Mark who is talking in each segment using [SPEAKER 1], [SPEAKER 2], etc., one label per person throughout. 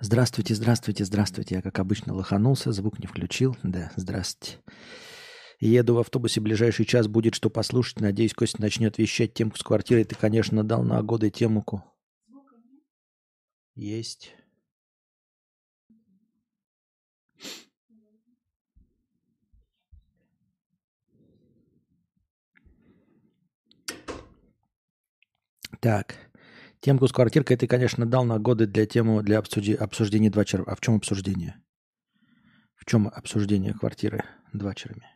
[SPEAKER 1] Здравствуйте, здравствуйте, здравствуйте. Я, как обычно, лоханулся, звук не включил. Да, здравствуйте. Еду в автобусе, ближайший час будет что послушать. Надеюсь, Костя начнет вещать темку с квартиры. Ты, конечно, дал на годы темку. Есть. Так. Темку с квартиркой ты, конечно, дал на годы для темы для обсуди, обсуждения два черва. А в чем обсуждение? В чем обсуждение квартиры два червями?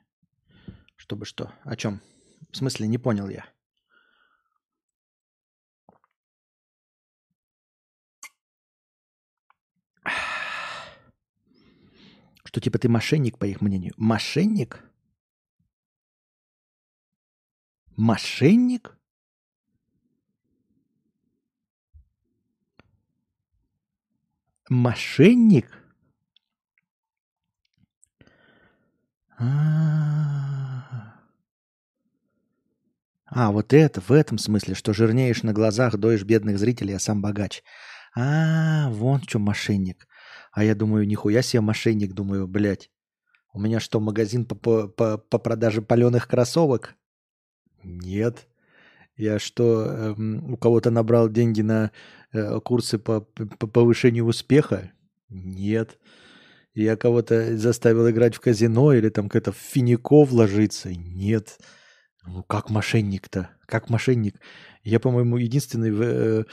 [SPEAKER 1] Чтобы что? О чем? В смысле, не понял я. Что типа ты мошенник, по их мнению? Мошенник? Мошенник? Мошенник? А, а, вот это, в этом смысле, что жирнеешь на глазах, доешь бедных зрителей, а сам богач. А, вон в чем мошенник. А я думаю, нихуя себе мошенник, думаю, блядь. У меня что, магазин по, по, по, по продаже паленых кроссовок? Нет. Я что, эм, у кого-то набрал деньги на курсы по, по повышению успеха? Нет. Я кого-то заставил играть в казино или там как-то в финико вложиться? Нет. Ну, как мошенник-то? Как мошенник? Я, по-моему, единственный в, э,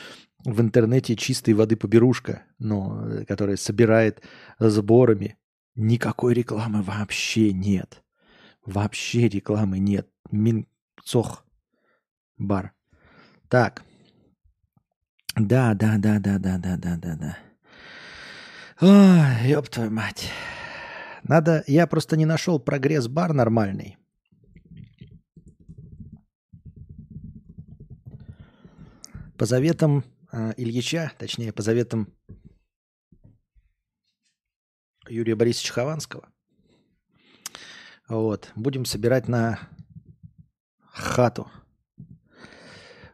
[SPEAKER 1] в интернете чистой воды поберушка, ну, э, которая собирает сборами. Никакой рекламы вообще нет. Вообще рекламы нет. Минцох бар. Так. Да, да, да, да, да, да, да, да, да. Ой, ёб твою мать. Надо, я просто не нашел прогресс-бар нормальный. По заветам э, Ильича, точнее, по заветам Юрия Борисовича Хованского, вот, будем собирать на хату –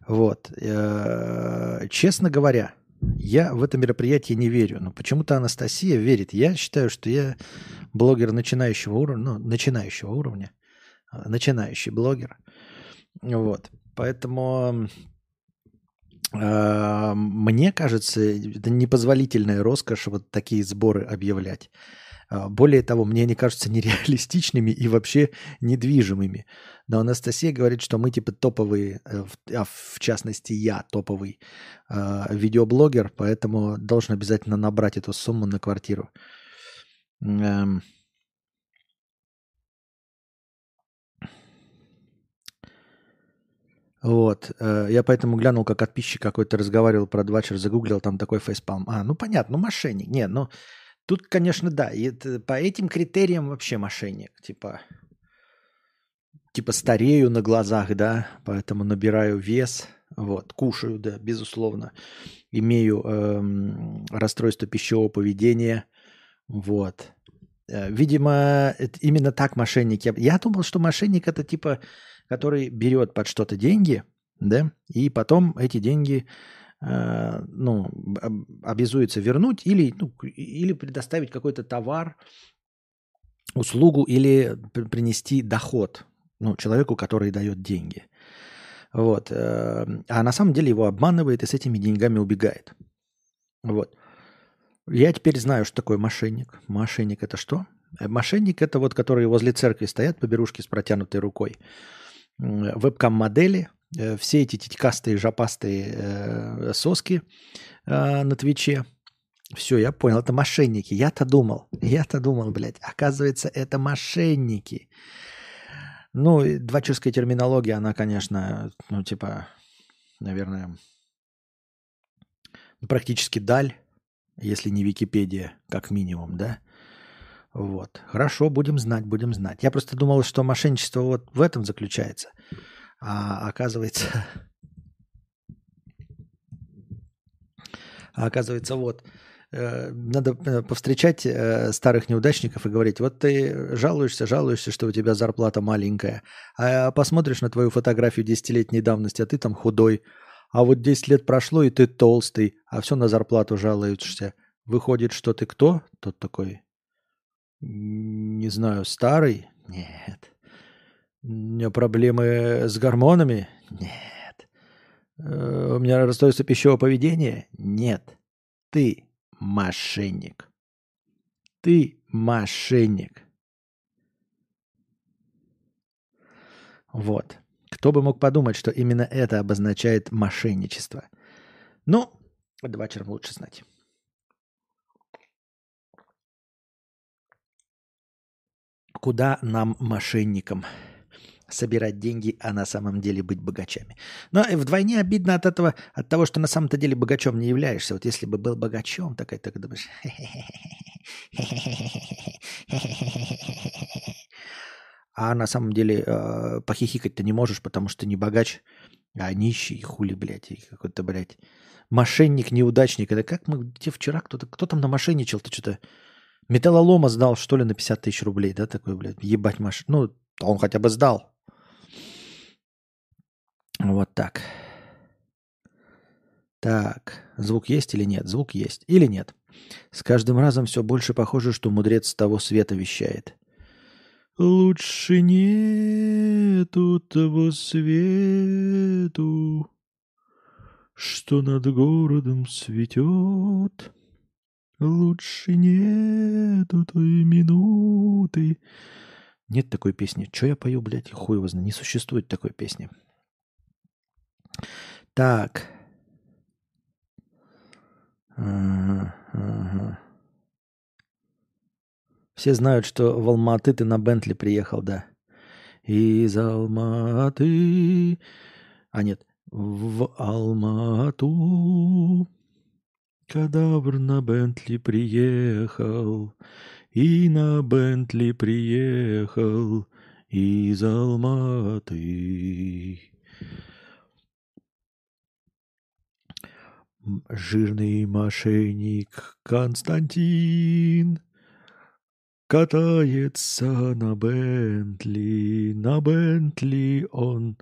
[SPEAKER 1] вот. Э, честно говоря, я в это мероприятие не верю, но почему-то Анастасия верит. Я считаю, что я блогер начинающего уровня, ну, начинающего уровня, э, начинающий блогер. Вот. Поэтому э, мне кажется, это непозволительная роскошь вот такие сборы объявлять. А, более того, мне они кажутся нереалистичными и вообще недвижимыми. Но Анастасия говорит, что мы типа топовые, э, а в частности я топовый э, видеоблогер, поэтому должен обязательно набрать эту сумму на квартиру. Эм... Вот. Э, я поэтому глянул, как подписчик какой-то разговаривал про Двачер, загуглил, там такой фейспалм. А, ну понятно, ну мошенник. Нет, ну... Тут, конечно, да. Это, по этим критериям вообще мошенник. Типа, типа старею на глазах, да, поэтому набираю вес. Вот, кушаю, да, безусловно. Имею эм, расстройство пищевого поведения. Вот. Э, видимо, именно так мошенник. Я, я думал, что мошенник это типа, который берет под что-то деньги, да, и потом эти деньги Э, ну, обязуется вернуть или, ну, или предоставить какой-то товар, услугу или принести доход ну, человеку, который дает деньги. Вот. Э, а на самом деле его обманывает и с этими деньгами убегает. Вот. Я теперь знаю, что такое мошенник. Мошенник это что? Э, мошенник это вот, которые возле церкви стоят по берушке с протянутой рукой. Вебкам-модели, Э, все эти титькастые, жопастые э, соски э, на Твиче. Все, я понял, это мошенники. Я-то думал, я-то думал, блядь, оказывается, это мошенники. Ну, двачерская терминология, она, конечно, ну, типа, наверное, практически даль, если не Википедия, как минимум, да? Вот. Хорошо, будем знать, будем знать. Я просто думал, что мошенничество вот в этом заключается – а оказывается, а оказывается, вот, э, надо э, повстречать э, старых неудачников и говорить, вот ты жалуешься, жалуешься, что у тебя зарплата маленькая, а посмотришь на твою фотографию десятилетней давности, а ты там худой, а вот 10 лет прошло, и ты толстый, а все на зарплату жалуешься. Выходит, что ты кто? Тот такой, не знаю, старый? Нет. У меня проблемы с гормонами? Нет. Э, у меня расстройство пищевого поведения? Нет. Ты мошенник. Ты мошенник. Вот. Кто бы мог подумать, что именно это обозначает мошенничество. Ну, два черм лучше знать. Куда нам, мошенникам, собирать деньги, а на самом деле быть богачами? Но вдвойне обидно от этого, от того, что на самом-то деле богачом не являешься. Вот если бы был богачом, такая так думаешь... А на самом деле э, похихикать ты не можешь, потому что не богач, а нищий, хули, блядь, какой-то, блядь, мошенник, неудачник. Это как мы, где вчера кто-то, кто там намошенничал, ты что-то металлолома сдал, что ли, на 50 тысяч рублей, да, такой, блядь, ебать маш... Ну, он хотя бы сдал. Вот так. Так, звук есть или нет? Звук есть или нет? С каждым разом все больше похоже, что мудрец того света вещает. Лучше нету того свету, что над городом цветет. Лучше нету той минуты. Нет такой песни. Че я пою, блядь, хуй его знает. Не существует такой песни. Так. Все знают, что в Алматы ты на Бентли приехал, да. Из Алматы... А нет, в Алмату кадавр на Бентли приехал, и на Бентли приехал из Алматы. Жирный мошенник Константин Катается на Бентли, на Бентли он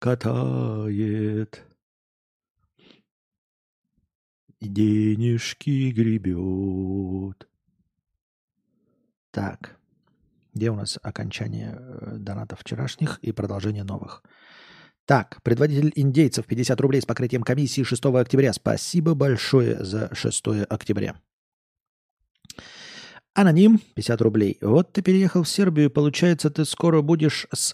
[SPEAKER 1] катает. Денежки гребет. Так, где у нас окончание э, донатов вчерашних и продолжение новых? Так, предводитель индейцев 50 рублей с покрытием комиссии 6 октября. Спасибо большое за 6 октября. Аноним, 50 рублей. Вот ты переехал в Сербию, получается, ты скоро будешь с,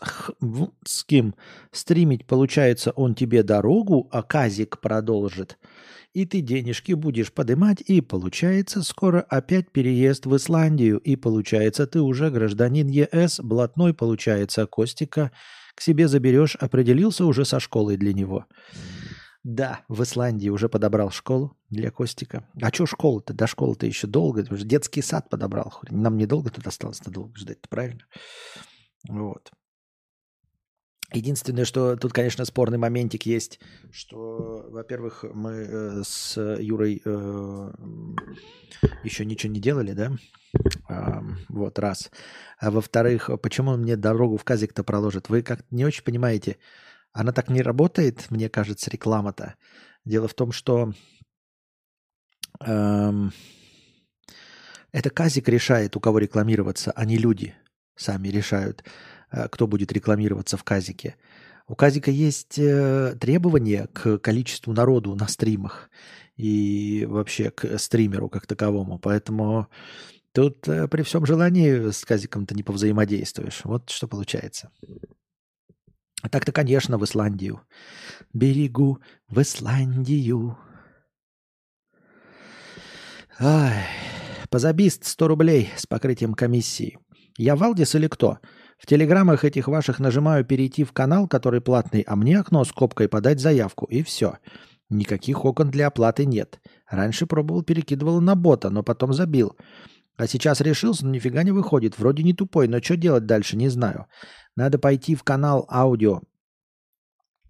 [SPEAKER 1] кем стримить, получается, он тебе дорогу, а Казик продолжит. И ты денежки будешь подымать, и получается, скоро опять переезд в Исландию, и получается, ты уже гражданин ЕС, блатной, получается, Костика к себе заберешь, определился уже со школой для него. Да, в Исландии уже подобрал школу для Костика. А что школа-то? До школы-то еще долго. Детский сад подобрал. Нам недолго тут осталось, долго ждать, правильно? Вот. Единственное, что тут, конечно, спорный моментик есть, что, во-первых, мы э, с Юрой э, еще ничего не делали, да? Э, вот, раз. А во-вторых, почему он мне дорогу в Казик-то проложит? Вы как не очень понимаете, она так не работает, мне кажется, реклама-то. Дело в том, что эм, это Казик решает, у кого рекламироваться, а не люди сами решают, э, кто будет рекламироваться в Казике. У Казика есть э, требования к количеству народу на стримах и вообще к стримеру как таковому. Поэтому тут э, при всем желании с Казиком ты не повзаимодействуешь. Вот что получается. Так-то, конечно, в Исландию. Берегу в Исландию. Ай, позабист 100 рублей с покрытием комиссии. Я Валдис или кто? В телеграммах этих ваших нажимаю перейти в канал, который платный, а мне окно с копкой подать заявку, и все. Никаких окон для оплаты нет. Раньше пробовал, перекидывал на бота, но потом забил. А сейчас решился, но нифига не выходит. Вроде не тупой, но что делать дальше, не знаю. Надо пойти в канал аудио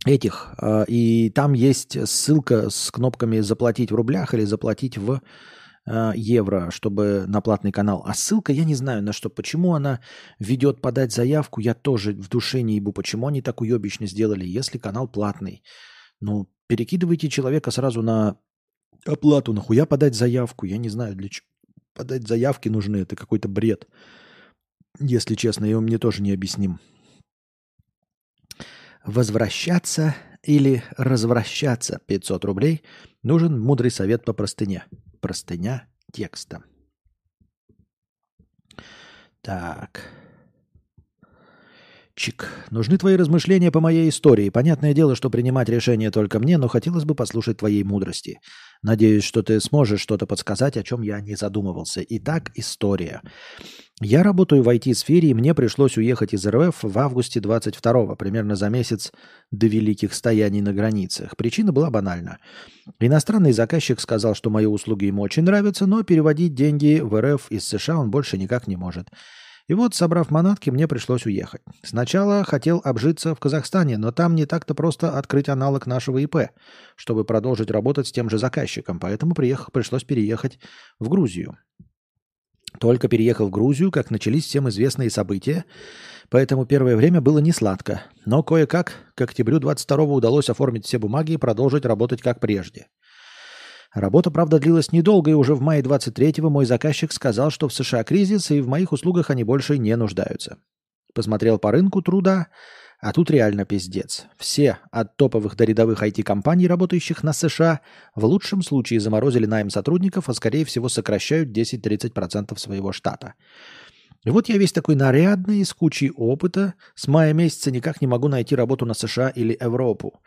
[SPEAKER 1] этих, э, и там есть ссылка с кнопками «Заплатить в рублях» или «Заплатить в э, евро», чтобы на платный канал. А ссылка, я не знаю на что. Почему она ведет подать заявку, я тоже в душе не ебу. Почему они так уебично сделали, если канал платный? Ну, перекидывайте человека сразу на оплату. Нахуя подать заявку? Я не знаю, для чего. Подать заявки нужны. Это какой-то бред. Если честно, он мне тоже не объясним. Возвращаться или развращаться 500 рублей нужен мудрый совет по простыне. Простыня текста. Так. Чик. Нужны твои размышления по моей истории. Понятное дело, что принимать решение только мне, но хотелось бы послушать твоей мудрости. Надеюсь, что ты сможешь что-то подсказать, о чем я не задумывался. Итак, история. Я работаю в IT-сфере, и мне пришлось уехать из РФ в августе 22-го, примерно за месяц до великих стояний на границах. Причина была банальна. Иностранный заказчик сказал, что мои услуги ему очень нравятся, но переводить деньги в РФ из США он больше никак не может. И вот, собрав манатки, мне пришлось уехать. Сначала хотел обжиться в Казахстане, но там не так-то просто открыть аналог нашего ИП, чтобы продолжить работать с тем же заказчиком, поэтому приехал, пришлось переехать в Грузию. Только переехал в Грузию, как начались всем известные события, поэтому первое время было не сладко, но кое-как к октябрю 22 удалось оформить все бумаги и продолжить работать как прежде – Работа, правда, длилась недолго, и уже в мае 23-го мой заказчик сказал, что в США кризис, и в моих услугах они больше не нуждаются. Посмотрел по рынку труда, а тут реально пиздец. Все, от топовых до рядовых IT-компаний, работающих на США, в лучшем случае заморозили найм сотрудников, а скорее всего сокращают 10-30% своего штата. И вот я весь такой нарядный, с кучей опыта, с мая месяца никак не могу найти работу на США или Европу.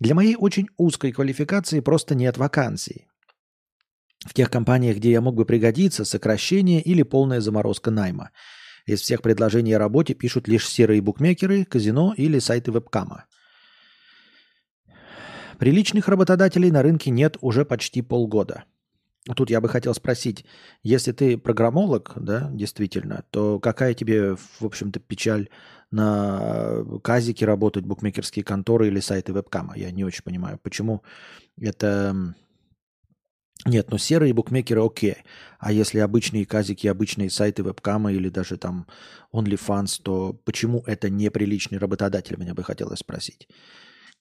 [SPEAKER 1] Для моей очень узкой квалификации просто нет вакансий. В тех компаниях, где я мог бы пригодиться, сокращение или полная заморозка найма. Из всех предложений о работе пишут лишь серые букмекеры, казино или сайты вебкама. Приличных работодателей на рынке нет уже почти полгода. Тут я бы хотел спросить, если ты программолог, да, действительно, то какая тебе, в общем-то, печаль на казике работать, букмекерские конторы или сайты вебкама? Я не очень понимаю, почему это... Нет, ну серые букмекеры окей. А если обычные казики, обычные сайты вебкама или даже там OnlyFans, то почему это неприличный работодатель, меня бы хотелось спросить.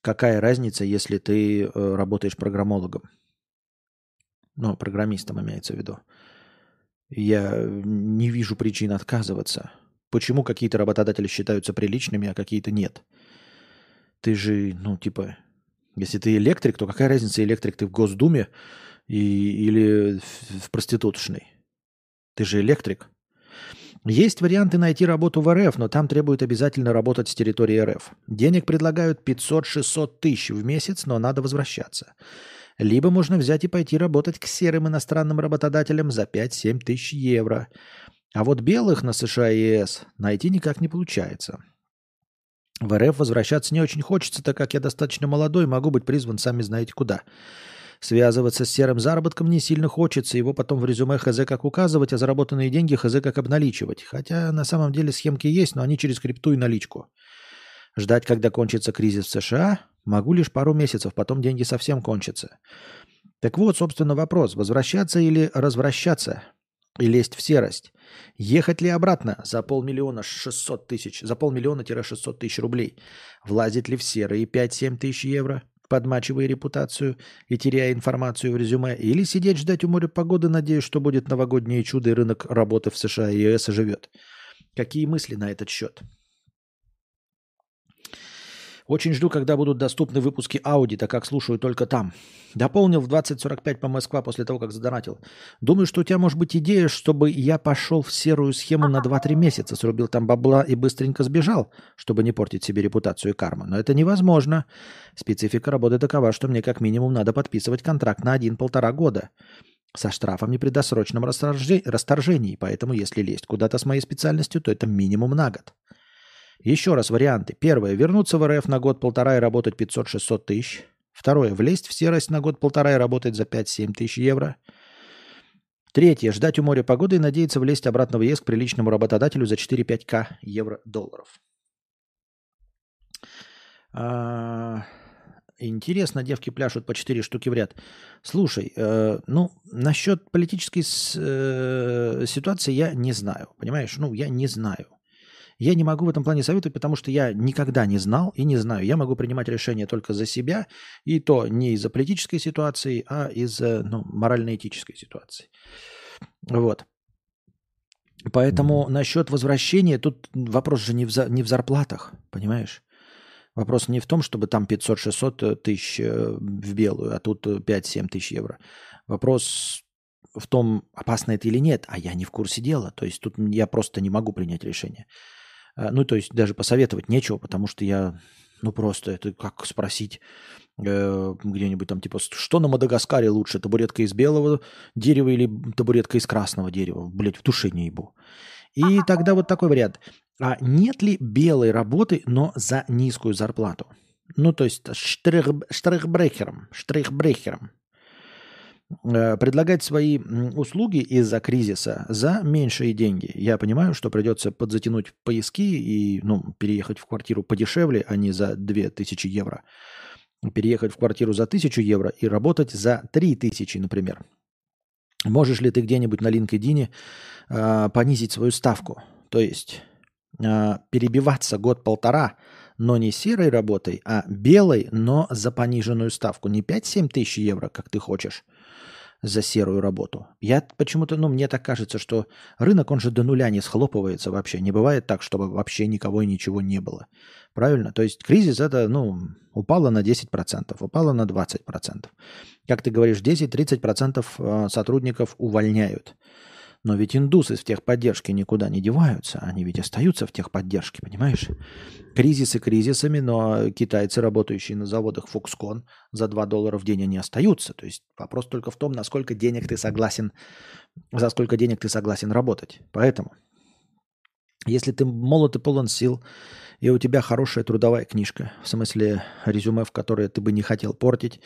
[SPEAKER 1] Какая разница, если ты э, работаешь программологом? Ну, программистом имеется в виду. Я не вижу причин отказываться. Почему какие-то работодатели считаются приличными, а какие-то нет? Ты же, ну, типа, если ты электрик, то какая разница, электрик ты в Госдуме и, или в проституточной? Ты же электрик. Есть варианты найти работу в РФ, но там требуют обязательно работать с территории РФ. Денег предлагают 500-600 тысяч в месяц, но надо возвращаться. Либо можно взять и пойти работать к серым иностранным работодателям за 5-7 тысяч евро. А вот белых на США и ЕС найти никак не получается. В РФ возвращаться не очень хочется, так как я достаточно молодой, могу быть призван сами знаете куда. Связываться с серым заработком не сильно хочется, его потом в резюме ХЗ как указывать, а заработанные деньги ХЗ как обналичивать. Хотя на самом деле схемки есть, но они через крипту и наличку. Ждать, когда кончится кризис в США, Могу лишь пару месяцев, потом деньги совсем кончатся. Так вот, собственно, вопрос. Возвращаться или развращаться? И лезть в серость? Ехать ли обратно за полмиллиона 600 тысяч, за полмиллиона-600 тысяч рублей? Влазить ли в серые 5-7 тысяч евро, подмачивая репутацию и теряя информацию в резюме? Или сидеть ждать у моря погоды, надеясь, что будет новогоднее чудо и рынок работы в США и ЕС оживет? Какие мысли на этот счет? Очень жду, когда будут доступны выпуски Ауди, так как слушаю только там. Дополнил в 20.45 по Москва после того, как задонатил. Думаю, что у тебя может быть идея, чтобы я пошел в серую схему на 2-3 месяца, срубил там бабла и быстренько сбежал, чтобы не портить себе репутацию и карму. Но это невозможно. Специфика работы такова, что мне как минимум надо подписывать контракт на 1-1,5 года со штрафами при досрочном расторжении. Поэтому если лезть куда-то с моей специальностью, то это минимум на год. Еще раз варианты. Первое. Вернуться в РФ на год-полтора и работать 500-600 тысяч. Второе. Влезть в серость на год-полтора и работать за 5-7 тысяч евро. Третье. Ждать у моря погоды и надеяться влезть обратно в ЕС к приличному работодателю за 4-5к евро-долларов. А... Интересно, девки пляшут по 4 штуки в ряд. Слушай, э, ну, насчет политической с, э, ситуации я не знаю. Понимаешь? Ну, я не знаю. Я не могу в этом плане советовать, потому что я никогда не знал и не знаю. Я могу принимать решения только за себя, и то не из-за политической ситуации, а из-за ну, морально-этической ситуации. Вот. Поэтому насчет возвращения, тут вопрос же не в, за, не в зарплатах, понимаешь? Вопрос не в том, чтобы там 500-600 тысяч э, в белую, а тут 5-7 тысяч евро. Вопрос в том, опасно это или нет, а я не в курсе дела. То есть тут я просто не могу принять решение. Э, ну, то есть даже посоветовать нечего, потому что я, ну, просто это как спросить э, где-нибудь там, типа, что на Мадагаскаре лучше, табуретка из белого дерева или табуретка из красного дерева? Блять, в душе не ебу. И тогда вот такой вариант. А нет ли белой работы, но за низкую зарплату? Ну, то есть штрих, штрихбрехером, штрихбрехером. Э, предлагать свои услуги из-за кризиса за меньшие деньги. Я понимаю, что придется подзатянуть поиски и ну, переехать в квартиру подешевле, а не за 2000 евро. Переехать в квартиру за 1000 евро и работать за 3000, например. Можешь ли ты где-нибудь на LinkedIn э, понизить свою ставку? То есть э, перебиваться год-полтора, но не серой работой, а белой, но за пониженную ставку. Не 5-7 тысяч евро, как ты хочешь, за серую работу. Я почему-то, ну, мне так кажется, что рынок, он же до нуля не схлопывается вообще. Не бывает так, чтобы вообще никого и ничего не было. Правильно? То есть кризис это, ну, упало на 10%, упало на 20%. Как ты говоришь, 10-30% э, сотрудников увольняют. Но ведь индусы в техподдержке никуда не деваются. Они ведь остаются в техподдержке, понимаешь? Кризисы кризисами, но китайцы, работающие на заводах Foxconn, за 2 доллара в день они остаются. То есть вопрос только в том, насколько денег ты согласен, за сколько денег ты согласен работать. Поэтому, если ты молод и полон сил, и у тебя хорошая трудовая книжка, в смысле резюме, в которое ты бы не хотел портить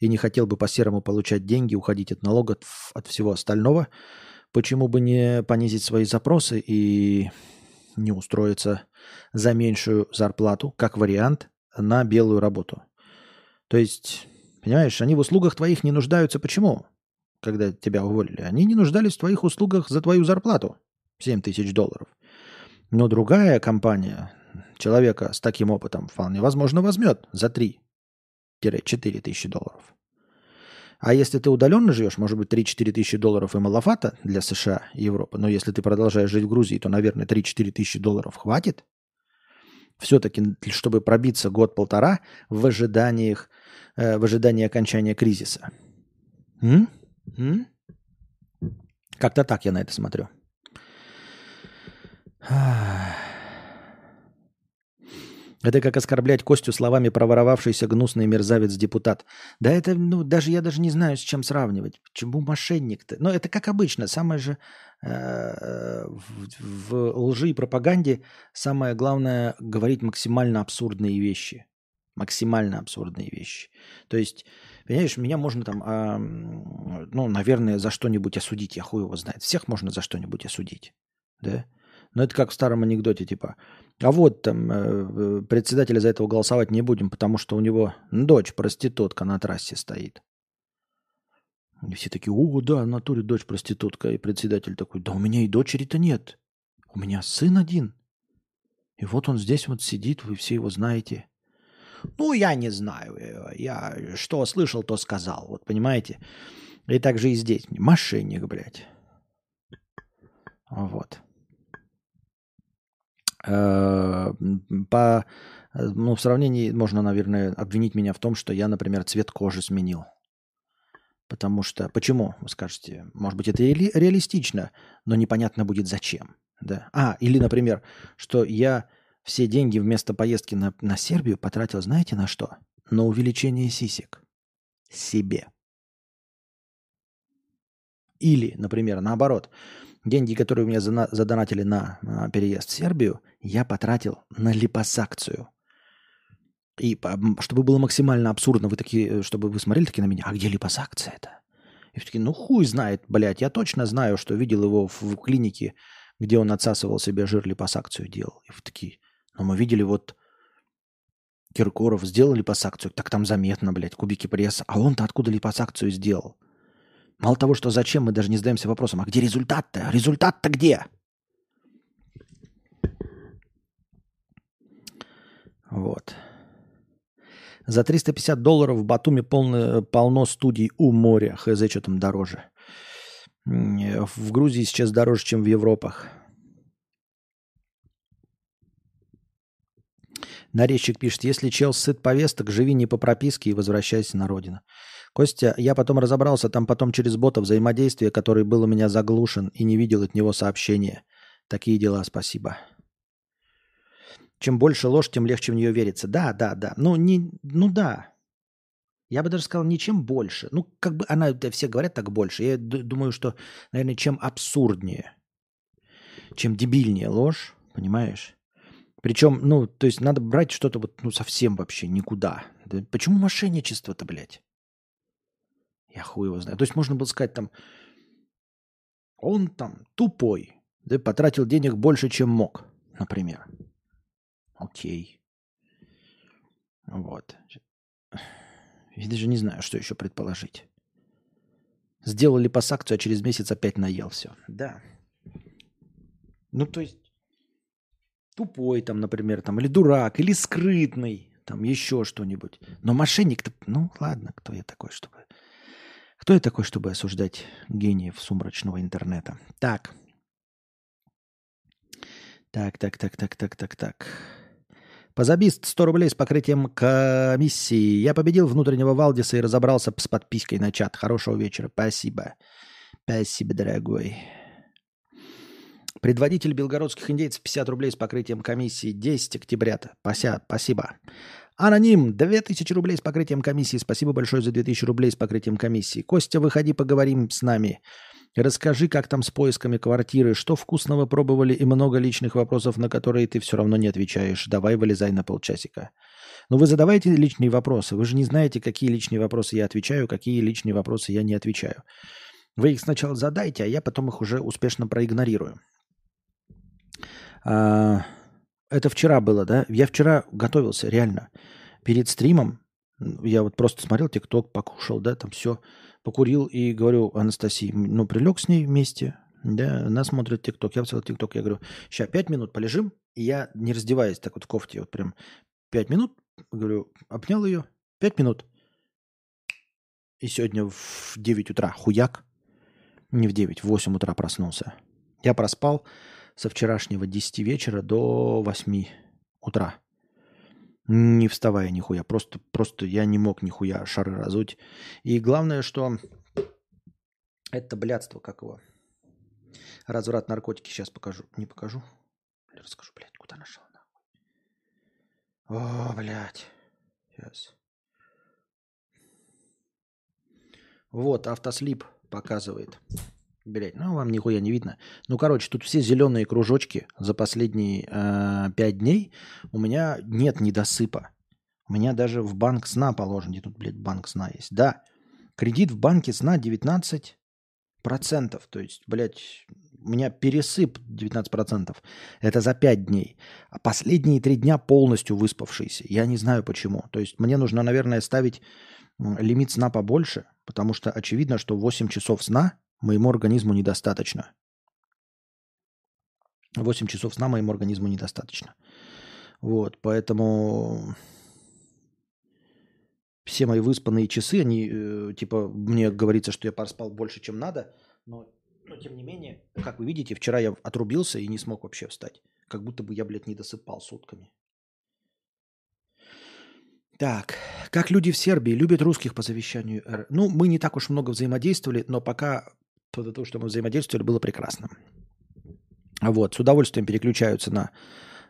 [SPEAKER 1] и не хотел бы по-серому получать деньги, уходить от налогов, от всего остального – Почему бы не понизить свои запросы и не устроиться за меньшую зарплату, как вариант, на белую работу? То есть, понимаешь, они в услугах твоих не нуждаются. Почему? Когда тебя уволили. Они не нуждались в твоих услугах за твою зарплату. 7 тысяч долларов. Но другая компания человека с таким опытом вполне возможно возьмет за 3-4 тысячи долларов. А если ты удаленно живешь, может быть, 3-4 тысячи долларов и маловато для США и Европы, но если ты продолжаешь жить в Грузии, то, наверное, 3-4 тысячи долларов хватит. Все-таки, чтобы пробиться год-полтора в ожиданиях, э, в ожидании окончания кризиса. М? М? Как-то так я на это смотрю. Это как оскорблять Костю словами проворовавшийся гнусный мерзавец-депутат. Да это, ну, даже я даже не знаю, с чем сравнивать. Почему мошенник-то? Ну, это как обычно. Самое же э, в, в лжи и пропаганде самое главное говорить максимально абсурдные вещи. Максимально абсурдные вещи. То есть, понимаешь, меня можно там, э, ну, наверное, за что-нибудь осудить. Я хуй его знает. Всех можно за что-нибудь осудить. Да? Но это как в старом анекдоте, типа, а вот там э, председателя за этого голосовать не будем, потому что у него дочь проститутка на трассе стоит. И все такие, о, да, в натуре дочь проститутка. И председатель такой, да у меня и дочери-то нет. У меня сын один. И вот он здесь вот сидит, вы все его знаете. Ну, я не знаю. Э, я что слышал, то сказал. Вот понимаете? И так же и здесь. Мошенник, блядь. Вот. Э, по, ну, в сравнении можно, наверное, обвинить меня в том, что я, например, цвет кожи сменил. Потому что, почему, вы скажете, может быть, это ре- реалистично, но непонятно будет зачем. Да? А, или, например, что я все деньги вместо поездки на, на Сербию потратил, знаете, на что? На увеличение сисек. Себе. Или, например, наоборот, деньги, которые у меня задонатили на, на переезд в Сербию, я потратил на липосакцию. И чтобы было максимально абсурдно, вы такие, чтобы вы смотрели такие на меня, а где липосакция это? И вы такие, ну хуй знает, блядь, я точно знаю, что видел его в, в клинике, где он отсасывал себе жир, липосакцию делал. И вы такие, но мы видели вот Киркоров сделал липосакцию, так там заметно, блядь, кубики пресса. А он-то откуда липосакцию сделал? Мало того, что зачем, мы даже не задаемся вопросом, а где результат-то? Результат-то где? Вот. За 350 долларов в Батуми полно, полно студий у моря. ХЗ, что там дороже. В Грузии сейчас дороже, чем в Европах. Нарезчик пишет, если чел сыт повесток, живи не по прописке и возвращайся на родину. Костя, я потом разобрался, там потом через бота взаимодействие, который был у меня заглушен и не видел от него сообщения. Такие дела, спасибо. Чем больше ложь, тем легче в нее верится. Да, да, да. Ну, не, ну да. Я бы даже сказал, не чем больше. Ну, как бы она, все говорят так больше. Я думаю, что, наверное, чем абсурднее, чем дебильнее ложь, понимаешь? Причем, ну, то есть надо брать что-то вот, ну, совсем вообще никуда. Да почему мошенничество-то, блядь? Я хуй его знаю. То есть можно было сказать там, он там тупой, да, потратил денег больше, чем мог, например. Окей. Вот. Я даже не знаю, что еще предположить. Сделали пассакцию, а через месяц опять наел все. Да. Ну, то есть, тупой там, например, там, или дурак, или скрытный, там, еще что-нибудь. Но мошенник-то, ну, ладно, кто я такой, чтобы... Кто я такой, чтобы осуждать гениев сумрачного интернета? Так. Так, так, так, так, так, так, так. Позабист 100 рублей с покрытием комиссии. Я победил внутреннего Валдиса и разобрался с подпиской на чат. Хорошего вечера. Спасибо. Спасибо, дорогой. Предводитель белгородских индейцев 50 рублей с покрытием комиссии 10 октября. Пося, спасибо. Аноним 2000 рублей с покрытием комиссии. Спасибо большое за 2000 рублей с покрытием комиссии. Костя, выходи, поговорим с нами. Расскажи, как там с поисками квартиры, что вкусного пробовали и много личных вопросов, на которые ты все равно не отвечаешь. Давай вылезай на полчасика. Но вы задавайте личные вопросы. Вы же не знаете, какие личные вопросы я отвечаю, какие личные вопросы я не отвечаю. Вы их сначала задайте, а я потом их уже успешно проигнорирую. А, это вчера было, да? Я вчера готовился, реально. Перед стримом я вот просто смотрел ТикТок, покушал, да, там все покурил и говорю Анастасии, ну, прилег с ней вместе, да, она смотрит ТикТок, я взял ТикТок, я говорю, сейчас пять минут полежим, и я, не раздеваясь так вот в кофте, вот прям пять минут, говорю, обнял ее, пять минут. И сегодня в 9 утра хуяк, не в 9, в 8 утра проснулся. Я проспал со вчерашнего 10 вечера до 8 утра не вставая нихуя. Просто, просто я не мог нихуя шары разуть. И главное, что это блядство, как его. Разврат наркотики сейчас покажу. Не покажу? Расскажу, блядь, куда нашел нахуй. О, блядь. Сейчас. Вот, автослип показывает. Блять, ну вам нихуя не видно. Ну, короче, тут все зеленые кружочки за последние э, 5 дней. У меня нет недосыпа. У меня даже в банк сна положен. Где тут, блядь, банк сна есть? Да, кредит в банке сна 19%. То есть, блядь, у меня пересып 19%. Это за 5 дней. А последние 3 дня полностью выспавшийся. Я не знаю почему. То есть мне нужно, наверное, ставить лимит сна побольше, потому что очевидно, что 8 часов сна моему организму недостаточно. 8 часов сна моему организму недостаточно. Вот, поэтому все мои выспанные часы, они, э, типа, мне говорится, что я поспал больше, чем надо, но, но тем не менее, как вы видите, вчера я отрубился и не смог вообще встать. Как будто бы я, блядь, не досыпал сутками. Так, как люди в Сербии любят русских по завещанию. Ну, мы не так уж много взаимодействовали, но пока то, что мы взаимодействовали, было прекрасно. Вот, с удовольствием переключаются на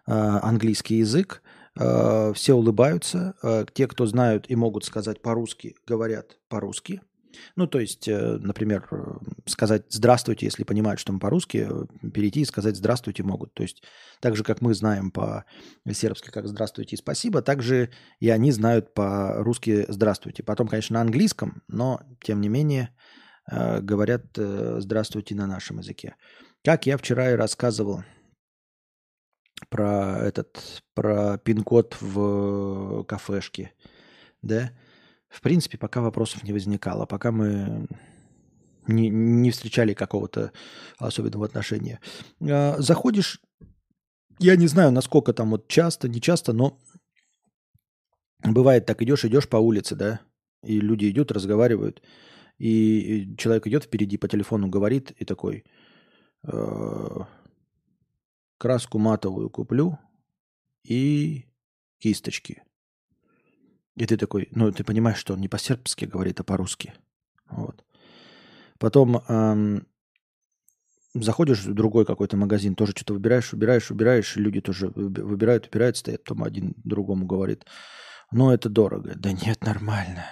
[SPEAKER 1] э, английский язык. Э, все улыбаются. Э, те, кто знают и могут сказать по-русски, говорят по-русски. Ну, то есть, э, например, э, сказать «здравствуйте», если понимают, что мы по-русски, э, перейти и сказать «здравствуйте» могут. То есть, так же, как мы знаем по-сербски, как «здравствуйте» и «спасибо», так же и они знают по-русски «здравствуйте». Потом, конечно, на английском, но, тем не менее, говорят э, «здравствуйте» на нашем языке. Как я вчера и рассказывал про этот, про пин-код в кафешке, да, в принципе, пока вопросов не возникало, пока мы не, не встречали какого-то особенного отношения. А, заходишь, я не знаю, насколько там вот часто, не часто, но бывает так, идешь, идешь по улице, да, и люди идут, разговаривают, и человек идет впереди по телефону, говорит, и такой, э, краску матовую куплю и кисточки. И ты такой, ну, ты понимаешь, что он не по-сербски говорит, а по-русски. Вот. Потом эм, заходишь в другой какой-то магазин, тоже что-то выбираешь, выбираешь, выбираешь, люди тоже выбирают, выбирают, стоят, потом один другому говорит, ну, это дорого. Да нет, нормально.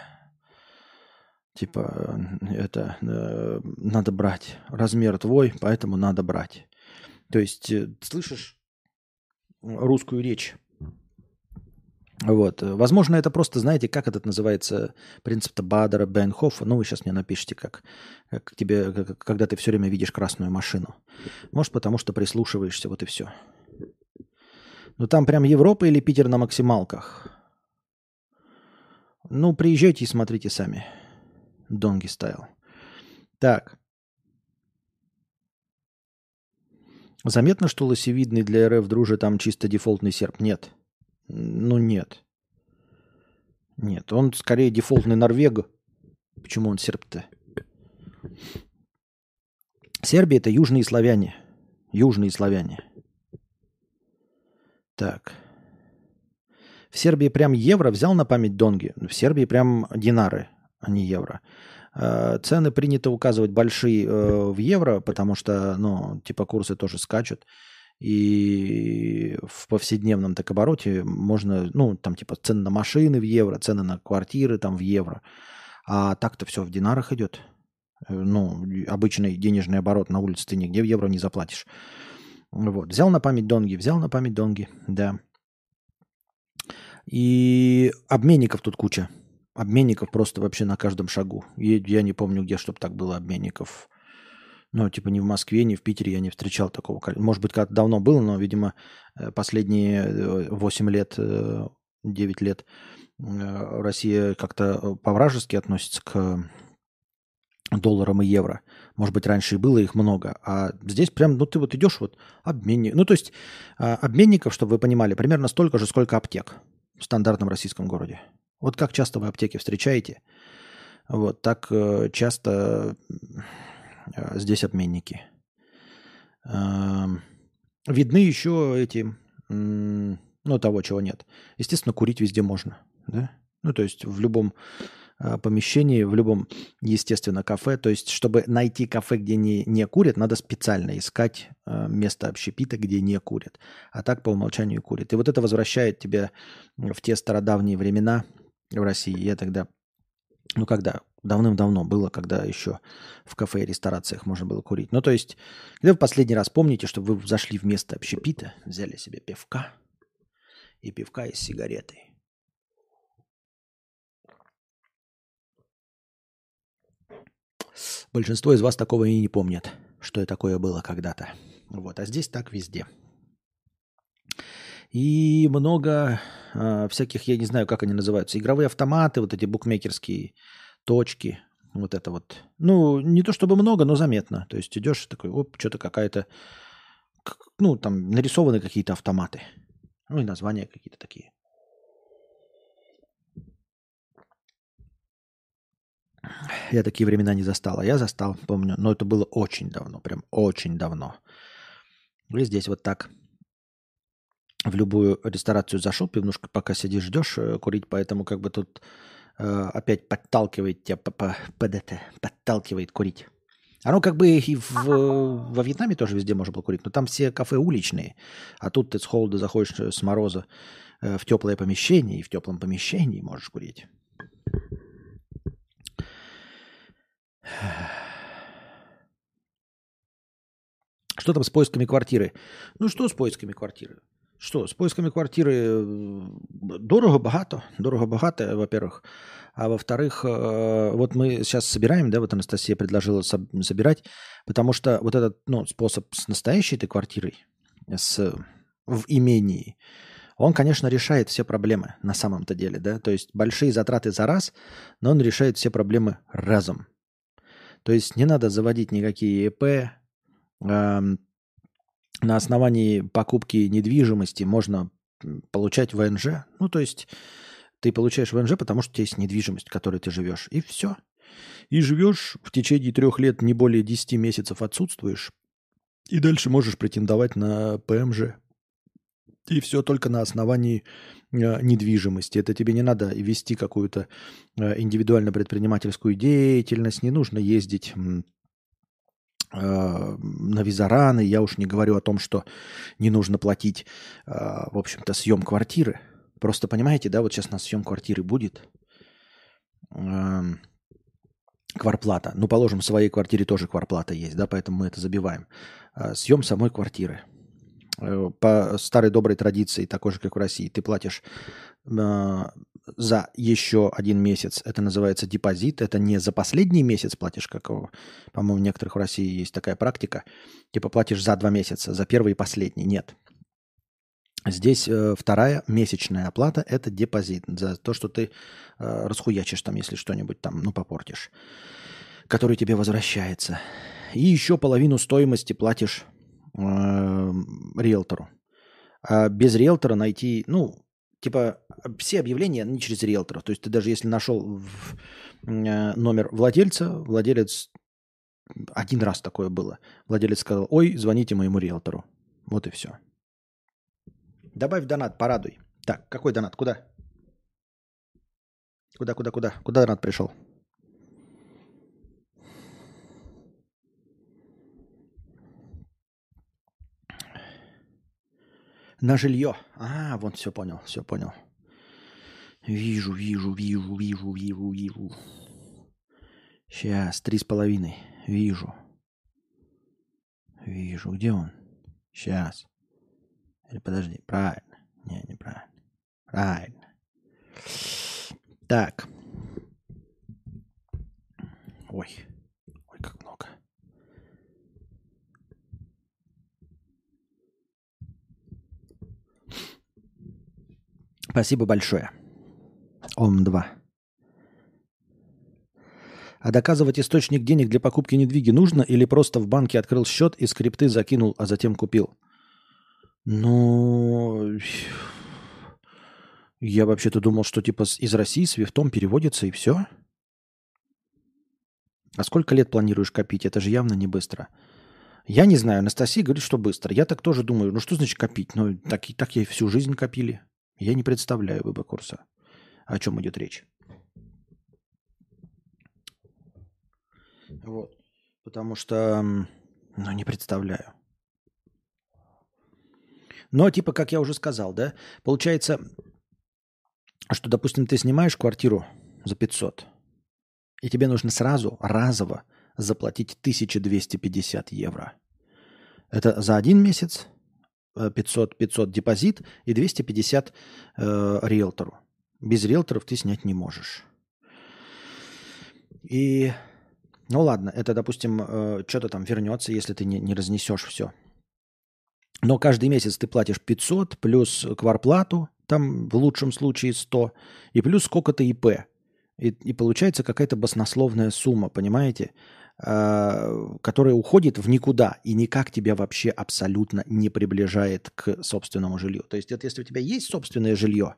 [SPEAKER 1] Типа, это э, надо брать. Размер твой, поэтому надо брать. То есть, э, слышишь русскую речь. Вот. Возможно, это просто, знаете, как этот называется, принцип-то Бадера, Бенхофа. Ну, вы сейчас мне напишите, как, как тебе, как, когда ты все время видишь красную машину. Может, потому что прислушиваешься, вот и все. Ну, там прям Европа или Питер на максималках. Ну, приезжайте и смотрите сами. Донги стайл. Так. Заметно, что лосевидный для РФ дружи там чисто дефолтный серб? Нет. Ну, нет. Нет, он скорее дефолтный норвег. Почему он серб-то? Сербия – это южные славяне. Южные славяне. Так. В Сербии прям евро взял на память донги. В Сербии прям динары, а не евро. Э, цены принято указывать большие э, в евро, потому что, ну, типа курсы тоже скачут. И в повседневном так обороте можно, ну, там типа цены на машины в евро, цены на квартиры там в евро. А так-то все в динарах идет. Э, ну, обычный денежный оборот на улице ты нигде в евро не заплатишь. Вот. Взял на память донги, взял на память донги, да. И обменников тут куча. Обменников просто вообще на каждом шагу. И я не помню, где, чтобы так было обменников. Ну, типа ни в Москве, ни в Питере я не встречал такого. Может быть, как-то давно было, но, видимо, э, последние 8 э, лет, 9 э, лет Россия как-то по-вражески относится к долларам и евро. Может быть, раньше и было их много. А здесь прям, ну, ты вот идешь, вот, обменник. Ну, то есть, а, обменников, чтобы вы понимали, примерно столько же, сколько аптек в стандартном российском городе. Вот как часто вы аптеки встречаете, вот так э, часто э, здесь обменники. Эм, видны еще эти, ну, того, чего нет. Естественно, курить везде можно, да? Ну, то есть в любом э, помещении, в любом, естественно, кафе. То есть, чтобы найти кафе, где не, не курят, надо специально искать место общепита, где не курят. А так по умолчанию курят. И вот это возвращает тебя в те стародавние времена, в России. Я тогда, ну когда, давным-давно было, когда еще в кафе и ресторациях можно было курить. Ну то есть, когда вы последний раз помните, что вы зашли в место общепита, взяли себе пивка и пивка и с сигаретой. Большинство из вас такого и не помнят, что такое было когда-то. Вот, а здесь так везде. И много э, всяких, я не знаю, как они называются, игровые автоматы, вот эти букмекерские точки, вот это вот. Ну, не то чтобы много, но заметно. То есть идешь такой, оп, что-то какая-то, ну, там нарисованы какие-то автоматы. Ну, и названия какие-то такие. Я такие времена не застал. А я застал, помню. Но это было очень давно, прям очень давно. И здесь вот так в любую ресторацию зашел, пивнушка, пока сидишь, ждешь э, курить, поэтому как бы тут э, опять подталкивает тебя ПДТ, подталкивает курить. Оно как бы и в, во Вьетнаме тоже везде можно было курить, но там все кафе уличные, а тут ты с холода заходишь э, с мороза э, в теплое помещение, и в теплом помещении можешь курить. Что там с поисками квартиры? Ну что с поисками квартиры? Что, с поисками квартиры дорого-богато. Дорого-богато, во-первых. А во-вторых, вот мы сейчас собираем, да, вот Анастасия предложила собирать, потому что вот этот ну, способ с настоящей этой квартирой, с, в имении, он, конечно, решает все проблемы на самом-то деле, да, то есть большие затраты за раз, но он решает все проблемы разом. То есть не надо заводить никакие ИП, на основании покупки недвижимости можно получать ВНЖ. Ну, то есть Ты получаешь ВНЖ, потому что у тебя есть недвижимость, в которой ты живешь. И все. И живешь в течение трех лет, не более 10 месяцев отсутствуешь. И дальше можешь претендовать на ПМЖ. И все только на основании э, недвижимости. Это тебе не надо вести какую-то э, индивидуально предпринимательскую деятельность, не нужно ездить на визараны. Я уж не говорю о том, что не нужно платить, э, в общем-то, съем квартиры. Просто понимаете, да, вот сейчас нас съем квартиры будет. Кварплата. Ну, положим, в своей квартире тоже кварплата есть, да, поэтому мы это забиваем. Э, съем самой квартиры. Э, по старой доброй традиции, такой же, как в России, ты платишь за еще один месяц. Это называется депозит. Это не за последний месяц платишь, как, по-моему, в некоторых в России есть такая практика. Типа платишь за два месяца, за первый и последний. Нет. Здесь э, вторая месячная оплата – это депозит за то, что ты э, расхуячишь там, если что-нибудь там, ну, попортишь, который тебе возвращается. И еще половину стоимости платишь э, риэлтору. А без риэлтора найти, ну, типа, все объявления не через риэлтора. То есть ты даже если нашел э, номер владельца, владелец один раз такое было. Владелец сказал, ой, звоните моему риэлтору. Вот и все. Добавь донат, порадуй. Так, какой донат? Куда? Куда, куда, куда? Куда донат пришел? На жилье. А, вот все понял, все понял. Вижу, вижу, вижу, вижу, вижу, вижу. Сейчас, три с половиной. Вижу. Вижу. Где он? Сейчас. Или подожди, правильно. Не, неправильно. Правильно. Так. Ой как много. Спасибо большое. Ом-2. А доказывать источник денег для покупки недвиги нужно или просто в банке открыл счет и скрипты закинул, а затем купил? Ну, я вообще-то думал, что типа из России с Вифтом переводится и все. А сколько лет планируешь копить? Это же явно не быстро. Я не знаю, Анастасия говорит, что быстро. Я так тоже думаю. Ну что значит копить? Ну так, так я всю жизнь копили. Я не представляю ВБ курса. О чем идет речь? Вот. Потому что, ну, не представляю. Но, типа, как я уже сказал, да, получается, что, допустим, ты снимаешь квартиру за 500, и тебе нужно сразу, разово заплатить 1250 евро. Это за один месяц, 500, э, 500 депозит и 250 э, риэлтору. Без риэлторов ты снять не можешь. И, ну ладно, это, допустим, э, что-то там вернется, если ты не, не разнесешь все. Но каждый месяц ты платишь 500 плюс кварплату, там в лучшем случае 100, и плюс сколько-то ИП. И, и получается какая-то баснословная сумма, понимаете? Э, которая уходит в никуда и никак тебя вообще абсолютно не приближает к собственному жилью. То есть это если у тебя есть собственное жилье,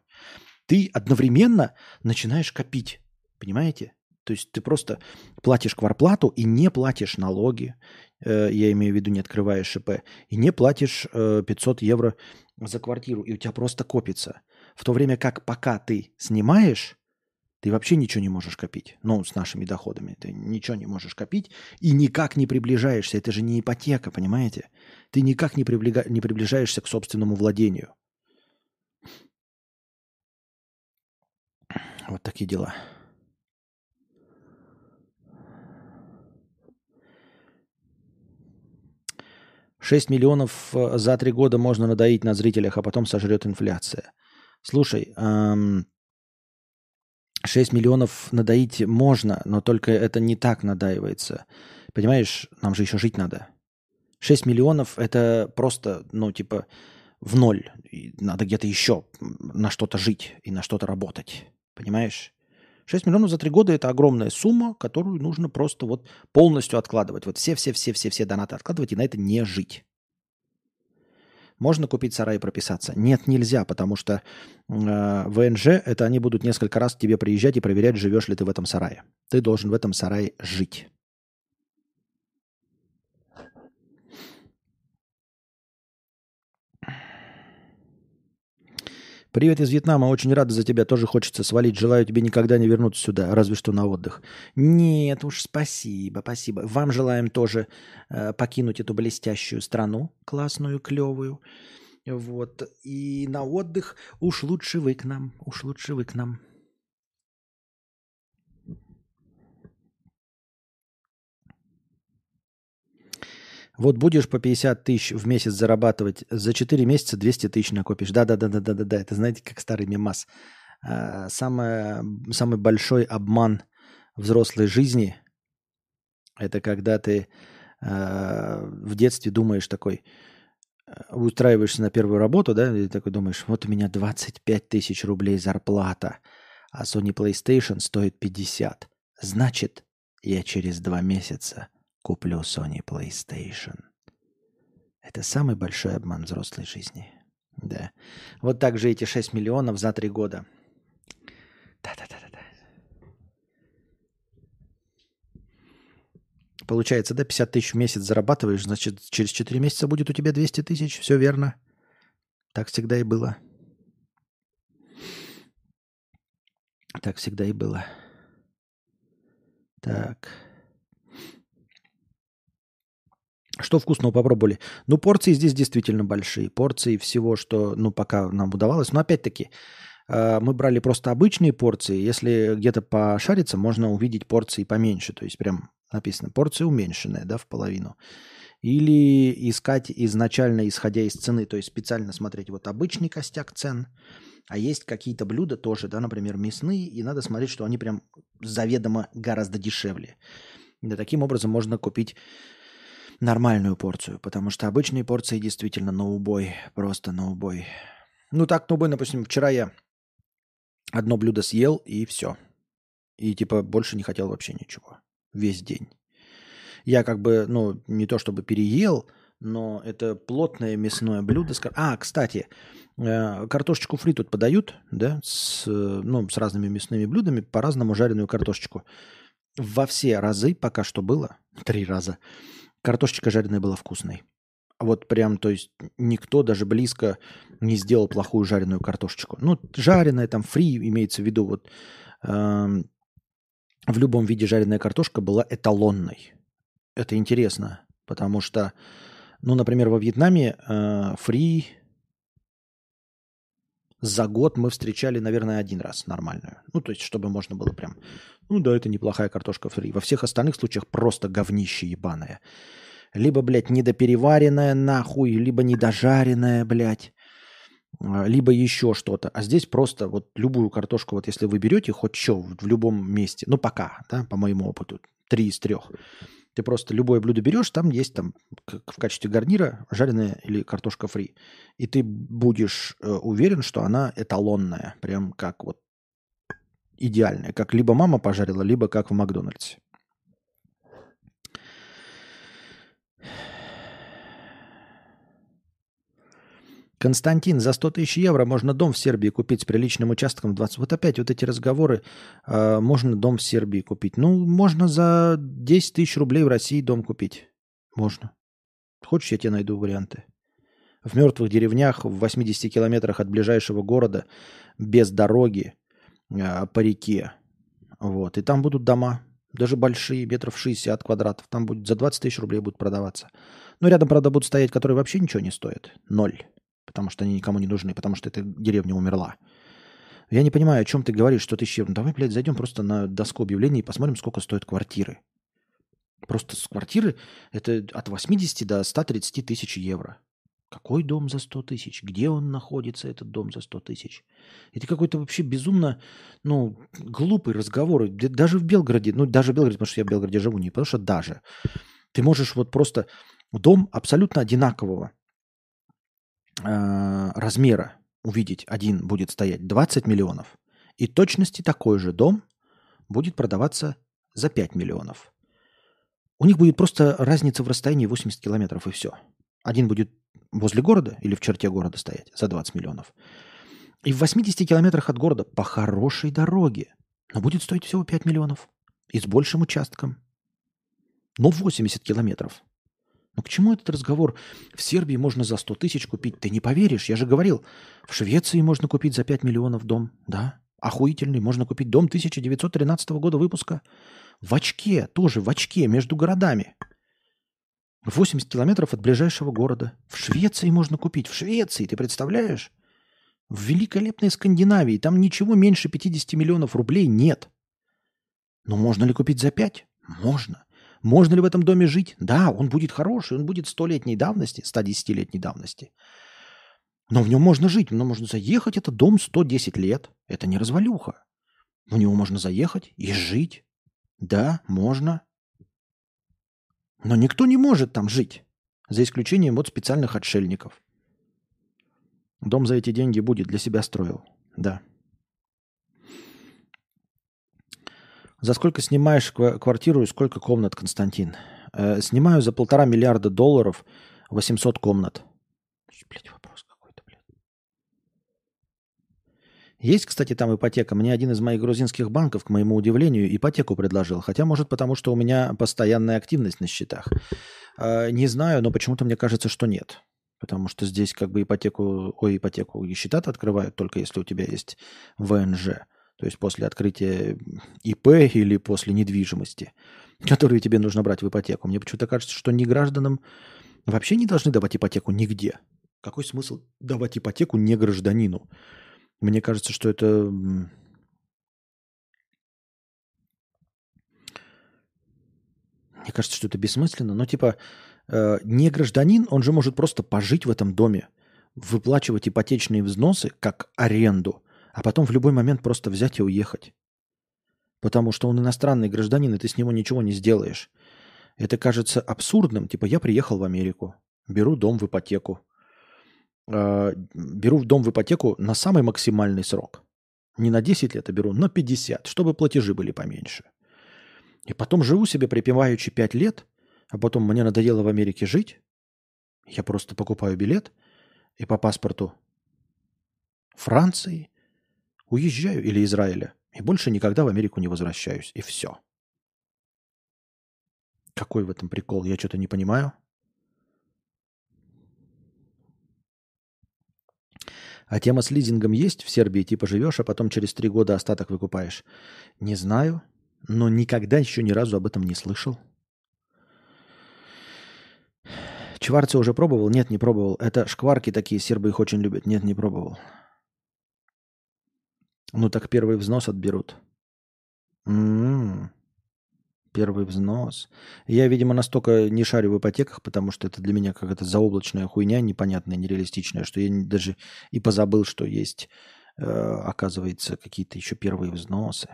[SPEAKER 1] ты одновременно начинаешь копить, понимаете? То есть ты просто платишь кварплату и не платишь налоги, э, я имею в виду, не открываешь ШП, и не платишь 500 э, евро за квартиру, и у тебя просто копится. В то время как пока ты снимаешь, ты вообще ничего не можешь копить. Ну, с нашими доходами. Ты ничего не можешь копить и никак не приближаешься. Это же не ипотека, понимаете? Ты никак не, приблига... не приближаешься к собственному владению. Вот такие дела. Шесть миллионов э, за три года можно надоить на зрителях, а потом сожрет инфляция. Слушай, эм, 6 миллионов надоить можно, но только это не так надаивается. Понимаешь, нам же еще жить надо. 6 миллионов это просто, ну, типа, в ноль. И надо где-то еще на что-то жить и на что-то работать. Понимаешь? 6 миллионов за 3 года – это огромная сумма, которую нужно просто вот полностью откладывать. Вот все-все-все-все-все донаты откладывать и на это не жить. Можно купить сарай и прописаться? Нет, нельзя, потому что э, ВНЖ это они будут несколько раз к тебе приезжать и проверять, живешь ли ты в этом сарае. Ты должен в этом сарае жить. Привет из Вьетнама, очень рада за тебя, тоже хочется свалить. Желаю тебе никогда не вернуться сюда, разве что на отдых. Нет уж, спасибо, спасибо. Вам желаем тоже э, покинуть эту блестящую страну, классную, клевую. Вот. И на отдых уж лучше вы к нам, уж лучше вы к нам. Вот будешь по 50 тысяч в месяц зарабатывать, за 4 месяца 200 тысяч накопишь. Да-да-да-да-да-да. Это знаете, как старый мемас. А, самое, самый большой обман взрослой жизни – это когда ты а, в детстве думаешь такой, а, устраиваешься на первую работу, да, и такой думаешь, вот у меня 25 тысяч рублей зарплата, а Sony PlayStation стоит 50. Значит, я через два месяца – Куплю Sony PlayStation. Это самый большой обман взрослой жизни. Да. Вот так же эти 6 миллионов за 3 года. Да-да-да-да-да. Получается, да, 50 тысяч в месяц зарабатываешь, значит, через 4 месяца будет у тебя 200 тысяч. Все верно. Так всегда и было. Так всегда и было. Так. Что вкусного попробовали? Ну, порции здесь действительно большие. Порции всего, что, ну, пока нам удавалось. Но опять-таки, э, мы брали просто обычные порции. Если где-то пошариться, можно увидеть порции поменьше. То есть прям написано порция уменьшенная, да, в половину. Или искать изначально, исходя из цены, то есть специально смотреть вот обычный костяк цен, а есть какие-то блюда тоже, да, например, мясные, и надо смотреть, что они прям заведомо гораздо дешевле. И таким образом можно купить нормальную порцию, потому что обычные порции действительно на убой, просто на убой. Ну так, на убой, допустим, вчера я одно блюдо съел и все. И типа больше не хотел вообще ничего. Весь день. Я как бы, ну, не то чтобы переел, но это плотное мясное блюдо. А, кстати, э, картошечку фри тут подают, да, с, ну, с разными мясными блюдами, по-разному жареную картошечку. Во все разы, пока что было, три раза, Картошечка жареная была вкусной. Вот прям, то есть никто даже близко не сделал плохую жареную картошечку. Ну, жареная, там, фри имеется в виду, вот э, в любом виде жареная картошка была эталонной. Это интересно, потому что, ну, например, во Вьетнаме э, фри за год мы встречали, наверное, один раз нормальную. Ну, то есть, чтобы можно было прям... Ну да, это неплохая картошка фри. Во всех остальных случаях просто говнище ебаное. Либо, блядь, недопереваренная нахуй, либо недожаренная, блядь. А, либо еще что-то. А здесь просто вот любую картошку, вот если вы берете хоть что в любом месте, ну пока, да, по моему опыту, три из трех, ты просто любое блюдо берешь, там есть там в качестве гарнира жареная или картошка фри. И ты будешь э, уверен, что она эталонная, прям как вот идеальная. Как либо мама пожарила, либо как в Макдональдсе. Константин, за 100 тысяч евро можно дом в Сербии купить с приличным участком 20. Вот опять вот эти разговоры, э, можно дом в Сербии купить. Ну, можно за 10 тысяч рублей в России дом купить. Можно. Хочешь, я тебе найду варианты. В мертвых деревнях, в 80 километрах от ближайшего города, без дороги, э, по реке. Вот. И там будут дома, даже большие, метров 60 квадратов. Там будет за 20 тысяч рублей будут продаваться. Но рядом, правда, будут стоять, которые вообще ничего не стоят. Ноль потому что они никому не нужны, потому что эта деревня умерла. Я не понимаю, о чем ты говоришь, что ты еще... Ну, давай, блядь, зайдем просто на доску объявлений и посмотрим, сколько стоят квартиры. Просто с квартиры это от 80 до 130 тысяч евро. Какой дом за 100 тысяч? Где он находится, этот дом за 100 тысяч? Это какой-то вообще безумно, ну, глупый разговор. Даже в Белгороде, ну, даже в Белгороде, потому что я в Белгороде живу, не потому что даже. Ты можешь вот просто дом абсолютно одинакового э, размера увидеть, один будет стоять 20 миллионов, и точности такой же дом будет продаваться за 5 миллионов. У них будет просто разница в расстоянии 80 километров, и все. Один будет возле города или в черте города стоять за 20 миллионов. И в 80 километрах от города по хорошей дороге. Но будет стоить всего 5 миллионов. И с большим участком. Но 80 километров. Ну к чему этот разговор? В Сербии можно за 100 тысяч купить. Ты не поверишь, я же говорил. В Швеции можно купить за 5 миллионов дом. Да, охуительный. Можно купить дом 1913 года выпуска. В очке, тоже в очке, между городами. 80 километров от ближайшего города. В Швеции можно купить. В Швеции, ты представляешь? В великолепной Скандинавии. Там ничего меньше 50 миллионов рублей нет. Но можно ли купить за 5? Можно. Можно ли в этом доме жить? Да, он будет хороший, он будет столетней давности, 110-летней давности. Но в нем можно жить, но можно заехать, это дом 110 лет, это не развалюха. В него можно заехать и жить. Да, можно. Но никто не может там жить, за исключением вот специальных отшельников. Дом за эти деньги будет, для себя строил. Да. За сколько снимаешь квартиру и сколько комнат, Константин? Э, снимаю за полтора миллиарда долларов 800 комнат. Блять, вопрос какой-то, блядь. Есть, кстати, там ипотека. Мне один из моих грузинских банков, к моему удивлению, ипотеку предложил. Хотя, может, потому что у меня постоянная активность на счетах. Э, не знаю, но почему-то мне кажется, что нет. Потому что здесь как бы ипотеку, ой, ипотеку и счета открывают только если у тебя есть ВНЖ то есть после открытия ИП или после недвижимости, которую тебе нужно брать в ипотеку. Мне почему-то кажется, что не гражданам вообще не должны давать ипотеку нигде. Какой смысл давать ипотеку не гражданину? Мне кажется, что это... Мне кажется, что это бессмысленно. Но типа э, не гражданин, он же может просто пожить в этом доме, выплачивать ипотечные взносы как аренду – а потом в любой момент просто взять и уехать. Потому что он иностранный гражданин, и ты с него ничего не сделаешь. Это кажется абсурдным. Типа я приехал в Америку, беру дом в ипотеку. Э, беру дом в ипотеку на самый максимальный срок. Не на 10 лет, а беру на 50, чтобы платежи были поменьше. И потом живу себе припеваючи 5 лет, а потом мне надоело в Америке жить. Я просто покупаю билет и по паспорту Франции Уезжаю или Израиля. И больше никогда в Америку не возвращаюсь. И все. Какой в этом прикол? Я что-то не понимаю. А тема с лизингом есть в Сербии? Типа живешь, а потом через три года остаток выкупаешь? Не знаю, но никогда еще ни разу об этом не слышал. Чварцы уже пробовал? Нет, не пробовал. Это шкварки такие, сербы их очень любят. Нет, не пробовал. Ну так первый взнос отберут. М-м-м. Первый взнос. Я, видимо, настолько не шарю в ипотеках, потому что это для меня какая-то заоблачная хуйня, непонятная, нереалистичная, что я даже и позабыл, что есть, э, оказывается, какие-то еще первые взносы.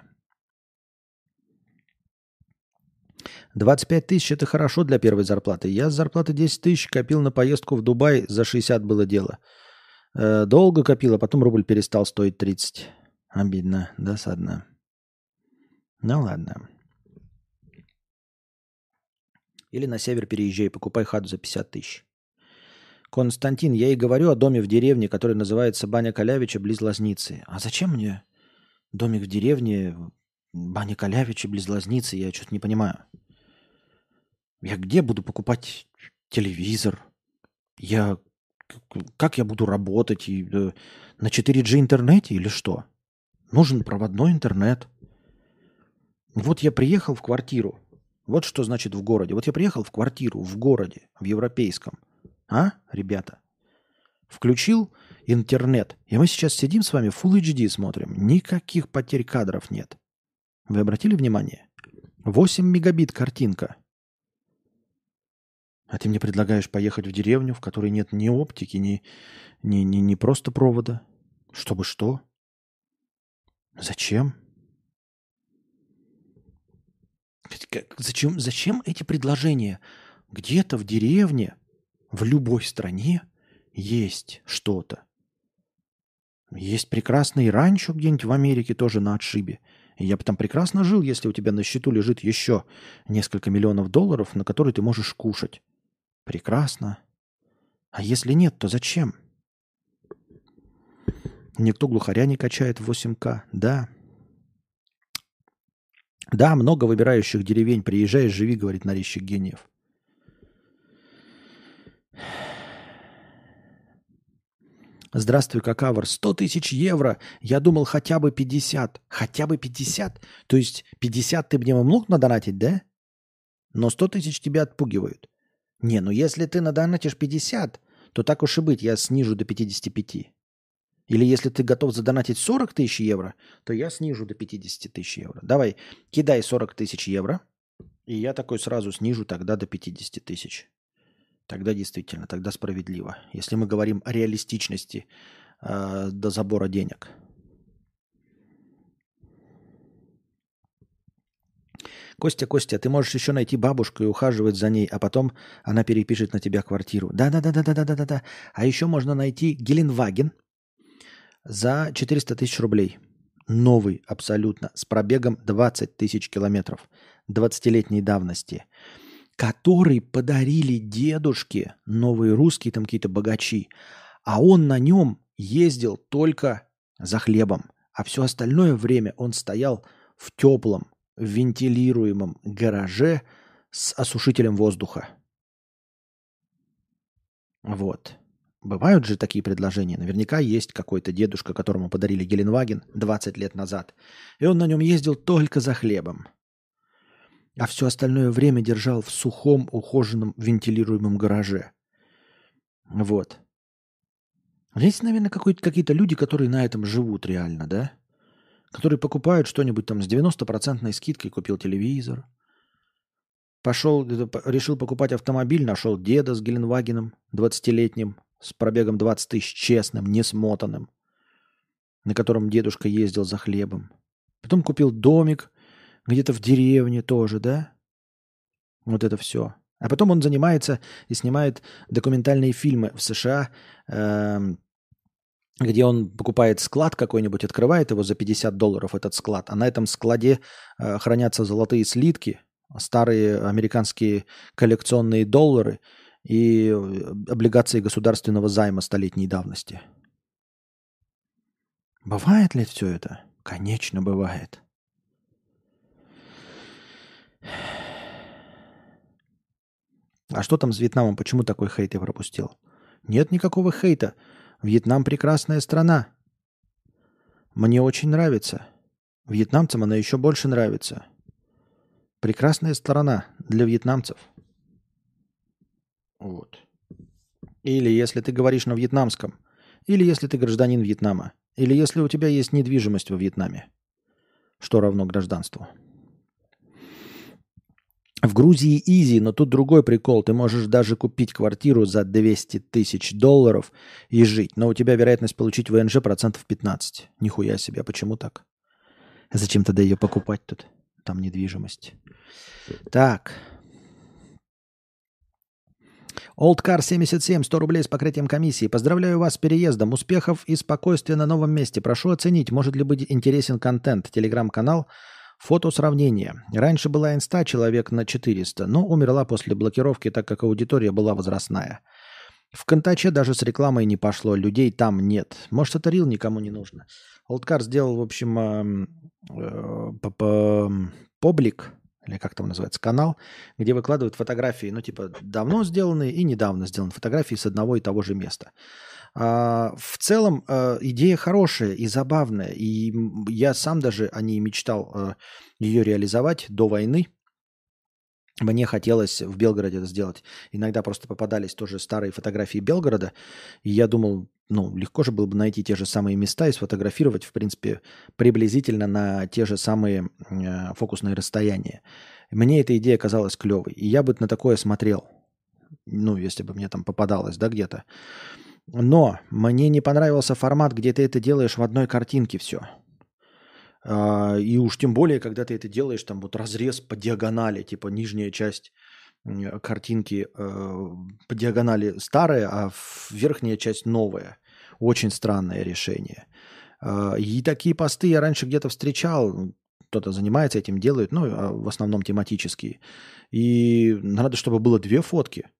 [SPEAKER 1] 25 тысяч – это хорошо для первой зарплаты. Я с зарплаты 10 тысяч копил на поездку в Дубай, за 60 было дело. Э, долго копил, а потом рубль перестал стоить 30. Обидно, досадно. Ну ладно. Или на север переезжай, покупай хату за 50 тысяч. Константин, я и говорю о доме в деревне, который называется Баня Калявича близ Лазницы. А зачем мне домик в деревне, Баня Калявича близ Лазницы? Я что-то не понимаю. Я где буду покупать телевизор? Я как я буду работать? И, э, на 4G интернете или что? Нужен проводной интернет. Вот я приехал в квартиру. Вот что значит в городе. Вот я приехал в квартиру в городе, в европейском. А, ребята? Включил интернет. И мы сейчас сидим с вами Full HD смотрим. Никаких потерь кадров нет. Вы обратили внимание? 8 мегабит картинка. А ты мне предлагаешь поехать в деревню, в которой нет ни оптики, ни, ни, ни, ни просто провода. Чтобы что? Зачем? Зачем, зачем эти предложения? Где-то в деревне, в любой стране есть что-то. Есть прекрасный ранчо где-нибудь в Америке, тоже на отшибе. И я бы там прекрасно жил, если у тебя на счету лежит еще несколько миллионов долларов, на которые ты можешь кушать. Прекрасно. А если нет, то зачем? Никто глухаря не качает в 8К. Да. Да, много выбирающих деревень. Приезжай, живи, говорит нарезчик гениев. Здравствуй, Какавр. 100 тысяч евро. Я думал хотя бы 50. Хотя бы 50? То есть 50 ты мне мог надонатить, да? Но 100 тысяч тебя отпугивают. Не, ну если ты надонатишь 50, то так уж и быть, я снижу до 55. Или если ты готов задонатить 40 тысяч евро, то я снижу до 50 тысяч евро. Давай, кидай 40 тысяч евро, и я такой сразу снижу тогда до 50 тысяч. Тогда действительно, тогда справедливо. Если мы говорим о реалистичности э, до забора денег. Костя, Костя, ты можешь еще найти бабушку и ухаживать за ней, а потом она перепишет на тебя квартиру. Да-да-да-да-да-да-да-да. А еще можно найти Геленваген за 400 тысяч рублей. Новый абсолютно, с пробегом 20 тысяч километров, 20-летней давности который подарили дедушке новые русские, там какие-то богачи, а он на нем ездил только за хлебом, а все остальное время он стоял в теплом, вентилируемом гараже с осушителем воздуха. Вот. Бывают же такие предложения. Наверняка есть какой-то дедушка, которому подарили Геленваген 20 лет назад. И он на нем ездил только за хлебом а все остальное время держал в сухом, ухоженном, вентилируемом гараже. Вот. Есть, наверное, какие-то люди, которые на этом живут реально, да? Которые покупают что-нибудь там с 90% скидкой, купил телевизор. Пошел, решил покупать автомобиль, нашел деда с Геленвагеном 20-летним, с пробегом 20 тысяч, честным, не смотанным, на котором дедушка ездил за хлебом. Потом купил домик где-то в деревне тоже, да? Вот это все. А потом он занимается и снимает документальные фильмы в США, э, где он покупает склад какой-нибудь, открывает его за 50 долларов, этот склад, а на этом складе э, хранятся золотые слитки, старые американские коллекционные доллары и э, облигации государственного займа столетней давности. Бывает ли все это? Конечно, бывает. А что там с Вьетнамом? Почему такой хейт я пропустил? Нет никакого хейта. Вьетнам прекрасная страна. Мне очень нравится. Вьетнамцам она еще больше нравится. Прекрасная страна для вьетнамцев. Вот. Или если ты говоришь на вьетнамском, или если ты гражданин Вьетнама, или если у тебя есть недвижимость во Вьетнаме, что равно гражданству. В Грузии изи, но тут другой прикол. Ты можешь даже купить квартиру за 200 тысяч долларов и жить, но у тебя вероятность получить ВНЖ процентов 15. Нихуя себе, а почему так? Зачем тогда ее покупать тут? Там недвижимость. Так. Oldcar 77, 100 рублей с покрытием комиссии. Поздравляю вас с переездом. Успехов и спокойствия на новом месте. Прошу оценить, может ли быть интересен контент. Телеграм-канал – Фото сравнения. Раньше была инста человек на 400, но умерла после блокировки, так как аудитория была возрастная. В Контаче даже с рекламой не пошло, людей там нет. Может, это рил никому не нужно. Олдкар сделал, в общем, э, публик, или как там называется, канал, где выкладывают фотографии, ну, типа, давно сделанные и недавно сделанные фотографии с одного и того же места. А, в целом а, идея хорошая и забавная. И я сам даже о ней мечтал а, ее реализовать до войны. Мне хотелось в Белгороде это сделать. Иногда просто попадались тоже старые фотографии Белгорода. И я думал, ну, легко же было бы найти те же самые места и сфотографировать, в принципе, приблизительно на те же самые э, фокусные расстояния. Мне эта идея казалась клевой. И я бы на такое смотрел. Ну, если бы мне там попадалось, да, где-то. Но мне не понравился формат, где ты это делаешь в одной картинке все. А, и уж тем более, когда ты это делаешь, там вот разрез по диагонали, типа нижняя часть картинки э, по диагонали старая, а верхняя часть новая. Очень странное решение. А, и такие посты я раньше где-то встречал. Кто-то занимается этим, делает, ну, а в основном тематические. И надо, чтобы было две фотки –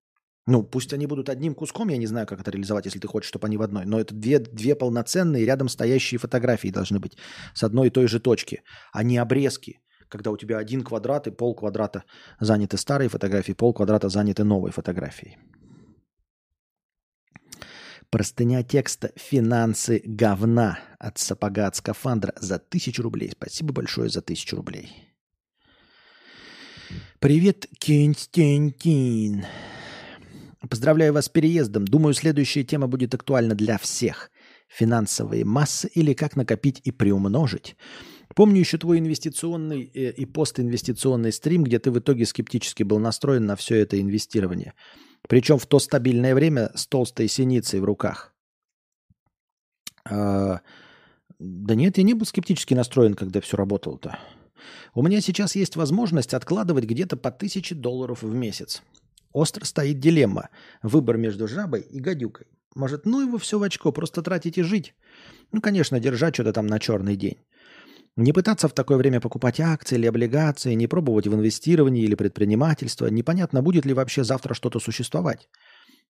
[SPEAKER 1] Ну, пусть они будут одним куском, я не знаю, как это реализовать, если ты хочешь, чтобы они в одной, но это две, две полноценные рядом стоящие фотографии должны быть с одной и той же точки, а не обрезки, когда у тебя один квадрат и пол квадрата заняты старой фотографией, пол квадрата заняты новой фотографией. Простыня текста «Финансы говна» от сапога от скафандра за тысячу рублей. Спасибо большое за тысячу рублей. Привет, Константин. Поздравляю вас с переездом. Думаю, следующая тема будет актуальна для всех. Финансовые массы или как накопить и приумножить. Помню еще твой инвестиционный э, и постинвестиционный стрим, где ты в итоге скептически был настроен на все это инвестирование. Причем в то стабильное время с толстой синицей в руках. А, да нет, я не был скептически настроен, когда все работало-то. У меня сейчас есть возможность откладывать где-то по тысяче долларов в месяц. Остро стоит дилемма. Выбор между жабой и гадюкой. Может, ну его все в очко, просто тратить и жить. Ну, конечно, держать что-то там на черный день. Не пытаться в такое время покупать акции или облигации, не пробовать в инвестировании или предпринимательство. Непонятно, будет ли вообще завтра что-то существовать.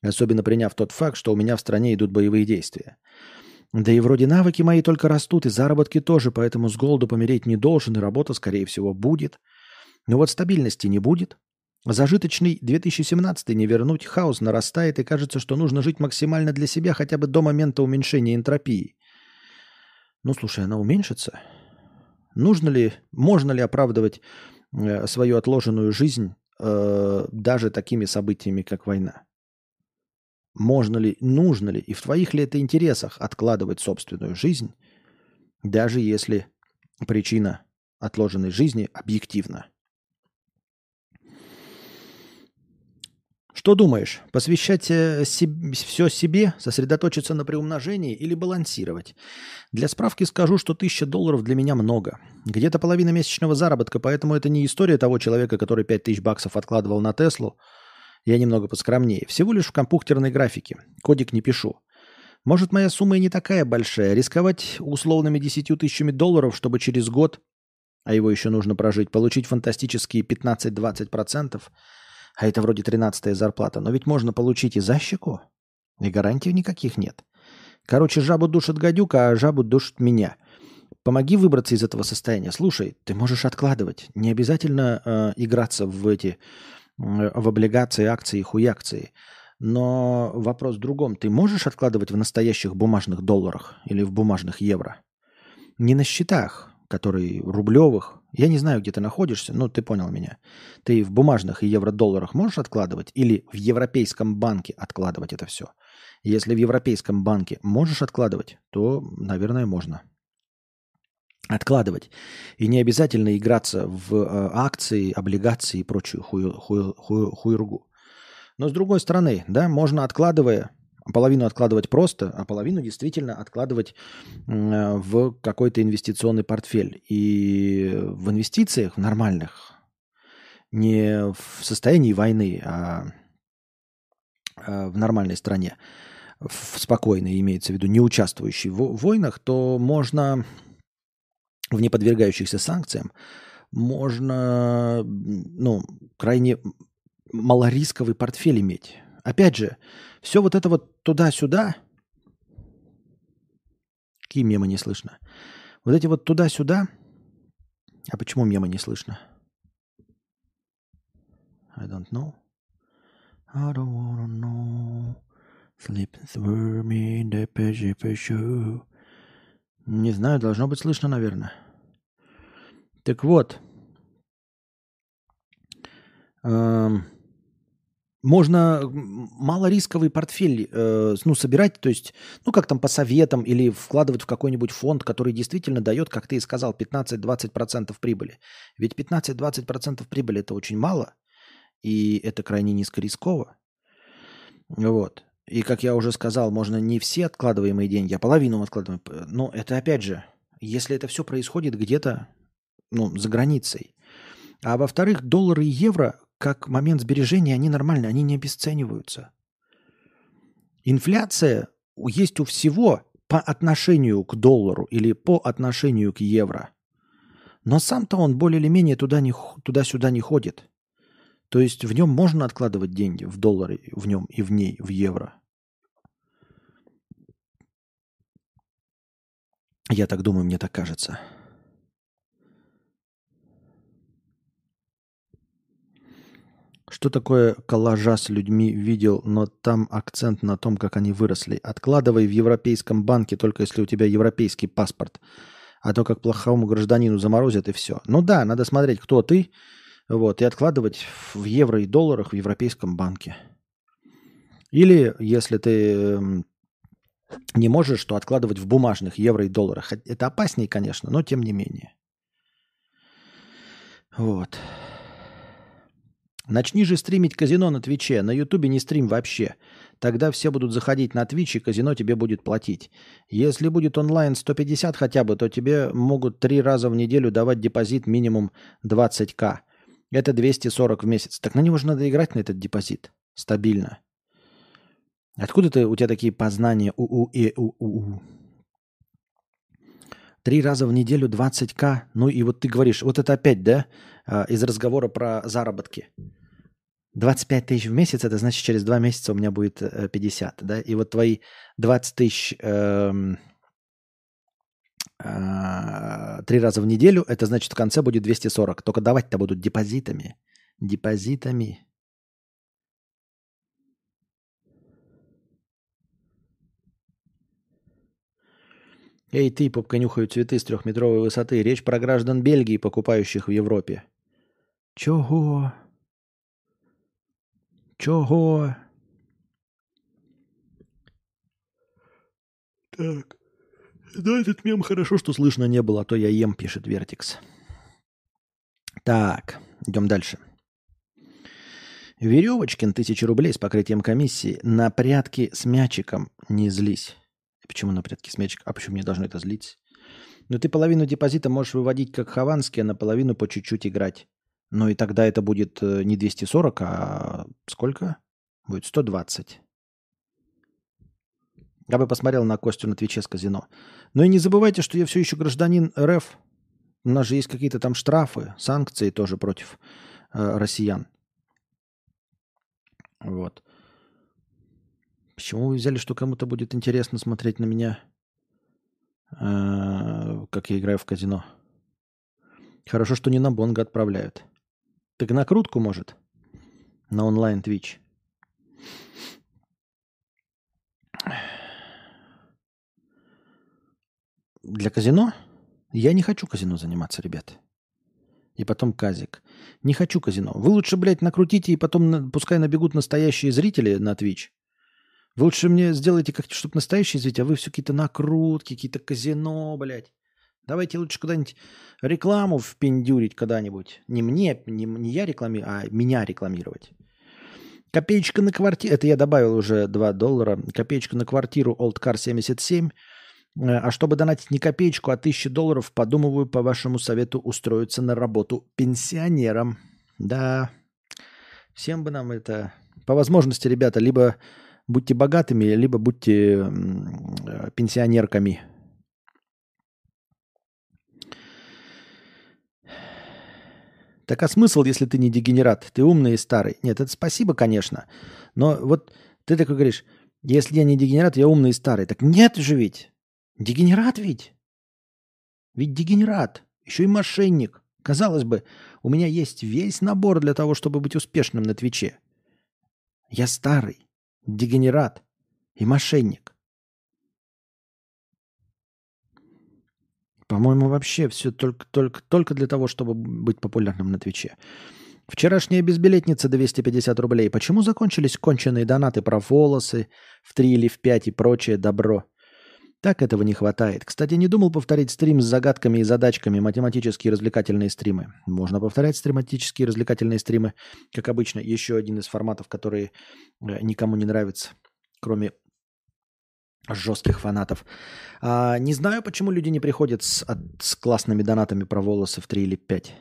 [SPEAKER 1] Особенно приняв тот факт, что у меня в стране идут боевые действия. Да и вроде навыки мои только растут, и заработки тоже, поэтому с голоду помереть не должен, и работа, скорее всего, будет. Но вот стабильности не будет. Зажиточный 2017 не вернуть, хаос нарастает, и кажется, что нужно жить максимально для себя хотя бы до момента уменьшения энтропии. Ну, слушай, она уменьшится? Нужно ли, можно ли оправдывать э, свою отложенную жизнь э, даже такими событиями, как война? Можно ли, нужно ли и в твоих ли это интересах откладывать собственную жизнь, даже если причина отложенной жизни объективна? Что думаешь, посвящать э, себе, все себе, сосредоточиться на приумножении или балансировать? Для справки скажу, что тысяча долларов для меня много. Где-то половина месячного заработка, поэтому это не история того человека, который пять тысяч баксов откладывал на Теслу. Я немного поскромнее. Всего лишь в компьютерной графике. Кодик не пишу. Может, моя сумма и не такая большая. Рисковать условными десятью тысячами долларов, чтобы через год, а его еще нужно прожить, получить фантастические 15-20%, а это вроде 13 зарплата. Но ведь можно получить и за щеку. И гарантий никаких нет. Короче, жабу душит гадюка, а жабу душит меня. Помоги выбраться из этого состояния. Слушай, ты можешь откладывать. Не обязательно э, играться в эти в облигации, акции, хуякции. Но вопрос в другом. Ты можешь откладывать в настоящих бумажных долларах или в бумажных евро? Не на счетах, которые рублевых, я не знаю, где ты находишься, но ты понял меня. Ты в бумажных и евро-долларах можешь откладывать или в Европейском банке откладывать это все? Если в Европейском банке можешь откладывать, то, наверное, можно. Откладывать. И не обязательно играться в э, акции, облигации и прочую хую, хую, хую, хуйругу. Но с другой стороны, да, можно откладывая половину откладывать просто, а половину действительно откладывать в какой-то инвестиционный портфель. И в инвестициях нормальных, не в состоянии войны, а, а в нормальной стране, в спокойной, имеется в виду, не участвующей в войнах, то можно в не подвергающихся санкциям, можно ну, крайне малорисковый портфель иметь. Опять же, все вот это вот туда-сюда. Какие мемы не слышно? Вот эти вот туда-сюда. А почему мемы не слышно? I don't know. I don't wanna know. Sleep through me, the Не знаю, должно быть слышно, наверное. Так вот. Эм, можно малорисковый портфель э, ну, собирать, то есть, ну, как там по советам или вкладывать в какой-нибудь фонд, который действительно дает, как ты и сказал, 15-20% прибыли. Ведь 15-20% прибыли – это очень мало, и это крайне низкорисково. Вот. И, как я уже сказал, можно не все откладываемые деньги, а половину откладываем. Но это, опять же, если это все происходит где-то ну, за границей. А во-вторых, доллары и евро как момент сбережения, они нормальны, они не обесцениваются. Инфляция есть у всего по отношению к доллару или по отношению к евро. Но сам-то он более или менее туда не, туда-сюда не ходит. То есть в нем можно откладывать деньги в доллары, в нем и в ней, в евро. Я так думаю, мне так кажется. Что такое коллажа с людьми видел, но там акцент на том, как они выросли. Откладывай в европейском банке, только если у тебя европейский паспорт. А то как плохому гражданину заморозят и все. Ну да, надо смотреть, кто ты, вот, и откладывать в евро и долларах в европейском банке. Или, если ты эм, не можешь, то откладывать в бумажных евро и долларах. Это опаснее, конечно, но тем не менее. Вот. Начни же стримить казино на Твиче. На Ютубе не стрим вообще. Тогда все будут заходить на Твич, и казино тебе будет платить. Если будет онлайн 150 хотя бы, то тебе могут три раза в неделю давать депозит минимум 20к. Это 240 в месяц. Так на него же надо играть, на этот депозит. Стабильно. Откуда ты, у тебя такие познания у-у и у-у? Три раза в неделю 20к. Ну и вот ты говоришь, вот это опять, да, а, из разговора про заработки. 25 тысяч в месяц, это значит, через два месяца у меня будет 50, э, да? И вот твои 20 тысяч эм, э, три раза в неделю, это значит, в конце будет 240. Только давать-то будут депозитами. Депозитами. Эй, ты, попка нюхаю цветы с трехметровой высоты. Речь про граждан Бельгии, покупающих в Европе. Чего? Чого? Так. Да, этот мем хорошо, что слышно не было, а то я ем, пишет Вертикс. Так, идем дальше. Веревочкин, тысяча рублей с покрытием комиссии. На прятки с мячиком не злись. Почему на прятки с мячиком? А почему мне должно это злить? Ну ты половину депозита можешь выводить как Хованский, а на половину по чуть-чуть играть. Ну и тогда это будет э, не 240, а сколько? Будет 120. Я бы посмотрел на Костю на Твиче с казино. Но и не забывайте, что я все еще гражданин РФ. У нас же есть какие-то там штрафы, санкции тоже против э, россиян. Вот. Почему вы взяли, что кому-то будет интересно смотреть на меня, э, как я играю в казино? Хорошо, что не на Бонга отправляют. Так накрутку может. На онлайн Twitch. Для казино? Я не хочу казино заниматься, ребят. И потом казик. Не хочу казино. Вы лучше, блядь, накрутите и потом пускай набегут настоящие зрители на Twitch. Вы лучше мне сделайте как чтобы настоящие зрители, а вы все какие-то накрутки, какие-то казино, блядь. Давайте лучше куда-нибудь рекламу впендюрить когда-нибудь. Не мне, не, не я рекламирую, а меня рекламировать. Копеечка на квартиру. Это я добавил уже 2 доллара. Копеечка на квартиру Old Car 77. Э, а чтобы донатить не копеечку, а 1000 долларов, подумываю по вашему совету устроиться на работу пенсионером. Да, всем бы нам это... По возможности, ребята, либо будьте богатыми, либо будьте э, пенсионерками. Так а смысл, если ты не дегенерат? Ты умный и старый. Нет, это спасибо, конечно. Но вот ты такой говоришь, если я не дегенерат, я умный и старый. Так нет же ведь. Дегенерат ведь. Ведь дегенерат. Еще и мошенник. Казалось бы, у меня есть весь набор для того, чтобы быть успешным на Твиче. Я старый, дегенерат и мошенник. По-моему, вообще все только, только, только для того, чтобы быть популярным на Твиче. Вчерашняя безбилетница 250 рублей. Почему закончились конченые донаты про волосы в 3 или в 5 и прочее добро? Так этого не хватает. Кстати, не думал повторить стрим с загадками и задачками, математические развлекательные стримы. Можно повторять стриматические развлекательные стримы, как обычно, еще один из форматов, которые э, никому не нравится, кроме жестких фанатов. А, не знаю, почему люди не приходят с, от, с классными донатами про волосы в 3 или 5.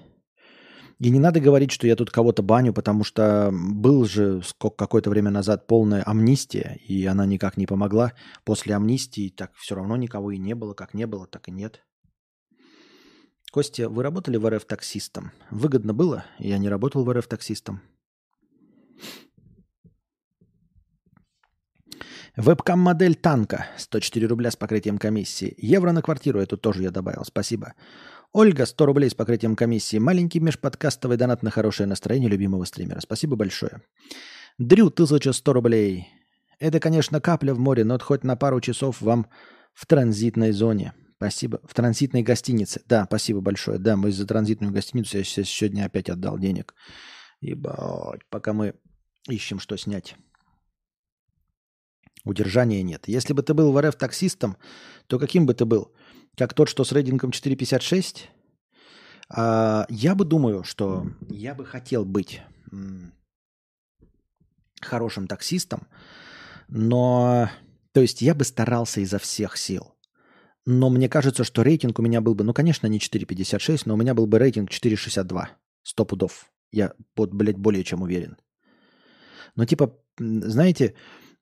[SPEAKER 1] И не надо говорить, что я тут кого-то баню, потому что был же какое-то время назад полная амнистия, и она никак не помогла. После амнистии так все равно никого и не было. Как не было, так и нет. Костя, вы работали в РФ таксистом? Выгодно было? Я не работал в РФ таксистом. Вебкам-модель танка. 104 рубля с покрытием комиссии. Евро на квартиру. Это тоже я добавил. Спасибо. Ольга, 100 рублей с покрытием комиссии. Маленький межподкастовый донат на хорошее настроение любимого стримера. Спасибо большое. Дрю, 1100 рублей. Это, конечно, капля в море, но хоть на пару часов вам в транзитной зоне. Спасибо. В транзитной гостинице. Да, спасибо большое. Да, мы за транзитную гостиницу я сегодня опять отдал денег. Ебать, пока мы ищем, что снять. Удержания нет. Если бы ты был в РФ таксистом, то каким бы ты был? Как тот, что с рейтингом 4,56? А, я бы думаю, что я бы хотел быть хорошим таксистом, но, то есть я бы старался изо всех сил. Но мне кажется, что рейтинг у меня был бы, ну, конечно, не 4,56, но у меня был бы рейтинг 4,62. Сто пудов. Я, под, блядь, более чем уверен. Но типа, знаете,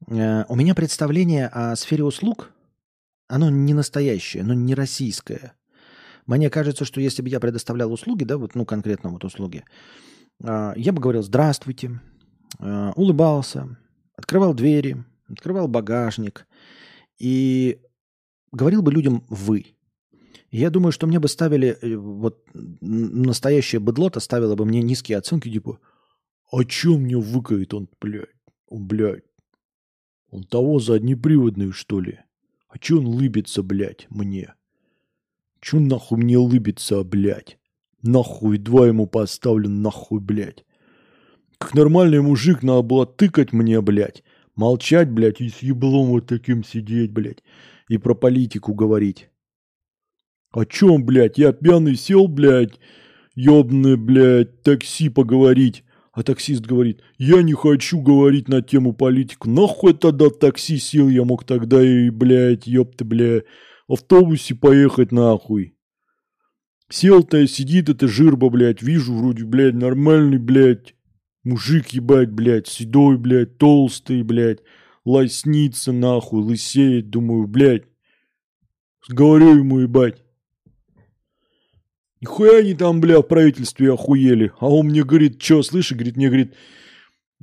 [SPEAKER 1] э, у меня представление о сфере услуг, оно не настоящее, оно не российское. Мне кажется, что если бы я предоставлял услуги, да, вот, ну, конкретно вот услуги, э, я бы говорил «здравствуйте», э, улыбался, открывал двери, открывал багажник и говорил бы людям «вы». я думаю, что мне бы ставили, э, вот настоящее быдло-то ставило бы мне низкие оценки, типа «А чё мне выкает он, блядь? Он, блядь, он того заднеприводный, что ли? А чё он лыбится, блядь, мне? Чё нахуй мне лыбится, блядь? Нахуй, два ему поставлю, нахуй, блядь. Как нормальный мужик надо было тыкать мне, блядь. Молчать, блядь, и с еблом вот таким сидеть, блядь. И про политику говорить. О чем, блядь? Я пьяный сел, блядь, ёбаный, блядь, такси поговорить. А таксист говорит, я не хочу говорить на тему политику. Нахуй тогда такси сел, я мог тогда и, блядь, ёпты, бля, автобусе поехать нахуй. Сел-то, сидит эта жирба, блядь, вижу, вроде, блядь, нормальный, блядь, Мужик, ебать, блядь, седой, блядь, толстый, блядь, лоснится нахуй, лысеет, думаю, блядь. Говорю ему, ебать. Нихуя они там, бля, в правительстве охуели. А он мне говорит, что, слышишь, говорит, мне говорит,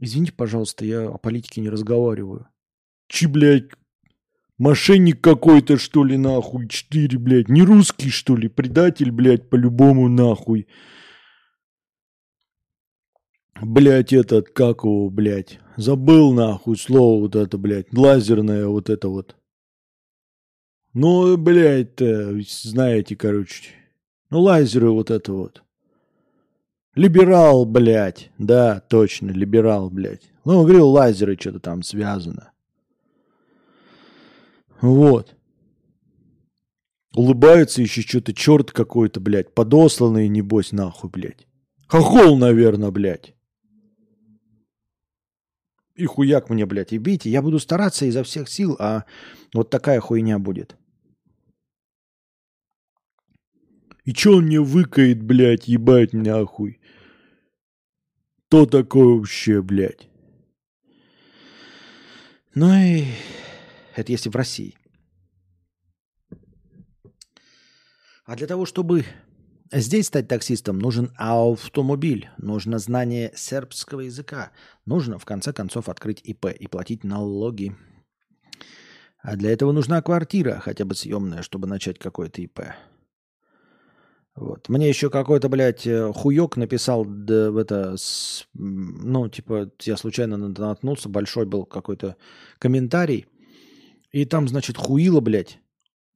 [SPEAKER 1] извините, пожалуйста, я о политике не разговариваю. Чи, блядь, мошенник какой-то, что ли, нахуй, четыре, блядь, не русский, что ли, предатель, блядь, по-любому, нахуй. Блять, этот, как его, блядь, забыл нахуй слово вот это, блядь, лазерное вот это вот. Ну, блядь, знаете, короче. Ну, лазеры вот это вот. Либерал, блядь. Да, точно, либерал, блядь. Ну, говорил, лазеры что-то там связано. Вот. Улыбается еще что-то, черт какой-то, блядь. Подосланный, небось, нахуй, блядь. Хохол, наверное, блядь. И хуяк мне, блядь, и бейте. Я буду стараться изо всех сил, а вот такая хуйня будет. И чё он мне выкает, блядь, ебать нахуй? То такое вообще, блядь? Ну и это если в России. А для того, чтобы Здесь стать таксистом нужен автомобиль, нужно знание сербского языка, нужно в конце концов открыть ИП и платить налоги. А для этого нужна квартира, хотя бы съемная, чтобы начать какой-то ИП. Вот. Мне еще какой-то, блядь, э, хуёк написал да, в это, с, ну, типа, я случайно наткнулся, большой был какой-то комментарий, и там, значит, хуило, блядь,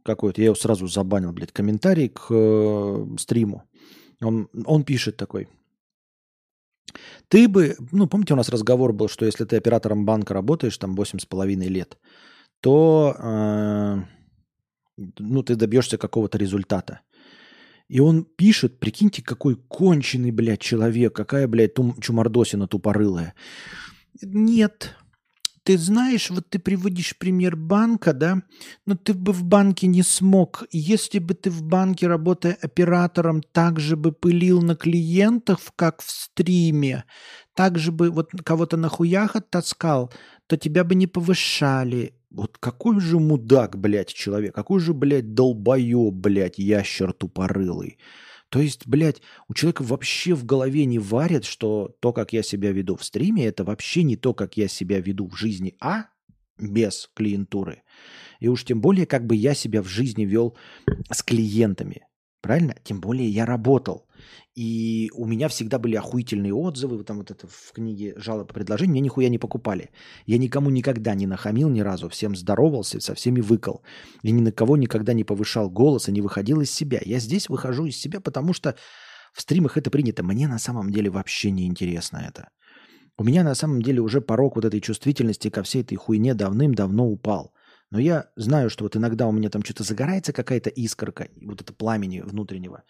[SPEAKER 1] какой-то, я его сразу забанил, блядь, комментарий к э, стриму. Он, он пишет такой. Ты бы, ну, помните, у нас разговор был, что если ты оператором банка работаешь там 8,5 лет, то, э, ну, ты добьешься какого-то результата. И он пишет, прикиньте, какой конченый, блядь, человек, какая, блядь, тум, чумардосина тупорылая. Нет, ты знаешь, вот ты приводишь пример банка, да, но ты бы в банке не смог. Если бы ты в банке, работая оператором, так же бы пылил на клиентов, как в стриме, так же бы вот кого-то на хуях оттаскал, то тебя бы не повышали. Вот какой же мудак, блядь, человек, какой же, блядь, долбоеб, блядь, ящер тупорылый. То есть, блядь, у человека вообще в голове не варят, что то, как я себя веду в стриме, это вообще не то, как я себя веду в жизни, а без клиентуры. И уж тем более, как бы я себя в жизни вел с клиентами. Правильно? Тем более я работал. И у меня всегда были охуительные отзывы. Там вот это в книге жалоб и предложений. Мне нихуя не покупали. Я никому никогда не нахамил ни разу. Всем здоровался, со всеми выкал. И ни на кого никогда не повышал голос и не выходил из себя. Я здесь выхожу из себя, потому что в стримах это принято. Мне на самом деле вообще не интересно это. У меня на самом деле уже порог вот этой чувствительности ко всей этой хуйне давным-давно упал. Но я знаю, что вот иногда у меня там что-то загорается какая-то искорка, вот это пламени внутреннего.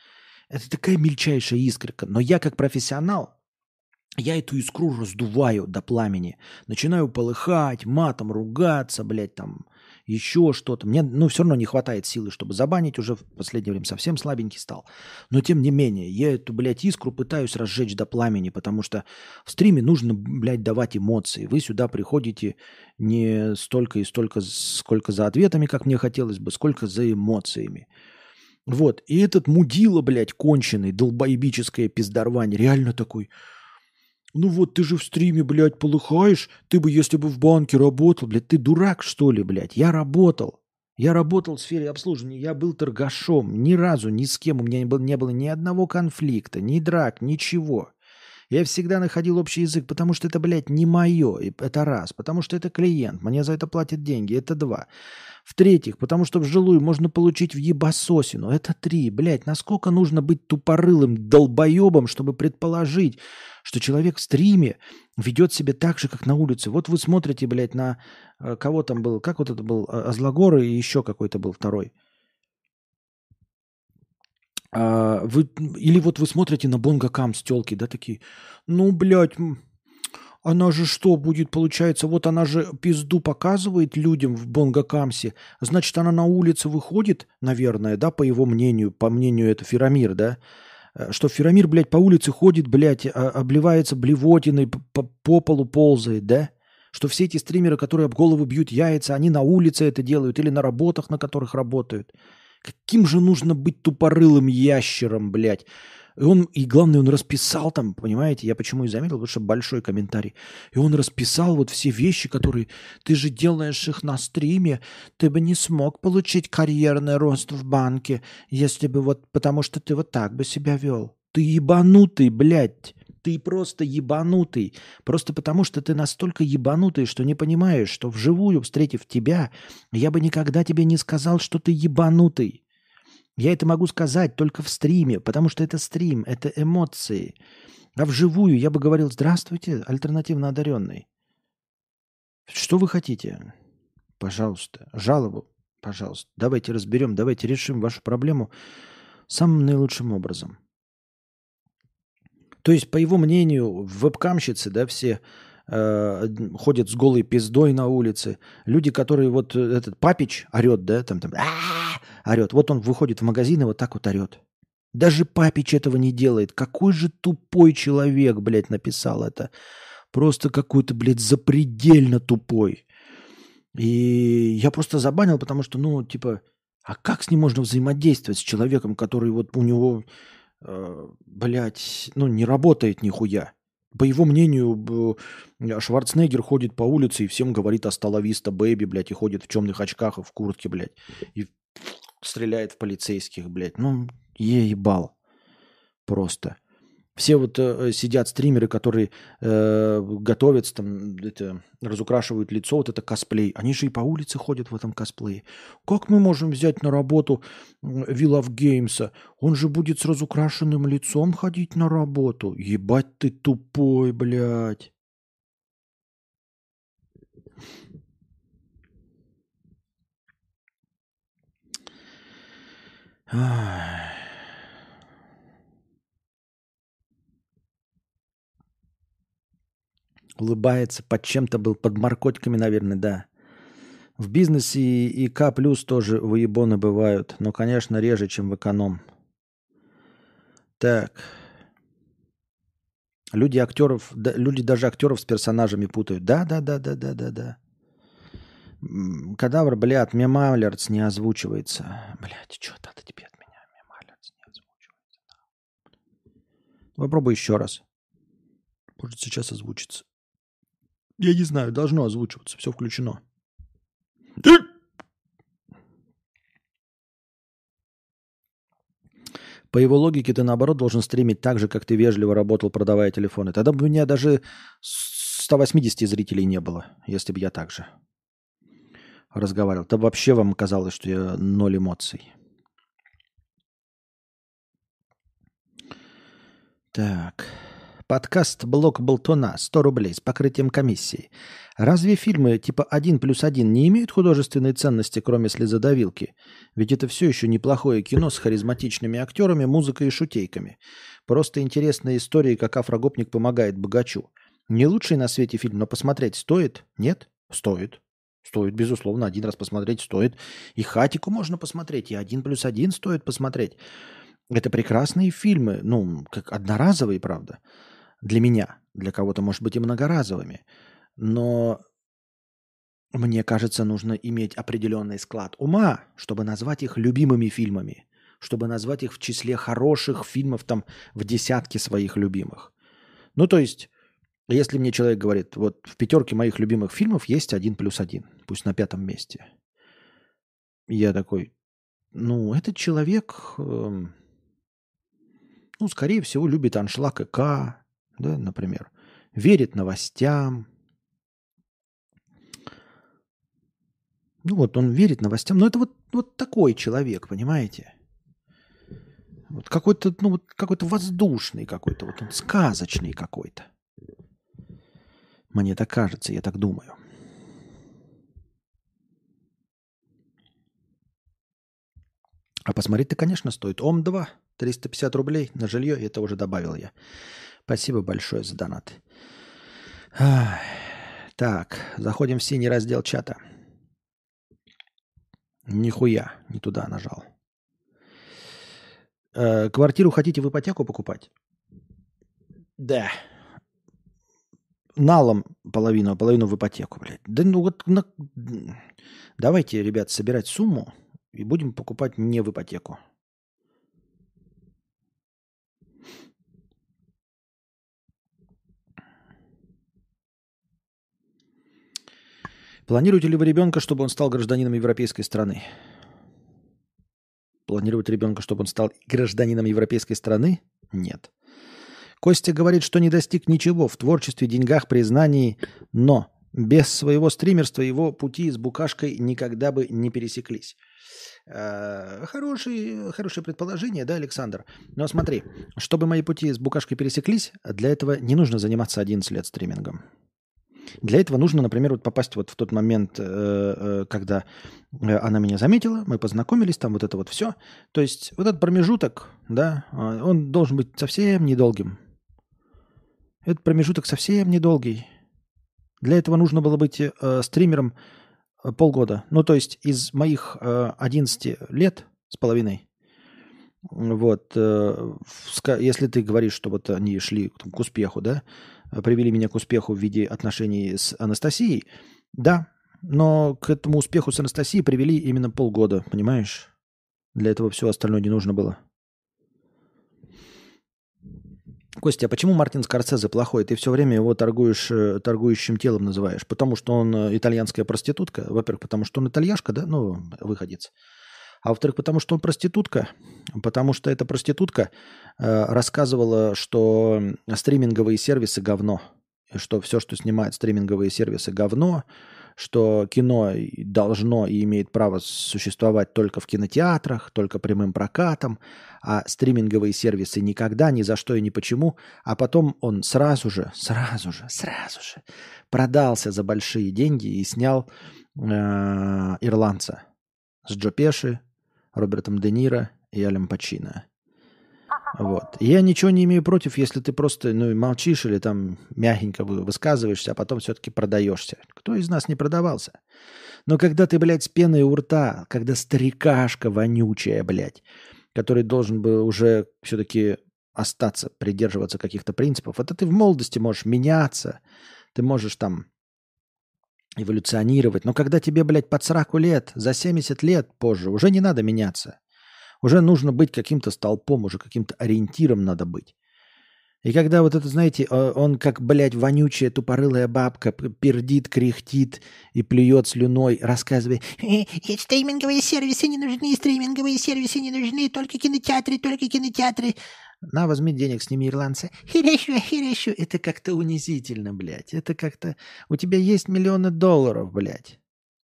[SPEAKER 1] Это такая мельчайшая искорка. Но я как профессионал, я эту искру раздуваю до пламени. Начинаю полыхать, матом ругаться, блядь, там, еще что-то. Мне, ну, все равно не хватает силы, чтобы забанить. Уже в последнее время совсем слабенький стал. Но, тем не менее, я эту, блядь, искру пытаюсь разжечь до пламени, потому что в стриме нужно, блядь, давать эмоции. Вы сюда приходите не столько и столько, сколько за ответами, как мне хотелось бы, сколько за эмоциями. Вот. И этот мудила, блядь, конченый, долбоебическое пиздорвание, реально такой – ну вот ты же в стриме, блядь, полыхаешь. Ты бы, если бы в банке работал, блядь, ты дурак, что ли, блядь? Я работал. Я работал в сфере обслуживания, я был торгашом. Ни разу, ни с кем у меня не было, не было ни одного конфликта, ни драк, ничего. Я всегда находил общий язык, потому что это, блядь, не мое. Это раз. Потому что это клиент. Мне за это платят деньги. Это два. В-третьих, потому что в жилую можно получить в ебасосину. Это три. Блядь, насколько нужно быть тупорылым долбоебом, чтобы предположить, что человек в стриме ведет себя так же, как на улице. Вот вы смотрите, блядь, на э, кого там был, как вот это был, а, Азлагор и еще какой-то был второй. А, вы, или вот вы смотрите на Бонга Кам с телки, да, такие, ну, блядь, она же что будет, получается, вот она же пизду показывает людям в Бонгакамсе, значит, она на улице выходит, наверное, да, по его мнению, по мнению это Ферамир, да, Э, что Ферамир, блядь, по улице ходит, блядь, а, обливается блевотиной, по, по полу ползает, да? Что все эти стримеры, которые об голову бьют яйца, они на улице это делают или на работах, на которых работают. Каким же нужно быть тупорылым ящером, блядь, и он, и главное, он расписал там, понимаете, я почему и заметил, потому что большой комментарий. И он расписал вот все вещи, которые ты же делаешь их на стриме, ты бы не смог получить карьерный рост в банке, если бы вот, потому что ты вот так бы себя вел. Ты ебанутый, блядь. Ты просто ебанутый. Просто потому, что ты настолько ебанутый, что не понимаешь, что вживую, встретив тебя, я бы никогда тебе не сказал, что ты ебанутый. Я это могу сказать только в стриме, потому что это стрим, это эмоции. А вживую я бы говорил, здравствуйте, альтернативно одаренный. Что вы хотите? Пожалуйста. Жалобу? Пожалуйста. Давайте разберем, давайте решим вашу проблему самым наилучшим образом. То есть, по его мнению, вебкамщицы, да, все э, ходят с голой пиздой на улице. Люди, которые вот э, этот папич орет, да, там, там, орет. Вот он выходит в магазин и вот так вот орет. Даже папич этого не делает. Какой же тупой человек, блядь, написал это. Просто какой-то, блядь, запредельно тупой. И я просто забанил, потому что, ну, типа, а как с ним можно взаимодействовать с человеком, который вот у него, э, блядь, ну, не работает нихуя? По его мнению, Шварценеггер ходит по улице и всем говорит «Hasta la vista, baby», блядь, и ходит в темных очках и в куртке, блядь. И стреляет в полицейских, блядь. Ну, ебал. Просто. Все вот э, сидят стримеры, которые э, готовятся, там, это, разукрашивают лицо, вот это косплей. Они же и по улице ходят в этом косплее. Как мы можем взять на работу of Games? Он же будет с разукрашенным лицом ходить на работу. Ебать ты тупой, блядь. Ах. Улыбается, под чем-то был, под наркотиками, наверное, да. В бизнесе и К плюс тоже выебоны бывают, но, конечно, реже, чем в эконом. Так. Люди актеров, да, люди даже актеров с персонажами путают. Да, да, да, да, да, да, да. Кадавр, блядь, мемалерц не озвучивается. Блядь, что надо тебе от меня? Мемалерц не озвучивается. Попробуй еще раз. Может, сейчас озвучится. Я не знаю, должно озвучиваться, все включено. По его логике ты, наоборот, должен стримить так же, как ты вежливо работал, продавая телефоны. Тогда бы у меня даже 180 зрителей не было, если бы я так же разговаривал. Да вообще вам казалось, что я ноль эмоций. Так. Подкаст «Блок Болтона» 100 рублей с покрытием комиссии. Разве фильмы типа «Один плюс один» не имеют художественной ценности, кроме слезодавилки? Ведь это все еще неплохое кино с харизматичными актерами, музыкой и шутейками. Просто интересная история, как афрогопник помогает богачу. Не лучший на свете фильм, но посмотреть стоит? Нет? Стоит. Стоит, безусловно, один раз посмотреть стоит. И «Хатику» можно посмотреть, и «Один плюс один» стоит посмотреть. Это прекрасные фильмы, ну, как одноразовые, правда для меня, для кого-то, может быть, и многоразовыми. Но мне кажется, нужно иметь определенный склад ума, чтобы назвать их любимыми фильмами, чтобы назвать их в числе хороших фильмов там в десятке своих любимых. Ну, то есть, если мне человек говорит, вот в пятерке моих любимых фильмов есть один плюс один, пусть на пятом месте. Я такой, ну, этот человек, э, ну, скорее всего, любит аншлаг и К, да, например, верит новостям. Ну вот он верит новостям, но это вот, вот такой человек, понимаете? Вот какой-то, ну вот какой-то воздушный какой-то, вот он сказочный какой-то. Мне так кажется, я так думаю. А посмотреть-то, конечно, стоит. Ом-2, 350 рублей на жилье, это уже добавил я. Спасибо большое за донат. Так, заходим в синий раздел чата. Нихуя, не туда нажал. Э, квартиру хотите в ипотеку покупать? Да. Налом половину, а половину в ипотеку, блядь. Да ну вот на... давайте, ребят, собирать сумму и будем покупать не в ипотеку. Планируете ли вы ребенка, чтобы он стал гражданином европейской страны? Планировать ребенка, чтобы он стал гражданином европейской страны? Нет. Костя говорит, что не достиг ничего в творчестве, деньгах, признании, но без своего стримерства его пути с букашкой никогда бы не пересеклись. Э, хорошее, хорошее предположение, да, Александр? Но смотри, чтобы мои пути с букашкой пересеклись, для этого не нужно заниматься 11 лет стримингом. Для этого нужно, например, вот попасть вот в тот момент, э, э, когда э, она меня заметила, мы познакомились, там вот это вот все. То есть вот этот промежуток, да, он должен быть совсем недолгим. Этот промежуток совсем недолгий. Для этого нужно было быть стримером полгода. Ну, то есть из моих э, 11 лет с половиной, вот, если ты говоришь, что вот они шли к успеху, да, привели меня к успеху в виде отношений с Анастасией. Да, но к этому успеху с Анастасией привели именно полгода, понимаешь? Для этого все остальное не нужно было. Костя, а почему Мартин Скорсезе плохой? Ты все время его торгуешь, э, торгующим телом называешь. Потому что он э, итальянская проститутка? Во-первых, потому что он итальяшка, да? Ну, выходец. А во-вторых, потому что он проститутка. Потому что эта проститутка э, рассказывала, что стриминговые сервисы говно. Что все, что снимают стриминговые сервисы, говно. Что кино должно и имеет право существовать только в кинотеатрах, только прямым прокатом, а стриминговые сервисы никогда, ни за что и ни почему. А потом он сразу же, сразу же, сразу же продался за большие деньги и снял э, ирландца с Джо Пеши, Робертом Де Ниро и Алем Пачино. Вот. Я ничего не имею против, если ты просто ну, молчишь или там мягенько высказываешься, а потом все-таки продаешься. Кто из нас не продавался? Но когда ты, блядь, с пеной у рта, когда старикашка вонючая, блядь, который должен был уже все-таки остаться, придерживаться каких-то принципов, это ты в молодости можешь меняться, ты можешь там эволюционировать. Но когда тебе, блядь, под 40 лет, за 70 лет позже, уже не надо меняться. Уже нужно быть каким-то столпом, уже каким-то ориентиром надо быть. И когда вот это, знаете, он как, блядь, вонючая тупорылая бабка пердит, кряхтит и плюет слюной, рассказывая,
[SPEAKER 2] э, стриминговые сервисы не нужны, стриминговые сервисы не нужны, только кинотеатры, только кинотеатры.
[SPEAKER 1] На, возьми денег, сними ирландца. Херещу, херещу. Это как-то унизительно, блядь. Это как-то... У тебя есть миллионы долларов, блядь.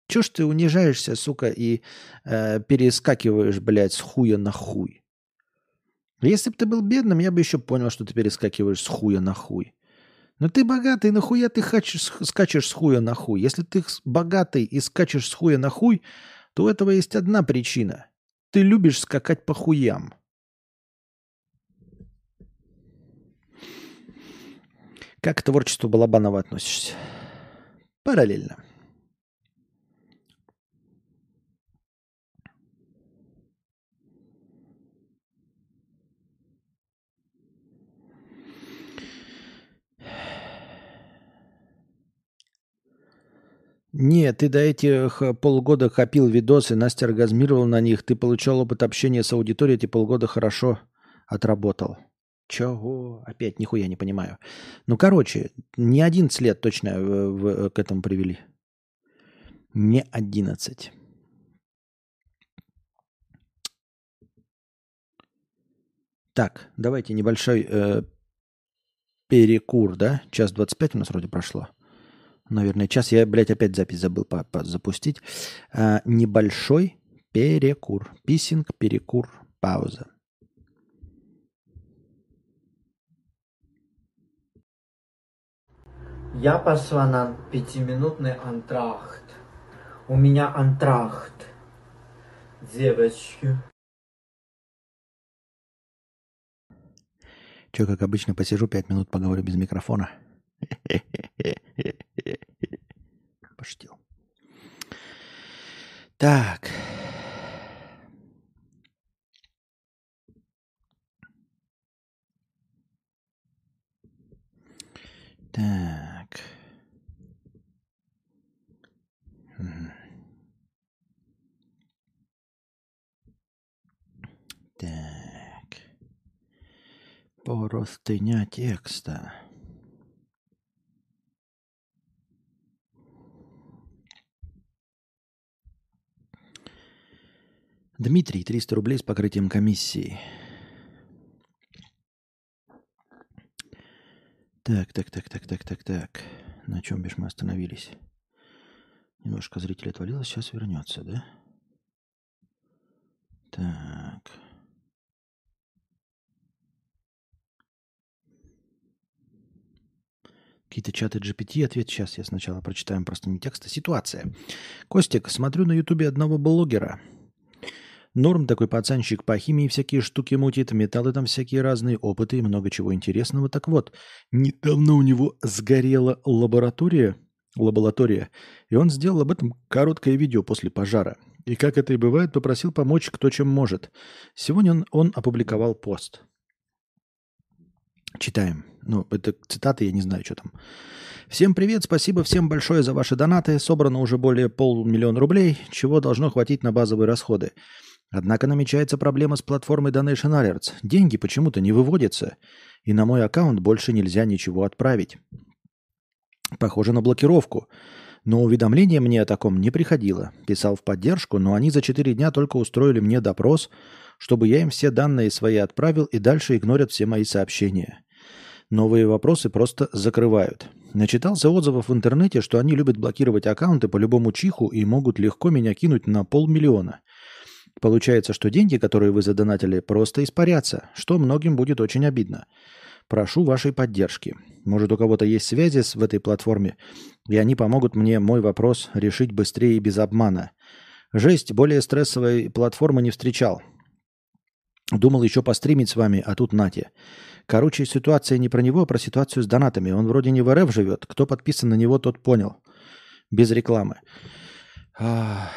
[SPEAKER 1] Чё ж ты унижаешься, сука, и э, перескакиваешь, блядь, с хуя на хуй? Если бы ты был бедным, я бы еще понял, что ты перескакиваешь с хуя на хуй. Но ты богатый, нахуя ты хочешь, скачешь с хуя на хуй? Если ты богатый и скачешь с хуя на хуй, то у этого есть одна причина. Ты любишь скакать по хуям. Как к творчеству Балабанова относишься? Параллельно. Нет, ты до этих э, полгода копил видосы, Настя оргазмировал на них, ты получал опыт общения с аудиторией, эти полгода хорошо отработал. Чего? Опять нихуя не понимаю. Ну, короче, не 11 лет точно э, в, в, э, к этому привели. Не 11. Так, давайте небольшой э, перекур, да? Час 25 у нас вроде прошло наверное, час. Я, блядь, опять запись забыл по -по запустить. А, небольшой перекур. Писинг, перекур, пауза.
[SPEAKER 3] Я пошла на пятиминутный антрахт. У меня антрахт. Девочки.
[SPEAKER 1] Че, как обычно, посижу пять минут, поговорю без микрофона. Пошутил. Так. Так. Так. Простыня текста. Дмитрий, 300 рублей с покрытием комиссии. Так, так, так, так, так, так, так. На чем бишь мы остановились? Немножко зритель отвалилось, сейчас вернется, да? Так. Какие-то чаты GPT, ответ сейчас я сначала прочитаем просто не текст, а ситуация. Костик, смотрю на ютубе одного блогера – Норм такой пацанчик по химии всякие штуки мутит, металлы там всякие разные, опыты и много чего интересного. Так вот, недавно у него сгорела лаборатория, лаборатория, и он сделал об этом короткое видео после пожара. И как это и бывает, попросил помочь кто чем может. Сегодня он, он опубликовал пост. Читаем. Ну, это цитаты, я не знаю, что там. Всем привет, спасибо всем большое за ваши донаты. Собрано уже более полмиллиона рублей, чего должно хватить на базовые расходы. Однако намечается проблема с платформой Donation Alerts. Деньги почему-то не выводятся, и на мой аккаунт больше нельзя ничего отправить. Похоже на блокировку. Но уведомление мне о таком не приходило. Писал в поддержку, но они за 4 дня только устроили мне допрос, чтобы я им все данные свои отправил и дальше игнорят все мои сообщения. Новые вопросы просто закрывают. Начитался отзывов в интернете, что они любят блокировать аккаунты по любому чиху и могут легко меня кинуть на полмиллиона. Получается, что деньги, которые вы задонатили, просто испарятся, что многим будет очень обидно. Прошу вашей поддержки. Может, у кого-то есть связи в этой платформе, и они помогут мне мой вопрос решить быстрее и без обмана. Жесть, более стрессовой платформы не встречал. Думал еще постримить с вами, а тут нате. Короче, ситуация не про него, а про ситуацию с донатами. Он вроде не в РФ живет. Кто подписан на него, тот понял. Без рекламы. Ах.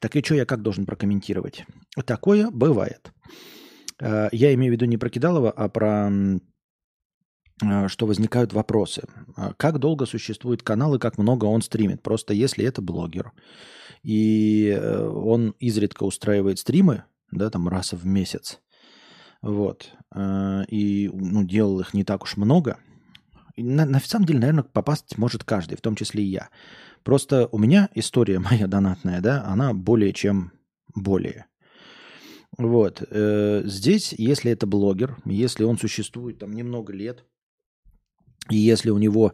[SPEAKER 1] Так и что я как должен прокомментировать? Такое бывает. Э, я имею в виду не про Кидалова, а про э, что возникают вопросы. Э, как долго существует канал и как много он стримит? Просто если это блогер, и он изредка устраивает стримы, да, там раз в месяц, Вот. И ну, делал их не так уж много. На, на самом деле, наверное, попасть может каждый, в том числе и я. Просто у меня история моя донатная, да, она более чем более. Вот. э, Здесь, если это блогер, если он существует там немного лет, и если у него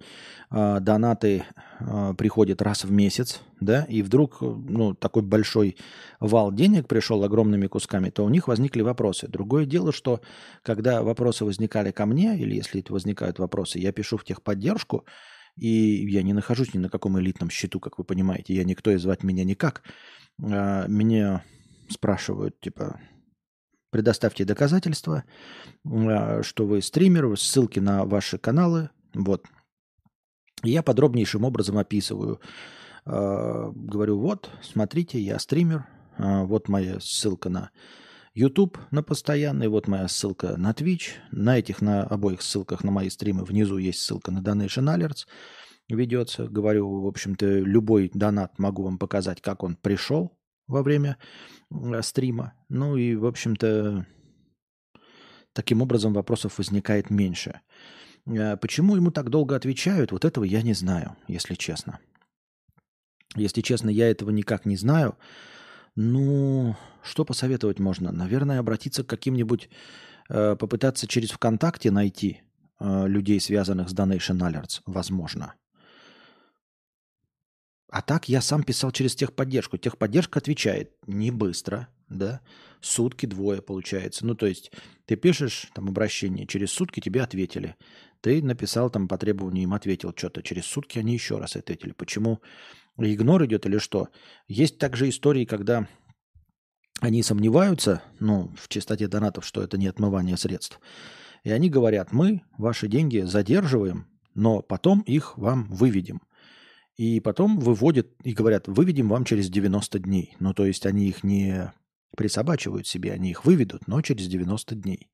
[SPEAKER 1] а, донаты а, приходят раз в месяц, да, и вдруг э, ну, такой большой вал денег пришел огромными кусками, то у них возникли вопросы. Другое дело, что когда вопросы возникали ко мне, или если возникают вопросы, я пишу в техподдержку, и я не нахожусь ни на каком элитном счету, как вы понимаете, я никто и звать меня никак. А, Меня спрашивают, типа, предоставьте доказательства, а, что вы стример, ссылки на ваши каналы, вот. Я подробнейшим образом описываю. Э, Говорю, вот, смотрите, я стример, а, вот моя ссылка на YouTube на постоянный, вот моя ссылка на Twitch. На этих, на обоих ссылках на мои стримы внизу есть ссылка на Donation Alerts ведется. Говорю, в общем-то, любой донат могу вам показать, как он пришел во время э, стрима. Ну и, в общем-то, таким образом вопросов возникает меньше. Э, Почему ему так долго отвечают, вот этого я не знаю, если честно. Если честно, я этого никак не знаю. Ну, что посоветовать можно? Наверное, обратиться к каким-нибудь, э, попытаться через ВКонтакте найти э, людей, связанных с Donation Alerts, возможно. А так я сам писал через техподдержку. Техподдержка отвечает не быстро, да, сутки двое получается. Ну, то есть ты пишешь там обращение, через сутки тебе ответили. Ты написал там по требованию, им ответил что-то. Через сутки они еще раз ответили. Почему игнор идет или что? Есть также истории, когда они сомневаются, ну, в чистоте донатов, что это не отмывание средств. И они говорят, мы ваши деньги задерживаем, но потом их вам выведем. И потом выводят и говорят, выведем вам через 90 дней. Ну, то есть они их не присобачивают себе, они их выведут, но через 90 дней.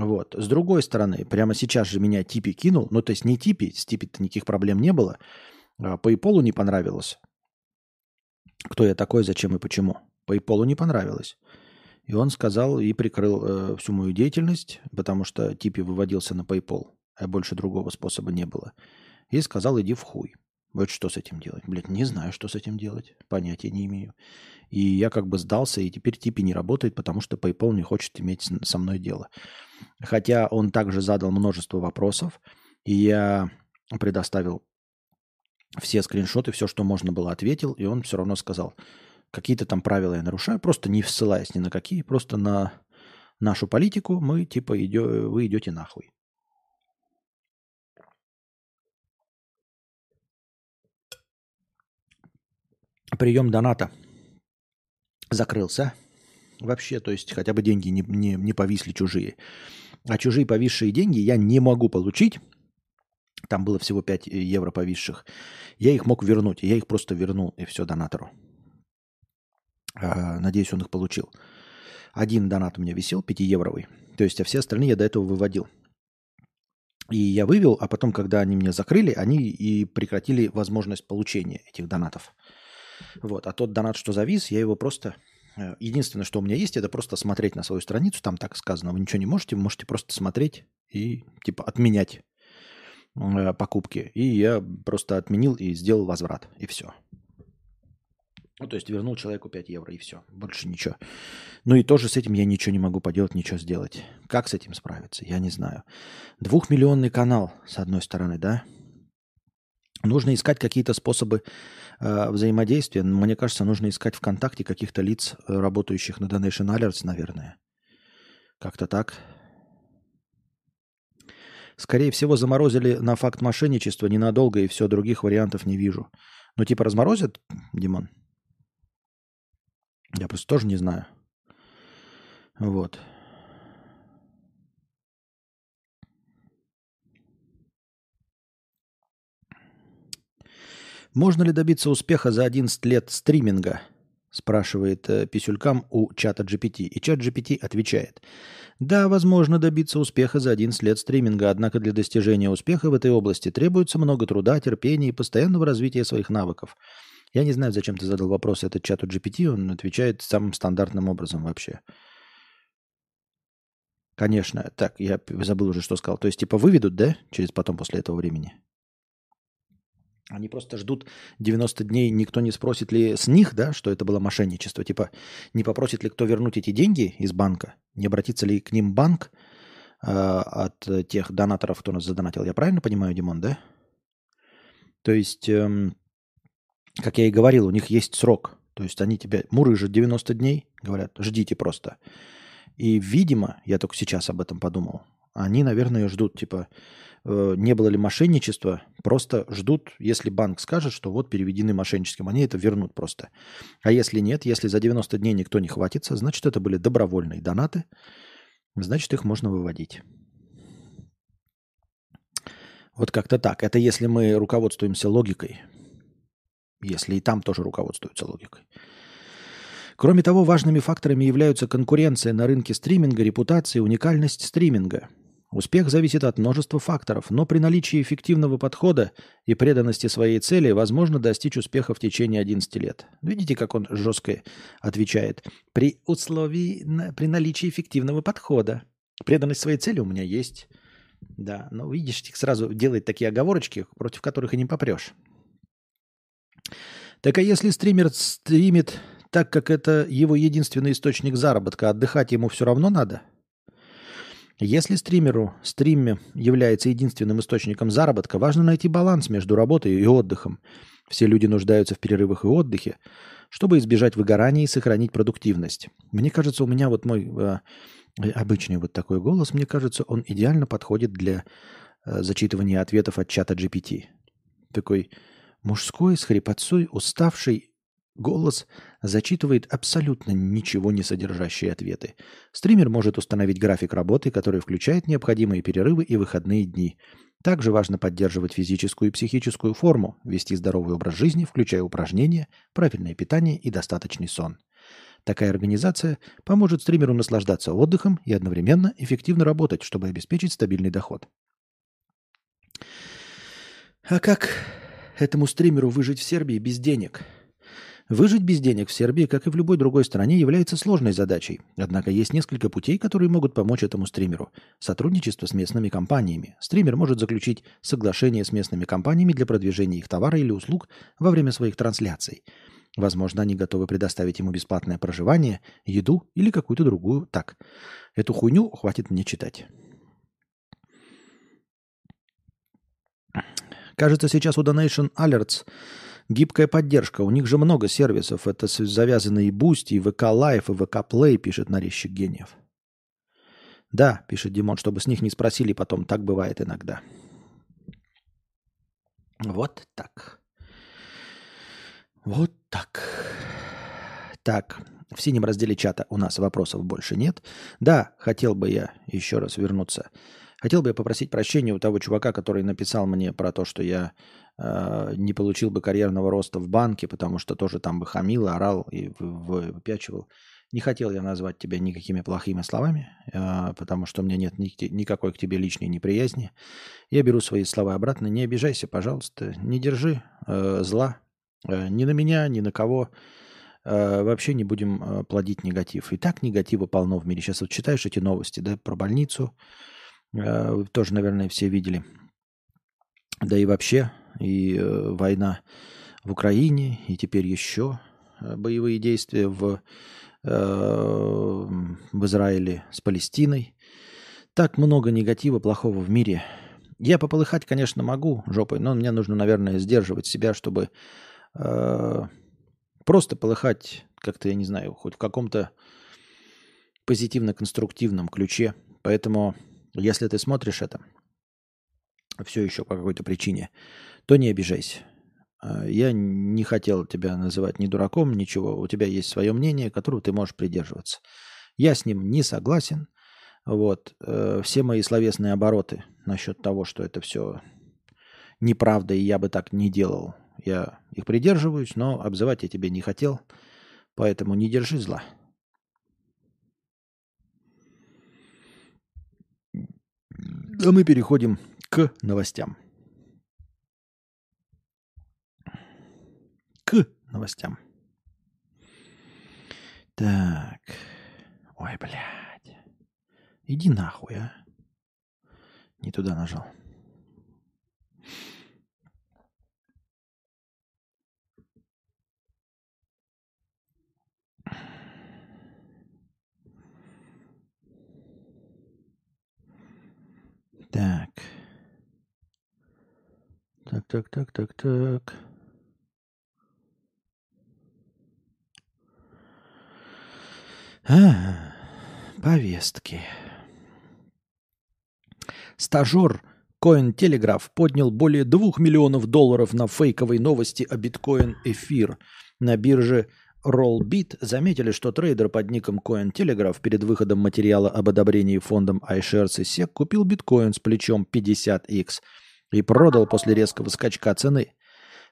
[SPEAKER 1] Вот. С другой стороны, прямо сейчас же меня Типи кинул. Ну, то есть не Типи, с Типи-то никаких проблем не было. А PayPal не понравилось. Кто я такой, зачем и почему. PayPal не понравилось. И он сказал и прикрыл э, всю мою деятельность, потому что Типи выводился на PayPal, а больше другого способа не было. И сказал, иди в хуй. Вот что с этим делать? Блядь, не знаю, что с этим делать. Понятия не имею. И я как бы сдался, и теперь Типи не работает, потому что PayPal не хочет иметь со мной дело. Хотя он также задал множество вопросов, и я предоставил все скриншоты, все, что можно было, ответил, и он все равно сказал, какие-то там правила я нарушаю, просто не ссылаясь ни на какие, просто на нашу политику мы типа идё, вы идете нахуй. Прием доната закрылся вообще, то есть хотя бы деньги не, не, не повисли чужие. А чужие повисшие деньги я не могу получить. Там было всего 5 евро повисших. Я их мог вернуть. Я их просто вернул, и все донатору. А, Надеюсь, он их получил. Один донат у меня висел, 5-евровый. То есть, а все остальные я до этого выводил. И я вывел, а потом, когда они меня закрыли, они и прекратили возможность получения этих донатов. Вот. А тот донат, что завис, я его просто... э, Единственное, что у меня есть, это просто смотреть на свою страницу. Там так сказано, вы ничего не можете, вы можете просто смотреть и типа отменять э, покупки. И я просто отменил и сделал возврат. И все. Ну, то есть вернул человеку 5 евро и все. Больше ничего. Ну и тоже с этим я ничего не могу поделать, ничего сделать. Как с этим справиться? Я не знаю. Двухмиллионный канал, с одной стороны, да? Нужно искать какие-то способы э, взаимодействия. Мне кажется, нужно искать ВКонтакте каких-то лиц, э, работающих на Donation Alerts, наверное. Как-то так. Скорее всего, заморозили на факт мошенничества ненадолго, и все, других вариантов не вижу. Ну, типа разморозят, Димон? Я просто тоже не знаю. Вот. Можно ли добиться успеха за 11 лет стриминга? Спрашивает э, Писюлькам у чата GPT. И чат GPT отвечает. Да, возможно добиться успеха за 11 лет стриминга, однако для достижения успеха в этой области требуется много труда, терпения и постоянного развития своих навыков. Я не знаю, зачем ты задал вопрос этот чату GPT, он отвечает самым стандартным образом вообще. Конечно, так, я забыл уже, что сказал. То есть, типа, выведут, да, через потом, после этого времени? Они просто ждут 90 дней, никто не спросит ли с них, да, что это было мошенничество. Типа, не попросит ли кто вернуть эти деньги из банка, не обратится ли к ним банк э, от тех донаторов, кто нас задонатил. Я правильно понимаю, Димон, да? То есть, эм, как я и говорил, у них есть срок. То есть они тебя мурыжат 90 дней, говорят, ждите просто. И, видимо, я только сейчас об этом подумал, они, наверное, ждут, типа, не было ли мошенничества, просто ждут, если банк скажет, что вот переведены мошенническим, они это вернут просто. А если нет, если за 90 дней никто не хватится, значит, это были добровольные донаты, значит, их можно выводить. Вот как-то так. Это если мы руководствуемся логикой. Если и там тоже руководствуются логикой. Кроме того, важными факторами являются конкуренция на рынке стриминга, репутация уникальность стриминга. Успех зависит от множества факторов, но при наличии эффективного подхода и преданности своей цели возможно достичь успеха в течение 11 лет. Видите, как он жестко отвечает? При условии, при наличии эффективного подхода. Преданность своей цели у меня есть. Да, но видишь, сразу делает такие оговорочки, против которых и не попрешь. Так а если стример стримит так как это его единственный источник заработка, отдыхать ему все равно надо? Если стримеру стриме является единственным источником заработка, важно найти баланс между работой и отдыхом. Все люди нуждаются в перерывах и отдыхе, чтобы избежать выгорания и сохранить продуктивность. Мне кажется, у меня вот мой э, обычный вот такой голос, мне кажется, он идеально подходит для э, зачитывания ответов от чата GPT. Такой мужской, с хрипотцой, уставший Голос зачитывает абсолютно ничего не содержащие ответы. Стример может установить график работы, который включает необходимые перерывы и выходные дни. Также важно поддерживать физическую и психическую форму, вести здоровый образ жизни, включая упражнения, правильное питание и достаточный сон. Такая организация поможет стримеру наслаждаться отдыхом и одновременно эффективно работать, чтобы обеспечить стабильный доход. А как этому стримеру выжить в Сербии без денег – Выжить без денег в Сербии, как и в любой другой стране, является сложной задачей. Однако есть несколько путей, которые могут помочь этому стримеру. Сотрудничество с местными компаниями. Стример может заключить соглашение с местными компаниями для продвижения их товара или услуг во время своих трансляций. Возможно, они готовы предоставить ему бесплатное проживание, еду или какую-то другую. Так, эту хуйню хватит мне читать. Кажется, сейчас у Donation Alerts Гибкая поддержка. У них же много сервисов. Это завязано и Boosty, и VK Live, и VK Play, пишет нарезчик гениев. Да, пишет Димон, чтобы с них не спросили потом. Так бывает иногда. Вот так. Вот так. Так, в синем разделе чата у нас вопросов больше нет. Да, хотел бы я еще раз вернуться. Хотел бы я попросить прощения у того чувака, который написал мне про то, что я Э, не получил бы карьерного роста в банке, потому что тоже там бы хамил, орал и выпячивал. Не хотел я назвать тебя никакими плохими словами, э, потому что у меня нет никакой к тебе личной неприязни. Я беру свои слова обратно. Не обижайся, пожалуйста. Не держи э, зла ни на меня, ни на кого. Вообще не будем плодить негатив. И так негатива полно в мире. Сейчас вот читаешь эти новости да, про больницу. Тоже, наверное, все видели. Да и вообще и э, война в Украине, и теперь еще э, боевые действия в, э, в Израиле с Палестиной. Так много негатива, плохого в мире. Я пополыхать, конечно, могу жопой, но мне нужно, наверное, сдерживать себя, чтобы э, просто полыхать как-то, я не знаю, хоть в каком-то позитивно-конструктивном ключе. Поэтому, если ты смотришь это, все еще по какой-то причине, то не обижайся. А, я не хотел тебя называть ни дураком, ничего. У тебя есть свое мнение, которого ты можешь придерживаться. Я с ним не согласен. Вот. Э, все мои словесные обороты насчет того, что это все неправда, и я бы так не делал, я их придерживаюсь, но обзывать я тебе не хотел, поэтому не держи зла. А мы переходим к новостям. К новостям. Так. Ой, блядь. Иди нахуй, а. Не туда нажал. Так. Так, так, так, так. А, повестки. Стажер Coin Telegraph поднял более 2 миллионов долларов на фейковой новости о биткоин эфир. На бирже Rollbit заметили, что трейдер под ником Coin Telegraph перед выходом материала об одобрении фондом iShares и SEC купил биткоин с плечом 50x и продал после резкого скачка цены.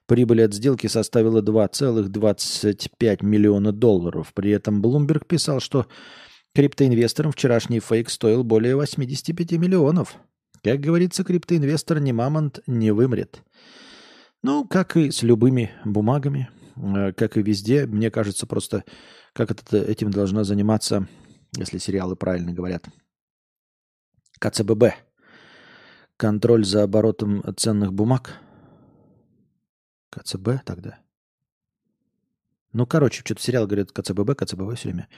[SPEAKER 1] Прибыль от сделки составила 2,25 миллиона долларов. При этом Bloomberg писал, что криптоинвесторам вчерашний фейк стоил более 85 миллионов. Как говорится, криптоинвестор не мамонт, не вымрет. Ну, как и с любыми бумагами, э, как и везде, мне кажется, просто как это, этим должна заниматься, если сериалы правильно говорят, КЦББ. Контроль за оборотом ценных бумаг – КЦБ тогда. Ну, короче, что-то сериал говорит КЦББ, КЦБВ все время.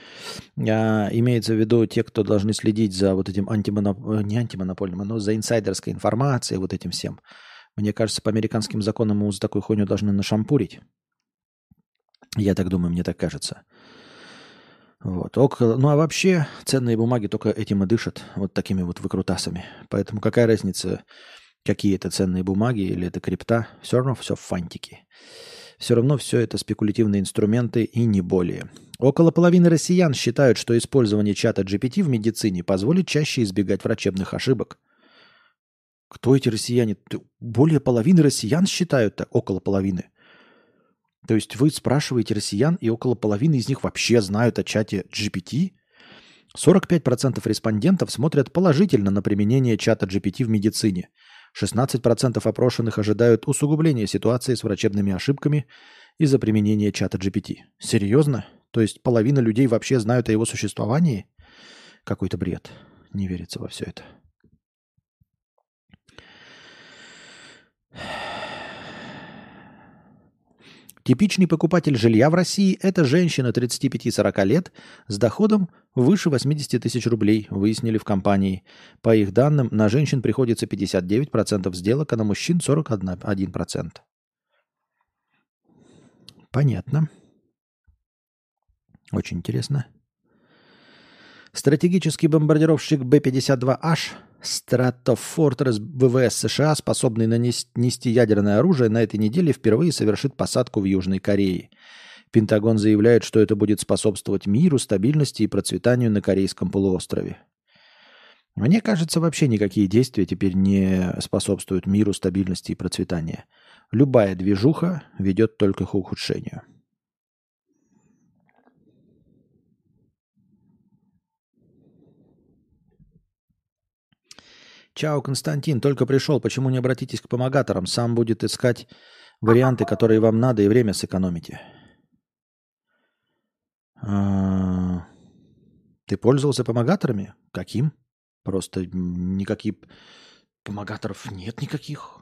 [SPEAKER 1] А, имеется в виду те, кто должны следить за вот этим антимоноп... Э, не антимонопольным, но за инсайдерской информацией, вот этим всем. Мне кажется, по американским законам мы за такую хуйню должны нашампурить. Я так думаю, мне так кажется. Вот. Около... Ну а вообще ценные бумаги только этим и дышат, вот такими вот выкрутасами. Поэтому какая разница, какие это ценные бумаги или это крипта, все равно все фантики. Все равно все это спекулятивные инструменты и не более. Около половины россиян считают, что использование чата GPT в медицине позволит чаще избегать врачебных ошибок. Кто эти россияне? Более половины россиян считают так, около половины. То есть вы спрашиваете россиян, и около половины из них вообще знают о чате GPT? 45% респондентов смотрят положительно на применение чата GPT в медицине – 16% опрошенных ожидают усугубления ситуации с врачебными ошибками из-за применения чата GPT. Серьезно? То есть половина людей вообще знают о его существовании? Какой-то бред. Не верится во все это. Типичный покупатель жилья в России – это женщина 35-40 лет с доходом выше 80 тысяч рублей, выяснили в компании. По их данным, на женщин приходится 59% сделок, а на мужчин 41%. Понятно. Очень интересно. Стратегический бомбардировщик Б-52H Стратофортрес ВВС США, способный нанести ядерное оружие, на этой неделе впервые совершит посадку в Южной Корее. Пентагон заявляет, что это будет способствовать миру, стабильности и процветанию на Корейском полуострове. Мне кажется, вообще никакие действия теперь не способствуют миру, стабильности и процветанию. Любая движуха ведет только к ухудшению. Чао, Константин, только пришел. Почему не обратитесь к помогаторам? Сам будет искать варианты, которые вам надо, и время сэкономите. А, ты пользовался помогаторами? Каким? Просто никаких помогаторов нет никаких.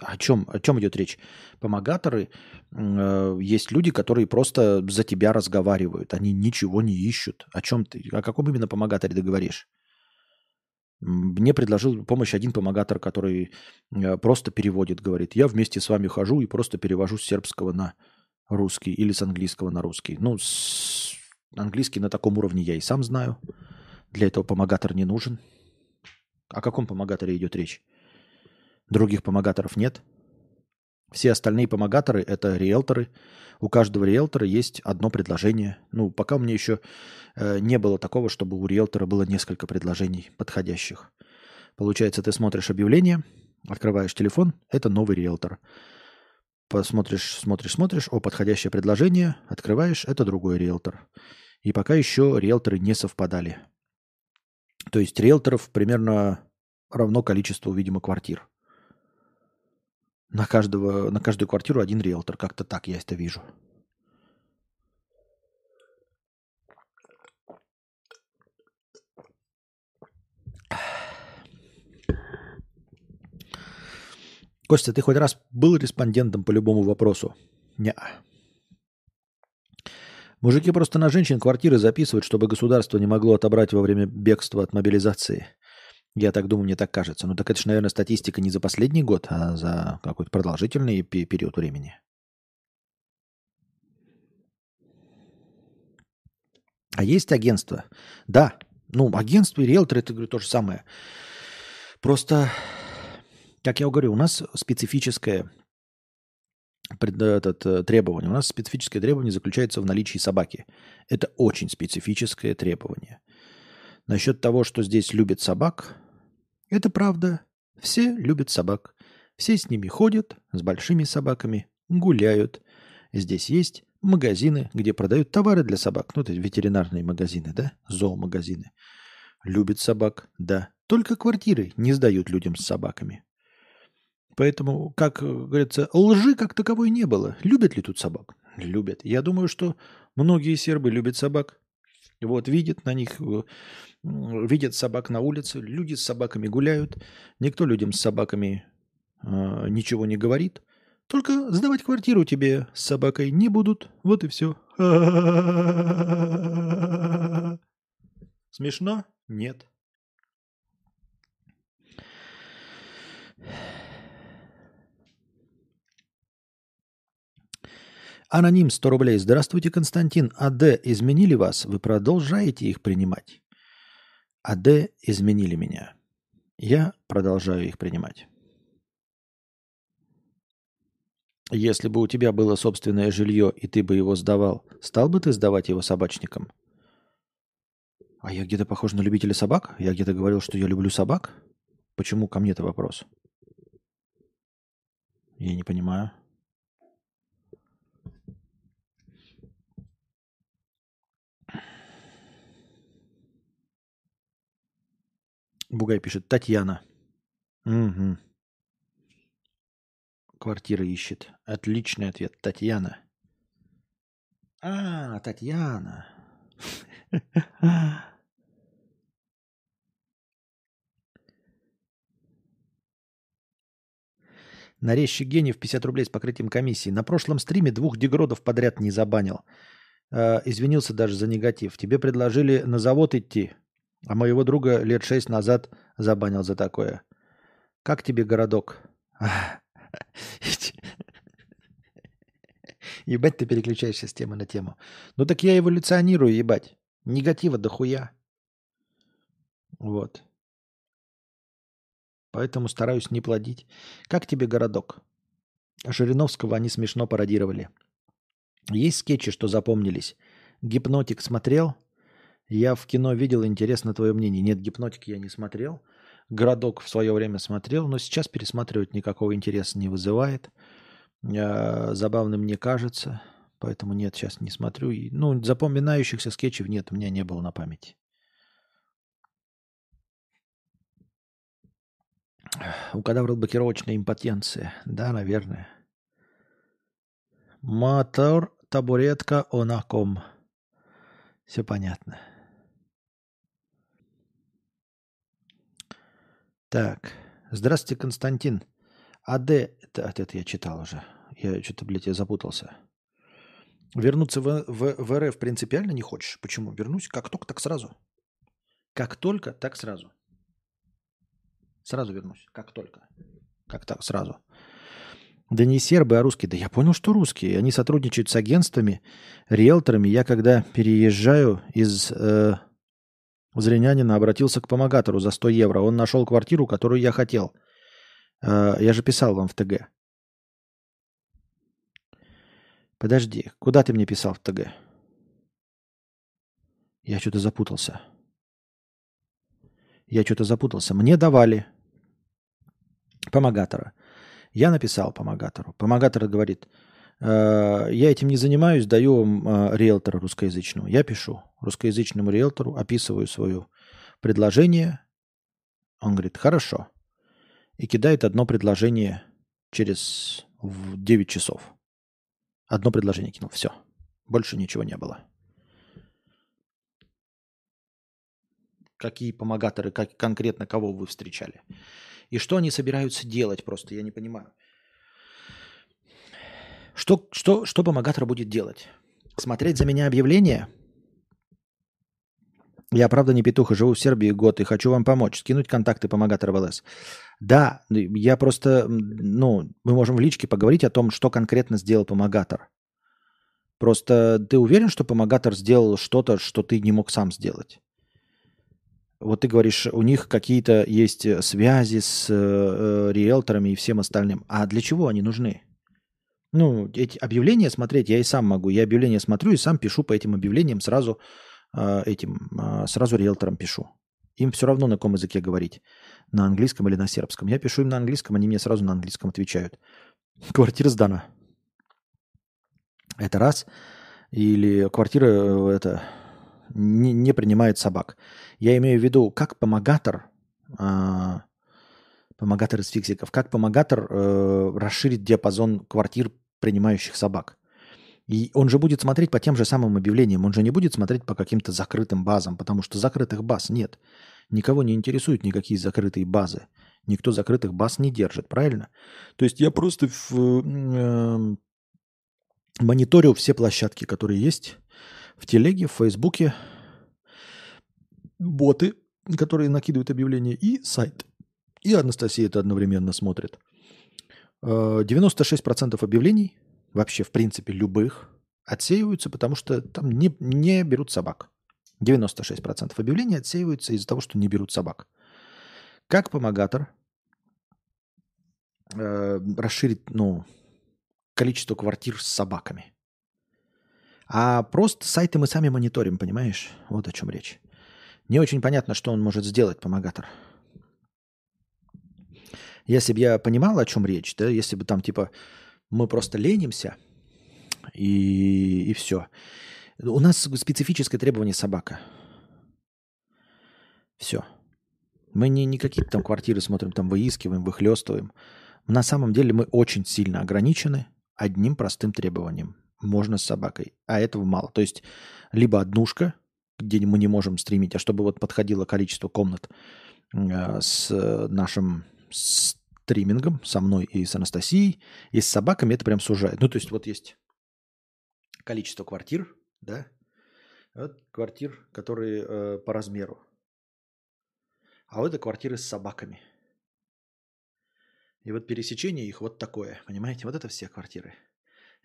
[SPEAKER 1] О чем, о чем идет речь? Помогаторы, э, есть люди, которые просто за тебя разговаривают. Они ничего не ищут. О чем ты? О каком именно помогаторе ты говоришь? Мне предложил помощь один помогатор, который э, просто переводит, говорит, я вместе с вами хожу и просто перевожу с сербского на русский или с английского на русский. Ну, с... английский на таком уровне я и сам знаю. Для этого помогатор не нужен. О каком помогаторе идет речь? Других помогаторов нет. Все остальные помогаторы – это риэлторы. У каждого риэлтора есть одно предложение. Ну, пока у меня еще э, не было такого, чтобы у риэлтора было несколько предложений подходящих. Получается, ты смотришь объявление, открываешь телефон – это новый риэлтор. Посмотришь, смотришь, смотришь, о, подходящее предложение, открываешь – это другой риэлтор. И пока еще риэлторы не совпадали. То есть риэлторов примерно равно количеству, видимо, квартир – на, каждого, на каждую квартиру один риэлтор. Как-то так я это вижу. Костя, ты хоть раз был респондентом по любому вопросу? Не. Мужики просто на женщин квартиры записывают, чтобы государство не могло отобрать во время бегства от мобилизации. Я так думаю, мне так кажется. Ну так это же, наверное, статистика не за последний год, а за какой-то продолжительный пе- период времени. А есть агентство? Да. Ну, агентство и риэлторы, это говорю, то же самое. Просто, как я говорю, у нас специфическое пред- этот, э, требование. У нас специфическое требование заключается в наличии собаки. Это очень специфическое требование. Насчет того, что здесь любят собак, это правда. Все любят собак. Все с ними ходят, с большими собаками, гуляют. Здесь есть магазины, где продают товары для собак. Ну, это ветеринарные магазины, да? Зоомагазины. Любят собак, да. Только квартиры не сдают людям с собаками. Поэтому, как говорится, лжи как таковой не было. Любят ли тут собак? Любят. Я думаю, что многие сербы любят собак. Вот, видят на них, э, видят собак на улице, люди с собаками гуляют. Никто людям с собаками э, ничего не говорит. Только сдавать квартиру тебе с собакой не будут. Вот и все. Смешно? Нет. Аноним 100 рублей. Здравствуйте, Константин. АД изменили вас? Вы продолжаете их принимать? АД изменили меня. Я продолжаю их принимать. Если бы у тебя было собственное жилье, и ты бы его сдавал, стал бы ты сдавать его собачникам? А я где-то похож на любителя собак? Я где-то говорил, что я люблю собак? Почему ко мне-то вопрос? Я не понимаю. Бугай пишет, Татьяна. Угу. Квартира ищет. Отличный ответ. Татьяна. А, Татьяна. Нарезчик гениев 50 рублей с покрытием комиссии. На прошлом стриме двух дегродов подряд не забанил. Э, извинился даже за негатив. Тебе предложили на завод идти, а моего друга лет шесть назад забанил за такое. Как тебе городок? Ебать, ты переключаешься с темы на тему. Ну так я эволюционирую, ебать. Негатива дохуя. Вот. Поэтому стараюсь не плодить. Как тебе городок? Жириновского они смешно пародировали. Есть скетчи, что запомнились. Гипнотик смотрел? Я в кино видел, интересно твое мнение. Нет, гипнотик я не смотрел. Городок в свое время смотрел, но сейчас пересматривать никакого интереса не вызывает. Э, Забавным не кажется. Поэтому нет, сейчас не смотрю. Ну, запоминающихся скетчев нет, у меня не было на памяти. У кадавра блокировочная импотенция. Да, наверное. Мотор, табуретка, онаком. Все понятно. Так. Здравствуйте, Константин. АД, это, это, я читал уже. Я что-то, блядь, я запутался. Вернуться в, в, в РФ принципиально не хочешь? Почему? Вернусь как только, так сразу. Как только, так сразу. Сразу вернусь. Как только. Как так, сразу. Да не сербы, а русские. Да я понял, что русские. Они сотрудничают с агентствами, риэлторами. Я когда переезжаю из э, Зринянина, обратился к помогатору за 100 евро. Он нашел квартиру, которую я хотел. Э, я же писал вам в ТГ. Подожди, куда ты мне писал в ТГ? Я что-то запутался. Я что-то запутался. Мне давали помогатора. Я написал помогатору. Помогатор говорит, «Э, я этим не занимаюсь, даю вам э, риэлтора русскоязычному. Я пишу русскоязычному риэлтору, описываю свое предложение. Он говорит, хорошо. И кидает одно предложение через в 9 часов. Одно предложение кинул. Все. Больше ничего не было. Какие помогаторы, как конкретно кого вы встречали? И что они собираются делать просто, я не понимаю. Что, что, что помогатор будет делать? Смотреть за меня объявление? Я, правда, не петух и живу в Сербии год и хочу вам помочь. Скинуть контакты помогатора в ЛС. Да, я просто, ну, мы можем в личке поговорить о том, что конкретно сделал помогатор. Просто ты уверен, что помогатор сделал что-то, что ты не мог сам сделать? Вот ты говоришь, у них какие-то есть связи с э, э риэлторами и всем остальным. А для чего они нужны? Ну, эти объявления смотреть я и сам могу. Я объявления смотрю и сам пишу по этим объявлениям сразу э, этим, э, сразу риэлторам пишу. Им все равно на каком языке говорить. На английском или на сербском. Я пишу им на английском, они мне сразу на английском отвечают. Квартира сдана. Это раз. Или квартира э, это не, не принимает собак. Я имею в виду, как помогатор, э, помогатор из фиксиков, как помогатор э, расширит диапазон квартир принимающих собак. И он же будет смотреть по тем же самым объявлениям, он же не будет смотреть по каким-то закрытым базам, потому что закрытых баз нет. Никого не интересуют никакие закрытые базы. Никто закрытых баз не держит, правильно? То есть я просто в, э, мониторю все площадки, которые есть в телеге, в фейсбуке, боты, которые накидывают объявления, и сайт. И Анастасия это одновременно смотрит. 96% э, объявлений, вообще в принципе любых, отсеиваются, потому что там не, не берут собак. 96% объявлений отсеиваются из-за того, что не берут собак. Как помогатор э, расширить ну, количество квартир с собаками? А просто сайты мы сами мониторим, понимаешь? Вот о чем речь. Не очень понятно, что он может сделать, помогатор. Если бы я понимал, о чем речь, да, если бы там типа мы просто ленимся и, и все. У нас специфическое требование собака. Все. Мы не, не какие-то там квартиры смотрим, там выискиваем, выхлестываем. На самом деле мы очень сильно ограничены одним простым требованием. Можно с собакой, а этого мало. То есть либо однушка, где мы не можем стримить, а чтобы вот подходило количество комнат э, с нашим стримингом, со мной и с Анастасией, и с собаками это прям сужает. Ну, то есть вот есть количество квартир, да, вот квартир, которые э, по размеру. А вот это квартиры с собаками. И вот пересечение их вот такое, понимаете? Вот это все квартиры.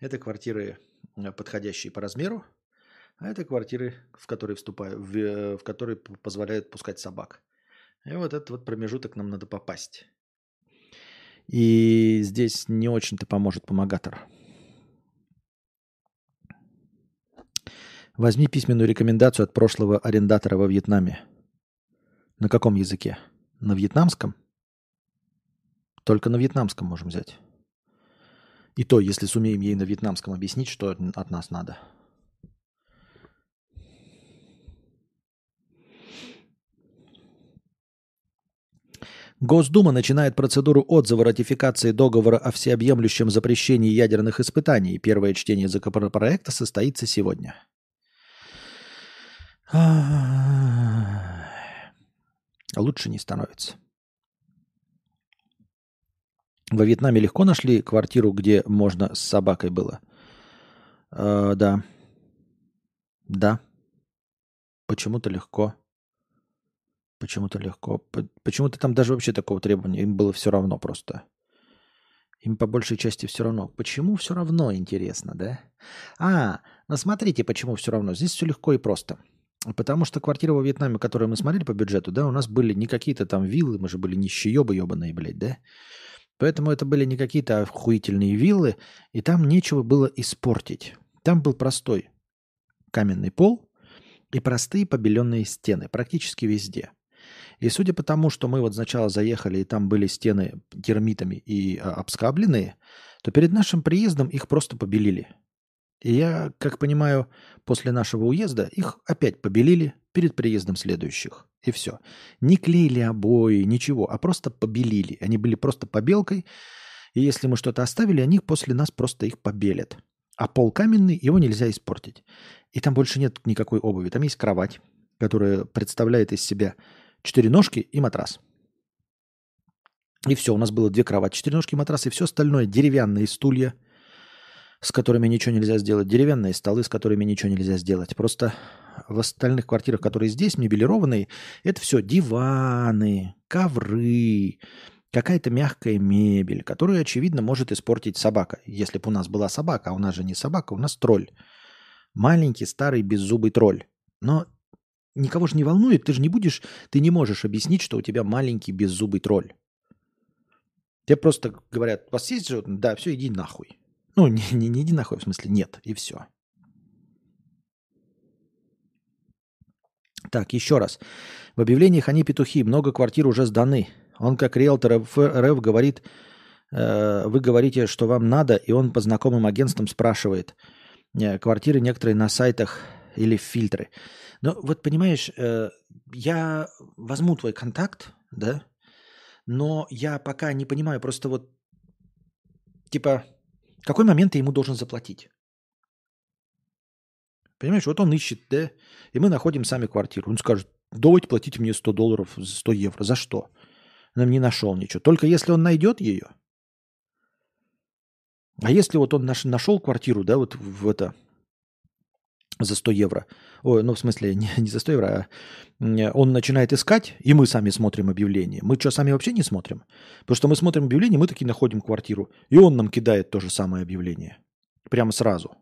[SPEAKER 1] Это квартиры, э, подходящие по размеру, а это квартиры, в которые вступаю, в, э, в которые позволяют пускать собак. И вот этот вот промежуток нам надо попасть. И здесь не очень-то поможет помогатор. Возьми письменную рекомендацию от прошлого арендатора во Вьетнаме. На каком языке? На вьетнамском? Только на вьетнамском можем взять. И то, если сумеем ей на вьетнамском объяснить, что от нас надо. Госдума начинает процедуру отзыва ратификации договора о всеобъемлющем запрещении ядерных испытаний. Первое чтение законопроекта состоится сегодня. Лучше не становится. Во Вьетнаме легко нашли квартиру, где можно с собакой было? Э, да. Да. Почему-то легко. Почему-то легко. Почему-то там даже вообще такого требования. Им было все равно просто. Им по большей части все равно. Почему все равно, интересно, да? А, ну смотрите, почему все равно. Здесь все легко и просто. Потому что квартира во Вьетнаме, которую мы смотрели по бюджету, да, у нас были не какие-то там виллы, мы же были нищеёбы ебаные, блядь, да? Поэтому это были не какие-то охуительные виллы, и там нечего было испортить. Там был простой каменный пол и простые побеленные стены практически везде. И судя по тому, что мы вот сначала заехали, и там были стены термитами и а, обскабленные, то перед нашим приездом их просто побелили. И я, как понимаю, после нашего уезда их опять побелили перед приездом следующих. И все. Не клеили обои, ничего, а просто побелили. Они были просто побелкой. И если мы что-то оставили, они после нас просто их побелят. А пол каменный, его нельзя испортить. И там больше нет никакой обуви. Там есть кровать, которая представляет из себя четыре ножки и матрас. И все, у нас было две кровати, четыре ножки, матрас, и все остальное деревянные стулья, с которыми ничего нельзя сделать, деревянные столы, с которыми ничего нельзя сделать. Просто в остальных квартирах, которые здесь, мебелированные, это все диваны, ковры, какая-то мягкая мебель, которую, очевидно, может испортить собака. Если бы у нас была собака, а у нас же не собака, у нас тролль. Маленький, старый, беззубый тролль. Но никого же не волнует, ты же не будешь, ты не можешь объяснить, что у тебя маленький, беззубый тролль. Тебе просто говорят, у вас есть животное? Да, все, иди нахуй. Ну, не, не, не иди нахуй, в смысле нет, и все. Так, еще раз. В объявлениях они петухи, много квартир уже сданы. Он как риэлтор РФ говорит, э, вы говорите, что вам надо, и он по знакомым агентствам спрашивает. Э, квартиры некоторые на сайтах или фильтры. Но вот понимаешь, э, я возьму твой контакт, да, но я пока не понимаю, просто вот, типа, какой момент ты ему должен заплатить? Понимаешь, вот он ищет, да, и мы находим сами квартиру. Он скажет, давайте платите мне 100 долларов, 100 евро. За что? Он не нашел ничего. Только если он найдет ее. А если вот он наш, нашел квартиру, да, вот в это, за 100 евро. Ой, ну в смысле не, не за 100 евро, а он начинает искать, и мы сами смотрим объявление. Мы что, сами вообще не смотрим? Потому что мы смотрим объявление, мы таки находим квартиру, и он нам кидает то же самое объявление. Прямо сразу.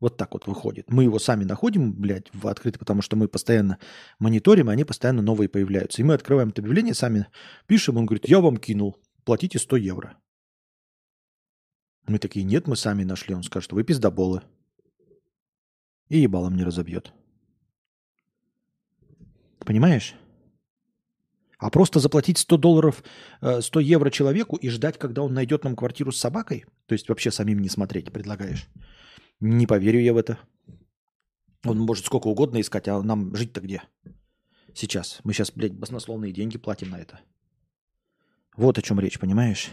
[SPEAKER 1] Вот так вот выходит. Мы его сами находим, блядь, в открытый, потому что мы постоянно мониторим, и они постоянно новые появляются. И мы открываем это объявление, сами пишем, он говорит, я вам кинул, платите 100 евро. Мы такие, нет, мы сами нашли. Он скажет, вы пиздоболы и ебалом не разобьет. Понимаешь? А просто заплатить 100 долларов, 100 э, евро человеку и ждать, когда он найдет нам квартиру с собакой? То есть вообще самим не смотреть предлагаешь? Не поверю я в это. Он может сколько угодно искать, а нам жить-то где? Сейчас. Мы сейчас, блядь, баснословные деньги платим на это. Вот о чем речь, понимаешь?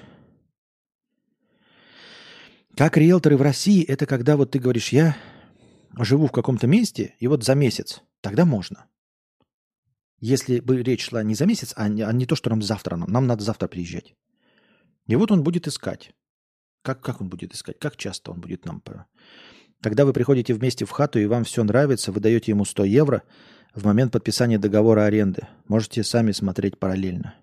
[SPEAKER 1] Как риэлторы в России, это когда вот ты говоришь, я живу в каком-то месте, и вот за месяц, тогда можно. Если бы речь шла не за месяц, а не, а не то, что нам завтра, нам, нам надо завтра приезжать. И вот он будет искать. Как, как он будет искать? Как часто он будет нам... Когда вы приходите вместе в хату, и вам все нравится, вы даете ему 100 евро в момент подписания договора аренды. Можете сами смотреть параллельно.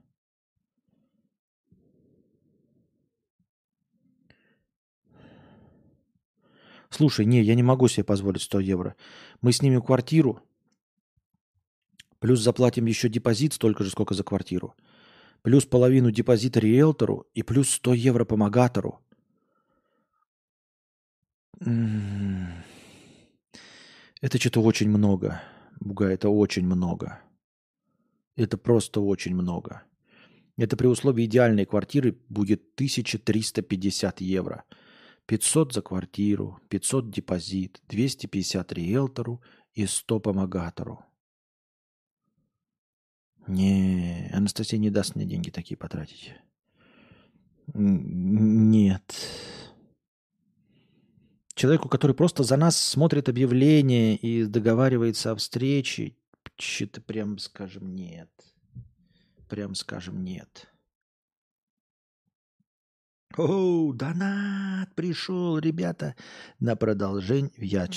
[SPEAKER 1] Слушай, не, я не могу себе позволить 100 евро. Мы снимем квартиру, плюс заплатим еще депозит столько же, сколько за квартиру, плюс половину депозита риэлтору и плюс 100 евро помогатору. М-м-м. Это что-то очень много. Буга, это очень много. Это просто очень много. Это при условии идеальной квартиры будет 1350 евро – 500 за квартиру, 500 депозит, 250 риэлтору и 100 помогатору. Не, Анастасия не даст мне деньги такие потратить. Нет. Человеку, который просто за нас смотрит объявление и договаривается о встрече, что-то прям скажем нет. Прям скажем нет. О, донат пришел, ребята, на продолжение. Я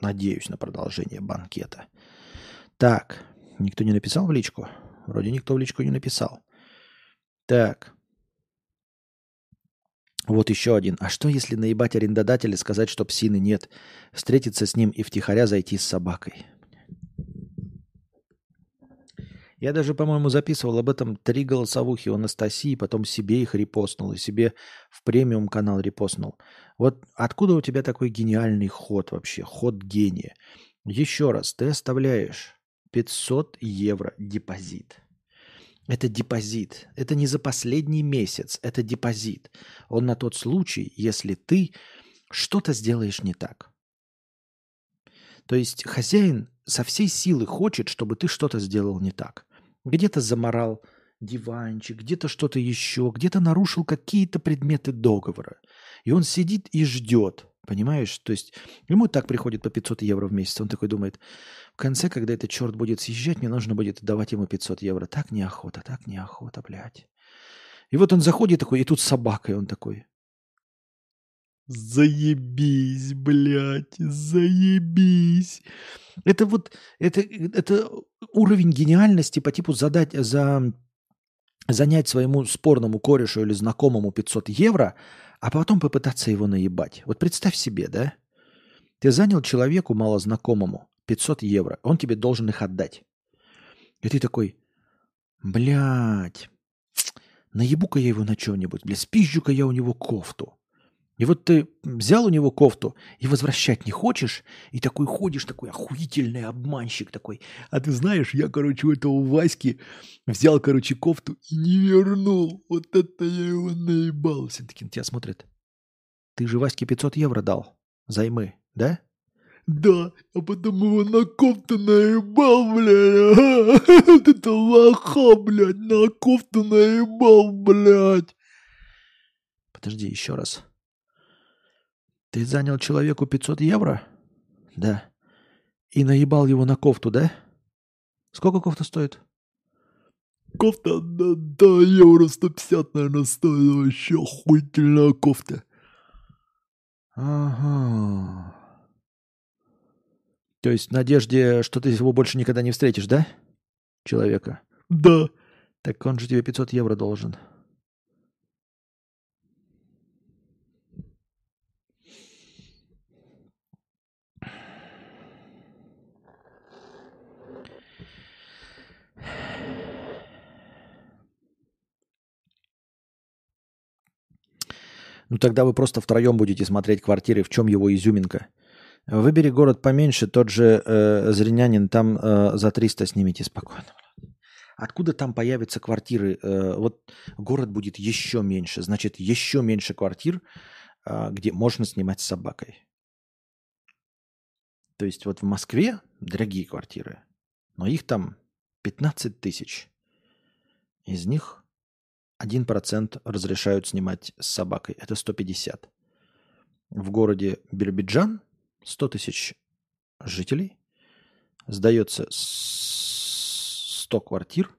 [SPEAKER 1] надеюсь на продолжение банкета. Так, никто не написал в личку? Вроде никто в личку не написал. Так. Вот еще один. А что, если наебать арендодателя сказать, что псины нет? Встретиться с ним и втихаря зайти с собакой? Я даже, по-моему, записывал об этом три голосовухи у Анастасии, потом себе их репостнул и себе в премиум канал репостнул. Вот откуда у тебя такой гениальный ход вообще, ход гения? Еще раз, ты оставляешь 500 евро депозит. Это депозит. Это не за последний месяц, это депозит. Он на тот случай, если ты что-то сделаешь не так. То есть хозяин со всей силы хочет, чтобы ты что-то сделал не так где-то заморал, диванчик, где-то что-то еще, где-то нарушил какие-то предметы договора. И он сидит и ждет, понимаешь? То есть ему так приходит по 500 евро в месяц. Он такой думает, в конце, когда этот черт будет съезжать, мне нужно будет давать ему 500 евро. Так неохота, так неохота, блядь. И вот он заходит такой, и тут с собакой он такой. Заебись, блядь, заебись. Это вот, это, это уровень гениальности по типу задать, за, занять своему спорному корешу или знакомому 500 евро, а потом попытаться его наебать. Вот представь себе, да? Ты занял человеку малознакомому 500 евро, он тебе должен их отдать. И ты такой, блядь, наебу-ка я его на что-нибудь, блядь, спизжу-ка я у него кофту. И вот ты взял у него кофту и возвращать не хочешь, и такой ходишь, такой охуительный обманщик такой. А ты знаешь, я, короче, у этого Васьки взял, короче, кофту и не вернул. Вот это я его наебал. Все таки на тебя смотрят. Ты же Ваське 500 евро дал займы, да? Да, а потом его на кофту наебал, блядь. Вот это лоха, блядь, на кофту наебал, блядь. Подожди, еще раз. Ты занял человеку 500 евро? Да. И наебал его на кофту, да? Сколько кофта стоит? Кофта, да, да, евро 150, наверное, стоит. Вообще охуительная кофта. Ага. То есть в надежде, что ты его больше никогда не встретишь, да? Человека. Да. Так он же тебе 500 евро должен. Ну тогда вы просто втроем будете смотреть квартиры, в чем его изюминка. Выбери город поменьше, тот же э, Зринянин, там э, за 300 снимите спокойно. Откуда там появятся квартиры? Э, вот город будет еще меньше, значит, еще меньше квартир, э, где можно снимать с собакой. То есть вот в Москве дорогие квартиры, но их там 15 тысяч. Из них 1% разрешают снимать с собакой. Это 150. В городе Биробиджан 100 тысяч жителей. Сдается 100 квартир.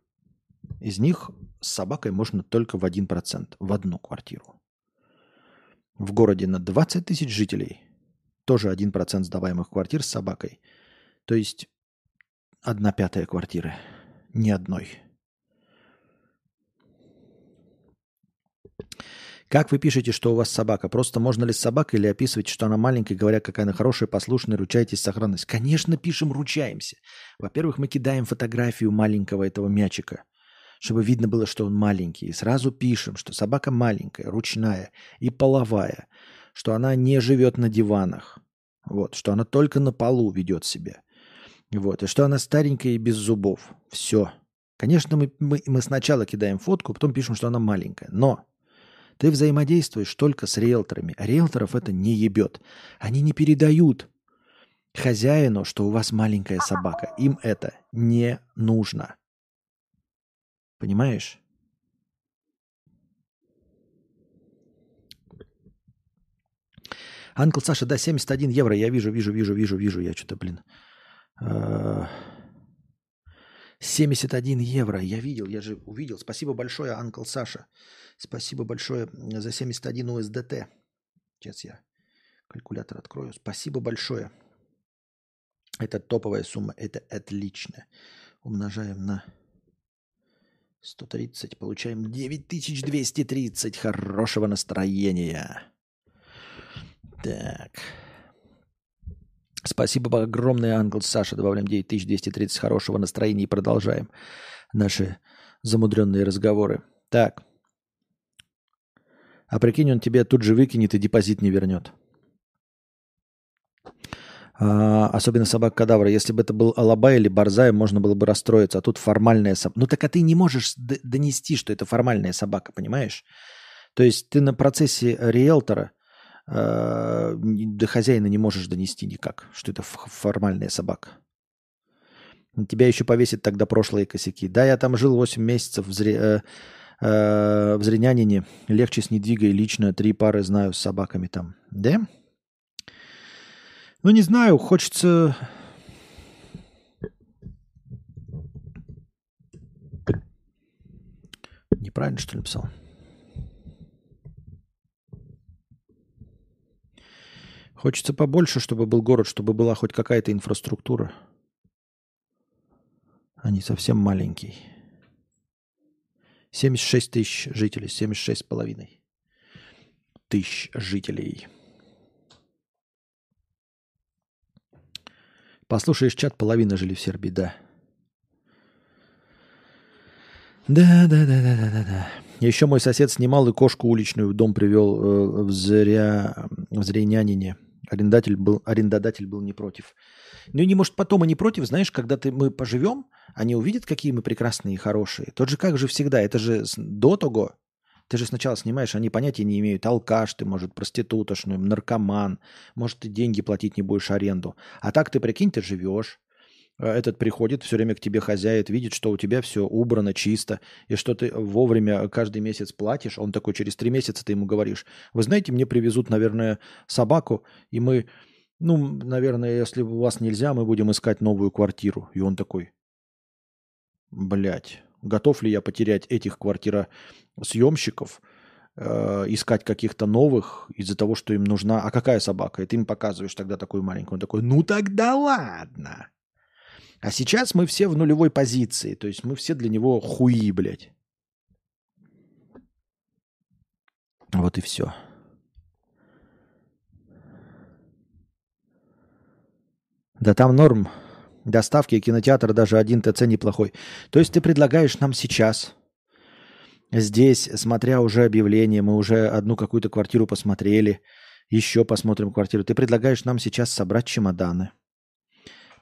[SPEAKER 1] Из них с собакой можно только в 1%, в одну квартиру. В городе на 20 тысяч жителей тоже 1% сдаваемых квартир с собакой. То есть одна пятая квартиры. Ни одной. Как вы пишете, что у вас собака? Просто можно ли с собакой или описывать, что она маленькая, говоря, какая она хорошая, послушная, ручаетесь сохранность? Конечно, пишем, ручаемся. Во-первых, мы кидаем фотографию маленького этого мячика, чтобы видно было, что он маленький. И сразу пишем, что собака маленькая, ручная и половая, что она не живет на диванах, вот, что она только на полу ведет себя. Вот, и что она старенькая и без зубов. Все. Конечно, мы, мы, мы сначала кидаем фотку, потом пишем, что она маленькая. Но ты взаимодействуешь только с риэлторами, а риэлторов это не ебет. Они не передают хозяину, что у вас маленькая собака. Им это не нужно. Понимаешь? Анкл Саша, да, 71 евро. Я вижу, вижу, вижу, вижу, вижу. Я что-то, блин. 71 э, евро. Я видел, я же увидел. Спасибо большое, Анкл Саша. Спасибо большое за 71 USDT. Сейчас я калькулятор открою. Спасибо большое. Это топовая сумма. Это отлично. Умножаем на 130. Получаем 9230. Хорошего настроения. Так. Спасибо огромное, Ангел Саша. Добавляем 9230 хорошего настроения и продолжаем наши замудренные разговоры. Так. А прикинь, он тебе тут же выкинет и депозит не вернет. А, особенно собак-кадавра. Если бы это был Алабай или Барзай, можно было бы расстроиться. А тут формальная собака. Ну так а ты не можешь донести, что это формальная собака, понимаешь? То есть ты на процессе риэлтора э, до хозяина не можешь донести никак, что это формальная собака. Тебя еще повесит тогда прошлые косяки. Да, я там жил 8 месяцев в, Зре... э, э, в Зрянянине. Легче с недвигой лично. Три пары знаю с собаками там. Да? Ну, не знаю, хочется... Неправильно, что ли, написал? Хочется побольше, чтобы был город, чтобы была хоть какая-то инфраструктура. А не совсем маленький. 76 тысяч жителей, 76 с половиной тысяч жителей. Послушаешь чат, половина жили в Сербии, да. Да, да, да, да, да, да, да. Еще мой сосед снимал и кошку уличную в дом привел э, в, зря, в Зрянянине. Арендатель был, арендодатель был не против. Ну не может потом и не против, знаешь, когда ты, мы поживем, они увидят, какие мы прекрасные и хорошие. Тот же как же всегда, это же до того. Ты же сначала снимаешь, они понятия не имеют. Алкаш ты, может, проститутошную, наркоман. Может, ты деньги платить не будешь аренду. А так ты, прикинь, ты живешь. Э, Этот приходит, все время к тебе хозяин, видит, что у тебя все убрано, чисто, и что ты вовремя каждый месяц платишь. Он такой, через три месяца ты ему говоришь, вы знаете, мне привезут, наверное, собаку, и мы, ну, наверное, если у вас нельзя, мы будем искать новую квартиру. И он такой, блядь, готов ли я потерять этих квартиросъемщиков, э, искать каких-то новых из-за того, что им нужна... А какая собака? И ты им показываешь тогда такую маленькую. Он такой, ну тогда ладно. А сейчас мы все в нулевой позиции. То есть мы все для него хуи, блядь. Вот и все. Да там норм. Доставки и кинотеатр даже один ТЦ неплохой. То есть ты предлагаешь нам сейчас, здесь, смотря уже объявление, мы уже одну какую-то квартиру посмотрели, еще посмотрим квартиру. Ты предлагаешь нам сейчас собрать чемоданы,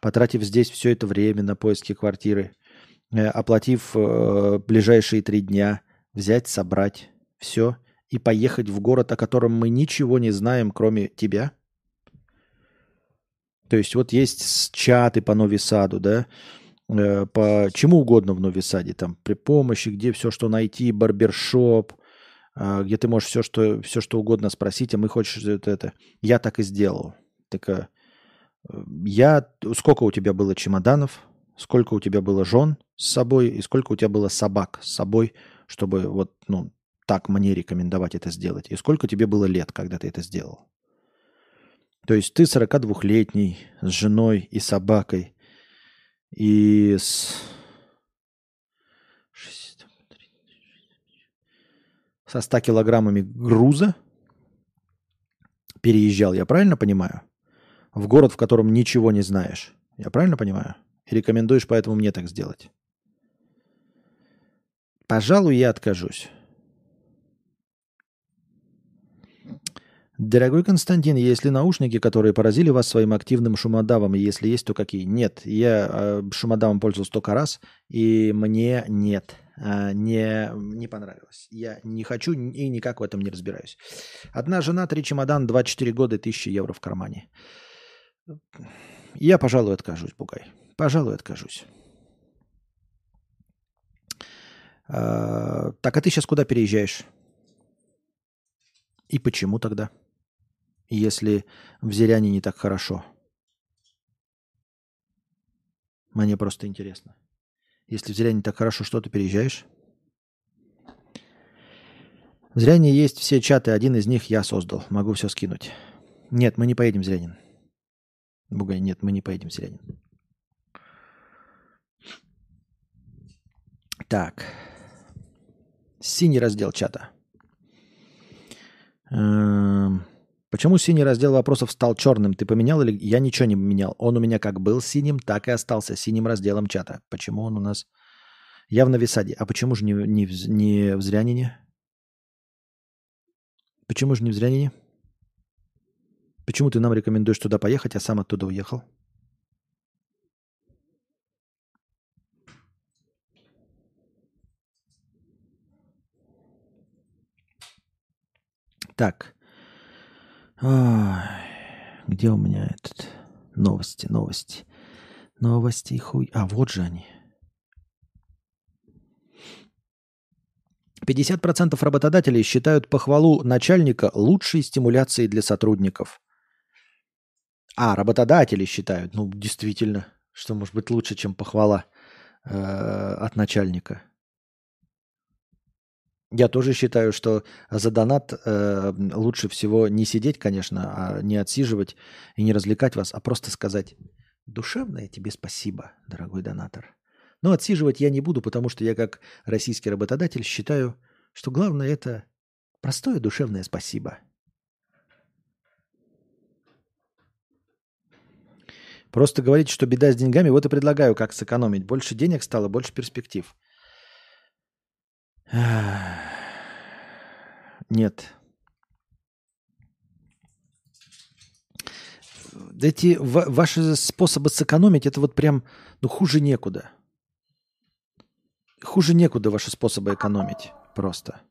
[SPEAKER 1] потратив здесь все это время на поиски квартиры, э, оплатив э, ближайшие три дня, взять, собрать все и поехать в город, о котором мы ничего не знаем, кроме тебя? То есть вот есть чаты по Нови Саду, да, э, по чему угодно в Нови Саде, там при помощи, где все, что найти, барбершоп, а, где ты можешь все, что, все, что угодно спросить, а мы хочешь это, это. Я так и сделал. Так, э, я, сколько у тебя было чемоданов, сколько у тебя было жен с собой и сколько у тебя было собак с собой, чтобы вот, ну, так мне рекомендовать это сделать. И сколько тебе было лет, когда ты это сделал. То есть ты 42-летний с женой и собакой и с... со 100 килограммами груза переезжал, я правильно понимаю? В город, в котором ничего не знаешь. Я правильно понимаю? И рекомендуешь поэтому мне так сделать? Пожалуй, я откажусь. Дорогой Константин, есть ли наушники, которые поразили вас своим активным шумодавом? И Если есть, то какие? Нет, я э, шумодавом пользовался только раз, и мне нет, э, не, не понравилось. Я не хочу и никак в этом не разбираюсь. Одна жена, три чемодан, 24 года, 1000 евро в кармане. Я, пожалуй, откажусь, Бугай. Пожалуй, откажусь. А, так, а ты сейчас куда переезжаешь? И почему тогда? Если в Зыряне не так хорошо. Мне просто интересно. Если в Зыряне так хорошо, что ты переезжаешь? В Зряне есть все чаты, один из них я создал. Могу все скинуть. Нет, мы не поедем в Зрянин. Бугай, нет, мы не поедем в Зрянин. Так. Синий раздел чата. Эм, Почему синий раздел вопросов стал черным? Ты поменял или я ничего не менял? Он у меня как был синим, так и остался синим разделом чата. Почему он у нас явно в Висаде? А почему же не, не, не в Зрянине? Почему же не в Зрянине? Почему ты нам рекомендуешь туда поехать, а сам оттуда уехал? Так. Где у меня этот... Новости, новости. Новости хуй. А, вот же они. 50% работодателей считают похвалу начальника лучшей стимуляцией для сотрудников. А, работодатели считают. Ну, действительно, что может быть лучше, чем похвала э, от начальника. Я тоже считаю, что за донат э, лучше всего не сидеть, конечно, а не отсиживать и не развлекать вас, а просто сказать душевное тебе спасибо, дорогой донатор. Но отсиживать я не буду, потому что я как российский работодатель считаю, что главное это простое душевное спасибо. Просто говорить, что беда с деньгами, вот и предлагаю, как сэкономить. Больше денег стало, больше перспектив. Нет. Эти ваши способы сэкономить, это вот прям, ну, хуже некуда. Хуже некуда ваши способы экономить. Просто.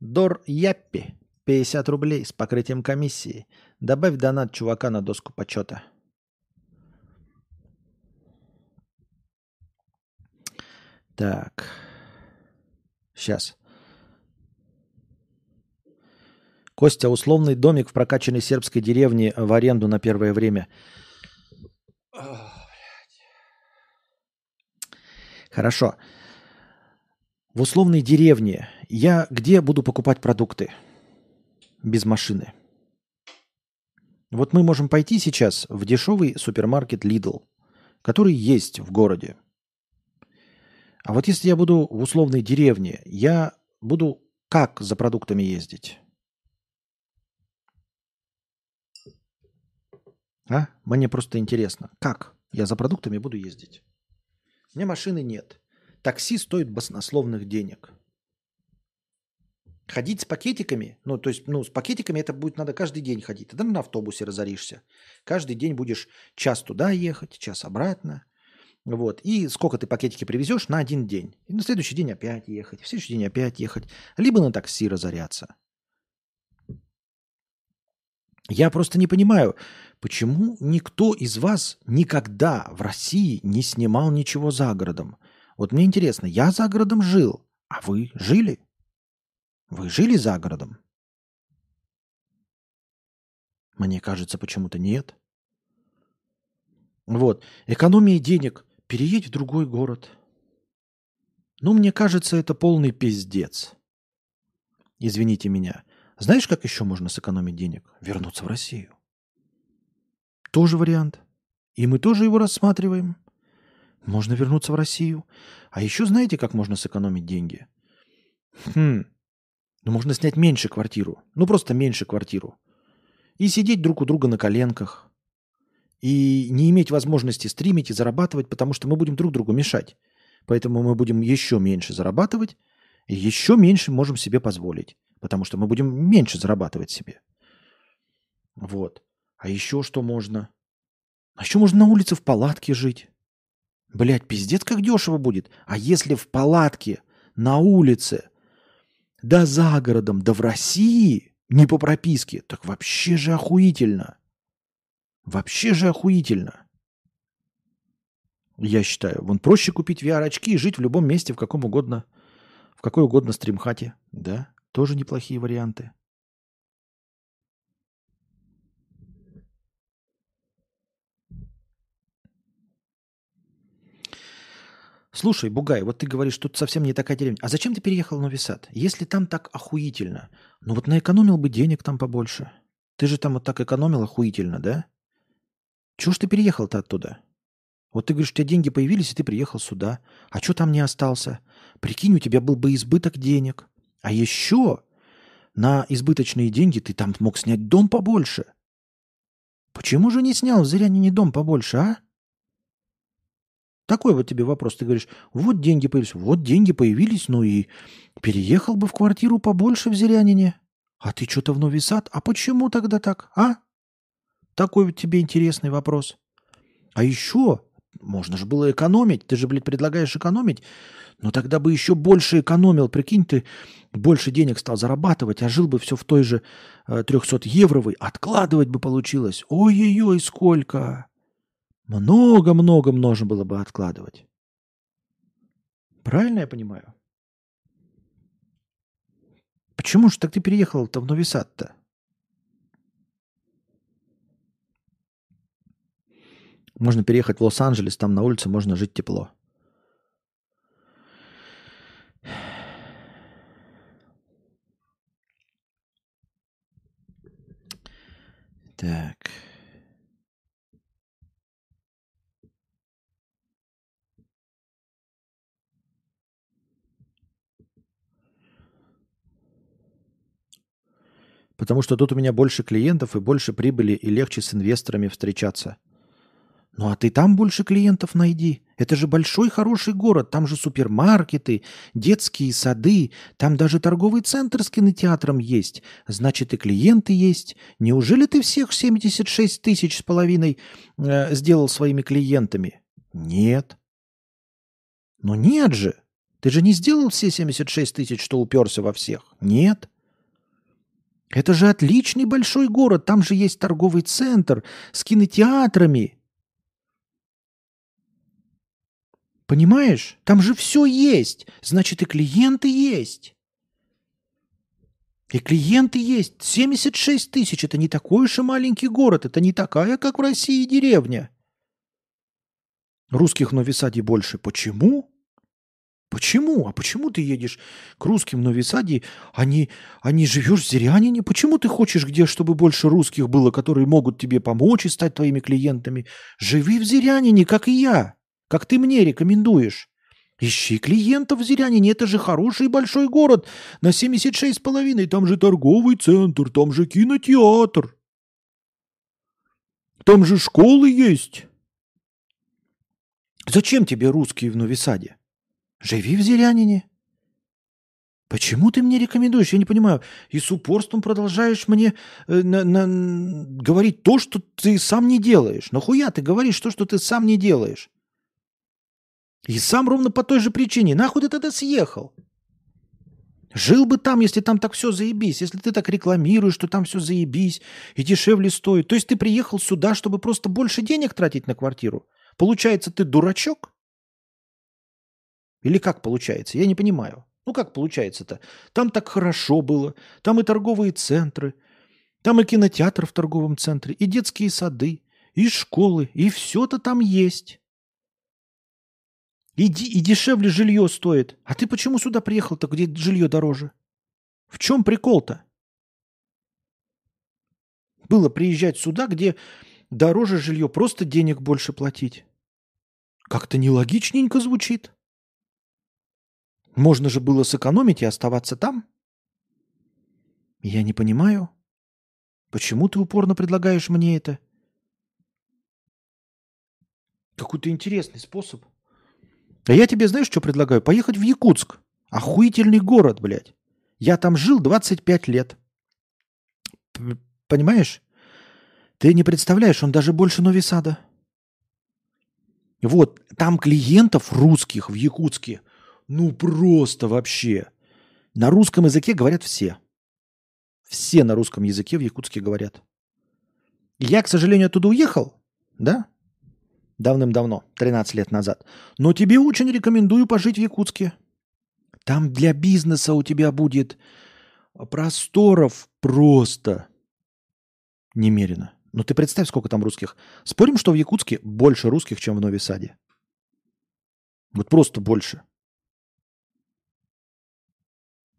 [SPEAKER 1] Дор Яппи. 50 рублей с покрытием комиссии. Добавь донат чувака на доску почета. Так. Сейчас. Костя, условный домик в прокачанной сербской деревне в аренду на первое время. Хорошо. В условной деревне я где буду покупать продукты без машины? Вот мы можем пойти сейчас в дешевый супермаркет Lidl, который есть в городе. А вот если я буду в условной деревне, я буду как за продуктами ездить? А? Мне просто интересно, как я за продуктами буду ездить? У меня машины нет. Такси стоит баснословных денег. Ходить с пакетиками, ну, то есть, ну, с пакетиками это будет надо каждый день ходить. Тогда на автобусе разоришься. Каждый день будешь час туда ехать, час обратно. Вот. И сколько ты пакетики привезешь на один день. И на следующий день опять ехать, в следующий день опять ехать. Либо на такси разоряться. Я просто не понимаю, почему никто из вас никогда в России не снимал ничего за городом. Вот мне интересно, я за городом жил, а вы жили? Вы жили за городом? Мне кажется, почему-то нет. Вот. Экономия денег. Переедь в другой город. Ну, мне кажется, это полный пиздец. Извините меня. Знаешь, как еще можно сэкономить денег? Вернуться в Россию. Тоже вариант. И мы тоже его рассматриваем. Можно вернуться в Россию. А еще знаете, как можно сэкономить деньги? Хм. Ну, можно снять меньше квартиру. Ну, просто меньше квартиру. И сидеть друг у друга на коленках и не иметь возможности стримить и зарабатывать, потому что мы будем друг другу мешать. Поэтому мы будем еще меньше зарабатывать и еще меньше можем себе позволить, потому что мы будем меньше зарабатывать себе. Вот. А еще что можно? А еще можно на улице в палатке жить. Блять, пиздец, как дешево будет. А если в палатке, на улице, да за городом, да в России, не по прописке, так вообще же охуительно. Вообще же охуительно. Я считаю. Вон проще купить VR-очки и жить в любом месте, в каком угодно, в какой угодно стримхате. Да, тоже неплохие варианты. Слушай, Бугай, вот ты говоришь, тут совсем не такая деревня. А зачем ты переехал в Нови Сад? Если там так охуительно, ну вот наэкономил бы денег там побольше. Ты же там вот так экономил охуительно, да? Чего ж ты переехал-то оттуда? Вот ты говоришь, у тебя деньги появились, и ты приехал сюда. А что там не остался? Прикинь, у тебя был бы избыток денег. А еще на избыточные деньги ты там мог снять дом побольше. Почему же не снял в Зырянине дом побольше, а? Такой вот тебе вопрос. Ты говоришь, вот деньги появились. Вот деньги появились, ну и переехал бы в квартиру побольше в Зырянине. А ты что-то в Новый Сад? А почему тогда так, а? Такой вот тебе интересный вопрос. А еще можно же было экономить. Ты же, блядь, предлагаешь экономить. Но тогда бы еще больше экономил. Прикинь, ты больше денег стал зарабатывать, а жил бы все в той же э, 300 евровой. Откладывать бы получилось. Ой-ой-ой, сколько. Много-много можно было бы откладывать. Правильно я понимаю? Почему же так ты переехал-то в Нови Сад-то? Можно переехать в Лос-Анджелес, там на улице можно жить тепло. Так. Потому что тут у меня больше клиентов и больше прибыли, и легче с инвесторами встречаться. Ну а ты там больше клиентов найди. Это же большой хороший город. Там же супермаркеты, детские сады. Там даже торговый центр с кинотеатром есть. Значит, и клиенты есть. Неужели ты всех 76 тысяч с половиной э, сделал своими клиентами? Нет. Ну нет же. Ты же не сделал все 76 тысяч, что уперся во всех. Нет. Это же отличный большой город. Там же есть торговый центр с кинотеатрами. Понимаешь? Там же все есть. Значит, и клиенты есть. И клиенты есть. 76 тысяч. Это не такой уж и маленький город. Это не такая, как в России, деревня. Русских в Новисаде больше. Почему? Почему? А почему ты едешь к русским в Новисаде, а не, а не живешь в Зырянине? Почему ты хочешь где, чтобы больше русских было, которые могут тебе помочь и стать твоими клиентами? Живи в Зырянине, как и я как ты мне рекомендуешь. Ищи клиентов в Зырянине, это же хороший большой город на 76,5, там же торговый центр, там же кинотеатр. Там же школы есть. Зачем тебе русские в Новисаде? Живи в Зырянине. Почему ты мне рекомендуешь? Я не понимаю. И с упорством продолжаешь мне э, на, на, говорить то, что ты сам не делаешь. Нахуя ты говоришь то, что ты сам не делаешь? И сам ровно по той же причине. Нахуй ты тогда съехал? Жил бы там, если там так все заебись, если ты так рекламируешь, что там все заебись и дешевле стоит. То есть ты приехал сюда, чтобы просто больше денег тратить на квартиру? Получается, ты дурачок? Или как получается? Я не понимаю. Ну как получается-то? Там так хорошо было, там и торговые центры, там и кинотеатр в торговом центре, и детские сады, и школы, и все-то там есть. И, и дешевле жилье стоит. А ты почему сюда приехал-то, где жилье дороже? В чем прикол-то? Было приезжать сюда, где дороже жилье, просто денег больше платить. Как-то нелогичненько звучит. Можно же было сэкономить и оставаться там. Я не понимаю. Почему ты упорно предлагаешь мне это? Какой-то интересный способ. А я тебе, знаешь, что предлагаю? Поехать в Якутск. Охуительный город, блядь. Я там жил 25 лет. Понимаешь? Ты не представляешь, он даже больше Новисада. Вот, там клиентов русских в Якутске, ну просто вообще. На русском языке говорят все. Все на русском языке в Якутске говорят. Я, к сожалению, оттуда уехал, да? Давным-давно, 13 лет назад. Но тебе очень рекомендую пожить в Якутске. Там для бизнеса у тебя будет просторов просто немерено. Ну ты представь, сколько там русских. Спорим, что в Якутске больше русских, чем в Нови Саде? Вот просто больше.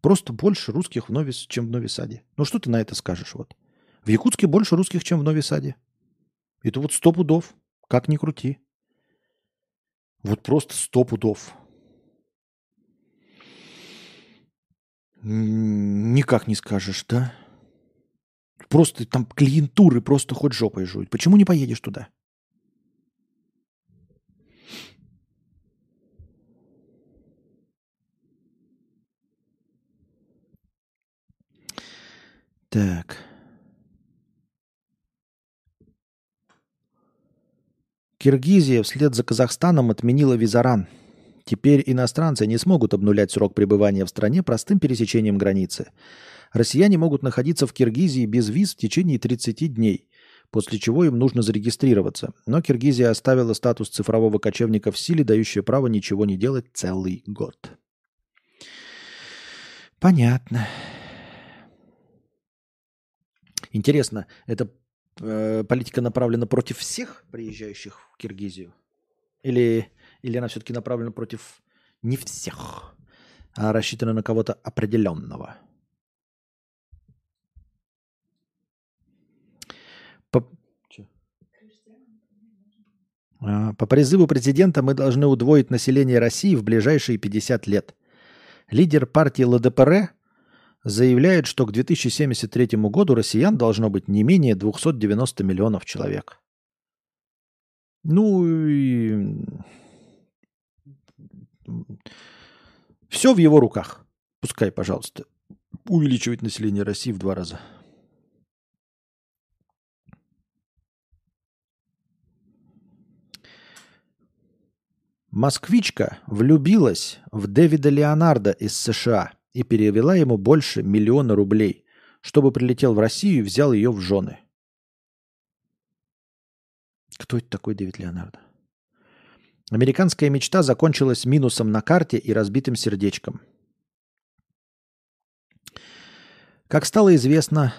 [SPEAKER 1] Просто больше русских, в Нови, чем в Нови Саде. Ну что ты на это скажешь? Вот. В Якутске больше русских, чем в Нови Саде. Это вот сто пудов. Как ни крути. Вот просто сто пудов. Никак не скажешь, да? Просто там клиентуры просто хоть жопой жуют. Почему не поедешь туда? Так. Киргизия вслед за Казахстаном отменила визаран. Теперь иностранцы не смогут обнулять срок пребывания в стране простым пересечением границы. Россияне могут находиться в Киргизии без виз в течение 30 дней, после чего им нужно зарегистрироваться. Но Киргизия оставила статус цифрового кочевника в силе, дающее право ничего не делать целый год. Понятно. Интересно, эта э, политика направлена против всех приезжающих в Киргизию? Или, или она все-таки направлена против не всех, а рассчитана на кого-то определенного? По? А, по призыву президента мы должны удвоить население России в ближайшие 50 лет. Лидер партии ЛДПР заявляет, что к 2073 году россиян должно быть не менее 290 миллионов человек. Ну и все в его руках. Пускай, пожалуйста, увеличивает население России в два раза. Москвичка влюбилась в Дэвида Леонардо из США – и перевела ему больше миллиона рублей, чтобы прилетел в Россию и взял ее в жены. Кто это такой Дэвид Леонардо? Американская мечта закончилась минусом на карте и разбитым сердечком. Как стало известно,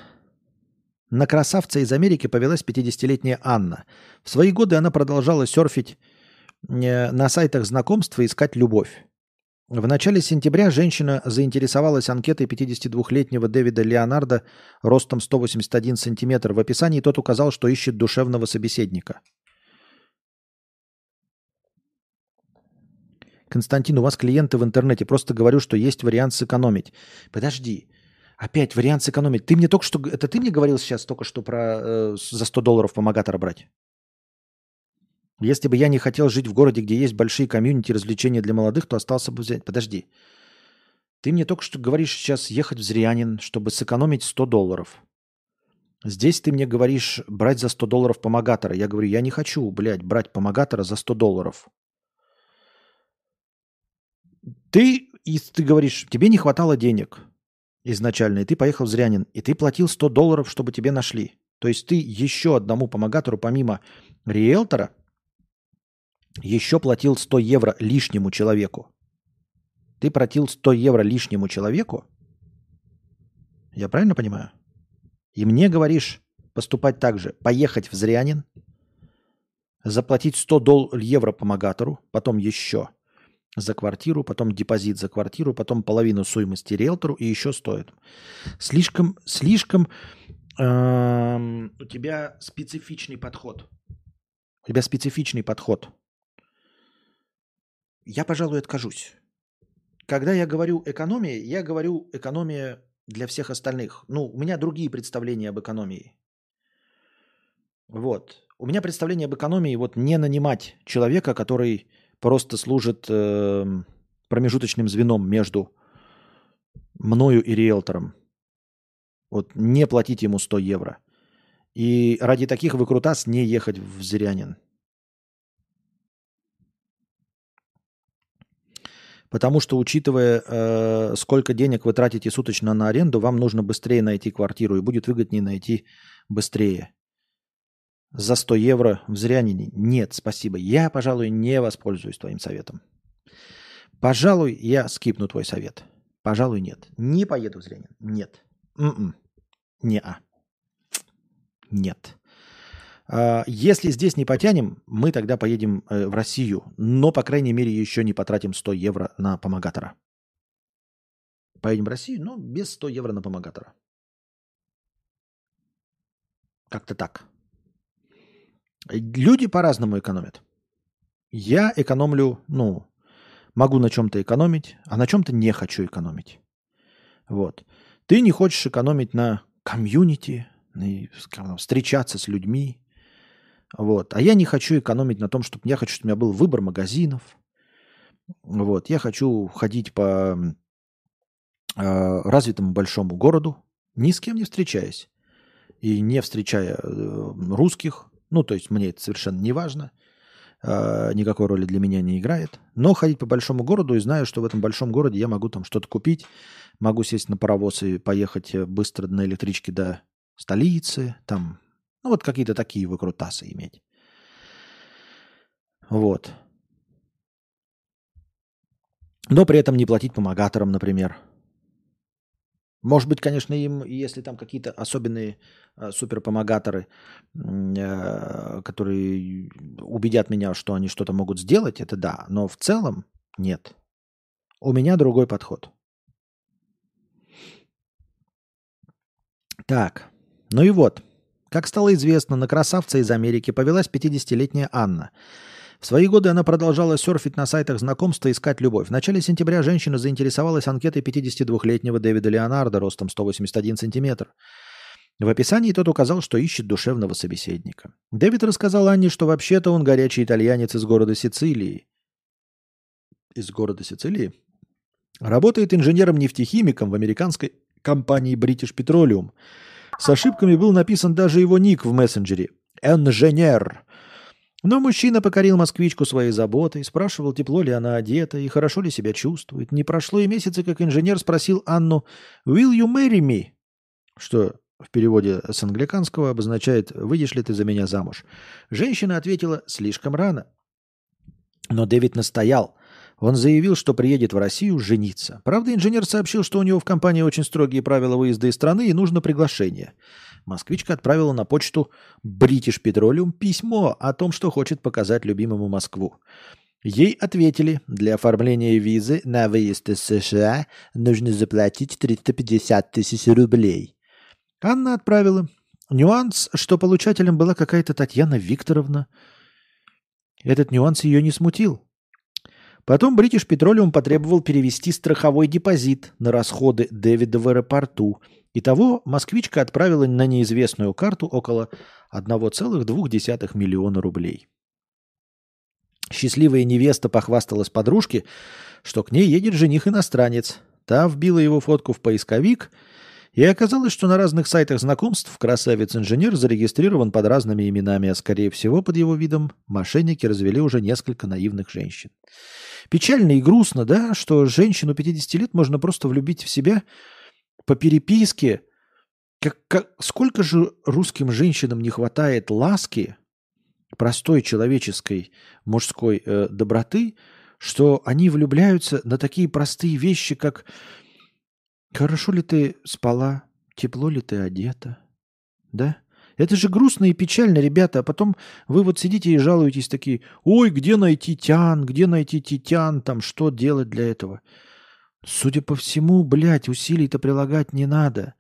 [SPEAKER 1] на красавца из Америки повелась 50-летняя Анна. В свои годы она продолжала серфить э, на сайтах знакомств и искать любовь. В начале сентября женщина заинтересовалась анкетой 52-летнего Дэвида Леонардо ростом 181 сантиметр. В описании тот указал, что ищет душевного собеседника. Константин, у вас клиенты в интернете. Просто говорю, что есть вариант сэкономить. Подожди. Опять вариант сэкономить. Ты мне только что... Это ты мне говорил сейчас только что про э, за 100 долларов помогатора брать? Если бы я не хотел жить в городе, где есть большие комьюнити развлечения для молодых, то остался бы взять. Подожди. Ты мне только что говоришь сейчас ехать в Зрянин, чтобы сэкономить 100 долларов. Здесь ты мне говоришь брать за 100 долларов помогатора. Я говорю, я не хочу, блядь, брать помогатора за 100 долларов. Ты, и ты говоришь, тебе не хватало денег изначально, и ты поехал в Зрянин, и ты платил 100 долларов, чтобы тебе нашли. То есть ты еще одному помогатору, помимо риэлтора, еще платил 100 евро лишнему человеку. Ты платил 100 евро лишнему человеку? Я правильно понимаю? И мне говоришь поступать так же. Поехать в Зрянин, заплатить 100 дол- евро помогатору, потом еще за квартиру, потом депозит за квартиру, потом половину стоимости риэлтору и еще стоит. Слишком, слишком эм, у тебя специфичный подход. У тебя специфичный подход я, пожалуй, откажусь. Когда я говорю экономия, я говорю экономия для всех остальных. Ну, у меня другие представления об экономии. Вот. У меня представление об экономии вот не нанимать человека, который просто служит э, промежуточным звеном между мною и риэлтором. Вот не платить ему 100 евро. И ради таких выкрутас не ехать в Зырянин. Потому что, учитывая, э, сколько денег вы тратите суточно на аренду, вам нужно быстрее найти квартиру, и будет выгоднее найти быстрее. За 100 евро в Зрянине? Нет, спасибо. Я, пожалуй, не воспользуюсь твоим советом. Пожалуй, я скипну твой совет. Пожалуй, нет. Не поеду в Зрянин. Нет. М-м. Не-а. Нет. А, если здесь не потянем, мы тогда поедем э, в Россию, но, по крайней мере, еще не потратим 100 евро на помогатора. Поедем в Россию, но без 100 евро на помогатора. Как-то так. Люди по-разному экономят. Я экономлю, ну, могу на чем-то экономить, а на чем-то не хочу экономить. Вот. Ты не хочешь экономить на комьюнити, встречаться с людьми, вот. А я не хочу экономить на том, чтобы я хочу, чтобы у меня был выбор магазинов. Вот. Я хочу ходить по э, развитому большому городу, ни с кем не встречаясь. И не встречая э, русских. Ну, то есть мне это совершенно не важно. э, никакой роли для меня не играет. Но ходить по большому городу и знаю, что в этом большом городе я могу там что-то купить, могу сесть на паровоз и поехать э, быстро на электричке до столицы, там, ну вот какие-то такие выкрутасы иметь. Вот. Но при этом не платить помогаторам, например. Может быть, конечно, им, если там какие-то особенные э, суперпомогаторы, э, которые убедят меня, что они что-то могут сделать, это да. Но в целом нет. У меня другой подход. Так, ну и вот. Как стало известно, на красавца из Америки повелась 50-летняя Анна – в свои годы она продолжала серфить на сайтах знакомства и искать любовь. В начале сентября женщина заинтересовалась анкетой 52-летнего Дэвида Леонардо ростом 181 сантиметр. В описании тот указал, что ищет душевного собеседника. Дэвид рассказал Анне, что вообще-то он горячий итальянец из города Сицилии. Из города Сицилии? Работает инженером-нефтехимиком в американской компании British Petroleum. С ошибками был написан даже его ник в мессенджере. «Инженер». Но мужчина покорил москвичку своей заботой, спрашивал, тепло ли она одета и хорошо ли себя чувствует. Не прошло и месяца, как инженер спросил Анну «Will you marry me?» Что в переводе с англиканского обозначает «Выйдешь ли ты за меня замуж?». Женщина ответила «Слишком рано». Но Дэвид настоял. Он заявил, что приедет в Россию жениться. Правда, инженер сообщил, что у него в компании очень строгие правила выезда из страны и нужно приглашение. Москвичка отправила на почту British Petroleum письмо о том, что хочет показать любимому Москву. Ей ответили, для оформления визы на выезд из США нужно заплатить 350 тысяч рублей. Анна отправила. Нюанс, что получателем была какая-то Татьяна Викторовна. Этот нюанс ее не смутил. Потом British Petroleum потребовал перевести страховой депозит на расходы Дэвида в аэропорту – Итого москвичка отправила на неизвестную карту около 1,2 миллиона рублей. Счастливая невеста похвасталась подружке, что к ней едет жених-иностранец. Та вбила его фотку в поисковик, и оказалось, что на разных сайтах знакомств красавец-инженер зарегистрирован под разными именами, а скорее всего под его видом мошенники развели уже несколько наивных женщин. Печально и грустно, да, что женщину 50 лет можно просто влюбить в себя – по переписке, как, как, сколько же русским женщинам не хватает ласки, простой человеческой мужской э, доброты, что они влюбляются на такие простые вещи, как хорошо ли ты спала, тепло ли ты одета, да? Это же грустно и печально, ребята. А потом вы вот сидите и жалуетесь такие, ой, где найти тян, где найти титян, там, что делать для этого? Судя по всему, блядь, усилий-то прилагать не надо.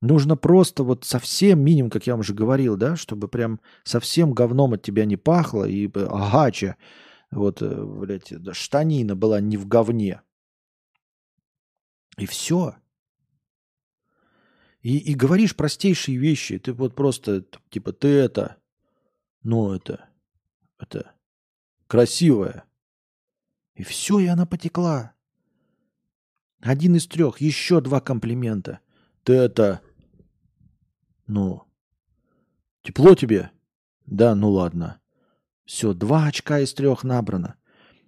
[SPEAKER 1] Нужно просто вот совсем минимум, как я вам уже говорил, да, чтобы прям совсем говном от тебя не пахло и агача, вот, э, блядь, штанина была не в говне. И все. И, и говоришь простейшие вещи. Ты вот просто, типа, ты это, ну это, это, красивая. И все, и она потекла. Один из трех. Еще два комплимента. Ты это... Ну... Тепло тебе? Да, ну ладно. Все, два очка из трех набрано.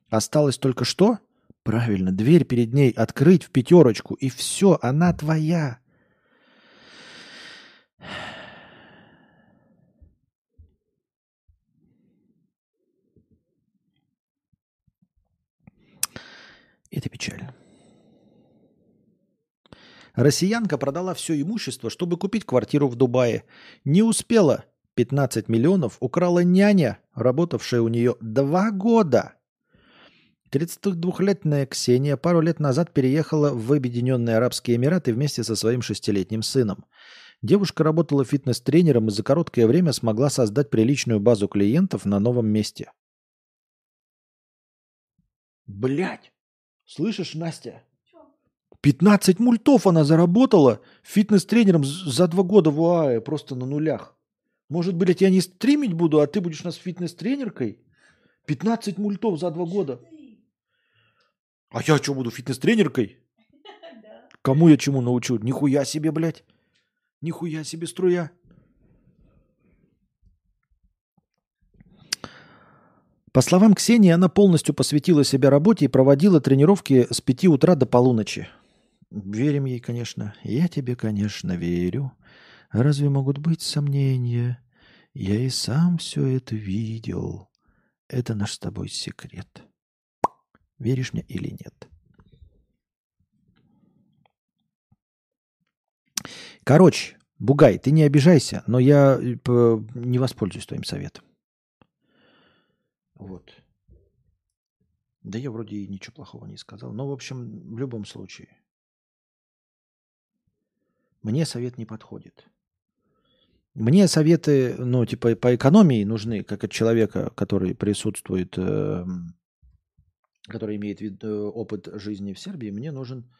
[SPEAKER 1] Осталось только что? Правильно, дверь перед ней открыть в пятерочку, и все, она твоя. Это печально. Россиянка продала все имущество, чтобы купить квартиру в Дубае. Не успела. 15 миллионов украла няня, работавшая у нее два года. 32-летняя Ксения пару лет назад переехала в Объединенные Арабские Эмираты вместе со своим шестилетним сыном. Девушка работала фитнес-тренером и за короткое время смогла создать приличную базу клиентов на новом месте. Блять! Слышишь, Настя? 15 мультов она заработала фитнес-тренером за два года в УАЭ, просто на нулях. Может, блядь, я не стримить буду, а ты будешь у нас фитнес-тренеркой? 15 мультов за два года. А я что, буду фитнес-тренеркой? Кому я чему научу? Нихуя себе, блядь. Нихуя себе струя. По словам Ксении, она полностью посвятила себя работе и проводила тренировки с 5 утра до полуночи. Верим ей, конечно. Я тебе, конечно, верю. Разве могут быть сомнения? Я и сам все это видел. Это наш с тобой секрет. Веришь мне или нет? Короче, Бугай, ты не обижайся, но я э, не воспользуюсь твоим советом. Вот. Да я вроде и ничего плохого не сказал. Но, в общем, в любом случае. Мне совет не подходит. Мне советы, ну, типа, по экономии нужны, как от человека, который присутствует, эм, который имеет вид, э, опыт жизни в Сербии. Мне нужен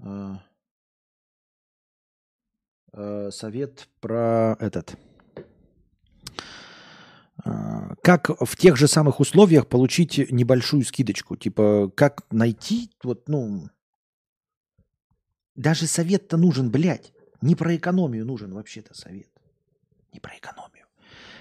[SPEAKER 1] э, э, совет про этот. Э, Как в тех же самых условиях получить небольшую скидочку? Типа, как найти, вот, ну, даже совет-то нужен, блядь. Не про экономию нужен вообще-то совет. Не про экономию.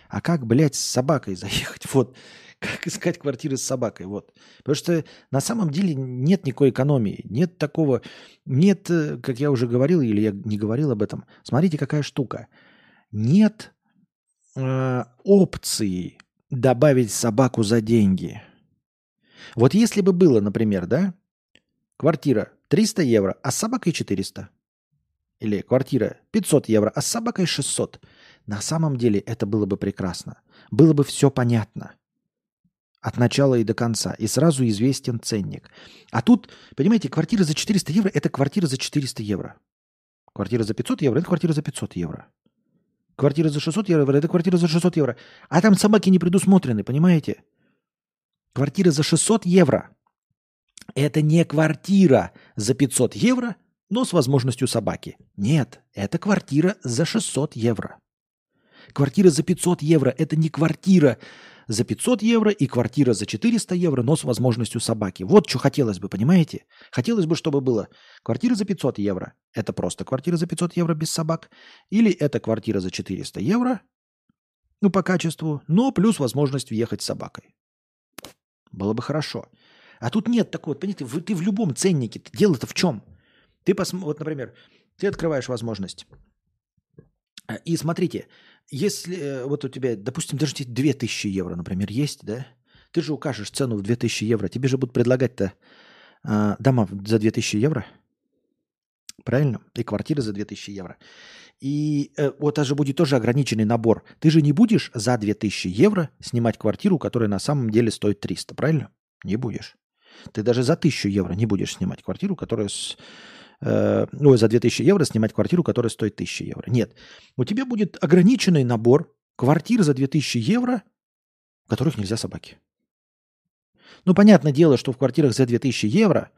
[SPEAKER 1] А как, блядь, с собакой заехать? Вот. Как искать квартиры с собакой? Вот. Потому что на самом деле нет никакой экономии. Нет такого... Нет, э, как я уже говорил, или я не говорил об этом. Смотрите, какая штука. Нет э, опции добавить собаку за деньги. Вот если бы было, например, да, квартира 300 евро, а с собакой 400. Или квартира 500 евро, а с собакой 600. На самом деле это было бы прекрасно. Было бы все понятно. От начала и до конца. И сразу известен ценник. А тут, понимаете, квартира за 400 евро – это квартира за 400 евро. Квартира за 500 евро – это квартира за 500 евро. Квартира за 600 евро – это квартира за 600 евро. А там собаки не предусмотрены, понимаете? Квартира за 600 евро – это не квартира за 500 евро, но с возможностью собаки. Нет, это квартира за 600 евро. Квартира за 500 евро – это не квартира за 500 евро и квартира за 400 евро, но с возможностью собаки. Вот что хотелось бы, понимаете? Хотелось бы, чтобы было квартира за 500 евро – это просто квартира за 500 евро без собак, или это квартира за 400 евро, ну, по качеству, но плюс возможность въехать с собакой. Было бы хорошо. А тут нет такого, понимаете, вы- ты в любом ценнике, дело-то в чем? Ты посмотри, вот, например, ты открываешь возможность. А, И смотрите, если э, вот у тебя, допустим, даже эти 2000 евро, например, есть, да? Ты же укажешь цену в 2000 евро. Тебе же будут предлагать-то а, дома за 2000 евро. Правильно? И квартиры за 2000 евро. И э, вот это же будет тоже ограниченный набор. Ты же не будешь за 2000 евро снимать квартиру, которая на самом деле стоит 300, правильно? Не будешь. Ты даже за 1000 евро не будешь снимать квартиру, которая с, э, ой, за 2000 евро снимать квартиру, которая стоит 1000 евро. Нет. У тебя будет ограниченный набор квартир за 2000 евро, в которых нельзя собаки. Ну, понятное дело, что в квартирах за 2000 евро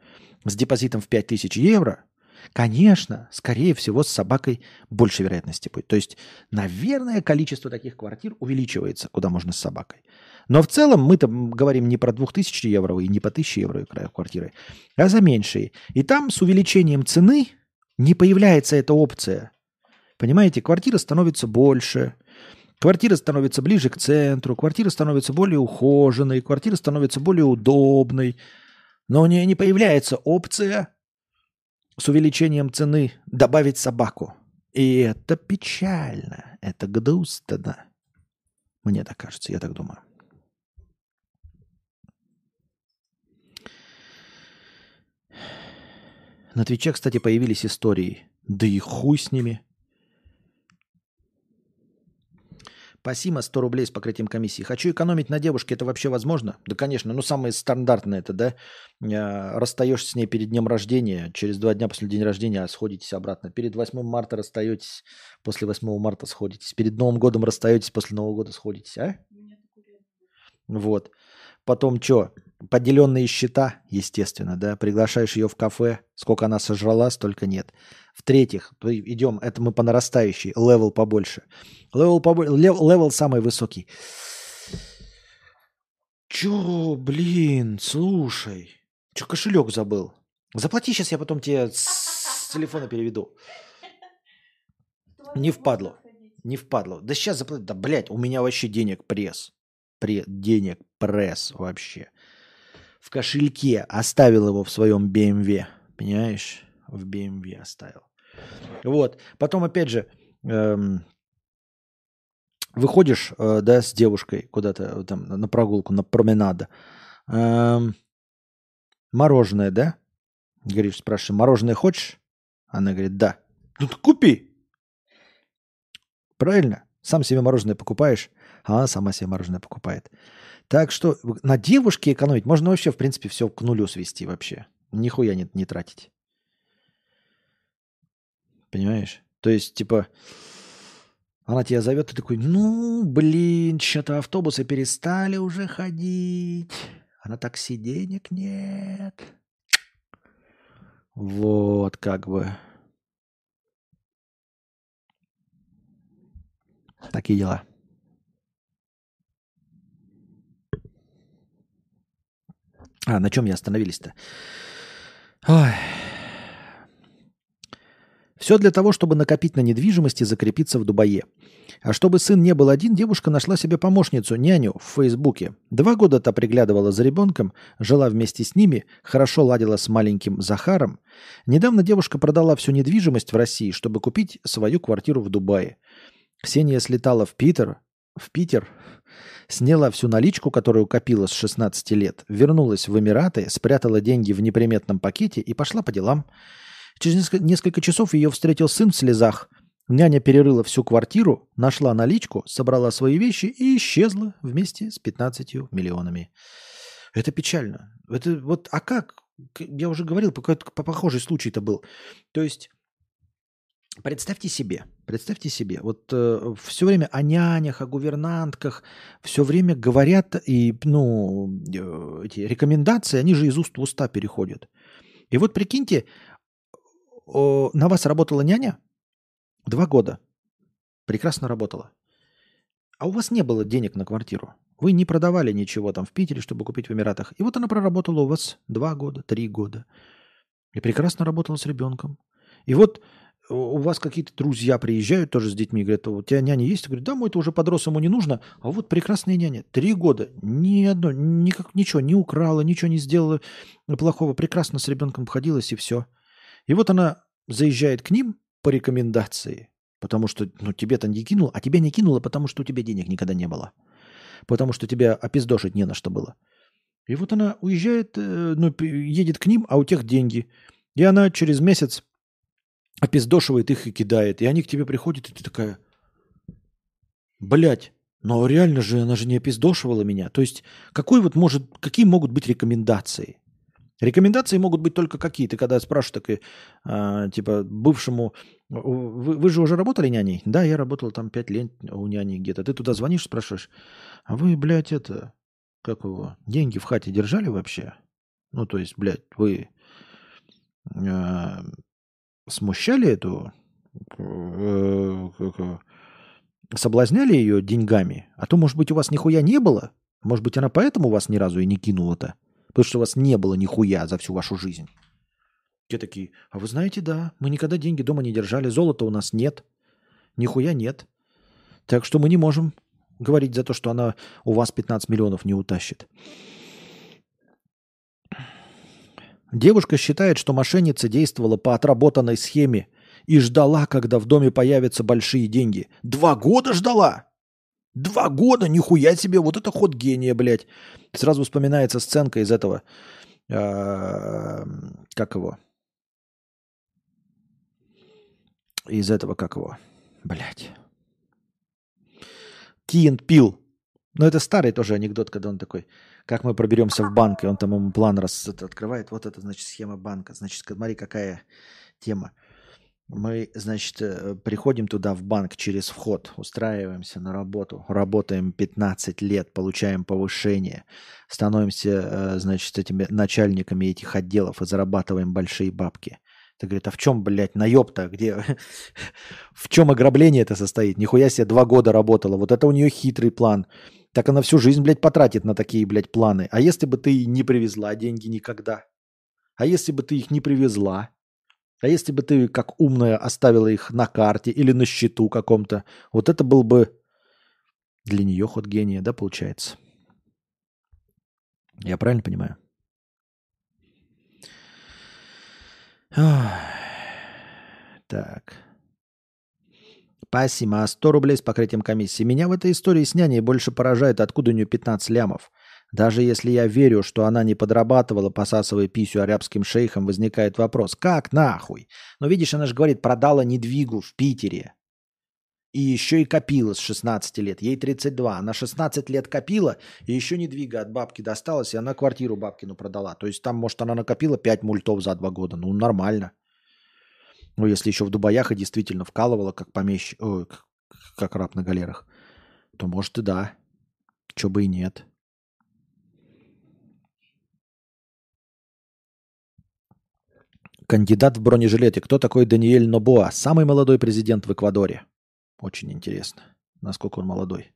[SPEAKER 1] с депозитом в 5000 евро, конечно, скорее всего, с собакой больше вероятности будет. То есть, наверное, количество таких квартир увеличивается, куда можно с собакой. Но в целом мы-то говорим не про 2000 евро и не по 1000 евро квартиры, а за меньшие. И там с увеличением цены не появляется эта опция. Понимаете, квартира становится больше, квартира становится ближе к центру, квартира становится более ухоженной, квартира становится более удобной. Но у нее не появляется опция с увеличением цены добавить собаку. И это печально, это грустно. Мне так кажется, я так думаю. На Твиче, кстати, появились истории. Да и хуй с ними. Спасибо, 100 рублей с покрытием комиссии. Хочу экономить на девушке, это вообще возможно? Да, конечно, ну самое стандартное это, да, э, расстаешься с ней перед днем рождения, через два дня после дня рождения а сходитесь обратно. Перед 8 марта расстаетесь, после 8 марта сходитесь. Перед Новым годом расстаетесь, после Нового года сходитесь, а? Вот. Потом что? Поделенные счета, естественно, да. Приглашаешь ее в кафе, сколько она сожрала, столько нет. В-третьих, идем, это мы по нарастающей, level побольше. Level, побольше, level самый высокий. Чё, блин, слушай. Чё, кошелек забыл? Заплати, сейчас я потом тебе с телефона переведу. Не впадло. Не впадло. Да сейчас заплати. Да, блядь, у меня вообще денег пресс. Пре... Денег пресс вообще. В кошельке оставил его в своем BMW. Понимаешь? В BMW оставил. Вот. Потом, опять же, эм, выходишь, э, да, с девушкой куда-то э, там на прогулку, на променада. Эм, мороженое, да? Говоришь, спрашиваешь, мороженое хочешь? Она говорит, да. Ну купи. Правильно? Сам себе мороженое покупаешь, а сама себе мороженое покупает. Так что на девушке экономить можно вообще, в принципе, все к нулю свести вообще. Нихуя не, не тратить. Понимаешь? То есть, типа, она тебя зовет, ты такой, ну, блин, что-то автобусы перестали уже ходить, а на такси денег нет. Вот, как бы. Такие дела. А, на чем я остановились-то? Ой. Все для того, чтобы накопить на недвижимости и закрепиться в Дубае. А чтобы сын не был один, девушка нашла себе помощницу, няню в Фейсбуке. Два года та приглядывала за ребенком, жила вместе с ними, хорошо ладила с маленьким Захаром. Недавно девушка продала всю недвижимость в России, чтобы купить свою квартиру в Дубае. Ксения слетала в Питер, в Питер, сняла всю наличку, которую копила с 16 лет, вернулась в Эмираты, спрятала деньги в неприметном пакете и пошла по делам. Через несколько часов ее встретил сын в слезах. Няня перерыла всю квартиру, нашла наличку, собрала свои вещи и исчезла вместе с 15 миллионами. Это печально. Это вот, а как? Я уже говорил, по похожий случай это был. То есть Представьте себе, представьте себе, вот э, все время о нянях, о гувернантках, все время говорят, и, ну, э, эти рекомендации, они же из уст в уста переходят. И вот прикиньте, о, на вас работала няня два года, прекрасно работала, а у вас не было денег на квартиру. Вы не продавали ничего там в Питере, чтобы купить в Эмиратах. И вот она проработала у вас два года, три года. И прекрасно работала с ребенком. И вот у вас какие-то друзья приезжают тоже с детьми, говорят, у тебя няня есть? Говорят, да, мой это уже подрос, ему не нужно. А вот прекрасная няня. Три года. Ни одно, никак, ничего не украла, ничего не сделала плохого. Прекрасно с ребенком обходилась и все. И вот она заезжает к ним по рекомендации, потому что ну, тебе-то не кинул, а тебя не кинула, потому что у тебя денег никогда не было. Потому что тебя опиздошить не на что было. И вот она уезжает, э, ну, едет к ним, а у тех деньги. И она через месяц опиздошивает их и кидает. И они к тебе приходят, и ты такая, блядь, но реально же она же не опиздошивала меня. То есть какой вот может, какие могут быть рекомендации? Рекомендации могут быть только какие. Ты когда спрашиваешь, так, а, типа, бывшему, вы, вы же уже работали няней? Да, я работал там пять лет у няни где-то. Ты туда звонишь, спрашиваешь, а вы, блядь, это, как его, деньги в хате держали вообще? Ну, то есть, блядь, вы а, смущали эту, э, соблазняли ее деньгами, а то, может быть, у вас нихуя не было, может быть, она поэтому вас ни разу и не кинула-то, потому что у вас не было нихуя за всю вашу жизнь. Те такие, а вы знаете, да, мы никогда деньги дома не держали, золота у нас нет, нихуя нет. Так что мы не можем говорить за то, что она у вас 15 миллионов не утащит. Девушка считает, что мошенница действовала по отработанной схеме и ждала, когда в доме появятся большие деньги. Два года ждала! Два года, нихуя себе, вот это ход гения, блядь. Сразу вспоминается сценка из этого, а, как его? Из этого, как его? Блядь. Киен Пил. Но это старый тоже анекдот, когда он такой, как мы проберемся в банк, и он там ему план раз открывает. Вот это, значит, схема банка. Значит, смотри, какая тема. Мы, значит, э, приходим туда в банк через вход, устраиваемся на работу, работаем 15 лет, получаем повышение, становимся, э, значит, этими начальниками этих отделов и зарабатываем большие бабки. Ты говорит, а в чем, блядь, наеб-то, где, в чем ограбление это состоит? Нихуя себе два года работала, вот это у нее хитрый план. Так она всю жизнь, блядь, потратит на такие, блядь, планы. А если бы ты не привезла деньги никогда? А если бы ты их не привезла? А если бы ты, как умная, оставила их на карте или на счету каком-то? Вот это был бы для нее ход гения, да, получается? Я правильно понимаю? Так. Спасибо. 100 рублей с покрытием комиссии. Меня в этой истории с няней больше поражает, откуда у нее 15 лямов. Даже если я верю, что она не подрабатывала, посасывая писю арабским шейхам, возникает вопрос, как нахуй? Но видишь, она же говорит, продала недвигу в Питере. И еще и копила с 16 лет. Ей 32. Она 16 лет копила, и еще недвига от бабки досталась, и она квартиру бабкину продала. То есть там, может, она накопила 5 мультов за 2 года. Ну, нормально. Ну, если еще в Дубаях и действительно вкалывала, как помещ... Ой, как, раб на галерах, то, может, и да. Че бы и нет. Кандидат в бронежилете. Кто такой Даниэль Нобоа? Самый молодой президент в Эквадоре. Очень интересно, насколько он молодой.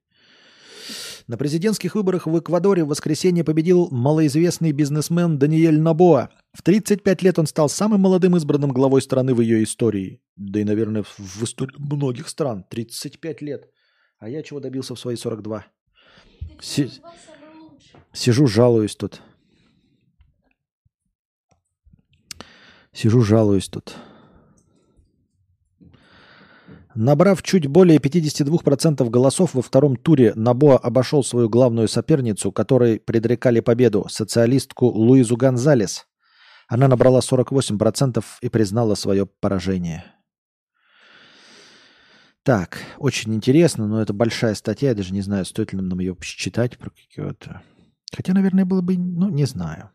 [SPEAKER 1] На президентских выборах в Эквадоре в воскресенье победил малоизвестный бизнесмен Даниэль Набоа. В 35 лет он стал самым молодым избранным главой страны в ее истории. Да и, наверное, в истории многих стран. 35 лет. А я чего добился в свои 42? Си- Сижу, жалуюсь тут. Сижу, жалуюсь тут. Набрав чуть более 52% голосов во втором туре, Набоа обошел свою главную соперницу, которой предрекали победу, социалистку Луизу Гонзалес. Она набрала 48% и признала свое поражение. Так, очень интересно, но это большая статья, я даже не знаю, стоит ли нам ее читать про какие-то... Хотя, наверное, было бы, ну, не знаю.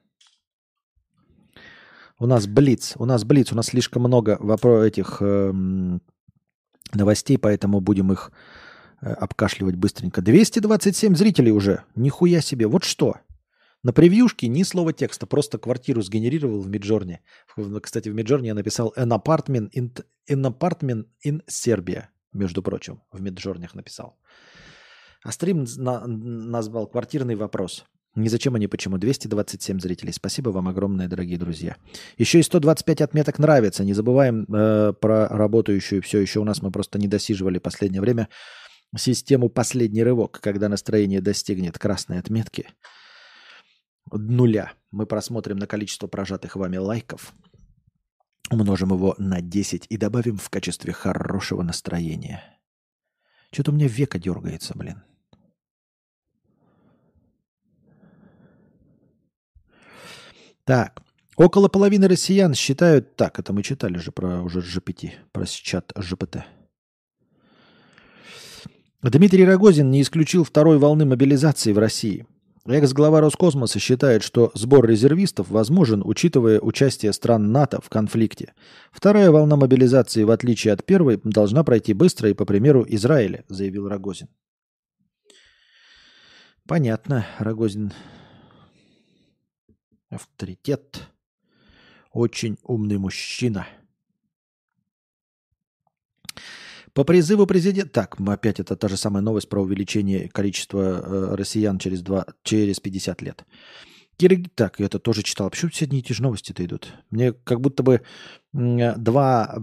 [SPEAKER 1] У нас Блиц, у нас Блиц, у нас слишком много вопросов этих эм, новостей, поэтому будем их э, обкашливать быстренько. 227 зрителей уже. Нихуя себе. Вот что. На превьюшке ни слова текста, просто квартиру сгенерировал в Миджорне. Кстати, в Миджорне я написал an apartment in, an apartment in Serbia, между прочим, в Миджорнях написал. А стрим на, назвал «Квартирный вопрос». Ни зачем, они почему. 227 зрителей. Спасибо вам огромное, дорогие друзья. Еще и 125 отметок нравится. Не забываем э, про работающую все еще у нас. Мы просто не досиживали последнее время систему «Последний рывок», когда настроение достигнет красной отметки нуля. Мы просмотрим на количество прожатых вами лайков, умножим его на 10 и добавим в качестве хорошего настроения. Что-то у меня века дергается, блин. Так, около половины россиян считают... Так, это мы читали же про уже GPT, про чат ЖПТ. Дмитрий Рогозин не исключил второй волны мобилизации в России. Экс-глава Роскосмоса считает, что сбор резервистов возможен, учитывая участие стран НАТО в конфликте. Вторая волна мобилизации, в отличие от первой, должна пройти быстро и по примеру Израиля, заявил Рогозин. Понятно, Рогозин авторитет, очень умный мужчина. По призыву президента... Так, опять это та же самая новость про увеличение количества э, россиян через, 2, через 50 лет. Кирги... Так, я это тоже читал. Почему все одни и те же новости-то идут? Мне как будто бы два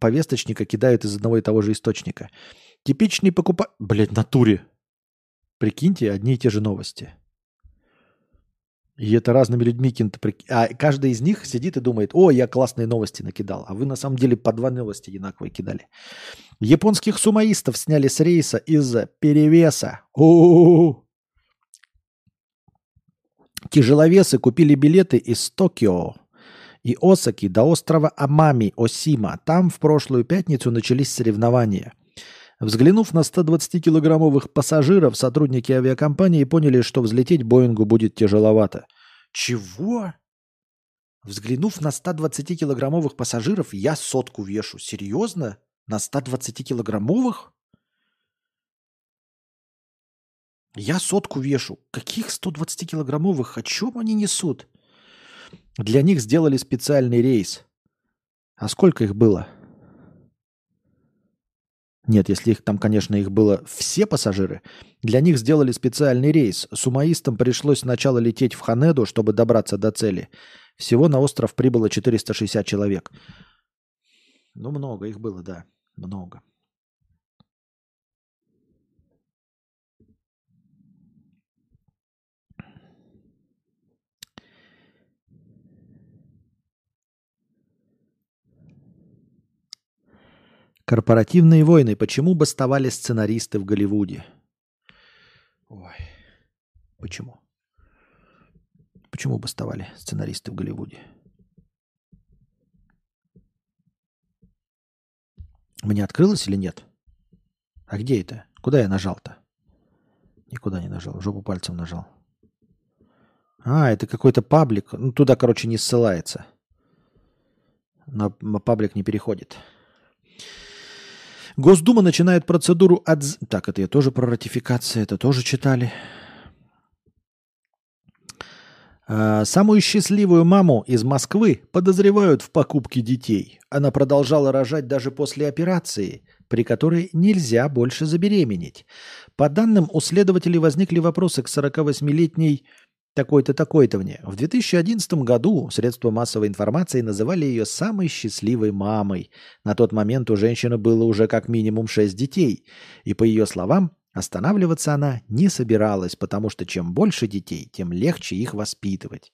[SPEAKER 1] повесточника кидают из одного и того же источника. Типичный покупатель... Блять, натуре. Прикиньте, одни и те же новости. И это разными людьми каким-то... А каждый из них сидит и думает, о, я классные новости накидал. А вы на самом деле по два новости одинаковые кидали. Японских сумаистов сняли с рейса из-за перевеса. О-о-о! Тяжеловесы купили билеты из Токио и Осаки до острова Амами, Осима. Там в прошлую пятницу начались соревнования – Взглянув на 120-килограммовых пассажиров, сотрудники авиакомпании поняли, что взлететь Боингу будет тяжеловато. Чего? Взглянув на 120-килограммовых пассажиров, я сотку вешу. Серьезно? На 120-килограммовых? Я сотку вешу. Каких 120-килограммовых? О чем они несут? Для них сделали специальный рейс. А сколько их было? Нет, если их там, конечно, их было все пассажиры, для них сделали специальный рейс. Сумаистам пришлось сначала лететь в Ханеду, чтобы добраться до цели. Всего на остров прибыло 460 человек. Ну, много их было, да. Много. Корпоративные войны. Почему бастовали сценаристы в Голливуде? Ой. Почему? Почему бастовали сценаристы в Голливуде? Мне открылось или нет? А где это? Куда я нажал-то? Никуда не нажал. Жопу пальцем нажал. А, это какой-то паблик. Ну, туда, короче, не ссылается. На паблик не переходит. Госдума начинает процедуру от... Так, это я тоже про ратификацию, это тоже читали. А, самую счастливую маму из Москвы подозревают в покупке детей. Она продолжала рожать даже после операции, при которой нельзя больше забеременеть. По данным у следователей возникли вопросы к 48-летней такой-то, такой-то мне. В 2011 году средства массовой информации называли ее самой счастливой мамой. На тот момент у женщины было уже как минимум 6 детей. И по ее словам, останавливаться она не собиралась, потому что чем больше детей, тем легче их воспитывать.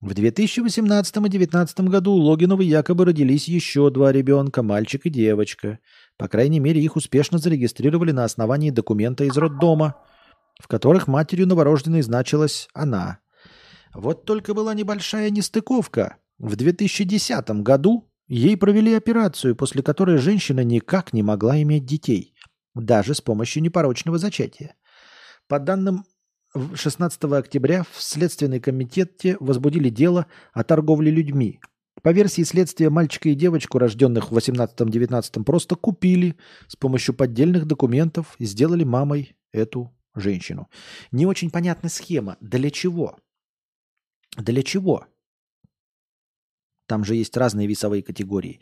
[SPEAKER 1] В 2018 и 2019 году у Логиновой якобы родились еще два ребенка, мальчик и девочка. По крайней мере, их успешно зарегистрировали на основании документа из роддома – в которых матерью новорожденной значилась она. Вот только была небольшая нестыковка. В 2010 году ей провели операцию, после которой женщина никак не могла иметь детей, даже с помощью непорочного зачатия. По данным 16 октября в Следственной комитете возбудили дело о торговле людьми. По версии следствия, мальчика и девочку, рожденных в 18-19, просто купили с помощью поддельных документов и сделали мамой эту женщину. Не очень понятна схема. Для чего? Для чего? Там же есть разные весовые категории.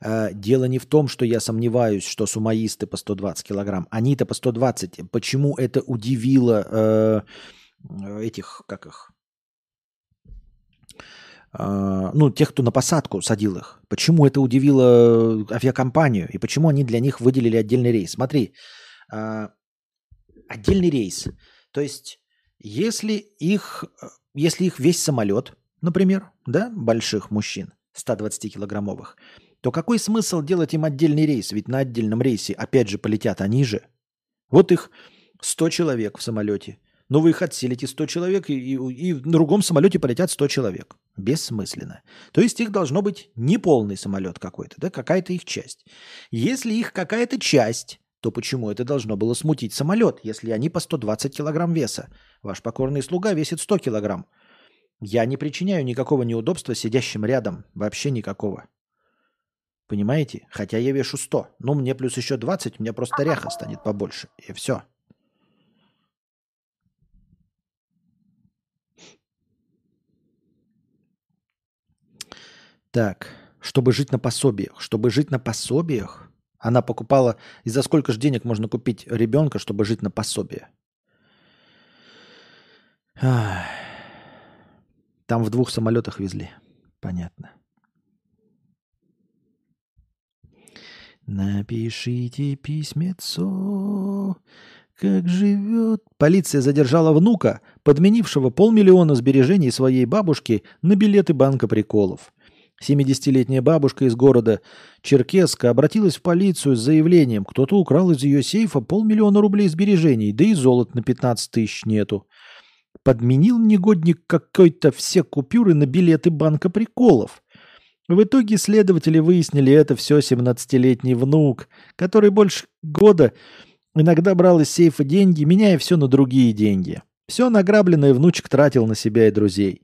[SPEAKER 1] Э, дело не в том, что я сомневаюсь, что сумаисты по 120 килограмм. Они-то по 120. Почему это удивило э, этих, как их, э, ну, тех, кто на посадку садил их. Почему это удивило авиакомпанию? И почему они для них выделили отдельный рейс? Смотри, отдельный рейс. То есть, если их, если их весь самолет, например, да, больших мужчин, 120-килограммовых, то какой смысл делать им отдельный рейс? Ведь на отдельном рейсе, опять же, полетят они же. Вот их 100 человек в самолете. Но вы их отселите 100 человек, и, и, и в другом самолете полетят 100 человек. Бессмысленно. То есть их должно быть не полный самолет какой-то, да, какая-то их часть. Если их какая-то часть то почему это должно было смутить самолет, если они по 120 килограмм веса? Ваш покорный слуга весит 100 килограмм. Я не причиняю никакого неудобства сидящим рядом. Вообще никакого. Понимаете? Хотя я вешу 100. Ну, мне плюс еще 20, мне просто ряха станет побольше. И все. Так, чтобы жить на пособиях. Чтобы жить на пособиях, она покупала... И за сколько же денег можно купить ребенка, чтобы жить на пособие? Там в двух самолетах везли. Понятно. Напишите письмецо, как живет. Полиция задержала внука, подменившего полмиллиона сбережений своей бабушки на билеты банка приколов. 70-летняя бабушка из города Черкесска обратилась в полицию с заявлением, кто-то украл из ее сейфа полмиллиона рублей сбережений, да и золот на 15 тысяч нету. Подменил негодник какой-то все купюры на билеты банка приколов. В итоге следователи выяснили, это все 17-летний внук, который больше года иногда брал из сейфа деньги, меняя все на другие деньги. Все награбленное внучек тратил на себя и друзей.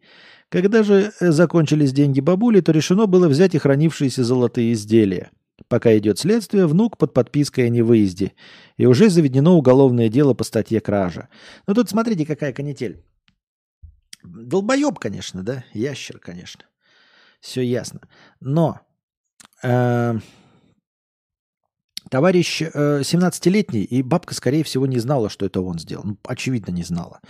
[SPEAKER 1] Когда же э, закончились деньги бабули, то решено было взять и хранившиеся золотые изделия. Пока идет следствие, внук под подпиской о невыезде. И уже заведено уголовное дело по статье кража. Но тут смотрите, какая канитель. Долбоеб, конечно, да? Ящер, конечно. Все ясно. Но э, товарищ э, 17-летний, и бабка, скорее всего, не знала, что это он сделал. Ну, очевидно, не знала.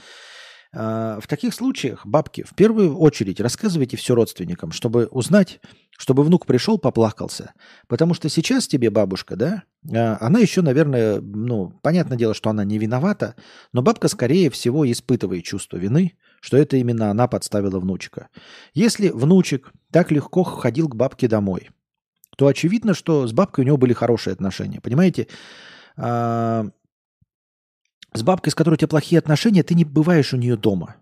[SPEAKER 1] А, в таких случаях, бабки, в первую очередь рассказывайте все родственникам, чтобы узнать, чтобы внук пришел, поплакался. Потому что сейчас тебе бабушка, да, а, она еще, наверное, ну, понятное дело, что она не виновата, но бабка, скорее всего, испытывает чувство вины, что это именно она подставила внучка. Если внучек так легко ходил к бабке домой, то очевидно, что с бабкой у него были хорошие отношения. Понимаете? С бабкой, с которой у тебя плохие отношения, ты не бываешь у нее дома.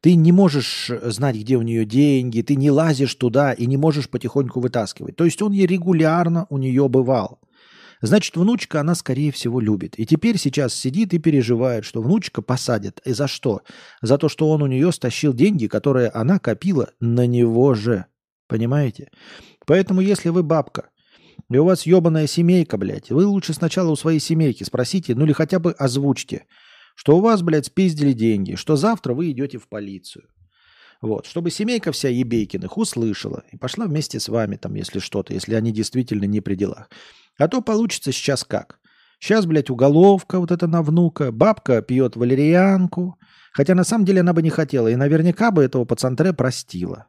[SPEAKER 1] Ты не можешь знать, где у нее деньги, ты не лазишь туда и не можешь потихоньку вытаскивать. То есть он ей регулярно у нее бывал. Значит, внучка она, скорее всего, любит. И теперь сейчас сидит и переживает, что внучка посадит. И за что? За то, что он у нее стащил деньги, которые она копила на него же. Понимаете? Поэтому, если вы бабка, и у вас ебаная семейка, блядь, вы лучше сначала у своей семейки спросите, ну или хотя бы озвучьте, что у вас, блядь, спиздили деньги, что завтра вы идете в полицию. Вот, чтобы семейка вся Ебейкиных услышала и пошла вместе с вами, там, если что-то, если они действительно не при делах. А то получится сейчас как? Сейчас, блядь, уголовка вот эта на внука, бабка пьет валерьянку, хотя на самом деле она бы не хотела, и наверняка бы этого пацантре простила.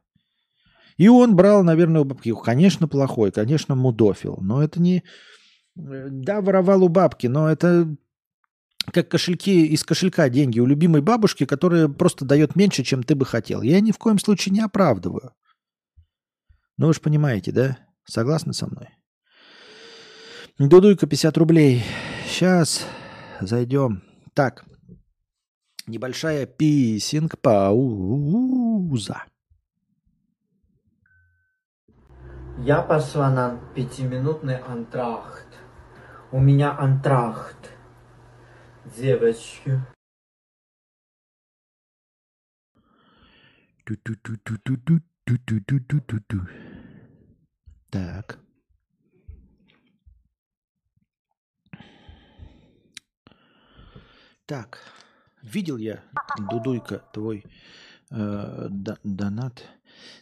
[SPEAKER 1] И он брал, наверное, у бабки, конечно, плохой, конечно, мудофил, но это не... Да, воровал у бабки, но это как кошельки из кошелька деньги у любимой бабушки, которая просто дает меньше, чем ты бы хотел. Я ни в коем случае не оправдываю. Ну вы же понимаете, да? Согласны со мной? Дудуйка 50 рублей. Сейчас зайдем. Так. Небольшая писинг-пауза.
[SPEAKER 3] Я пошла на пятиминутный антрахт. У меня антрахт. Девочки.
[SPEAKER 1] Так. Так, видел я, Дудуйка, твой э, донат.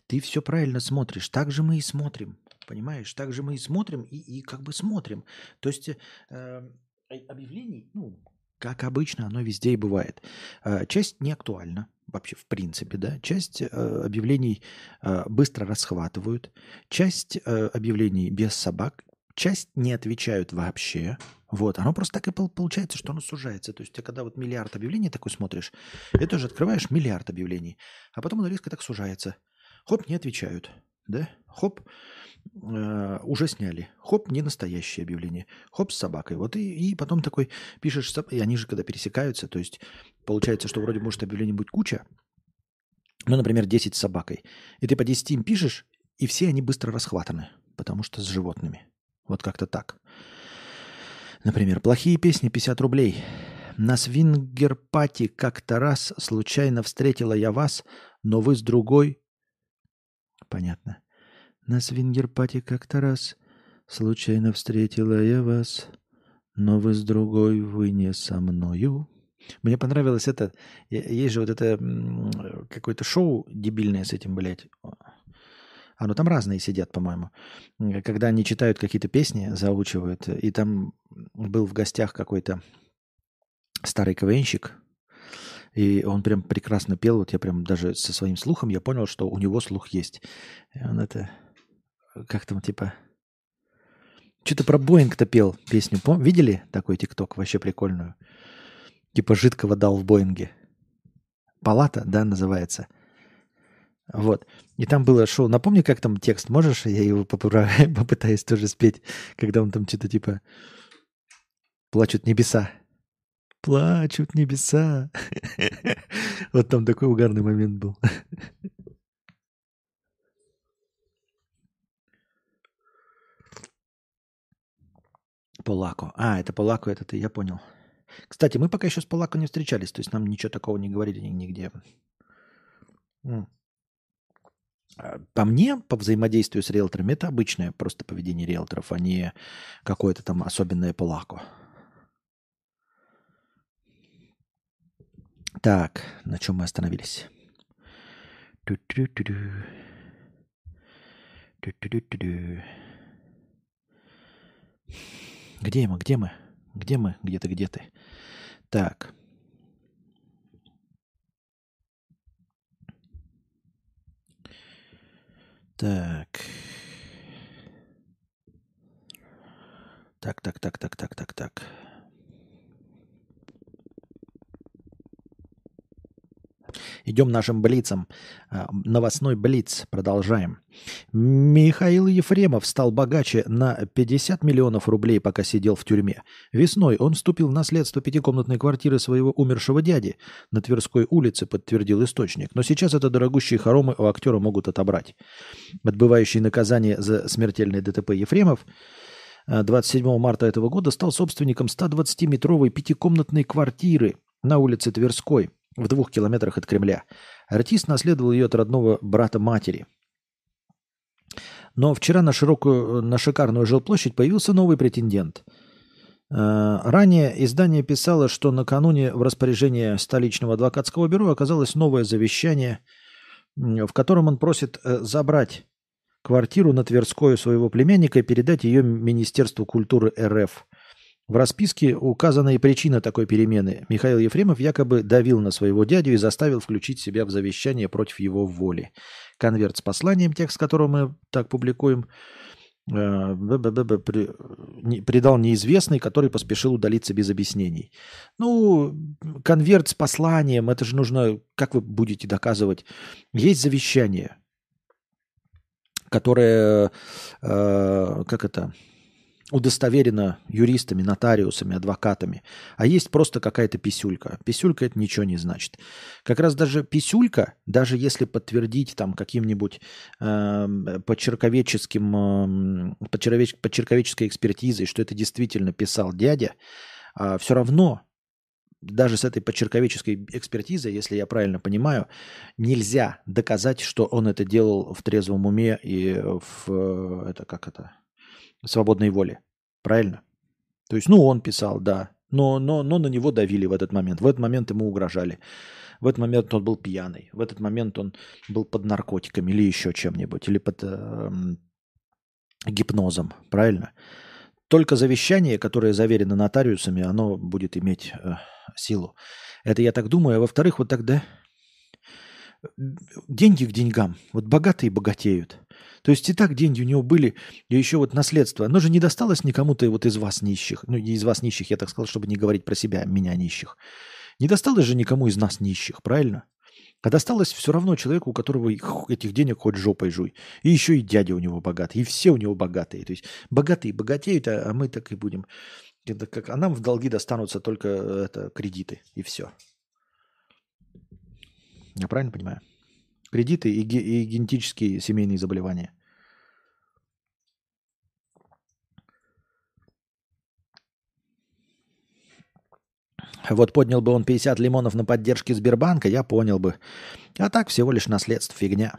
[SPEAKER 1] Ты все правильно смотришь. Так же мы и смотрим. Понимаешь? Так же мы и смотрим и, и как бы смотрим. То есть э, объявлений, ну, как обычно, оно везде и бывает. Э, часть не актуальна вообще в принципе, да. Часть э, объявлений э, быстро расхватывают, часть э, объявлений без собак, часть не отвечают вообще. Вот, оно просто так и получается, что оно сужается. То есть, ты когда вот миллиард объявлений такой смотришь, и тоже открываешь миллиард объявлений, а потом оно резко так сужается. Хоп, не отвечают, да? Хоп, э, уже сняли. Хоп, не настоящее объявление. Хоп, с собакой. Вот и, и потом такой пишешь, и они же когда пересекаются, то есть получается, что вроде может объявлений быть куча, ну, например, 10 с собакой. И ты по 10 им пишешь, и все они быстро расхватаны, потому что с животными. Вот как-то так. Например, плохие песни 50 рублей. На свингерпати как-то раз случайно встретила я вас, но вы с другой... Понятно. На свингерпати как-то раз случайно встретила я вас, но вы с другой, вы не со мною. Мне понравилось это. Есть же вот это какое-то шоу дебильное с этим, блядь. А, ну там разные сидят, по-моему. Когда они читают какие-то песни, заучивают, и там был в гостях какой-то старый КВНщик, и он прям прекрасно пел. Вот я прям даже со своим слухом я понял, что у него слух есть. И он это... Как там, типа... Что-то про Боинг-то пел песню. Пом... Видели такой тикток? Вообще прикольную. Типа жидкого дал в Боинге. Палата, да, называется. Вот. И там было шоу. Напомни, как там текст можешь? Я его попытаюсь тоже спеть, когда он там что-то типа «Плачут небеса». Плачут небеса. Вот там такой угарный момент был. Полако. А, это Полако, это ты, я понял. Кстати, мы пока еще с Полако не встречались, то есть нам ничего такого не говорили нигде. А, по мне, по взаимодействию с риэлторами, это обычное просто поведение риэлторов, а не какое-то там особенное полако. Так, на чем мы остановились? Где мы? Где мы? Где мы? Где ты? Где ты? Так. Так. Так, так, так, так, так, так, так. Идем нашим блицом. А, Новостной блиц. Продолжаем. Михаил Ефремов стал богаче на 50 миллионов рублей, пока сидел в тюрьме. Весной он вступил в наследство пятикомнатной квартиры своего умершего дяди на Тверской улице, подтвердил источник. Но сейчас это дорогущие хоромы у актера могут отобрать. Отбывающий наказание за смертельное ДТП Ефремов 27 марта этого года стал собственником 120-метровой пятикомнатной квартиры на улице Тверской в двух километрах от Кремля. Артист наследовал ее от родного брата матери. Но вчера на, широкую, на шикарную жилплощадь появился новый претендент. Э, Ранее издание писало, что накануне в распоряжении столичного адвокатского бюро оказалось новое завещание, в котором он просит э, забрать квартиру на Тверской у своего племянника и передать ее Министерству культуры РФ. В расписке указана и причина такой перемены. Михаил Ефремов якобы давил на своего дядю и заставил включить себя в завещание против его воли. Конверт с посланием, текст которого мы так публикуем, э, придал неизвестный, который поспешил удалиться без объяснений. Ну, конверт с посланием, это же нужно, как вы будете доказывать? Есть завещание, которое, э, как это, удостоверено юристами, нотариусами, адвокатами. А есть просто какая-то писюлька. Писюлька это ничего не значит. Как раз даже писюлька, даже если подтвердить там каким-нибудь э, подчерковеческим, э, подчерковеч- подчерковеческой экспертизой, что это действительно писал дядя, а все равно даже с этой подчерковеческой экспертизой, если я правильно понимаю, нельзя доказать, что он это делал в трезвом уме и в э, это как это свободной воле. Правильно? То есть, ну, он писал, да, но, но, но на него давили в этот момент. В этот момент ему угрожали. В этот момент он был пьяный. В этот момент он был под наркотиками или еще чем-нибудь. Или под эм, гипнозом. Правильно? Только завещание, которое заверено нотариусами, оно будет иметь э, силу. Это я так думаю. А во-вторых, вот тогда э, деньги к деньгам. Вот богатые богатеют. То есть и так деньги у него были, и еще вот наследство. Оно же не досталось никому-то вот из вас нищих. Ну, не из вас нищих, я так сказал, чтобы не говорить про себя, меня нищих. Не досталось же никому из нас нищих, правильно? А досталось все равно человеку, у которого их- этих денег хоть жопой жуй. И еще и дядя у него богатый, и все у него богатые. То есть богатые богатеют, а, а мы так и будем. Это как, а нам в долги достанутся только э, это, кредиты, и все. Я правильно понимаю? Кредиты и, ге- и генетические семейные заболевания. Вот поднял бы он 50 лимонов на поддержке Сбербанка, я понял бы. А так всего лишь наследство, фигня.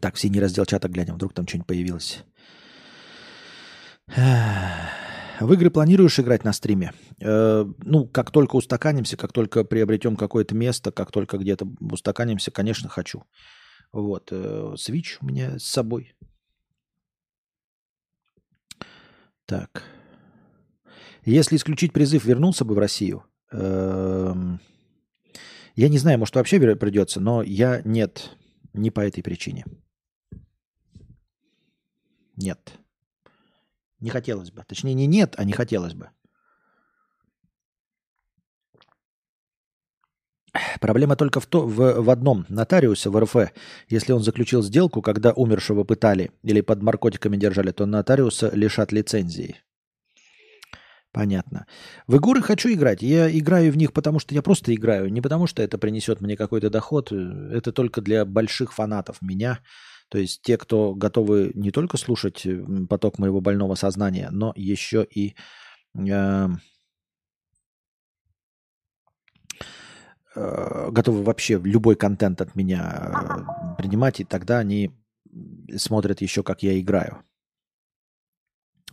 [SPEAKER 1] Так, в синий раздел чата глянем, вдруг там что-нибудь появилось. В игры планируешь играть на стриме? Э, ну, как только устаканимся, как только приобретем какое-то место, как только где-то устаканимся, конечно, хочу. Вот. э, Switch у меня с собой. Так. Если исключить призыв, вернулся бы в Россию? Эм, Я не знаю, может, вообще придется, но я нет. Не по этой причине. Нет. Не хотелось бы. Точнее, не нет, а не хотелось бы. Проблема только в, то, в, в одном. Нотариусе в РФ, если он заключил сделку, когда умершего пытали или под наркотиками держали, то нотариуса лишат лицензии. Понятно. В игры хочу играть. Я играю в них, потому что я просто играю. Не потому что это принесет мне какой-то доход. Это только для больших фанатов меня. То есть те, кто готовы не только слушать поток моего больного сознания, но еще и э, э, готовы вообще любой контент от меня э, принимать, и тогда они смотрят еще, как я играю.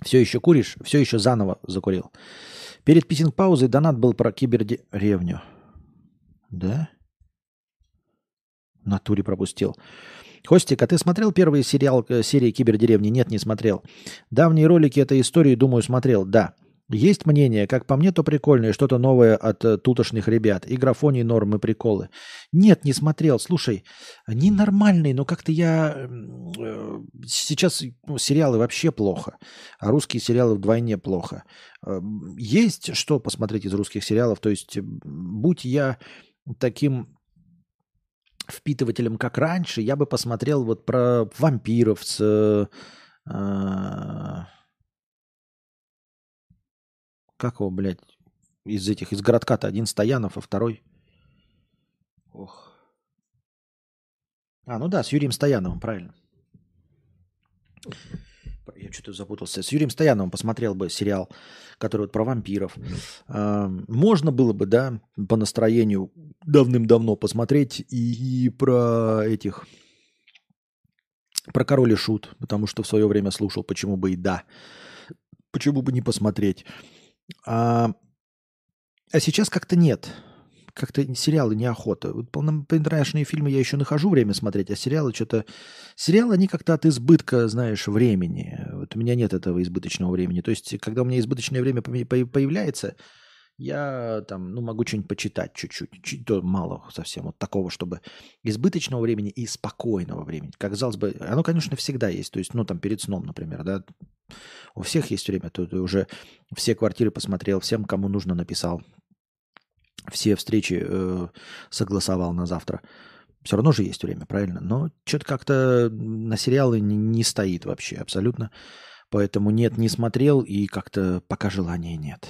[SPEAKER 1] Все еще куришь? Все еще заново закурил. Перед писинг-паузой донат был про кибердеревню. Да? В натуре пропустил. Костик, а ты смотрел первые сериал, э, серии Кибердеревни? Нет, не смотрел. Давние ролики этой истории, думаю, смотрел. Да. Есть мнение, как по мне, то прикольное, что-то новое от э, тутошних ребят. И графоний, нормы, приколы. Нет, не смотрел. Слушай, они нормальные, но как-то я... э, Сейчас ну, сериалы вообще плохо, а русские сериалы вдвойне плохо. Э, Есть что посмотреть из русских сериалов. То есть, будь я таким впитывателем, как раньше, я бы посмотрел вот про вампиров с... э, э, как его, блядь, из этих, из городка-то один Стоянов, а второй... Ох. А, ну да, с Юрием Стояновым, правильно. Я что-то запутался. С Юрием Стояновым посмотрел бы сериал, который вот про вампиров. Можно было бы, да, по настроению давным-давно посмотреть и, и про этих... Про Король и Шут, потому что в свое время слушал, почему бы и да. Почему бы не посмотреть. А, а сейчас как-то нет. Как-то сериалы неохота. Вот полнометражные фильмы я еще нахожу время смотреть, а сериалы что-то... Сериалы, они как-то от избытка, знаешь, времени. Вот у меня нет этого избыточного времени. То есть, когда у меня избыточное время появляется, я там, ну, могу что-нибудь почитать чуть-чуть. Чуть, то мало совсем. Вот такого, чтобы избыточного времени и спокойного времени. Как казалось бы, оно, конечно, всегда есть. То есть, ну, там, перед сном, например, да. У всех есть время. Тут уже все квартиры посмотрел, всем, кому нужно, написал. Все встречи э, согласовал на завтра. Все равно же есть время, правильно? Но что-то как-то на сериалы не, не стоит вообще абсолютно. Поэтому нет, не смотрел и как-то пока желания нет.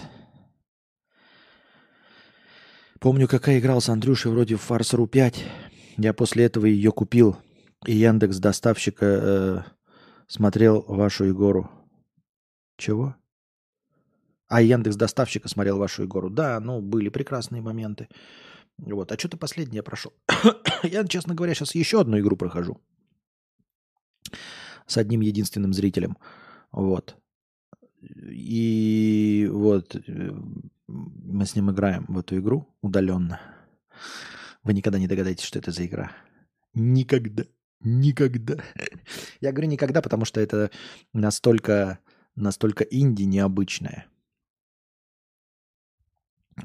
[SPEAKER 1] Помню, какая играл с Андрюшей вроде в Фарсеру 5. Я после этого ее купил. И Яндекс доставщика э, смотрел вашу Егору. Чего? А Яндекс доставщика смотрел вашу Егору. Да, ну, были прекрасные моменты. Вот. А что-то последнее прошел. Я, честно говоря, сейчас еще одну игру прохожу. С одним единственным зрителем. Вот. И вот э, мы с ним играем в эту игру удаленно. Вы никогда не догадаетесь, что это за игра. Никогда. Никогда. Я говорю никогда, потому что это настолько, настолько инди необычное.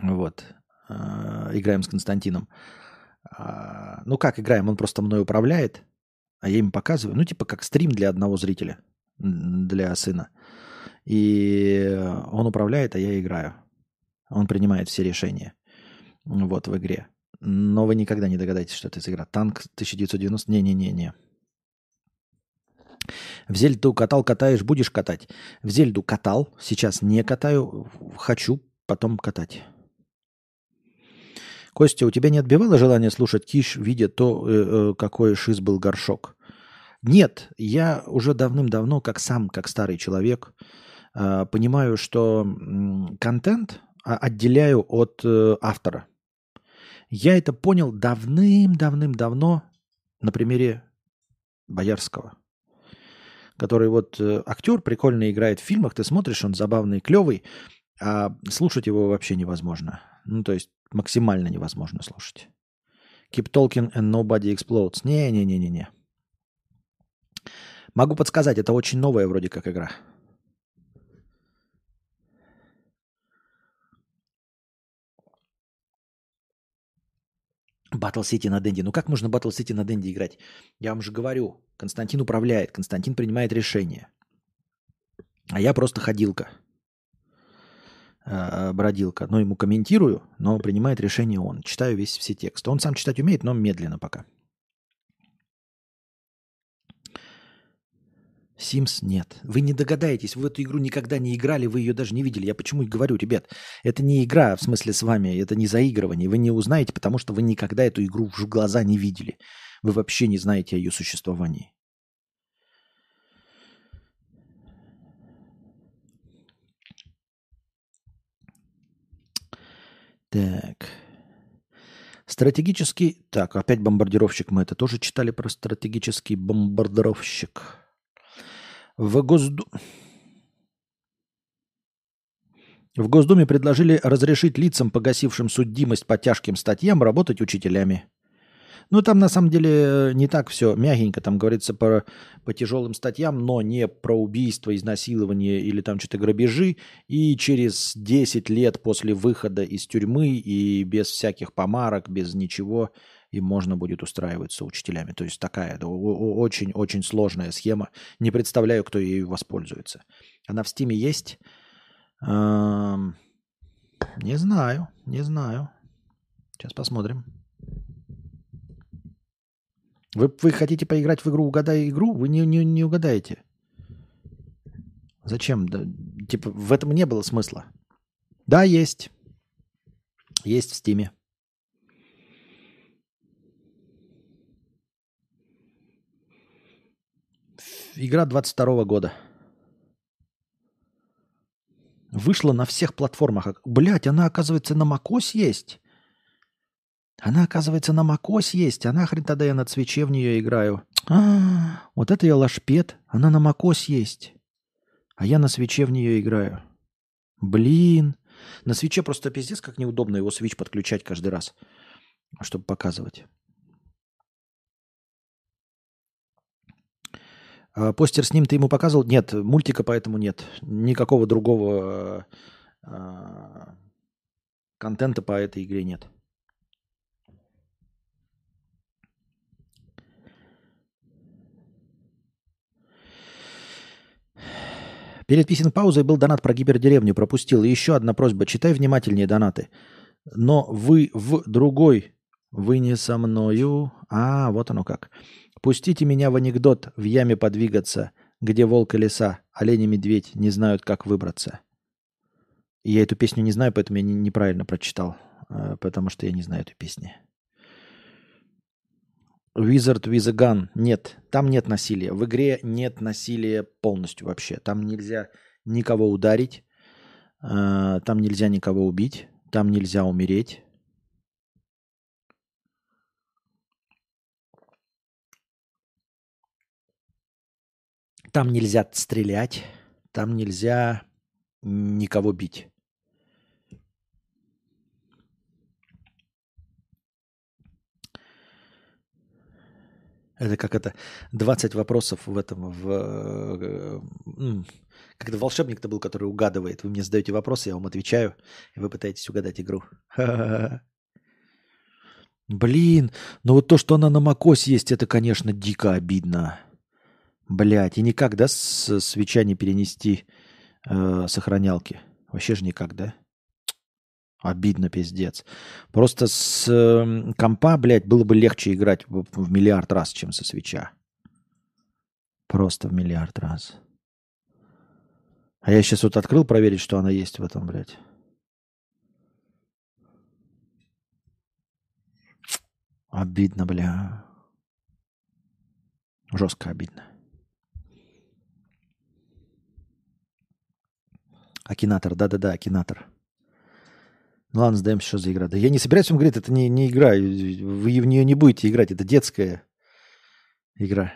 [SPEAKER 1] Вот. А, Играем с Константином. А, Ну как играем? Он просто мной управляет, а я им показываю. Ну типа как стрим для одного зрителя, для сына. И он управляет, а я играю. Он принимает все решения. Вот в игре. Но вы никогда не догадаетесь, что это за игра. Танк 1990. Не-не-не-не. В Зельду катал, катаешь, будешь катать. В Зельду катал, сейчас не катаю, хочу потом катать. Костя, у тебя не отбивало желание слушать Киш, видя то, э, э, какой шиз был горшок? Нет, я уже давным-давно, как сам, как старый человек, э, понимаю, что м, контент отделяю от э, автора. Я это понял давным-давным-давно на примере Боярского, который вот э, актер прикольно играет в фильмах, ты смотришь, он забавный, клевый, а слушать его вообще невозможно. Ну, то есть максимально невозможно слушать. Keep talking and nobody explodes. Не-не-не-не-не. Могу подсказать, это очень новая вроде как игра. Battle City на Денди. Ну как можно Battle City на Денди играть? Я вам же говорю, Константин управляет, Константин принимает решения. А я просто ходилка. Э, бродилка. Но ему комментирую, но принимает решение он. Читаю весь все тексты. Он сам читать умеет, но медленно пока. Sims нет. Вы не догадаетесь, вы в эту игру никогда не играли, вы ее даже не видели. Я почему и говорю, ребят, это не игра в смысле с вами, это не заигрывание. Вы не узнаете, потому что вы никогда эту игру в глаза не видели. Вы вообще не знаете о ее существовании. Так. Стратегический... Так, опять бомбардировщик. Мы это тоже читали про стратегический бомбардировщик. В Госду... В Госдуме предложили разрешить лицам, погасившим судимость по тяжким статьям, работать учителями. Ну, там на самом деле не так все мягенько. Там говорится по, по тяжелым статьям, но не про убийство, изнасилование или там что-то грабежи. И через 10 лет после выхода из тюрьмы и без всяких помарок, без ничего, им можно будет устраиваться учителями. То есть такая очень-очень сложная схема. Не представляю, кто ею воспользуется. Она в Стиме есть? Не знаю, не знаю. Сейчас посмотрим. Вы, вы хотите поиграть в игру «Угадай игру», вы не, не, не угадаете. Зачем? Да, типа, в этом не было смысла. Да, есть. Есть в Стиме. Игра 22 года. Вышла на всех платформах. Блять, она, оказывается, на macOS есть. Она, оказывается, на macOS есть. А нахрен тогда я на свече в нее играю? А, вот это я лашпед. Она на macOS есть. А я на свече в нее играю. Блин. На свече просто пиздец, как неудобно его свич подключать каждый раз, чтобы показывать. А постер с ним ты ему показывал? Нет, мультика поэтому нет. Никакого другого а, контента по этой игре нет. Перед писем паузой был донат про гипердеревню, пропустил. И еще одна просьба, читай внимательнее донаты. Но вы в другой, вы не со мною. А, вот оно как. Пустите меня в анекдот в яме подвигаться, где волк и лиса, олень и медведь не знают, как выбраться. Я эту песню не знаю, поэтому я не, неправильно прочитал, э, потому что я не знаю эту песню. Wizard with a Gun. Нет, там нет насилия. В игре нет насилия полностью вообще. Там нельзя никого ударить, э, там нельзя никого убить, там нельзя умереть. Там нельзя стрелять, там нельзя никого бить. Это как это 20 вопросов в этом, в, э, как это волшебник-то был, который угадывает. Вы мне задаете вопросы, я вам отвечаю, и вы пытаетесь угадать игру. Блин, ну вот то, что она на Макосе есть, это, конечно, дико обидно. Блять, и никак, да, с свеча не перенести э, сохранялки? Вообще же никак, да? Обидно, пиздец. Просто с э, компа, блядь, было бы легче играть в, в миллиард раз, чем со свеча. Просто в миллиард раз. А я сейчас вот открыл проверить, что она есть в этом, блядь. Обидно, бля. Жестко обидно. Акинатор, да-да-да, Акинатор. Ну ладно, сдаемся, что за игра. Да я не собираюсь вам говорить, это не, не игра. Вы в нее не будете играть, это детская игра.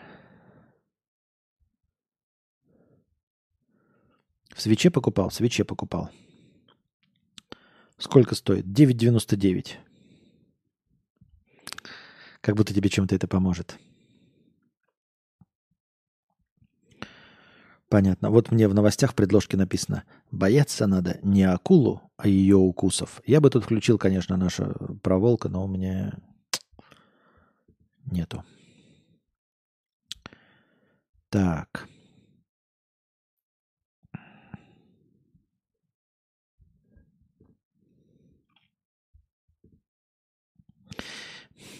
[SPEAKER 1] В свече покупал? В свече покупал. Сколько стоит? 9,99. Как будто тебе чем-то это поможет. Понятно. Вот мне в новостях в предложке написано, бояться надо не акулу, ее укусов. Я бы тут включил, конечно, нашу про волка, но у меня нету. Так.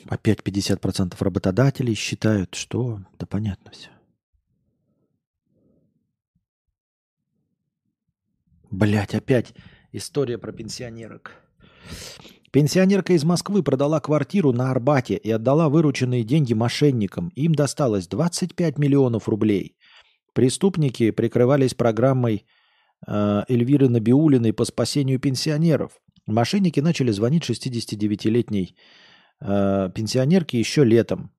[SPEAKER 1] Опять 50% работодателей считают, что... Да понятно все. Блять, опять история про пенсионерок. Пенсионерка из Москвы продала квартиру на Арбате и отдала вырученные деньги мошенникам. Им досталось 25 миллионов рублей. Преступники прикрывались программой э, Эльвиры Набиулиной по спасению пенсионеров. Мошенники начали звонить 69-летней э, пенсионерке еще летом.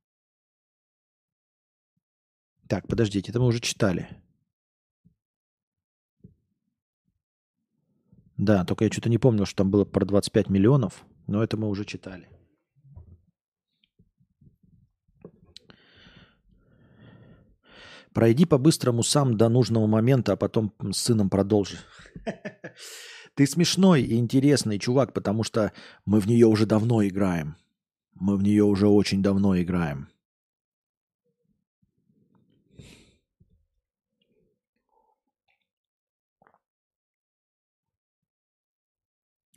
[SPEAKER 1] Так, подождите, это мы уже читали. Да, только я что-то не помнил, что там было про 25 миллионов, но это мы уже читали. Пройди по-быстрому сам до нужного момента, а потом с сыном продолжи. Ты смешной и интересный чувак, потому что мы в нее уже давно играем. Мы в нее уже очень давно играем.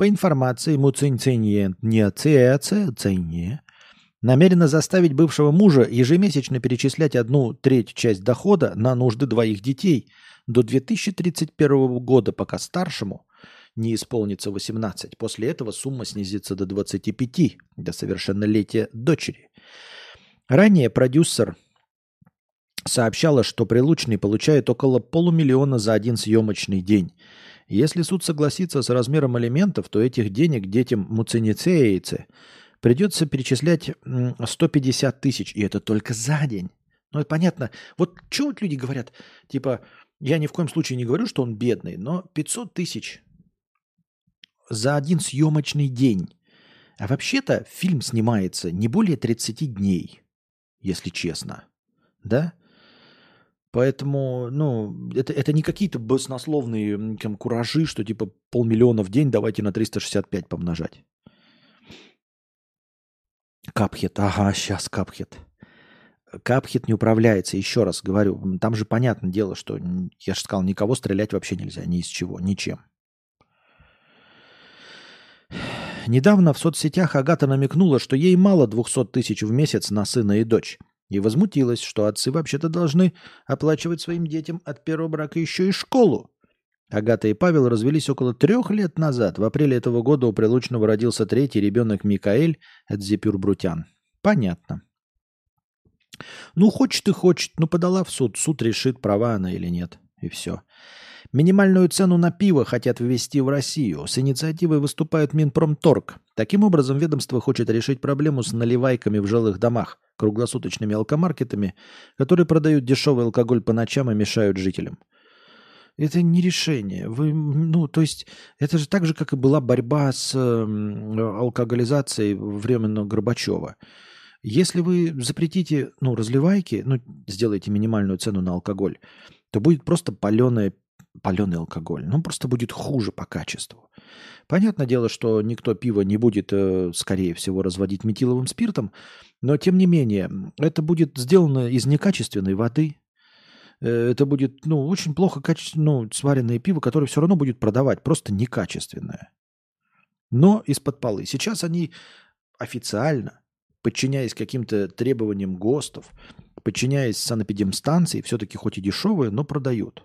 [SPEAKER 1] требует заставить Прилучного отдать 30% его заработка на алименты сыну и дочери. Актриса будет добиваться взыскания денег через суд. Иск уже подан. По информации Муцинцинье намерена заставить бывшего мужа ежемесячно перечислять одну треть часть дохода на нужды двоих детей до 2031 года, пока старшему не исполнится 18. После этого сумма снизится до 25, до совершеннолетия дочери. Ранее продюсер сообщала, что Прилучный получает около полумиллиона за один съемочный день. Если суд согласится с размером алиментов, то этих денег детям муценицеицы придется перечислять 150 тысяч, и это только за день. Ну, это понятно. Вот что вот люди говорят, типа, я ни в коем случае не говорю, что он бедный, но 500 тысяч за один съемочный день. А вообще-то фильм снимается не более 30 дней, если честно. Да? Поэтому, ну, это, это не какие-то баснословные там, куражи, что типа полмиллиона в день давайте на 365 помножать. Капхет, ага, сейчас капхет. Капхет не управляется, еще раз говорю. Там же понятное дело, что, я же сказал, никого стрелять вообще нельзя, ни из чего, ничем. Недавно в соцсетях Агата намекнула, что ей мало 200 тысяч в месяц на сына и дочь. И возмутилась, что отцы вообще-то должны оплачивать своим детям от первого брака еще и школу. Агата и Павел развелись около трех лет назад. В апреле этого года у Прилучного родился третий ребенок Микаэль Эдзипюр Брутян. Понятно. Ну, хочет и хочет, ну подала в суд. Суд решит, права она или нет. И все. Минимальную цену на пиво хотят ввести в Россию. С инициативой выступает Минпромторг. Таким образом, ведомство хочет решить проблему с наливайками в жилых домах, круглосуточными алкомаркетами, которые продают дешевый алкоголь по ночам и мешают жителям. Это не решение. Вы, ну, то есть, это же так же, как и была борьба с э, алкоголизацией временно Горбачева. Если вы запретите, ну, разливайки, ну, сделаете минимальную цену на алкоголь, то будет просто паленое паленый алкоголь. Ну, просто будет хуже по качеству. Понятное дело, что никто пиво не будет, э, скорее всего, разводить метиловым спиртом, но, тем не менее, это будет сделано из некачественной воды. Э, это будет, ну, очень плохо качественно, ну, сваренное пиво, которое все равно будет продавать, просто некачественное. Но из-под полы. Сейчас они официально, подчиняясь каким-то требованиям ГОСТов, подчиняясь санэпидемстанции, все-таки хоть и дешевые, но продают.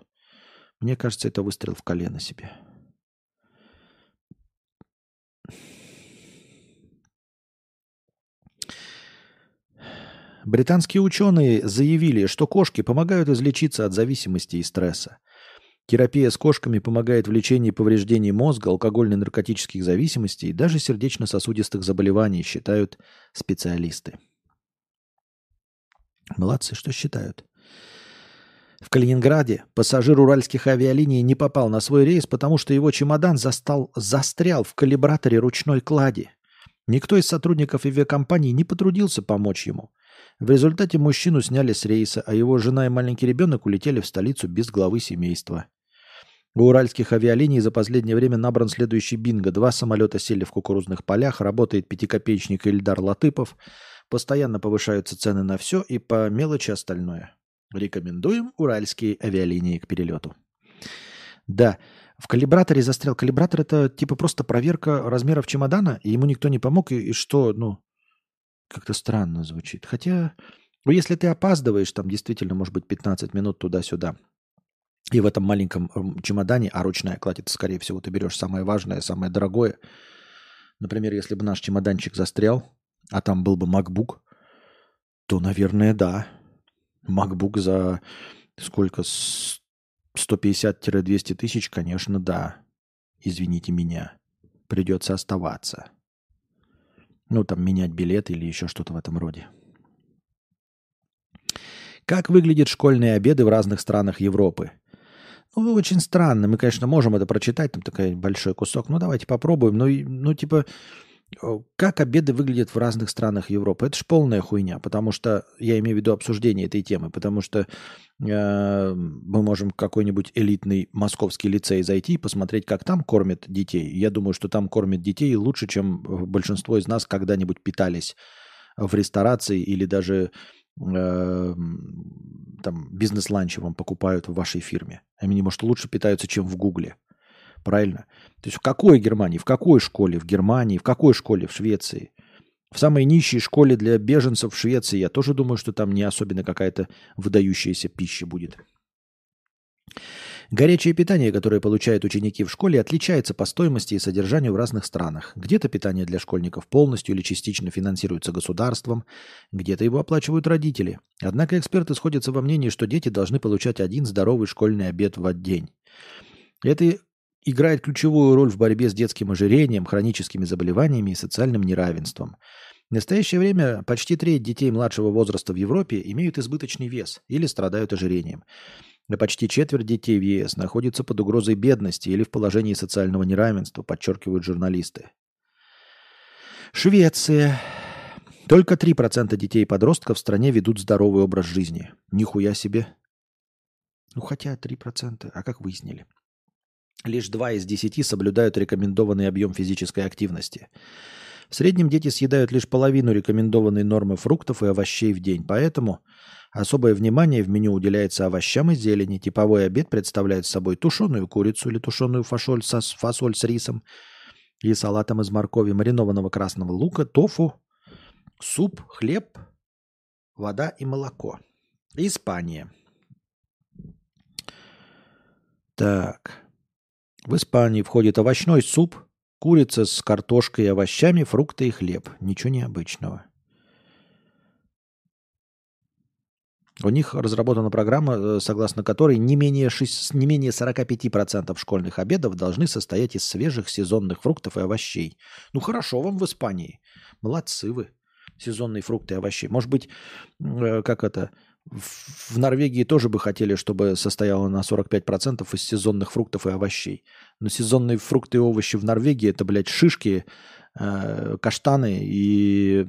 [SPEAKER 1] Мне кажется, это выстрел в колено себе. Британские ученые заявили, что кошки помогают излечиться от зависимости и стресса. Терапия с кошками помогает в лечении повреждений мозга, алкогольно-наркотических зависимостей и даже сердечно-сосудистых заболеваний, считают специалисты. Молодцы, что считают. В Калининграде пассажир уральских авиалиний не попал на свой рейс, потому что его чемодан застал, застрял в калибраторе ручной клади. Никто из сотрудников авиакомпании не потрудился помочь ему. В результате мужчину сняли с рейса, а его жена и маленький ребенок улетели в столицу без главы семейства. У уральских авиалиний за последнее время набран следующий бинго. Два самолета сели в кукурузных полях, работает пятикопеечник Ильдар Латыпов. Постоянно повышаются цены на все и по мелочи остальное. Рекомендуем уральские авиалинии к перелету. Да, в калибраторе застрял. Калибратор это типа просто проверка размеров чемодана, и ему никто не помог, и, и что, ну, как-то странно звучит. Хотя, ну, если ты опаздываешь, там действительно может быть 15 минут туда-сюда, и в этом маленьком чемодане, а ручная кладь, это, скорее всего, ты берешь самое важное, самое дорогое. Например, если бы наш чемоданчик застрял, а там был бы MacBook, то, наверное, да, MacBook за сколько? 150-200 тысяч, конечно, да. Извините меня. Придется оставаться. Ну, там менять билет или еще что-то в этом роде. Как выглядят школьные обеды в разных странах Европы? Ну, очень странно. Мы, конечно, можем это прочитать, там такой большой кусок. Ну, давайте попробуем. Ну, ну типа, Как обеды выглядят в разных странах Европы? Это ж полная хуйня, потому что, я имею в виду обсуждение этой темы, потому что э, мы можем в какой-нибудь элитный московский лицей зайти и посмотреть, как там кормят детей. Я думаю, что там кормят детей лучше, чем большинство из нас когда-нибудь питались в ресторации или даже э, там бизнес-ланчи вам покупают в вашей фирме. Они, может, лучше питаются, чем в Гугле. Правильно? То есть в какой Германии, в какой школе в Германии, в какой школе в Швеции? В самой нищей школе для беженцев в Швеции я тоже думаю, что там не особенно какая-то выдающаяся пища будет. Горячее питание, которое получают ученики в школе, отличается по стоимости и содержанию в разных странах. Где-то питание для школьников полностью или частично финансируется государством, где-то его оплачивают родители. Однако эксперты сходятся во мнении, что дети должны получать один здоровый школьный обед в день. Это играет ключевую роль в борьбе с детским ожирением, хроническими заболеваниями и социальным неравенством. В настоящее время почти треть детей младшего возраста в Европе имеют избыточный вес или страдают ожирением. А почти четверть детей в ЕС находится под угрозой бедности или в положении социального неравенства, подчеркивают журналисты. Швеция. Только 3% детей и подростков в стране ведут здоровый образ жизни. Нихуя себе. Ну хотя 3%, а как выяснили? Лишь 2 из 10 соблюдают рекомендованный объем физической активности. В среднем дети съедают лишь половину рекомендованной нормы фруктов и овощей в день, поэтому особое внимание в меню уделяется овощам и зелени. Типовой обед представляет собой тушеную курицу или тушеную фасоль, со, фасоль с рисом и салатом из моркови, маринованного красного лука, тофу, суп, хлеб, вода и молоко. Испания. Так. В Испании входит овощной суп, курица с картошкой и овощами, фрукты и хлеб. Ничего необычного. У них разработана программа, э, согласно которой не менее, 6, не менее 45% школьных обедов должны состоять из свежих сезонных фруктов и овощей. Ну хорошо вам в Испании. Молодцы вы. Сезонные фрукты и овощи. Может быть, э, как это, в Норвегии тоже бы хотели, чтобы состояло на 45% из сезонных фруктов и овощей. Но сезонные фрукты и овощи в Норвегии это, блядь, шишки, э, каштаны и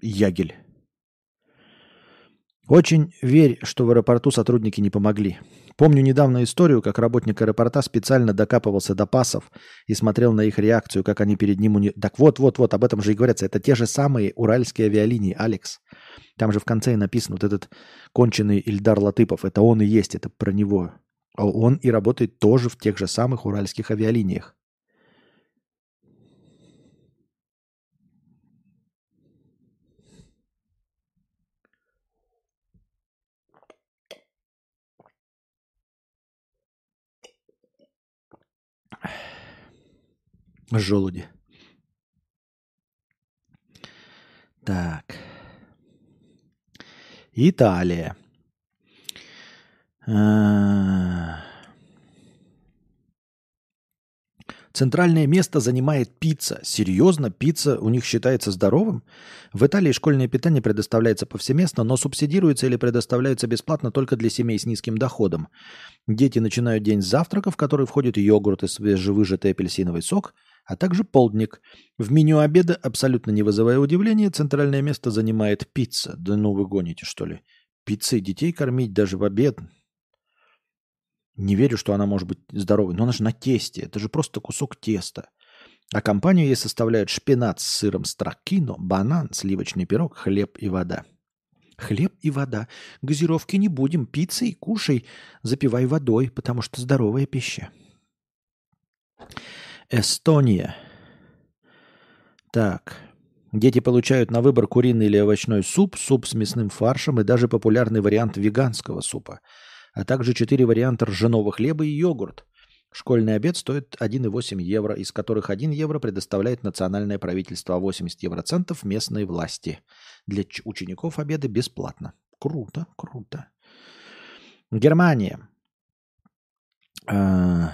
[SPEAKER 1] ягель. Очень верь, что в аэропорту сотрудники не помогли. Помню недавно историю, как работник аэропорта специально докапывался до пасов и смотрел на их реакцию, как они перед ним... Уни... Так вот, вот, вот, об этом же и говорится. Это те же самые уральские авиалинии, Алекс. Там же в конце и написано вот этот конченый Ильдар Латыпов. Это он и есть, это про него. А Он и работает тоже в тех же самых уральских авиалиниях. Желуди. Так. Италия. А. Центральное место занимает пицца. Серьезно, пицца у них считается здоровым? В Италии школьное питание предоставляется повсеместно, но субсидируется или предоставляется бесплатно только для семей с низким доходом. Дети начинают день с завтрака, в который входит йогурт и свежевыжатый апельсиновый сок, а также полдник. В меню обеда, абсолютно не вызывая удивления, центральное место занимает пицца. Да ну вы гоните, что ли? Пиццей детей кормить даже в обед? Не верю, что она может быть здоровой, но она же на тесте. Это же просто кусок теста. А компанию ей составляют шпинат с сыром стракино, банан, сливочный пирог, хлеб и вода. Хлеб и вода. Газировки не будем. Пиццей кушай, запивай водой, потому что здоровая пища. Эстония. Так. Дети получают на выбор куриный или овощной суп, суп с мясным фаршем и даже популярный вариант веганского супа, а также четыре варианта ржаного хлеба и йогурт. Школьный обед стоит 1,8 евро, из которых 1 евро предоставляет национальное правительство, а 80 евроцентов местные власти. Для учеников обеды бесплатно. Круто, круто. Германия. А,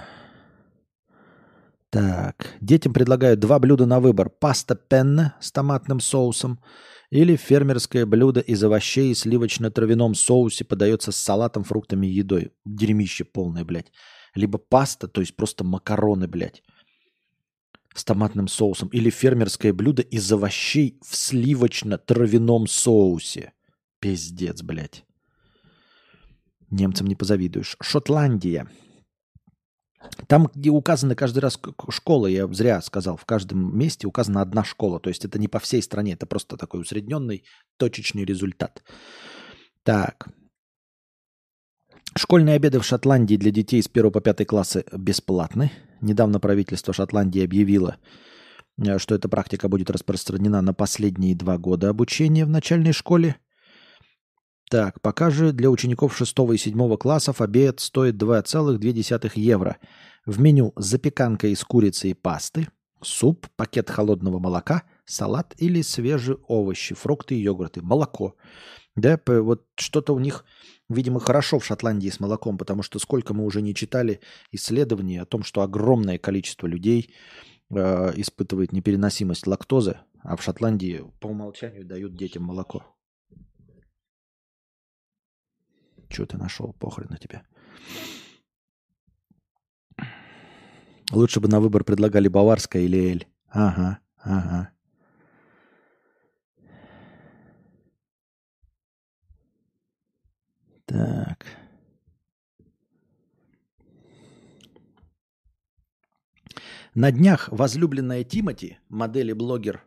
[SPEAKER 1] Так, детям предлагают два блюда на выбор. Паста пенна с томатным соусом или фермерское блюдо из овощей и сливочно-травяном соусе подается с салатом, фруктами и едой. Дерьмище полное, блядь. Либо паста, то есть просто макароны, блядь. с томатным соусом или фермерское блюдо из овощей в сливочно-травяном соусе. Пиздец, блядь. Немцам не позавидуешь. Шотландия. Там, где указаны каждый раз школы, я зря сказал, в каждом месте указана одна школа. То есть это не по всей стране, это просто такой усредненный точечный результат. Так. Школьные обеды в Шотландии для детей с 1 по 5 классы бесплатны. Недавно правительство Шотландии объявило, э, что эта практика будет распространена на последние два года обучения в начальной школе. Так, пока же для учеников 6 и 7 классов обед стоит 2,2 евро. В меню запеканка из курицы и пасты, суп, пакет холодного молока, салат или свежие овощи, фрукты и йогурты, молоко. Да, вот что-то у них, видимо, хорошо в Шотландии с молоком, потому что сколько мы уже не читали исследований о том, что огромное количество людей э, испытывает непереносимость лактозы, а в Шотландии по умолчанию дают детям молоко. Что ты нашел? Похрен на тебя. Лучше бы на выбор предлагали баварское или эль. Ага, ага. Так. На днях возлюбленная Тимати, модель и блогер,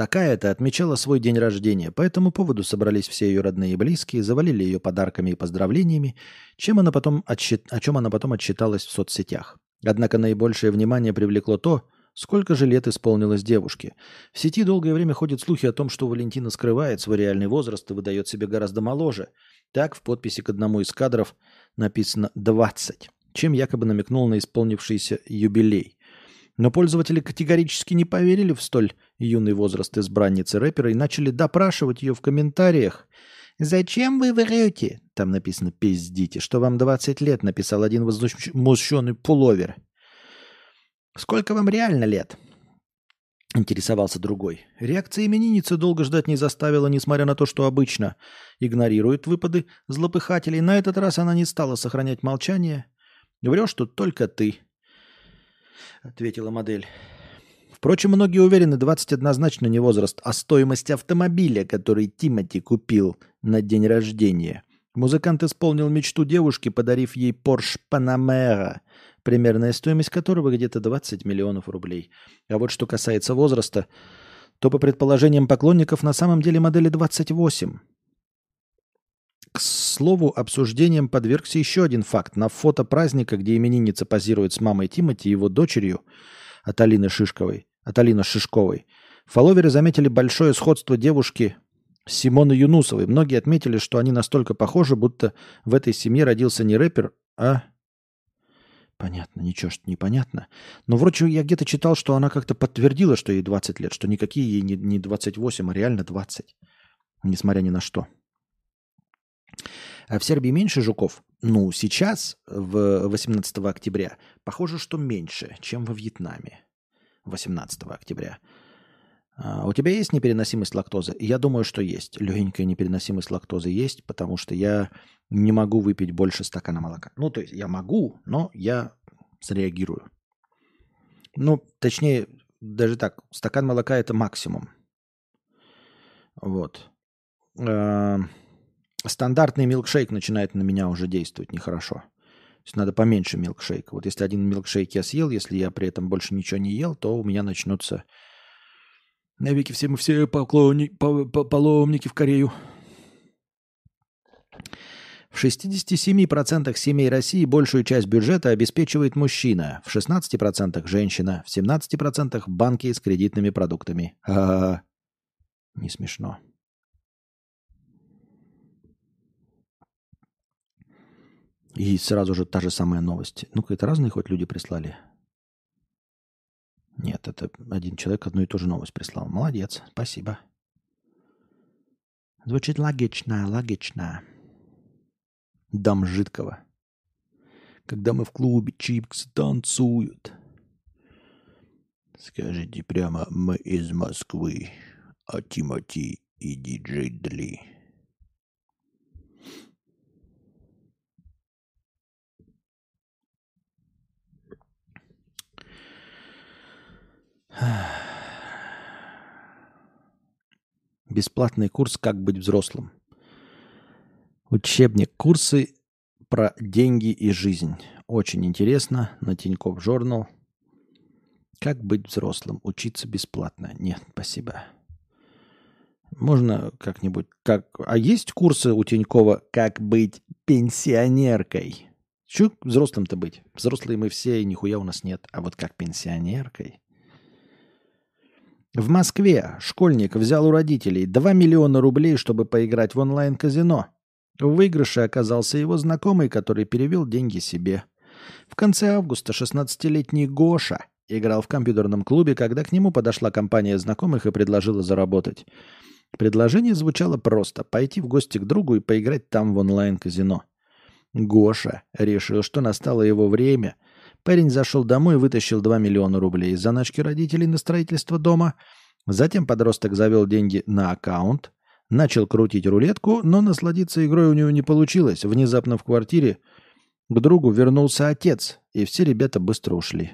[SPEAKER 1] такая-то отмечала свой день рождения. По этому поводу собрались все ее родные и близкие, завалили ее подарками и поздравлениями, чем она потом отсчит- о чем она потом отчиталась в соцсетях. Однако наибольшее внимание привлекло то, сколько же лет исполнилось девушке. В сети долгое время ходят слухи о том, что Валентина скрывает свой реальный возраст и выдает себе гораздо моложе. Так, в подписи к одному из кадров написано «20», чем якобы намекнул на исполнившийся юбилей. Но пользователи категорически не поверили в столь юный возраст избранницы рэпера и начали допрашивать ее в комментариях. «Зачем вы врете?» Там написано «пиздите», что вам 20 лет, написал один возмущенный пуловер. «Сколько вам реально лет?» Интересовался другой. Реакция именинницы долго ждать не заставила, несмотря на то, что обычно игнорирует выпады злопыхателей. На этот раз она не стала сохранять молчание. «Врешь тут только ты», — ответила модель. Впрочем, многие уверены, 20 однозначно не возраст, а стоимость автомобиля, который Тимати купил на день рождения. Музыкант исполнил мечту девушки, подарив ей Porsche Panamera, примерная стоимость которого где-то 20 миллионов рублей. А вот что касается возраста, то по предположениям поклонников на самом деле модели 28. К слову, обсуждением подвергся еще один факт. На фото праздника, где именинница позирует с мамой Тимати и его дочерью от Шишковой, от Шишковой, фолловеры заметили большое сходство девушки с Симоной Юнусовой. Многие отметили, что они настолько похожи, будто в этой семье родился не рэпер, а... Понятно, ничего, что непонятно. Но вроде я где-то читал, что она как-то подтвердила, что ей 20 лет, что никакие ей не, не 28, а реально 20. Несмотря ни на что. А в Сербии меньше жуков? Ну, сейчас, в 18 октября, похоже, что меньше, чем во Вьетнаме 18 октября. А у тебя есть непереносимость лактозы? Я думаю, что есть. Легенькая непереносимость лактозы есть, потому что я не могу выпить больше стакана молока. Ну, то есть я могу, но я среагирую. Ну, точнее, даже так, стакан молока это максимум. Вот. Стандартный милкшейк начинает на меня уже действовать нехорошо. То есть надо поменьше милкшейка. Вот если один милкшейк я съел, если я при этом больше ничего не ел, то у меня начнутся навеки все мы все поклонни- по- паломники в Корею. В 67% семей России большую часть бюджета обеспечивает мужчина, в 16% женщина, в 17% банки с кредитными продуктами. А, не смешно. И сразу же та же самая новость. Ну-ка, это разные хоть люди прислали? Нет, это один человек одну и ту же новость прислал. Молодец, спасибо. Звучит логично, логично. Дам жидкого. Когда мы в клубе, чипсы танцуют. Скажите прямо, мы из Москвы, а Тимати и диджей Дли. Бесплатный курс «Как быть взрослым». Учебник курсы про деньги и жизнь. Очень интересно. На Тинькофф Журнал. Как быть взрослым? Учиться бесплатно. Нет, спасибо. Можно как-нибудь... Как... А есть курсы у Тинькова «Как быть пенсионеркой»? Чё взрослым-то быть? Взрослые мы все, и нихуя у нас нет. А вот как пенсионеркой? В Москве школьник взял у родителей 2 миллиона рублей, чтобы поиграть в онлайн-казино. В выигрыше оказался его знакомый, который перевел деньги себе. В конце августа 16-летний Гоша играл в компьютерном клубе, когда к нему подошла компания знакомых и предложила заработать. Предложение звучало просто – пойти в гости к другу и поиграть там в онлайн-казино. Гоша решил, что настало его время – Парень зашел домой и вытащил 2 миллиона рублей из заначки родителей на строительство дома. Затем подросток завел деньги на аккаунт, начал крутить рулетку, но насладиться игрой у него не получилось. Внезапно в квартире к другу вернулся отец, и все ребята быстро ушли.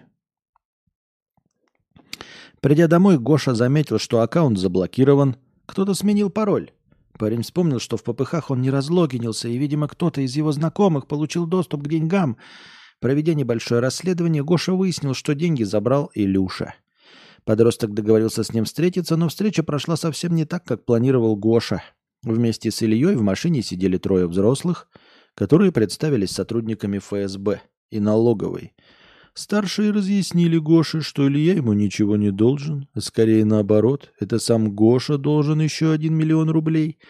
[SPEAKER 1] Придя домой, Гоша заметил, что аккаунт заблокирован. Кто-то сменил пароль. Парень вспомнил, что в ППХ он не разлогинился, и, видимо, кто-то из его знакомых получил доступ к деньгам, Проведя небольшое расследование, Гоша выяснил, что деньги забрал Илюша. Подросток договорился с ним встретиться, но встреча прошла совсем не так, как планировал Гоша. Вместе с Ильей в машине сидели трое взрослых, которые представились сотрудниками ФСБ и налоговой. Старшие разъяснили Гоше, что Илья ему ничего не должен, а скорее наоборот, это сам Гоша должен еще один миллион рублей –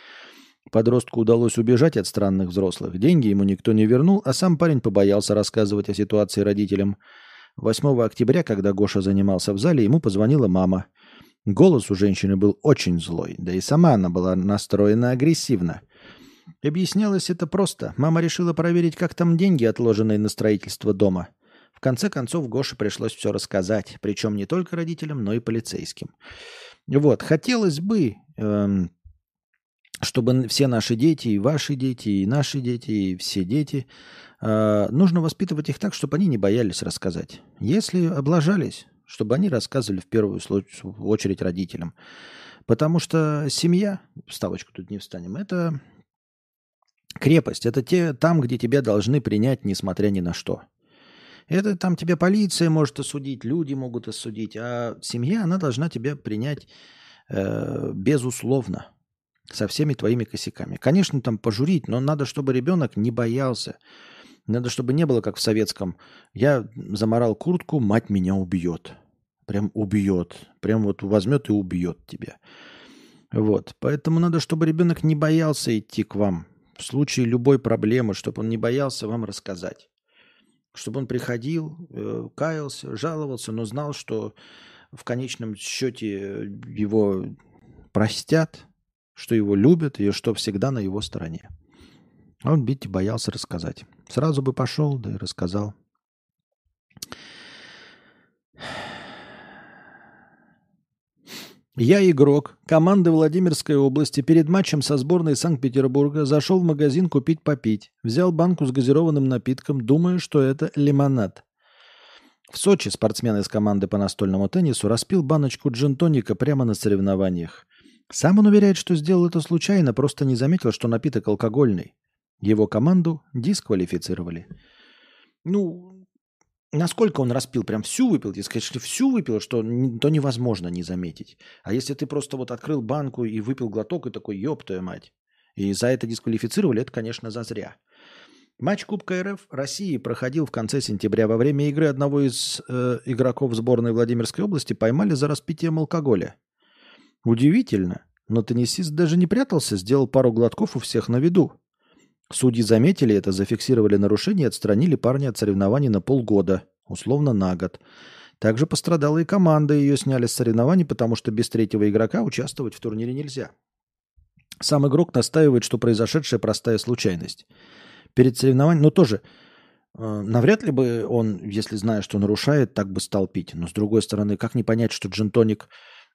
[SPEAKER 1] Подростку удалось убежать от странных взрослых. Деньги ему никто не вернул, а сам парень побоялся рассказывать о ситуации родителям. 8 октября, когда Гоша занимался в зале, ему позвонила мама. Голос у женщины был очень злой, да и сама она была настроена агрессивно. Объяснялось это просто. Мама решила проверить, как там деньги, отложенные на строительство дома. В конце концов, Гоше пришлось все рассказать, причем не только родителям, но и полицейским. Вот, хотелось бы, эм, чтобы все наши дети, и ваши дети, и наши дети, и все дети, э, нужно воспитывать их так, чтобы они не боялись рассказать. Если облажались, чтобы они рассказывали в первую очередь родителям. Потому что семья, вставочку тут не встанем, это крепость. Это те, там, где тебя должны принять, несмотря ни на что. Это там тебя полиция может осудить, люди могут осудить, а семья, она должна тебя принять э, безусловно со всеми твоими косяками. Конечно, там пожурить, но надо, чтобы ребенок не боялся. Надо, чтобы не было, как в советском. Я заморал куртку, мать меня убьет. Прям убьет. Прям вот возьмет и убьет тебя. Вот. Поэтому надо, чтобы ребенок не боялся идти к вам. В случае любой проблемы, чтобы он не боялся вам рассказать. Чтобы он приходил, э, каялся, жаловался, но знал, что в конечном счете его простят, что его любят и что всегда на его стороне. Он Битти боялся рассказать. Сразу бы пошел, да и рассказал. Я игрок команды Владимирской области перед матчем со сборной Санкт-Петербурга зашел в магазин купить попить. Взял банку с газированным напитком, думая, что это лимонад. В Сочи спортсмен из команды по настольному теннису распил баночку джин-тоника прямо на соревнованиях. Сам он уверяет, что сделал это случайно, просто не заметил, что напиток алкогольный. Его команду дисквалифицировали. Ну, насколько он распил? Прям всю выпил? Если что всю выпил, что то невозможно не заметить. А если ты просто вот открыл банку и выпил глоток, и такой, ёб твою мать. И за это дисквалифицировали, это, конечно, зазря. Матч Кубка РФ России проходил в конце сентября. Во время игры одного из э, игроков сборной Владимирской области поймали за распитием алкоголя. Удивительно, но теннисист даже не прятался, сделал пару глотков у всех на виду. Судьи заметили это, зафиксировали нарушение и отстранили парня от соревнований на полгода, условно на год. Также пострадала и команда, ее сняли с соревнований, потому что без третьего игрока участвовать в турнире нельзя. Сам игрок настаивает, что произошедшая простая случайность. Перед соревнованием, ну тоже, э, навряд ли бы он, если зная, что нарушает, так бы стал пить. Но с другой стороны, как не понять, что джинтоник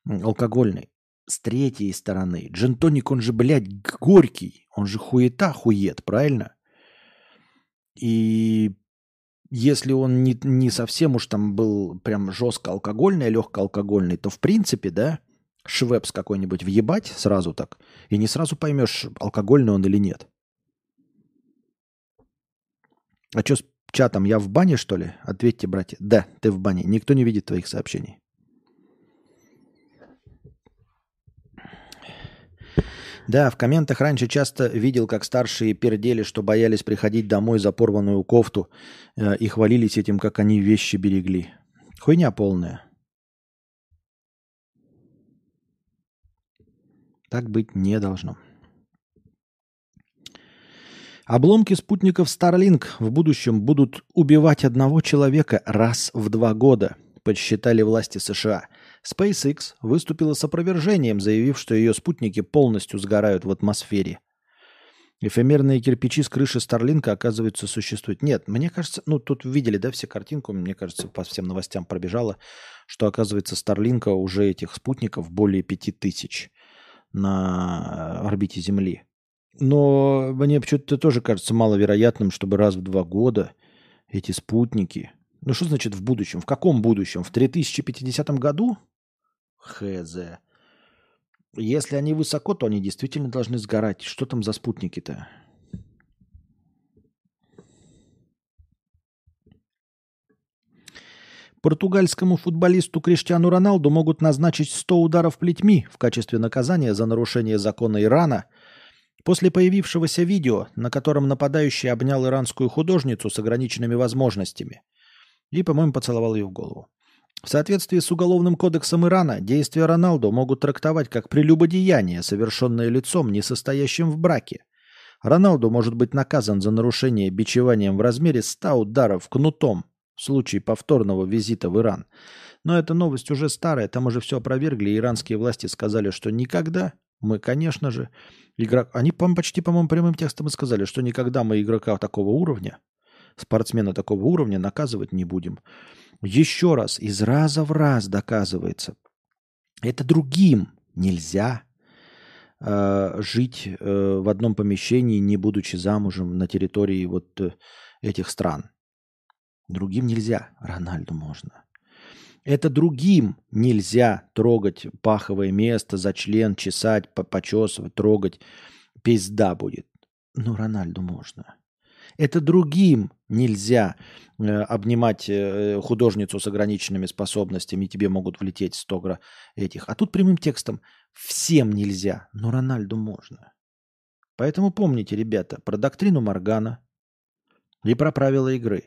[SPEAKER 1] алкогольный? С третьей стороны. Джентоник, он же, блядь, горький. Он же хуета хует, правильно? И если он не, не совсем уж там был прям жестко алкогольный, а легко алкогольный, то в принципе, да, швепс какой-нибудь въебать сразу так, и не сразу поймешь, алкогольный он или нет. А что с чатом? Я в бане, что ли? Ответьте, братья. Да, ты в бане. Никто не видит твоих сообщений. Да, в комментах раньше часто видел, как старшие пердели, что боялись приходить домой за порванную кофту э, и хвалились этим, как они вещи берегли. Хуйня полная. Так быть не должно. Обломки спутников Starlink в будущем будут убивать одного человека раз в два года, подсчитали власти США – SpaceX выступила с опровержением, заявив, что ее спутники полностью сгорают в атмосфере. Эфемерные кирпичи с крыши Старлинка, оказывается, существуют. Нет, мне кажется, ну тут видели, да, все картинку, мне кажется, по всем новостям пробежало, что, оказывается, Старлинка уже этих спутников более пяти тысяч на орбите Земли. Но мне почему-то тоже кажется маловероятным, чтобы раз в два года эти спутники... Ну что значит в будущем? В каком будущем? В 3050 году? Хз. Если они высоко, то они действительно должны сгорать. Что там за спутники-то? Португальскому футболисту Криштиану Роналду могут назначить 100 ударов плетьми в качестве наказания за нарушение закона Ирана после появившегося видео, на котором нападающий обнял иранскую художницу с ограниченными возможностями и, по-моему, поцеловал ее в голову. В соответствии с Уголовным кодексом Ирана, действия Роналду могут трактовать как прелюбодеяние, совершенное лицом, не состоящим в браке. Роналду может быть наказан за нарушение бичеванием в размере 100 ударов кнутом в случае повторного визита в Иран. Но эта новость уже старая, там уже все опровергли, и иранские власти сказали, что никогда мы, конечно же, игрок... Они почти, по-моему, прямым текстом и сказали, что никогда мы игрока такого уровня, спортсмена такого уровня наказывать не будем еще раз, из раза в раз доказывается, это другим нельзя э, жить э, в одном помещении, не будучи замужем на территории вот э, этих стран. Другим нельзя, Рональду можно. Это другим нельзя трогать паховое место, за член чесать, почесывать, трогать. Пизда будет. Ну, Рональду можно. Это другим нельзя э, обнимать э, художницу с ограниченными способностями, и тебе могут влететь 100 гра этих. А тут прямым текстом всем нельзя, но Рональду можно. Поэтому помните, ребята, про доктрину Моргана и про правила игры.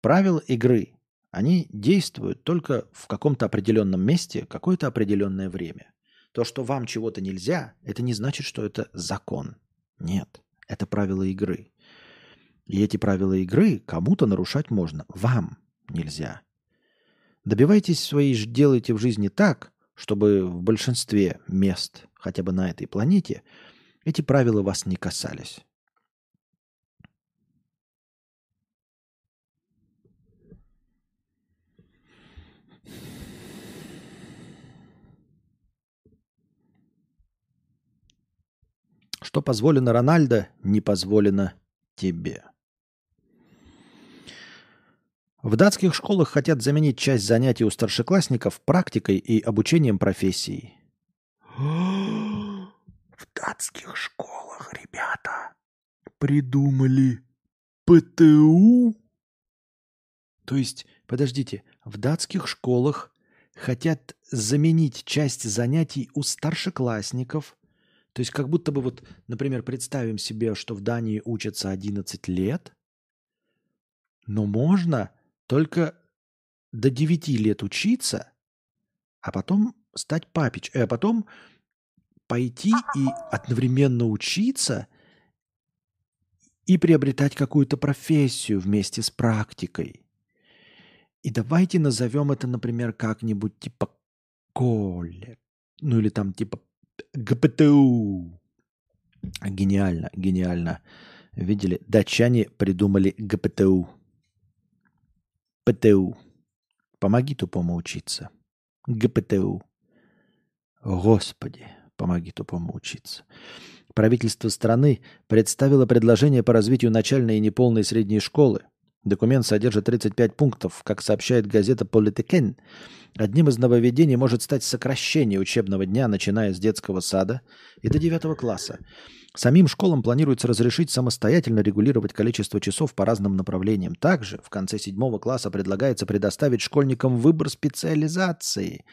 [SPEAKER 1] Правила игры, они действуют только в каком-то определенном месте, какое-то определенное время. То, что вам чего-то нельзя, это не значит, что это закон. Нет, это правила игры. И эти правила игры кому-то нарушать можно, вам нельзя. Добивайтесь своей, делайте в жизни так, чтобы в большинстве мест, хотя бы на этой планете, эти правила вас не касались. Что позволено Рональдо, не позволено тебе. В датских школах хотят заменить часть занятий у старшеклассников практикой и обучением профессий. В датских школах, ребята, придумали ПТУ? То есть, подождите, в датских школах хотят заменить часть занятий у старшеклассников. То есть, как будто бы вот, например, представим себе, что в Дании учатся 11 лет, но можно только до 9 лет учиться, а потом стать папич, э, а потом пойти и одновременно учиться и приобретать какую-то профессию вместе с практикой. И давайте назовем это, например, как-нибудь типа колледж. Ну или там типа ГПТУ. Гениально, гениально. Видели? Датчане придумали ГПТУ. ПТУ. Помоги тупому учиться. ГПТУ. Господи, помоги тупому учиться. Правительство страны представило предложение по развитию начальной и неполной средней школы. Документ содержит 35 пунктов. Как сообщает газета Politiken, одним из нововведений может стать сокращение учебного дня, начиная с детского сада и до 9 класса. Самим школам планируется разрешить самостоятельно регулировать количество часов по разным направлениям. Также в конце седьмого класса предлагается предоставить школьникам выбор специализации.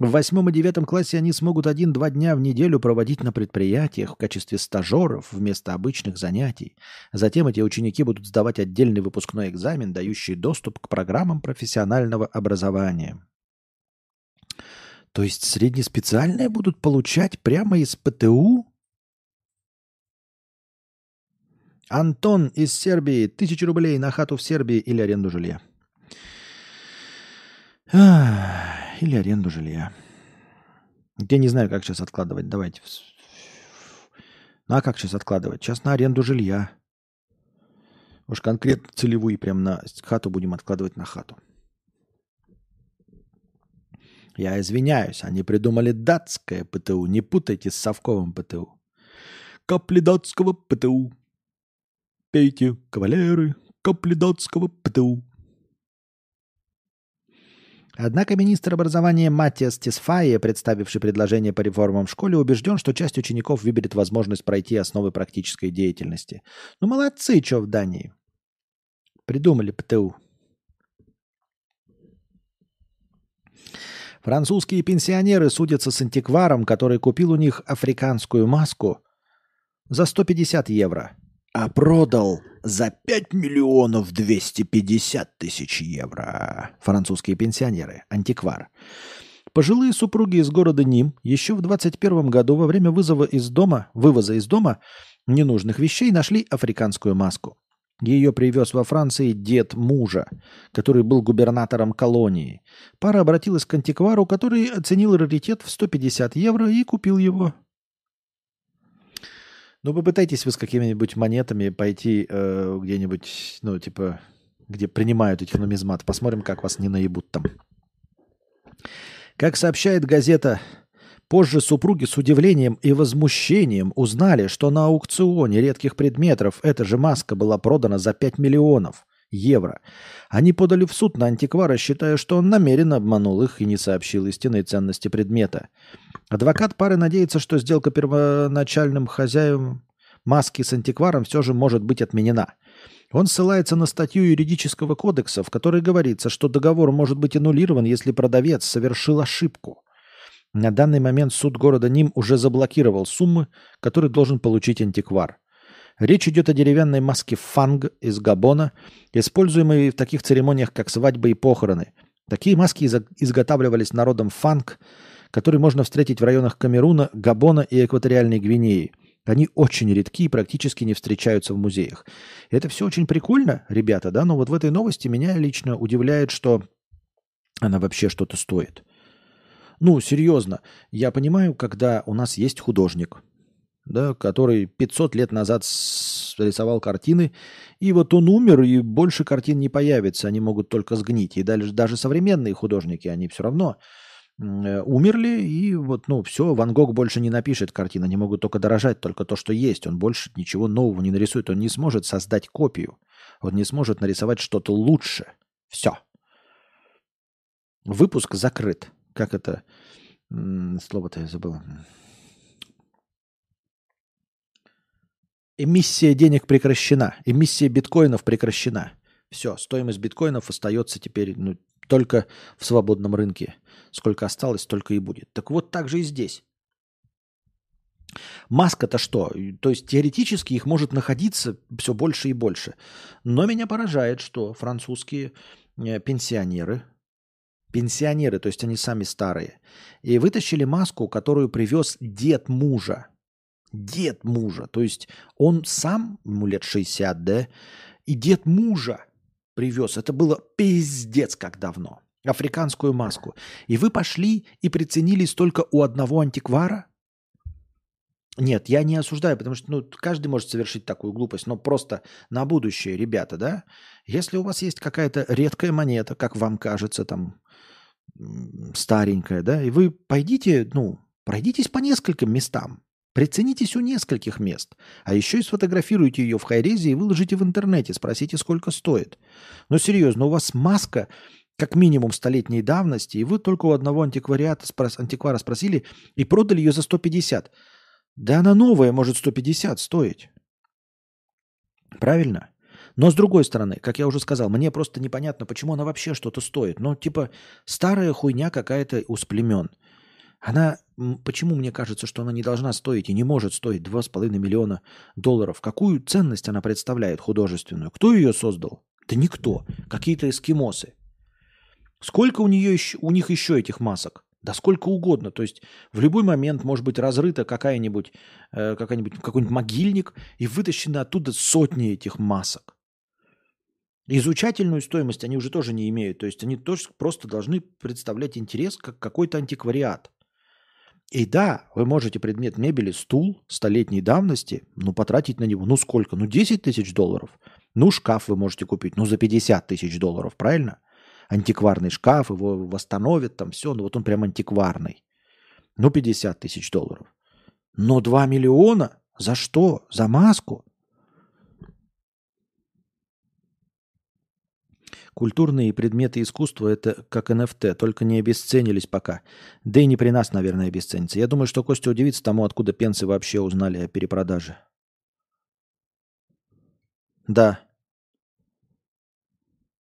[SPEAKER 1] В восьмом и девятом классе они смогут один-два дня в неделю проводить на предприятиях в качестве стажеров вместо обычных занятий. Затем эти ученики будут сдавать отдельный выпускной экзамен, дающий доступ к программам профессионального образования. То есть среднеспециальные будут получать прямо из ПТУ? Антон из Сербии. Тысяча рублей на хату в Сербии или аренду жилья. Или аренду жилья. Я не знаю, как сейчас откладывать. Давайте. Ну а как сейчас откладывать? Сейчас на аренду жилья. Уж конкретно целевую прям на хату будем откладывать на хату. Я извиняюсь, они придумали датское ПТУ. Не путайте с совковым ПТУ. Капли датского ПТУ. Пейте, кавалеры, капли датского ПТУ. Однако министр образования Матиас Тисфае, представивший предложение по реформам в школе, убежден, что часть учеников выберет возможность пройти основы практической деятельности. Ну молодцы, что в Дании. Придумали ПТУ. Французские пенсионеры судятся с антикваром, который купил у них африканскую маску за 150 евро, а продал за 5 миллионов 250 тысяч евро. Французские пенсионеры, антиквар. Пожилые супруги из города Ним еще в 21 году во время вызова из дома, вывоза из дома ненужных вещей нашли африканскую маску. Ее привез во Франции дед мужа, который был губернатором колонии. Пара обратилась к антиквару, который оценил раритет в 150 евро и купил его. Ну, попытайтесь вы с какими-нибудь монетами пойти э, где-нибудь, ну, типа, где принимают этих нумизмат. Посмотрим, как вас не наебут там. Как сообщает газета Позже супруги с удивлением и возмущением узнали, что на аукционе редких предметов эта же маска была продана за 5 миллионов евро. Они подали в суд на антиквара, считая, что он намеренно обманул их и не сообщил истинной ценности предмета. Адвокат пары надеется, что сделка первоначальным хозяевам маски с антикваром все же может быть отменена. Он ссылается на статью юридического кодекса, в которой говорится, что договор может быть аннулирован, если продавец совершил ошибку. На данный момент суд города Ним уже заблокировал суммы, которые должен получить антиквар. Речь идет о деревянной маске фанг из Габона, используемой в таких церемониях, как свадьбы и похороны. Такие маски изготавливались народом фанг, который можно встретить в районах Камеруна, Габона и Экваториальной Гвинеи. Они очень редки и практически не встречаются в музеях. Это все очень прикольно, ребята, да, но вот в этой новости меня лично удивляет, что она вообще что-то стоит. Ну, серьезно, я понимаю, когда у нас есть художник, да, который 500 лет назад рисовал картины, и вот он умер, и больше картин не появится, они могут только сгнить. И даже, даже современные художники, они все равно э, умерли, и вот, ну, все, Ван Гог больше не напишет картин, они могут только дорожать только то, что есть, он больше ничего нового не нарисует, он не сможет создать копию, он не сможет нарисовать что-то лучше. Все. Выпуск закрыт как это слово-то я забыл. Эмиссия денег прекращена, эмиссия биткоинов прекращена. Все, стоимость биткоинов остается теперь ну, только в свободном рынке. Сколько осталось, столько и будет. Так вот так же и здесь. Маска-то что? То есть теоретически их может находиться все больше и больше. Но меня поражает, что французские э, пенсионеры, пенсионеры, то есть они сами старые, и вытащили маску, которую привез дед мужа. Дед мужа, то есть он сам, ему лет 60, да, и дед мужа привез. Это было пиздец как давно. Африканскую маску. И вы пошли и приценились только у одного антиквара? Нет, я не осуждаю, потому что ну, каждый может совершить такую глупость, но просто на будущее, ребята, да, если у вас есть какая-то редкая монета, как вам кажется, там, старенькая, да, и вы пойдите, ну, пройдитесь по нескольким местам, Приценитесь у нескольких мест. А еще и сфотографируйте ее в хайрезе и выложите в интернете. Спросите, сколько стоит. Но серьезно, у вас маска как минимум столетней давности, и вы только у одного антиквариата, спрос, антиквара спросили и продали ее за 150. Да она новая может 150 стоить. Правильно? Но с другой стороны, как я уже сказал, мне просто непонятно, почему она вообще что-то стоит. Ну, типа, старая хуйня какая-то у сплемен. Она, почему мне кажется, что она не должна стоить и не может стоить 2,5 миллиона долларов? Какую ценность она представляет художественную? Кто ее создал? Да никто. Какие-то эскимосы. Сколько у, нее еще, у них еще этих масок? Да сколько угодно. То есть в любой момент может быть разрыта какая-нибудь, э, какая-нибудь, какой-нибудь могильник и вытащены оттуда сотни этих масок. Изучательную стоимость они уже тоже не имеют. То есть они тоже просто должны представлять интерес как какой-то антиквариат. И да, вы можете предмет мебели, стул столетней давности, ну, потратить на него, ну, сколько? Ну, 10 тысяч долларов. Ну, шкаф вы можете купить, ну, за 50 тысяч долларов, правильно? Антикварный шкаф, его восстановят, там все, ну, вот он прям антикварный. Ну, 50 тысяч долларов. Но 2 миллиона? За что? За маску? Культурные предметы искусства – это как NFT, только не обесценились пока. Да и не при нас, наверное, обесценится. Я думаю, что Костя удивится тому, откуда пенсы вообще узнали о перепродаже. Да.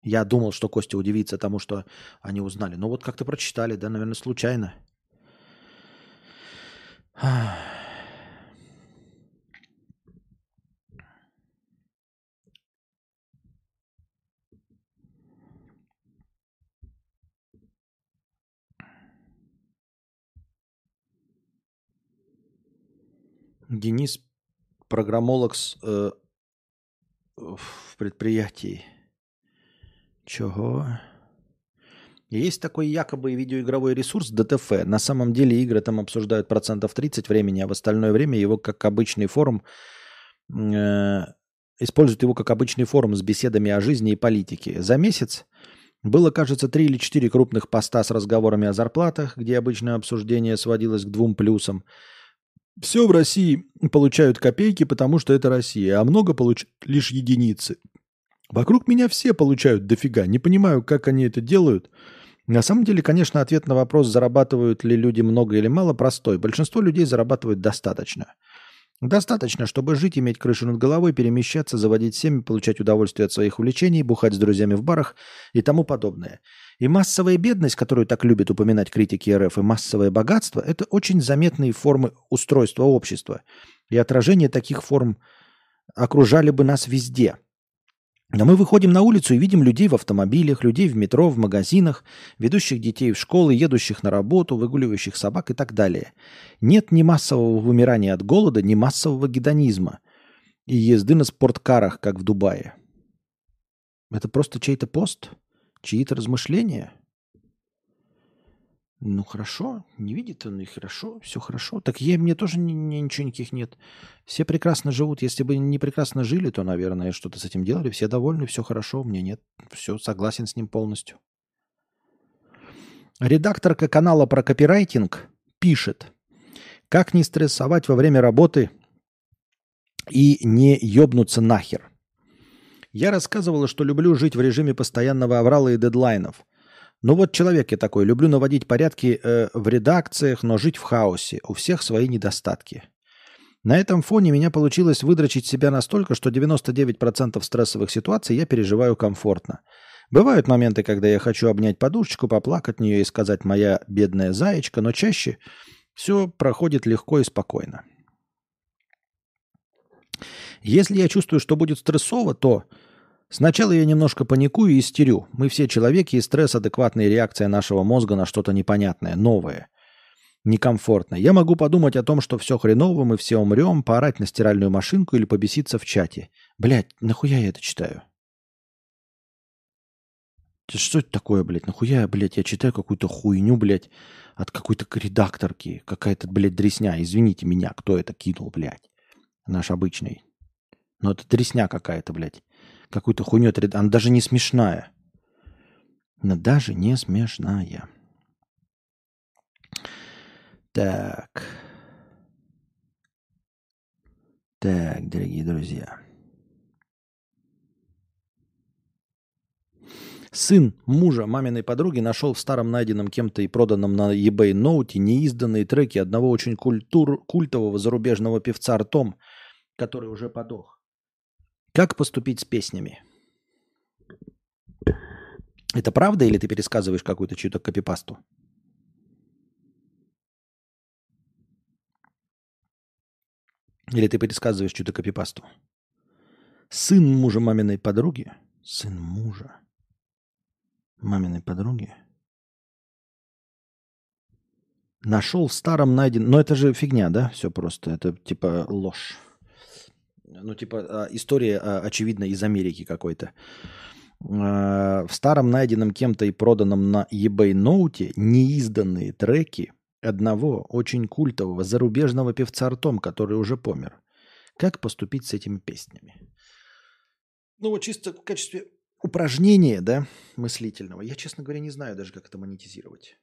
[SPEAKER 1] Я думал, что Костя удивится тому, что они узнали. Но вот как-то прочитали, да, наверное, случайно. Денис, программолог с, э, в предприятии. Чего? Есть такой якобы видеоигровой ресурс ДТФ. На самом деле игры там обсуждают процентов 30 времени, а в остальное время его как обычный форум э, используют его как обычный форум с беседами о жизни и политике. За месяц было, кажется, три или четыре крупных поста с разговорами о зарплатах, где обычное обсуждение сводилось к двум плюсам – все в России получают копейки, потому что это Россия, а много получают лишь единицы. Вокруг меня все получают дофига. Не понимаю, как они это делают. На самом деле, конечно, ответ на вопрос, зарабатывают ли люди много или мало, простой. Большинство людей зарабатывают достаточно. Достаточно, чтобы жить, иметь крышу над головой, перемещаться, заводить семьи, получать удовольствие от своих увлечений, бухать с друзьями в барах и тому подобное. И массовая бедность, которую так любят упоминать критики РФ, и массовое богатство – это очень заметные формы устройства общества. И отражение таких форм окружали бы нас везде – но мы выходим на улицу и видим людей в автомобилях, людей в метро, в магазинах, ведущих детей в школы, едущих на работу, выгуливающих собак и так далее. Нет ни массового вымирания от голода, ни массового гедонизма и езды на спорткарах, как в Дубае. Это просто чей-то пост, чьи-то размышления – ну хорошо, не видит он и хорошо, все хорошо. Так я, мне тоже ни, ни, ничего никаких нет. Все прекрасно живут. Если бы не прекрасно жили, то, наверное, что-то с этим делали. Все довольны, все хорошо, мне нет. Все, согласен с ним полностью. Редакторка канала про копирайтинг пишет, как не стрессовать во время работы и не ёбнуться нахер. Я рассказывала, что люблю жить в режиме постоянного аврала и дедлайнов – ну вот человек я такой, люблю наводить порядки э, в редакциях, но жить в хаосе. У всех свои недостатки. На этом фоне меня получилось выдрочить себя настолько, что 99% стрессовых ситуаций я переживаю комфортно. Бывают моменты, когда я хочу обнять подушечку, поплакать в нее и сказать «моя бедная заячка», но чаще все проходит легко и спокойно. Если я чувствую, что будет стрессово, то Сначала я немножко паникую и истерю. Мы все человеки, и стресс – адекватная реакция нашего мозга на что-то непонятное, новое, некомфортное. Я могу подумать о том, что все хреново, мы все умрем, поорать на стиральную машинку или побеситься в чате. Блять, нахуя я это читаю? Что это такое, блядь? Нахуя, блядь, я читаю какую-то хуйню, блядь, от какой-то редакторки. Какая-то, блядь, дресня. Извините меня, кто это кинул, блядь. Наш обычный. Но это дресня какая-то, блядь какую-то хуйню. Она даже не смешная. Она даже не смешная. Так. Так, дорогие друзья. Сын мужа маминой подруги нашел в старом найденном кем-то и проданном на eBay ноуте неизданные треки одного очень культур, культового зарубежного певца Артом, который уже подох. Как поступить с песнями? Это правда или ты пересказываешь какую-то чью-то копипасту? Или ты пересказываешь чью-то копипасту? Сын мужа маминой подруги? Сын мужа маминой подруги? Нашел в старом найден... Но это же фигня, да? Все просто. Это типа ложь. Ну, типа а, история, а, очевидно, из Америки какой-то. А, в старом найденном кем-то и проданном на eBay ноуте неизданные треки одного очень культового зарубежного певца Артом, который уже помер. Как поступить с этими песнями? Ну вот чисто в качестве упражнения, да, мыслительного, я, честно говоря, не знаю даже, как это монетизировать.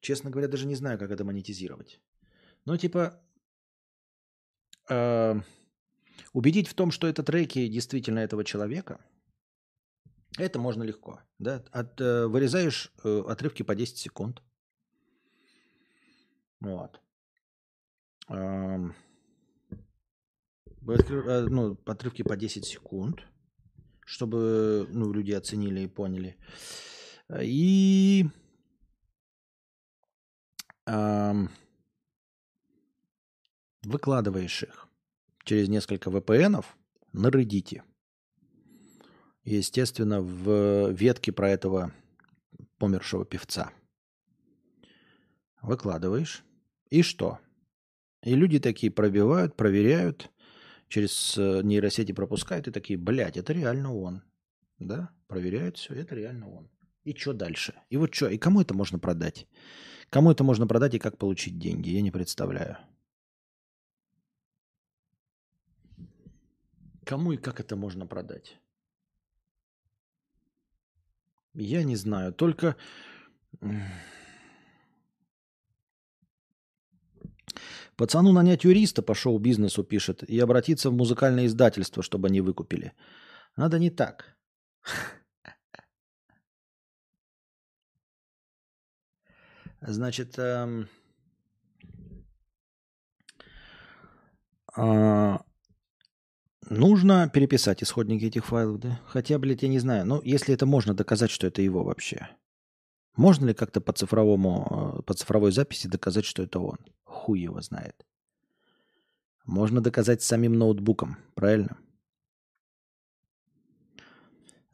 [SPEAKER 1] Честно говоря, даже не знаю, как это монетизировать. Ну, типа, э, убедить в том, что это треки действительно этого человека, это можно легко. Да? От, э, вырезаешь э, отрывки по 10 секунд. Вот. Э, ну, отрывки по 10 секунд, чтобы ну, люди оценили и поняли. И эм, выкладываешь их через несколько VPN на Reddit. Естественно, в ветке про этого помершего певца. Выкладываешь. И что? И люди такие пробивают, проверяют, через э, нейросети пропускают и такие, блядь, это реально он. Да, проверяют все, это реально он. И что дальше? И вот что, и кому это можно продать? Кому это можно продать и как получить деньги? Я не представляю. Кому и как это можно продать? Я не знаю. Только Пацану нанять юриста по шоу-бизнесу пишет и обратиться в музыкальное издательство, чтобы они выкупили. Надо не так. Значит, эм, а, нужно переписать исходники этих файлов, да? Хотя, блядь, я не знаю. Ну, если это можно доказать, что это его вообще. Можно ли как-то по цифровому, э, по цифровой записи доказать, что это он? Хуй его знает. Можно доказать самим ноутбуком, правильно?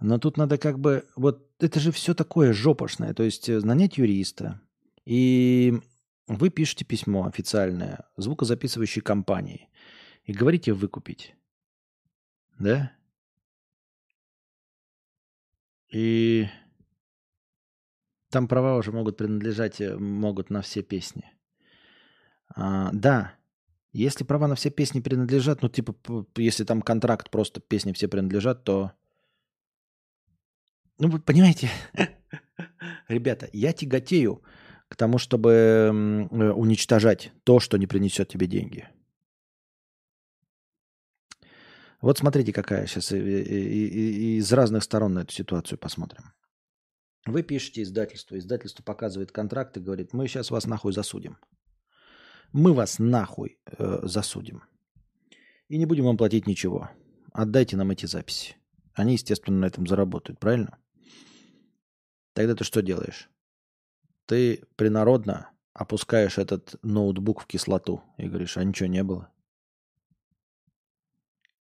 [SPEAKER 1] Но тут надо как бы... Вот это же все такое жопошное. То есть э, нанять юриста. И вы пишете письмо официальное звукозаписывающей компании. И говорите выкупить. Да? И там права уже могут принадлежать, э, могут на все песни. А, да, если права на все песни принадлежат, ну типа, если там контракт, просто песни все принадлежат, то... Ну, вы понимаете, ребята, я тяготею к тому, чтобы э, уничтожать то, что не принесет тебе деньги. Вот смотрите, какая сейчас из разных сторон на эту ситуацию посмотрим. Вы пишете издательство, издательство показывает контракт и говорит, мы сейчас вас нахуй засудим. Мы вас нахуй э, засудим. И не будем вам платить ничего. Отдайте нам эти записи. Они, естественно, на этом заработают, правильно? Тогда ты что делаешь? Ты принародно опускаешь этот ноутбук в кислоту и говоришь, а ничего не было.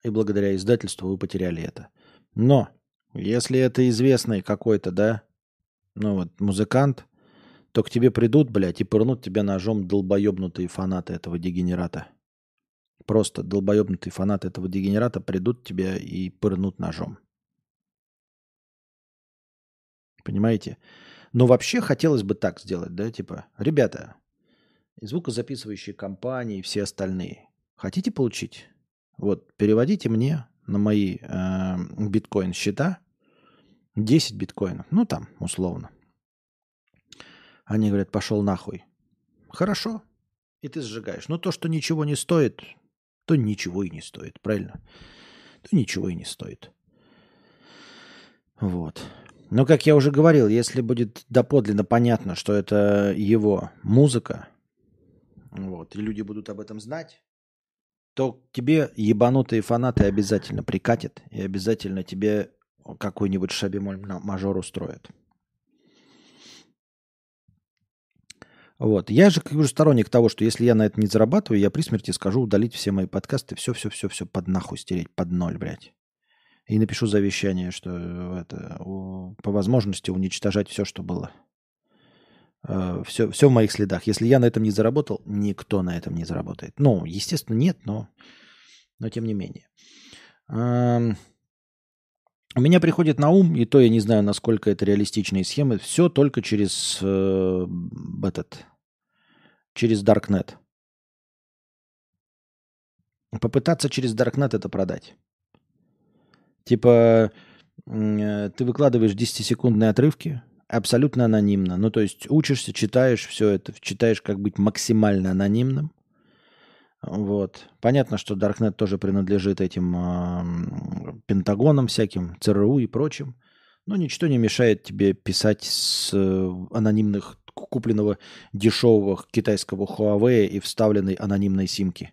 [SPEAKER 1] И благодаря издательству вы потеряли это. Но если это известный какой-то, да, ну вот, музыкант, то к тебе придут, блядь, и пырнут тебя ножом долбоебнутые фанаты этого дегенерата. Просто долбоебнутые фанаты этого дегенерата придут тебя и пырнут ножом. Понимаете? Но вообще хотелось бы так сделать, да, типа, ребята, звукозаписывающие компании и все остальные, хотите получить? Вот, переводите мне на мои э, биткоин счета 10 биткоинов. Ну, там, условно. Они говорят, пошел нахуй. Хорошо. И ты сжигаешь. Но то, что ничего не стоит, то ничего и не стоит, правильно? То ничего и не стоит. Вот. Но, как я уже говорил, если будет доподлинно понятно, что это его музыка, вот, и люди будут об этом знать, то тебе ебанутые фанаты обязательно прикатят и обязательно тебе какой-нибудь шабимоль мажор устроят. Вот. Я же как уже сторонник того, что если я на это не зарабатываю, я при смерти скажу удалить все мои подкасты, все-все-все-все под нахуй стереть, под ноль, блядь. И напишу завещание, что это, по возможности уничтожать все, что было. Все, э, все в моих следах. Если я на этом не заработал, никто на этом не заработает. Ну, естественно, нет, но, но тем не менее. У меня приходит на ум, и то я не знаю, насколько это реалистичные схемы, все только через э, этот, через Darknet. Попытаться через Darknet это продать. Типа, э, ты выкладываешь 10-секундные отрывки, абсолютно анонимно. Ну, то есть учишься, читаешь все это, читаешь, как быть максимально анонимным. Вот. Понятно, что Darknet тоже принадлежит этим э, Пентагонам всяким, ЦРУ и прочим. Но ничто не мешает тебе писать с э, анонимных, купленного дешевого китайского Huawei и вставленной анонимной симки.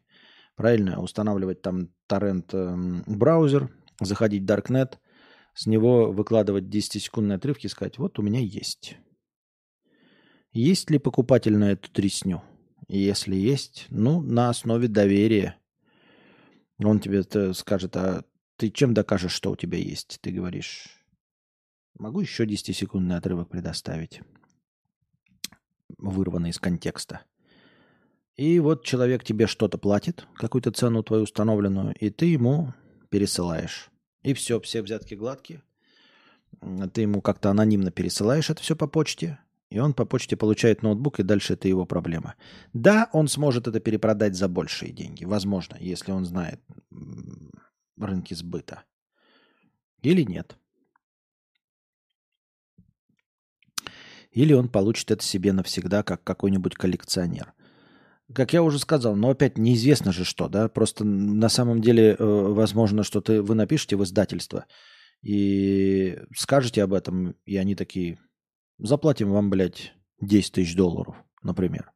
[SPEAKER 1] Правильно? Устанавливать там торрент э, браузер, заходить в Darknet, с него выкладывать 10-секундные отрывки и сказать, вот у меня есть. Есть ли покупатель на эту тресню? Если есть, ну, на основе доверия. Он тебе скажет, а ты чем докажешь, что у тебя есть? Ты говоришь, могу еще 10-секундный отрывок предоставить, вырванный из контекста. И вот человек тебе что-то платит, какую-то цену твою установленную, и ты ему пересылаешь. И все, все взятки гладкие. Ты ему как-то анонимно пересылаешь это все по почте, и он по почте получает ноутбук, и дальше это его проблема. Да, он сможет это перепродать за большие деньги, возможно, если он знает рынки сбыта. Или нет. Или он получит это себе навсегда, как какой-нибудь коллекционер. Как я уже сказал, но опять неизвестно же что, да, просто на самом деле э, возможно, что ты, вы напишете в издательство и скажете об этом, и они такие, Заплатим вам, блядь, 10 тысяч долларов, например.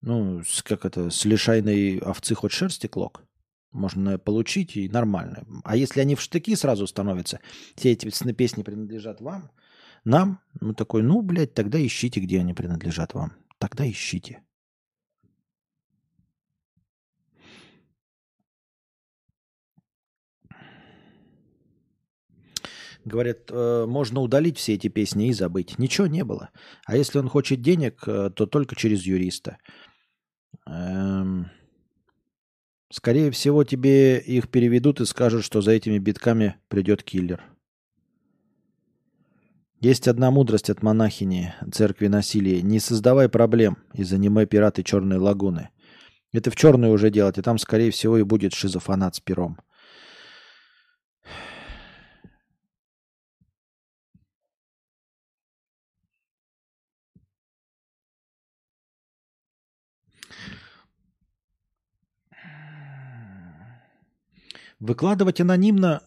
[SPEAKER 1] Ну, как это, с лишайной овцы хоть шерсти клок. Можно получить и нормально. А если они в штыки сразу становятся, все эти песни принадлежат вам, нам, ну такой, ну, блядь, тогда ищите, где они принадлежат вам. Тогда ищите. Говорят, э, можно удалить все эти песни и забыть. Ничего не было. А если он хочет денег, э, то только через юриста. Эм... Скорее всего, тебе их переведут и скажут, что за этими битками придет киллер. Есть одна мудрость от монахини церкви насилия. Не создавай проблем из аниме «Пираты Черной лагуны». Это в черную уже делать, и там, скорее всего, и будет шизофанат с пером. Выкладывать анонимно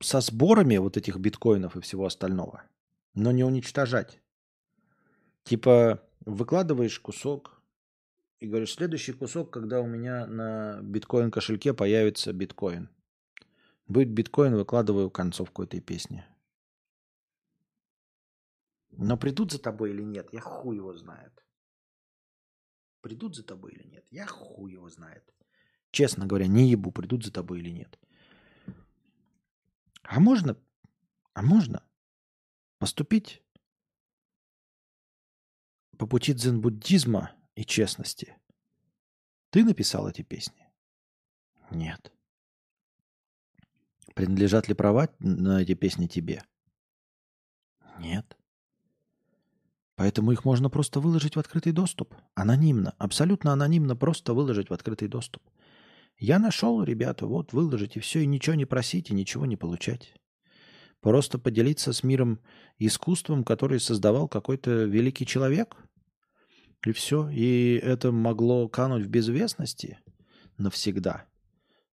[SPEAKER 1] со сборами вот этих биткоинов и всего остального, но не уничтожать. Типа выкладываешь кусок и говоришь, следующий кусок, когда у меня на биткоин кошельке появится биткоин. Будет биткоин, выкладываю концовку этой песни. Но придут за тобой или нет, я хуй его знает. Придут за тобой или нет, я хуй его знает. Честно говоря, не ебу, придут за тобой или нет. А можно, а можно поступить по пути дзен-буддизма и честности. Ты написал эти песни? Нет. Принадлежат ли права на эти песни тебе? Нет. Поэтому их можно просто выложить в открытый доступ. Анонимно, абсолютно анонимно просто выложить в открытый доступ. Я нашел, ребята, вот, выложите все, и ничего не просите, ничего не получать. Просто поделиться с миром искусством, который создавал какой-то великий человек. И все. И это могло кануть в безвестности навсегда.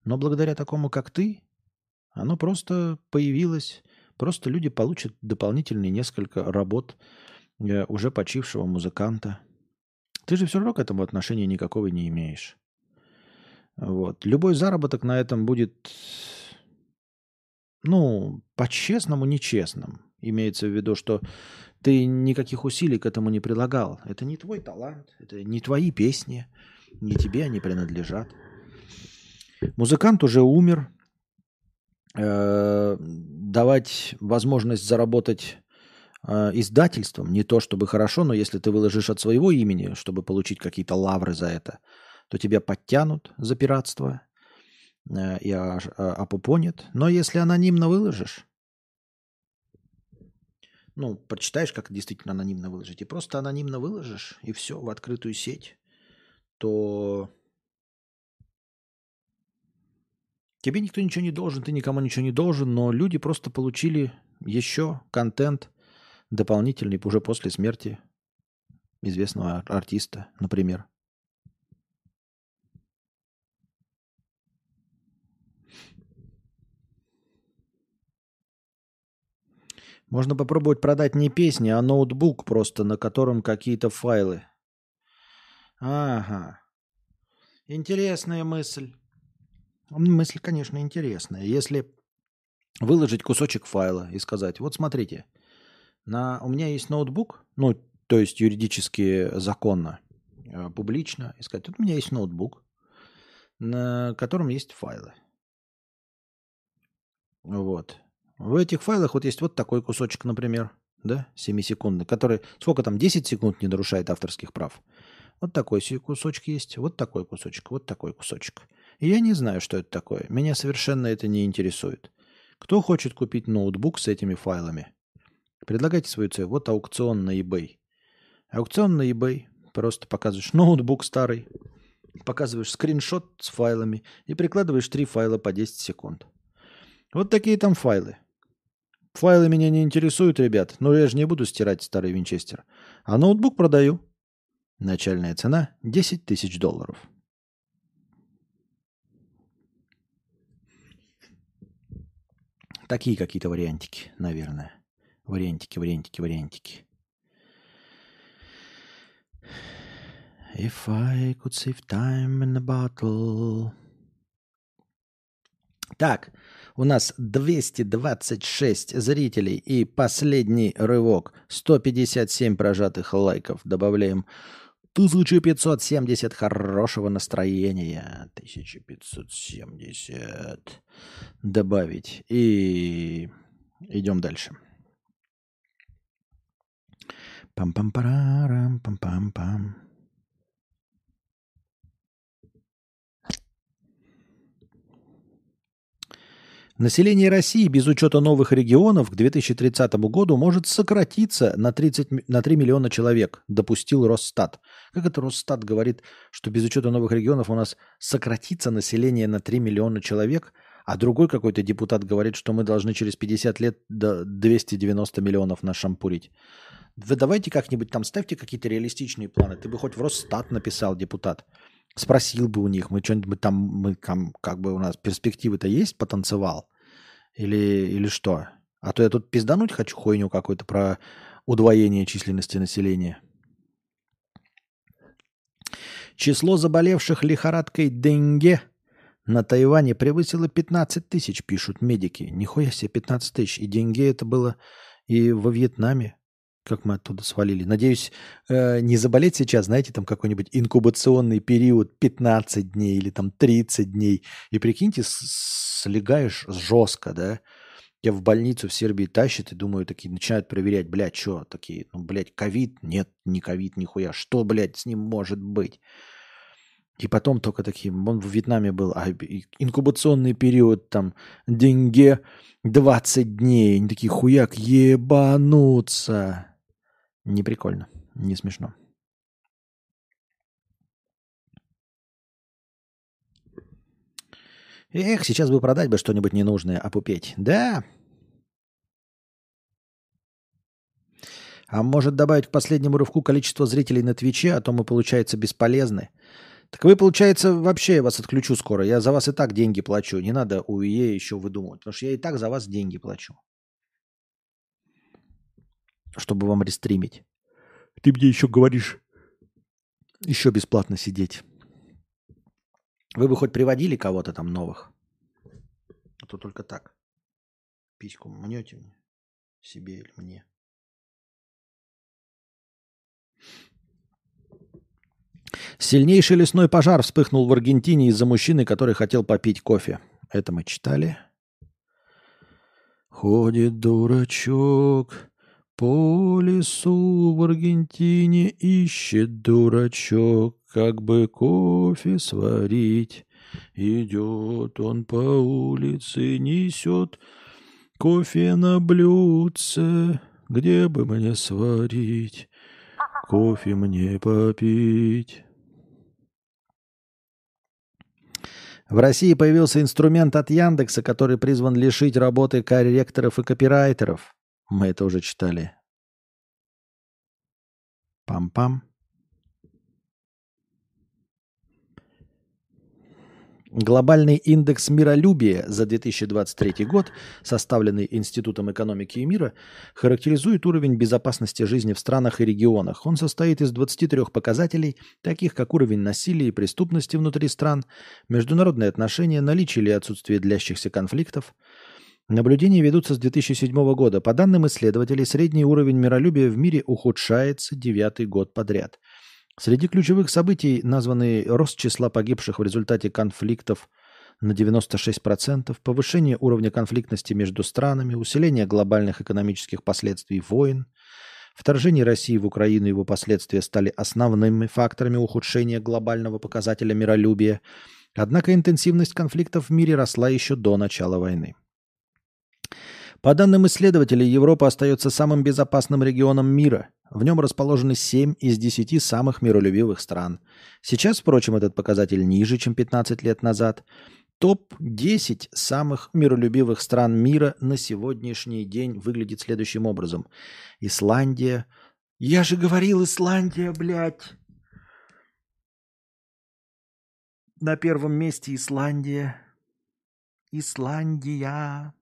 [SPEAKER 1] Но благодаря такому, как ты, оно просто появилось. Просто люди получат дополнительные несколько работ э, уже почившего музыканта. Ты же все равно к этому отношения никакого не имеешь. Вот. Любой заработок на этом будет, ну, по-честному, нечестным. Имеется в виду, что ты никаких усилий к этому не прилагал. Это не твой талант, это не твои песни, не тебе они принадлежат. Музыкант уже умер. Э, давать возможность заработать э, издательством не то чтобы хорошо, но если ты выложишь от своего имени, чтобы получить какие-то лавры за это, то тебя подтянут за пиратство э, и опупонят. Но если анонимно выложишь, ну, прочитаешь, как действительно анонимно выложить, и просто анонимно выложишь, и все, в открытую сеть, то тебе никто ничего не должен, ты никому ничего не должен, но люди просто получили еще контент дополнительный уже после смерти известного артиста, например. Можно попробовать продать не песни, а ноутбук просто, на котором какие-то файлы. Ага. Интересная мысль. Мысль, конечно, интересная. Если выложить кусочек файла и сказать, вот смотрите, на, у меня есть ноутбук, ну, то есть юридически законно, э, публично, и сказать, вот у меня есть ноутбук, на котором есть файлы. Вот. В этих файлах вот есть вот такой кусочек, например, да, 7-секундный, который сколько там, 10 секунд не нарушает авторских прав. Вот такой кусочек есть, вот такой кусочек, вот такой кусочек. И я не знаю, что это такое. Меня совершенно это не интересует. Кто хочет купить ноутбук с этими файлами? Предлагайте свою цель. Вот аукцион на eBay. Аукцион на eBay. Просто показываешь ноутбук старый, показываешь скриншот с файлами и прикладываешь три файла по 10 секунд. Вот такие там файлы. Файлы меня не интересуют, ребят, но я же не буду стирать старый винчестер. А ноутбук продаю. Начальная цена 10 тысяч долларов. Такие какие-то вариантики, наверное. Вариантики, вариантики, вариантики. If I could save time in a bottle. Так, у нас 226 зрителей и последний рывок. 157 прожатых лайков. Добавляем 1570 хорошего настроения. 1570 добавить. И идем дальше. Пам-пам-парам, пам-пам-пам. Население России без учета новых регионов к 2030 году может сократиться на, 30, на 3 миллиона человек, допустил Росстат. Как это Росстат говорит, что без учета новых регионов у нас сократится население на 3 миллиона человек, а другой какой-то депутат говорит, что мы должны через 50 лет до 290 миллионов нас шампурить. Вы давайте как-нибудь там ставьте какие-то реалистичные планы. Ты бы хоть в Росстат написал, депутат. Спросил бы у них, мы что-нибудь там, мы там, как бы у нас перспективы-то есть, потанцевал? Или, или что? А то я тут пиздануть хочу хуйню какую-то про удвоение численности населения. Число заболевших лихорадкой денге на Тайване превысило 15 тысяч, пишут медики. Нихуя себе 15 тысяч. И деньги это было и во Вьетнаме как мы оттуда свалили. Надеюсь, э, не заболеть сейчас, знаете, там какой-нибудь инкубационный период 15 дней или там 30 дней. И прикиньте, слегаешь жестко, да? Я в больницу в Сербии тащат и думаю, такие начинают проверять, блядь, что такие, ну, блядь, ковид? Нет, не ковид, нихуя. Что, блядь, с ним может быть? И потом только такие, он в Вьетнаме был, а инкубационный период там, деньги 20 дней. Они такие, хуяк, ебануться. Не прикольно, не смешно. Эх, сейчас бы продать бы что-нибудь ненужное, опупеть. Да. А может добавить к последнему рывку количество зрителей на Твиче, а то мы, получается, бесполезны. Так вы, получается, вообще я вас отключу скоро. Я за вас и так деньги плачу. Не надо у ИЕ еще выдумывать. Потому что я и так за вас деньги плачу. Чтобы вам рестримить. Ты мне еще говоришь, еще бесплатно сидеть. Вы бы хоть приводили кого-то там новых? А то только так. Письку мнете мне? Себе или мне? Сильнейший лесной пожар вспыхнул в Аргентине из-за мужчины, который хотел попить кофе. Это мы читали. Ходит дурачок по лесу в Аргентине, ищет дурачок, как бы кофе сварить. Идет он по улице, несет кофе на блюдце, где бы мне сварить, кофе мне попить. В России появился инструмент от Яндекса, который призван лишить работы корректоров и копирайтеров. Мы это уже читали. Пам-пам. Глобальный индекс миролюбия за 2023 год, составленный Институтом экономики и мира, характеризует уровень безопасности жизни в странах и регионах. Он состоит из 23 показателей, таких как уровень насилия и преступности внутри стран, международные отношения, наличие или отсутствие длящихся конфликтов. Наблюдения ведутся с 2007 года. По данным исследователей, средний уровень миролюбия в мире ухудшается девятый год подряд – Среди ключевых событий названы рост числа погибших в результате конфликтов на 96%, повышение уровня конфликтности между странами, усиление глобальных экономических последствий войн, вторжение России в Украину и его последствия стали основными факторами ухудшения глобального показателя миролюбия, однако интенсивность конфликтов в мире росла еще до начала войны. По данным исследователей, Европа остается самым безопасным регионом мира. В нем расположены 7 из 10 самых миролюбивых стран. Сейчас, впрочем, этот показатель ниже, чем 15 лет назад. Топ-10 самых миролюбивых стран мира на сегодняшний день выглядит следующим образом. Исландия. Я же говорил, Исландия, блядь. На первом месте Исландия. Исландия.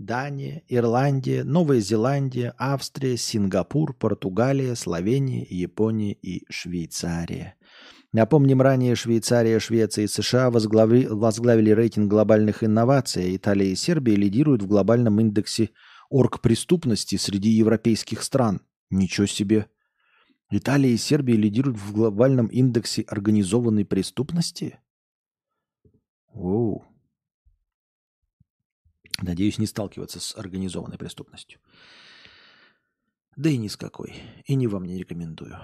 [SPEAKER 1] Дания, Ирландия, Новая Зеландия, Австрия, Сингапур, Португалия, Словения, Япония и Швейцария. Напомним, ранее Швейцария, Швеция и США возглавили, возглавили рейтинг глобальных инноваций, а Италия и Сербия лидируют в глобальном индексе оргпреступности среди европейских стран. Ничего себе! Италия и Сербия лидируют в глобальном индексе организованной преступности? Оу. Надеюсь, не сталкиваться с организованной преступностью. Да и ни с какой. И не вам не рекомендую.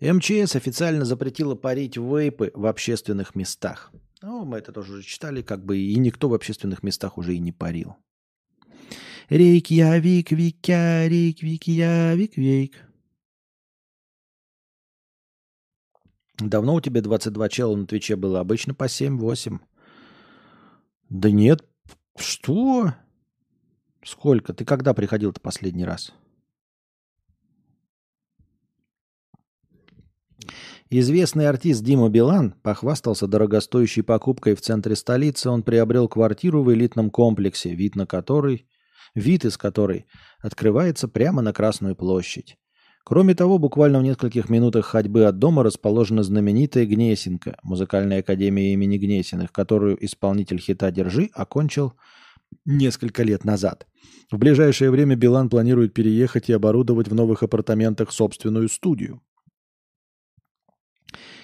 [SPEAKER 1] МЧС официально запретила парить вейпы в общественных местах. Ну, мы это тоже уже читали, как бы и никто в общественных местах уже и не парил. Рейк, я, вик, викя, рейк, вик, я, вик, вейк. Давно у тебя 22 чела на Твиче было? Обычно по 7-8. Да нет. Что? Сколько? Ты когда приходил-то последний раз? Известный артист Дима Билан похвастался дорогостоящей покупкой в центре столицы. Он приобрел квартиру в элитном комплексе, вид на который, вид из которой открывается прямо на Красную площадь. Кроме того, буквально в нескольких минутах ходьбы от дома расположена знаменитая Гнесинка, музыкальная академия имени Гнесиных, которую исполнитель хита «Держи» окончил несколько лет назад. В ближайшее время Билан планирует переехать и оборудовать в новых апартаментах собственную студию.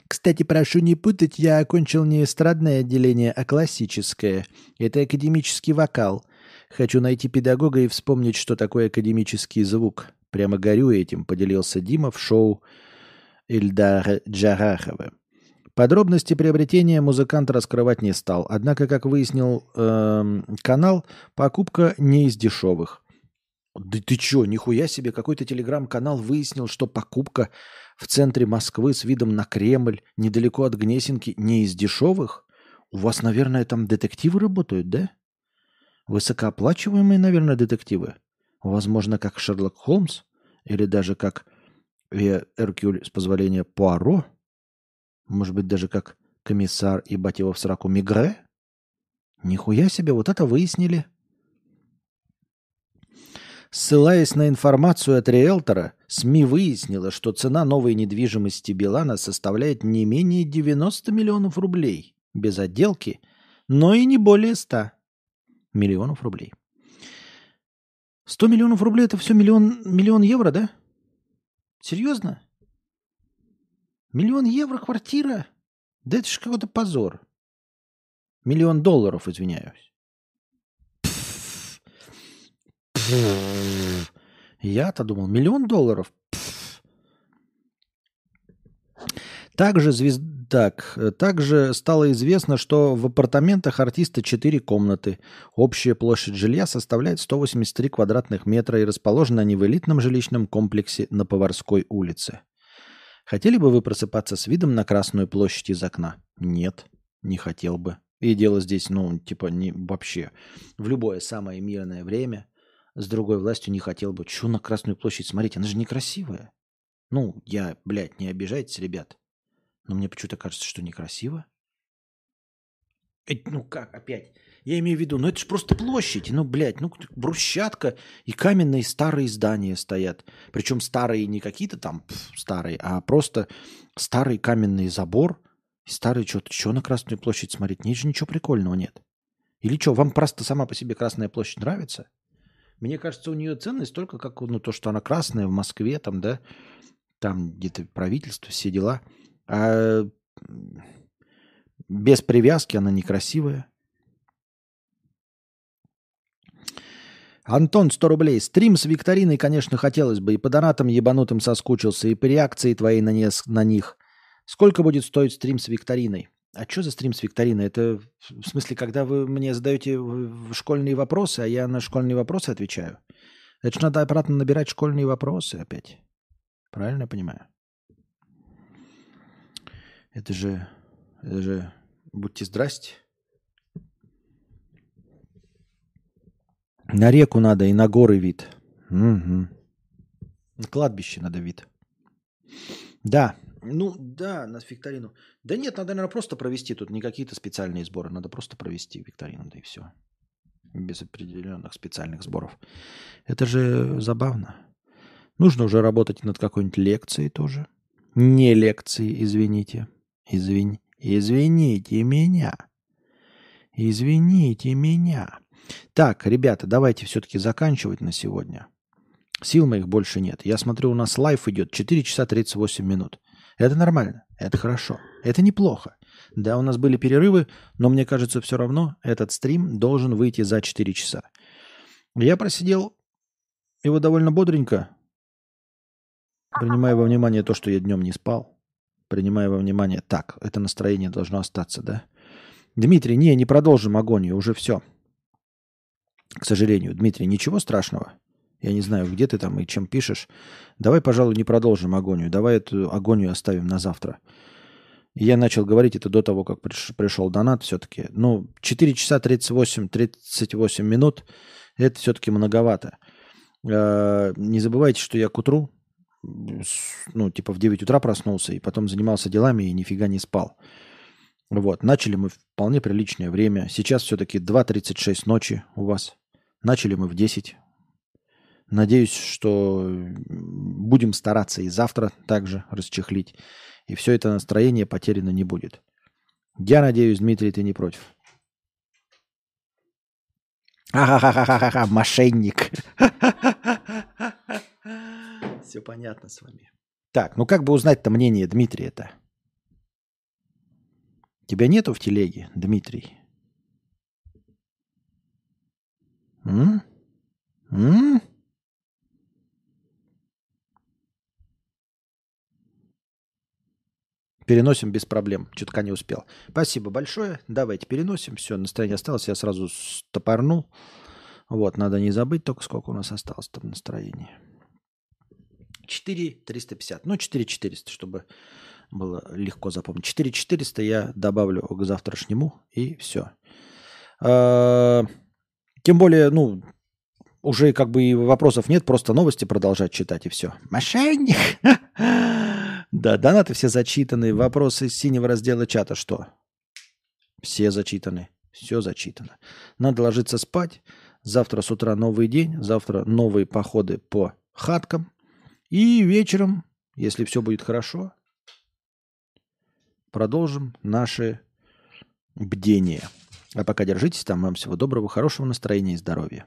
[SPEAKER 2] Кстати, прошу не путать, я окончил не эстрадное отделение, а классическое. Это академический вокал. Хочу найти педагога и вспомнить, что такое академический звук. Прямо горю этим, поделился Дима в шоу Ильдара Джарахова. Подробности приобретения музыкант раскрывать не стал. Однако, как выяснил э, канал, покупка не из дешевых. Да ты чё, нихуя себе, какой-то телеграм-канал выяснил, что покупка в центре Москвы с видом на Кремль, недалеко от Гнесинки, не из дешевых? У вас, наверное, там детективы работают, да? Высокооплачиваемые, наверное, детективы. Возможно, как Шерлок Холмс или даже как
[SPEAKER 1] Виа Эркюль, с позволения Пуаро? Может быть, даже как комиссар и его в сраку Мигре? Нихуя себе, вот это выяснили. Ссылаясь на информацию от риэлтора, СМИ выяснила, что цена новой недвижимости Билана составляет не менее 90 миллионов рублей без отделки, но и не более 100 миллионов рублей. 100 миллионов рублей – это все миллион, миллион евро, да? Серьезно? Миллион евро квартира? Да это же какой-то позор. Миллион долларов, извиняюсь. Я-то думал, миллион долларов. Также, звезд... так, также стало известно, что в апартаментах артиста 4 комнаты. Общая площадь жилья составляет 183 квадратных метра и расположены они в элитном жилищном комплексе на Поварской улице. Хотели бы вы просыпаться с видом на Красную площадь из окна? Нет, не хотел бы. И дело здесь, ну, типа, не вообще. В любое самое мирное время с другой властью не хотел бы. Чё на Красную площадь смотреть? Она же некрасивая. Ну, я, блядь, не обижайтесь, ребят. Но мне почему-то кажется, что некрасиво. Э, ну как, опять? Я имею в виду, ну это же просто площадь. Ну, блядь, ну брусчатка и каменные старые здания стоят. Причем старые не какие-то там пф, старые, а просто старый каменный забор. Старый что-то, что на Красную площадь смотреть? Же ничего прикольного нет. Или что, вам просто сама по себе Красная площадь нравится? Мне кажется, у нее ценность только как ну, то, что она красная в Москве, там, да, там где-то правительство, все дела. А без привязки она некрасивая. Антон, 100 рублей. Стрим с викториной, конечно, хотелось бы. И по донатам ебанутым соскучился, и по реакции твоей на, не, на них. Сколько будет стоить стрим с викториной? А что за стрим с викториной? Это в смысле, когда вы мне задаете школьные вопросы, а я на школьные вопросы отвечаю? Это же надо обратно набирать школьные вопросы опять. Правильно я понимаю? Это же, это же, будьте здрасте. На реку надо и на горы вид. Угу. На кладбище надо вид. Да, ну да, на викторину. Да нет, надо, наверное, просто провести тут не какие-то специальные сборы, надо просто провести викторину, да и все. Без определенных специальных сборов. Это же забавно. Нужно уже работать над какой-нибудь лекцией тоже. Не лекции, извините. Извини. Извините меня. Извините меня. Так, ребята, давайте все-таки заканчивать на сегодня. Сил моих больше нет. Я смотрю, у нас лайф идет 4 часа 38 минут. Это нормально, это хорошо, это неплохо. Да, у нас были перерывы, но мне кажется, все равно этот стрим должен выйти за 4 часа. Я просидел его довольно бодренько, принимая во внимание то, что я днем не спал, принимая во внимание, так, это настроение должно остаться, да? Дмитрий, не, не продолжим агонию, уже все. К сожалению, Дмитрий, ничего страшного. Я не знаю, где ты там и чем пишешь. Давай, пожалуй, не продолжим агонию. Давай эту агонию оставим на завтра. Я начал говорить это до того, как приш, пришел донат все-таки. Ну, 4 часа 38, 38 минут – это все-таки многовато. Э, не забывайте, что я к утру, ну, типа в 9 утра проснулся, и потом занимался делами и нифига не спал. Вот, начали мы вполне приличное время. Сейчас все-таки 2.36 ночи у вас. Начали мы в 10. Надеюсь, что будем стараться и завтра также расчехлить. И все это настроение потеряно не будет. Я надеюсь, Дмитрий, ты не против. Ха-ха-ха-ха-ха, мошенник. Все понятно с вами. Так, ну как бы узнать-то мнение Дмитрия-то? Тебя нету в телеге, Дмитрий? М? М? Переносим без проблем. Чутка не успел. Спасибо большое. Давайте переносим. Все, настроение осталось. Я сразу стопорнул. Вот, надо не забыть только, сколько у нас осталось там настроения. 4 350. Ну, 4 400, чтобы было легко запомнить. 4 400 я добавлю к завтрашнему, и все. А, тем более, ну, уже как бы и вопросов нет, просто новости продолжать читать и все. Мошенник! Да, донаты все зачитаны. Вопросы из синего раздела чата что? Все зачитаны. Все зачитано. Надо ложиться спать. Завтра с утра новый день. Завтра новые походы по хаткам. И вечером, если все будет хорошо, продолжим наше бдение. А пока держитесь там. Вам всего доброго, хорошего настроения и здоровья.